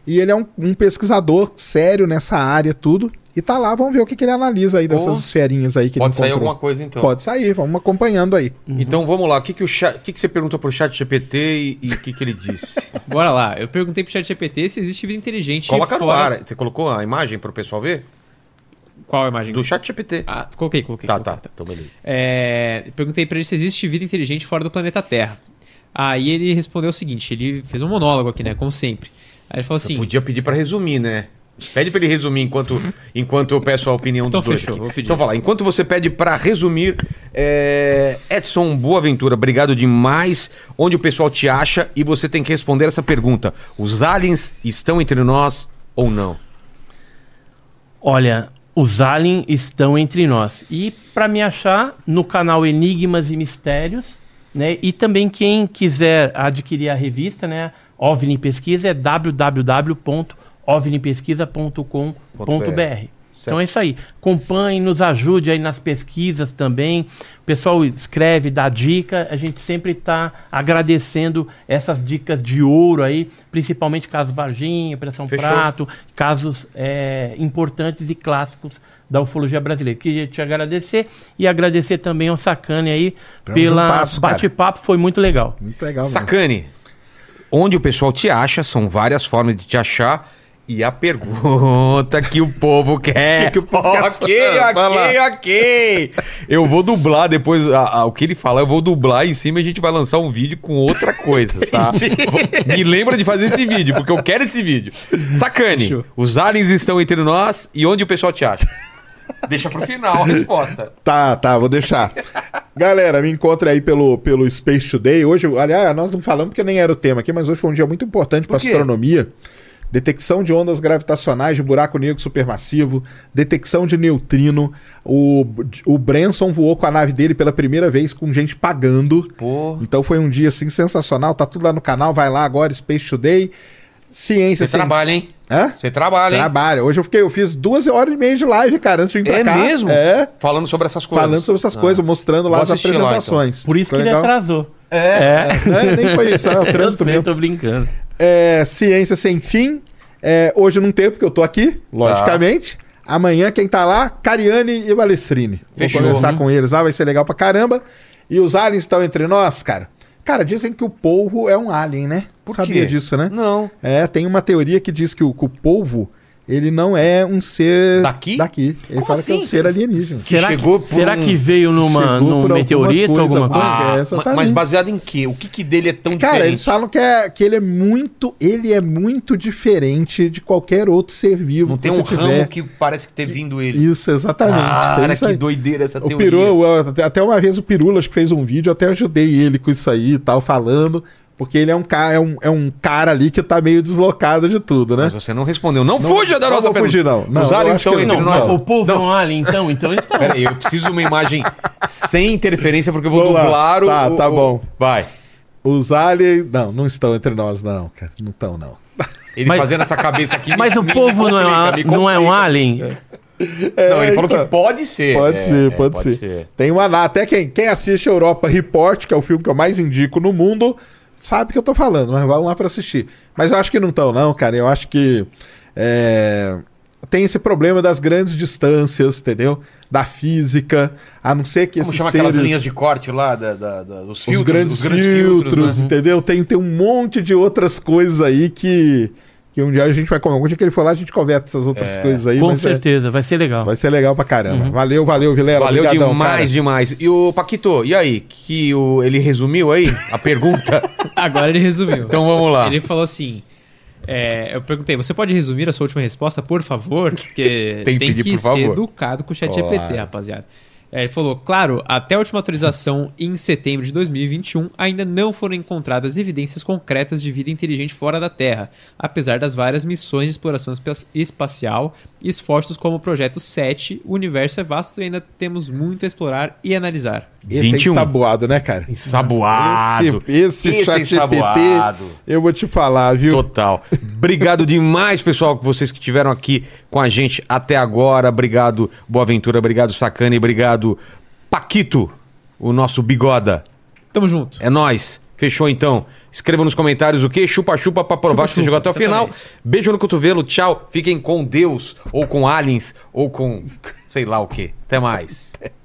E ele é um, um pesquisador sério nessa área, tudo. E tá lá, vamos ver o que, que ele analisa aí dessas Pô. esferinhas aí que Pode ele sair alguma coisa então. Pode sair, vamos acompanhando aí. Então vamos lá. O que, que, o chat, o que, que você perguntou pro chat GPT e, e o que, que ele disse? <laughs> Bora lá. Eu perguntei pro chat GPT se existe vida inteligente Coloca no fora... ar. Você colocou a imagem pro pessoal ver? Qual a imagem? Do chat GPT. Ah, coloquei, coloquei. tá, coloquei. tá. Então beleza. É, perguntei pra ele se existe vida inteligente fora do planeta Terra. Aí ele respondeu o seguinte, ele fez um monólogo aqui, né, como sempre. Aí ele falou assim, Podia pedir pra resumir, né? Pede pra ele resumir enquanto, enquanto eu peço a opinião Então dos dois. fechou, aqui. vou pedir. Então fala, enquanto você pede pra resumir, é, Edson Boaventura, obrigado demais. Onde o pessoal te acha e você tem que responder essa pergunta: os aliens estão entre nós ou não? Olha, os aliens estão entre nós. E para me achar no canal Enigmas e Mistérios, né? E também quem quiser adquirir a revista, né? OVNI Pesquisa é www.ovnipesquisa.com.br. Então é isso aí. Acompanhe, nos ajude aí nas pesquisas também. O pessoal escreve, dá dica. A gente sempre está agradecendo essas dicas de ouro aí, principalmente caso Varginha, Operação Fechou. Prato, casos é, importantes e clássicos da ufologia brasileira. Queria te agradecer e agradecer também ao Sacane aí Tamo pela cara. bate-papo, foi muito legal. Muito legal, mesmo. Onde o pessoal te acha, são várias formas de te achar. E a pergunta que o povo <laughs> quer. Que que o povo quer ok? Vai ok, ok. Eu vou dublar depois a- a- o que ele falar, eu vou dublar em cima e a gente vai lançar um vídeo com outra coisa, tá? <laughs> Me lembra de fazer esse vídeo, porque eu quero esse vídeo. Sacane, Fechou. os aliens estão entre nós e onde o pessoal te acha? Deixa pro final a resposta. <laughs> Tá, tá, vou deixar. Galera, me encontre aí pelo, pelo Space Today. Hoje, aliás, nós não falamos porque nem era o tema aqui, mas hoje foi um dia muito importante para astronomia. Detecção de ondas gravitacionais de buraco negro supermassivo, detecção de neutrino. O, o Branson voou com a nave dele pela primeira vez com gente pagando. Pô. Então foi um dia assim sensacional. Tá tudo lá no canal, vai lá agora, Space Today. Ciência Você sem- trabalha, hein? Hã? Você trabalha, hein? Trabalha. Hoje eu fiquei, eu fiz duas horas e meia de live, cara, antes de vir pra É cá. mesmo? É. Falando sobre essas coisas. Falando sobre essas Ah. coisas, mostrando lá Vou as assistir lá, então. apresentações. Por isso Ficou que ele legal? atrasou. É. É. É, nem foi isso, é o <laughs> Eu trânsito sei, mesmo. tô brincando. É, ciência sem fim. É, hoje não tem, porque eu tô aqui, logicamente. Amanhã, quem tá lá, Cariane e Balestrini. Fechou. Vou conversar Uhum. com eles lá, vai ser legal pra caramba. E os aliens estão entre nós, cara. Cara, dizem que o polvo é um alien, né? Por Sabia quê? disso, né? Não. É, tem uma teoria que diz que o, que o polvo, ele não é um ser Daqui? daqui. Ele Como fala que é um assim? ser alienígena. Que será chegou que, por será um- que veio numa, Chegou num por alguma meteorito, coisa, alguma coisa? Ah, É, exatamente. mas baseado em quê? O que, que dele é tão Cara, diferente? eles falam que, é, que ele é muito. Ele é muito diferente de qualquer outro ser vivo. Não que tem um você ramo tiver. que parece que ter vindo ele. Isso, exatamente. Cara, isso que doideira essa O teoria. Peru, até- até uma vez o Pirula acho que fez um vídeo, eu até ajudei ele com isso aí e tal, falando. Porque ele é um, cara, é, um, é um cara ali que tá meio deslocado de tudo, né? Mas você não respondeu. Não, Não- fuja da não nossa vou pergunta. fugir, não. Não, Os aliens estão entre não, nós. O povo é Não, um alien, então? Então eles estão. Peraí, eu preciso de uma imagem sem interferência, porque eu vou lá. dublar o... Tá, o- tá o- bom. Vai. Os aliens. Não, não estão entre nós, não, cara. Não estão, não. Ele Mas- fazendo essa cabeça aqui. <laughs> me- Mas o me povo não é, me não é um alien? Não, ele falou então. que pode ser. Pode É, ser, é, pode, ser. Tem uma até quem, quem assiste Europa Report, que é o filme que eu mais indico no mundo, sabe o que eu tô falando, mas vão lá pra assistir. Mas eu acho que não estão, não, cara. Eu acho que é, tem esse problema das grandes distâncias, entendeu? Da física, a não ser que Como esses chama aquelas seres- linhas de corte lá, da, da- da- dos os filtros? grandes, os grandes filtros, né? entendeu? Tem, tem um monte de outras coisas aí que, que um dia a gente vai comer. Um dia que ele for lá, a gente conversa essas outras coisas aí. Com mas é- certeza, vai ser legal. vai ser legal pra caramba. Valeu, valeu, Vilela. Valeu Obrigadão, demais, cara. demais. E o Paquito, e aí? Que o, ele resumiu aí a pergunta? <laughs> Agora ele resumiu. então vamos lá. Ele falou assim. é, eu perguntei, você pode resumir a sua última resposta, por favor? Porque Tem <laughs> tem, que pedir, que por ser favor. educado com o chat GPT, rapaziada. É, ele falou, claro, até a última atualização em setembro de 2021, ainda não foram encontradas evidências concretas de vida inteligente fora da Terra, apesar das várias missões de exploração espa- espacial e esforços como o Projeto 7, o universo é vasto e ainda temos muito a explorar e analisar. Esse 21. é ensaboado, né, cara? Ensaboado. Esse, esse, Esse chat ensaboado. GPT, eu vou te falar, viu? Total. Obrigado demais, pessoal, que vocês que estiveram aqui com a gente até agora. Obrigado, Boaventura. Obrigado, Sacane. Obrigado, Paquito, o nosso bigoda. Tamo junto. É nóis. Fechou então. Escreva nos comentários o que? Chupa-chupa pra provar que você chegou até o final. Beijo no cotovelo. Tchau. Fiquem com Deus, ou com aliens, ou com sei lá o que. Até mais. <laughs>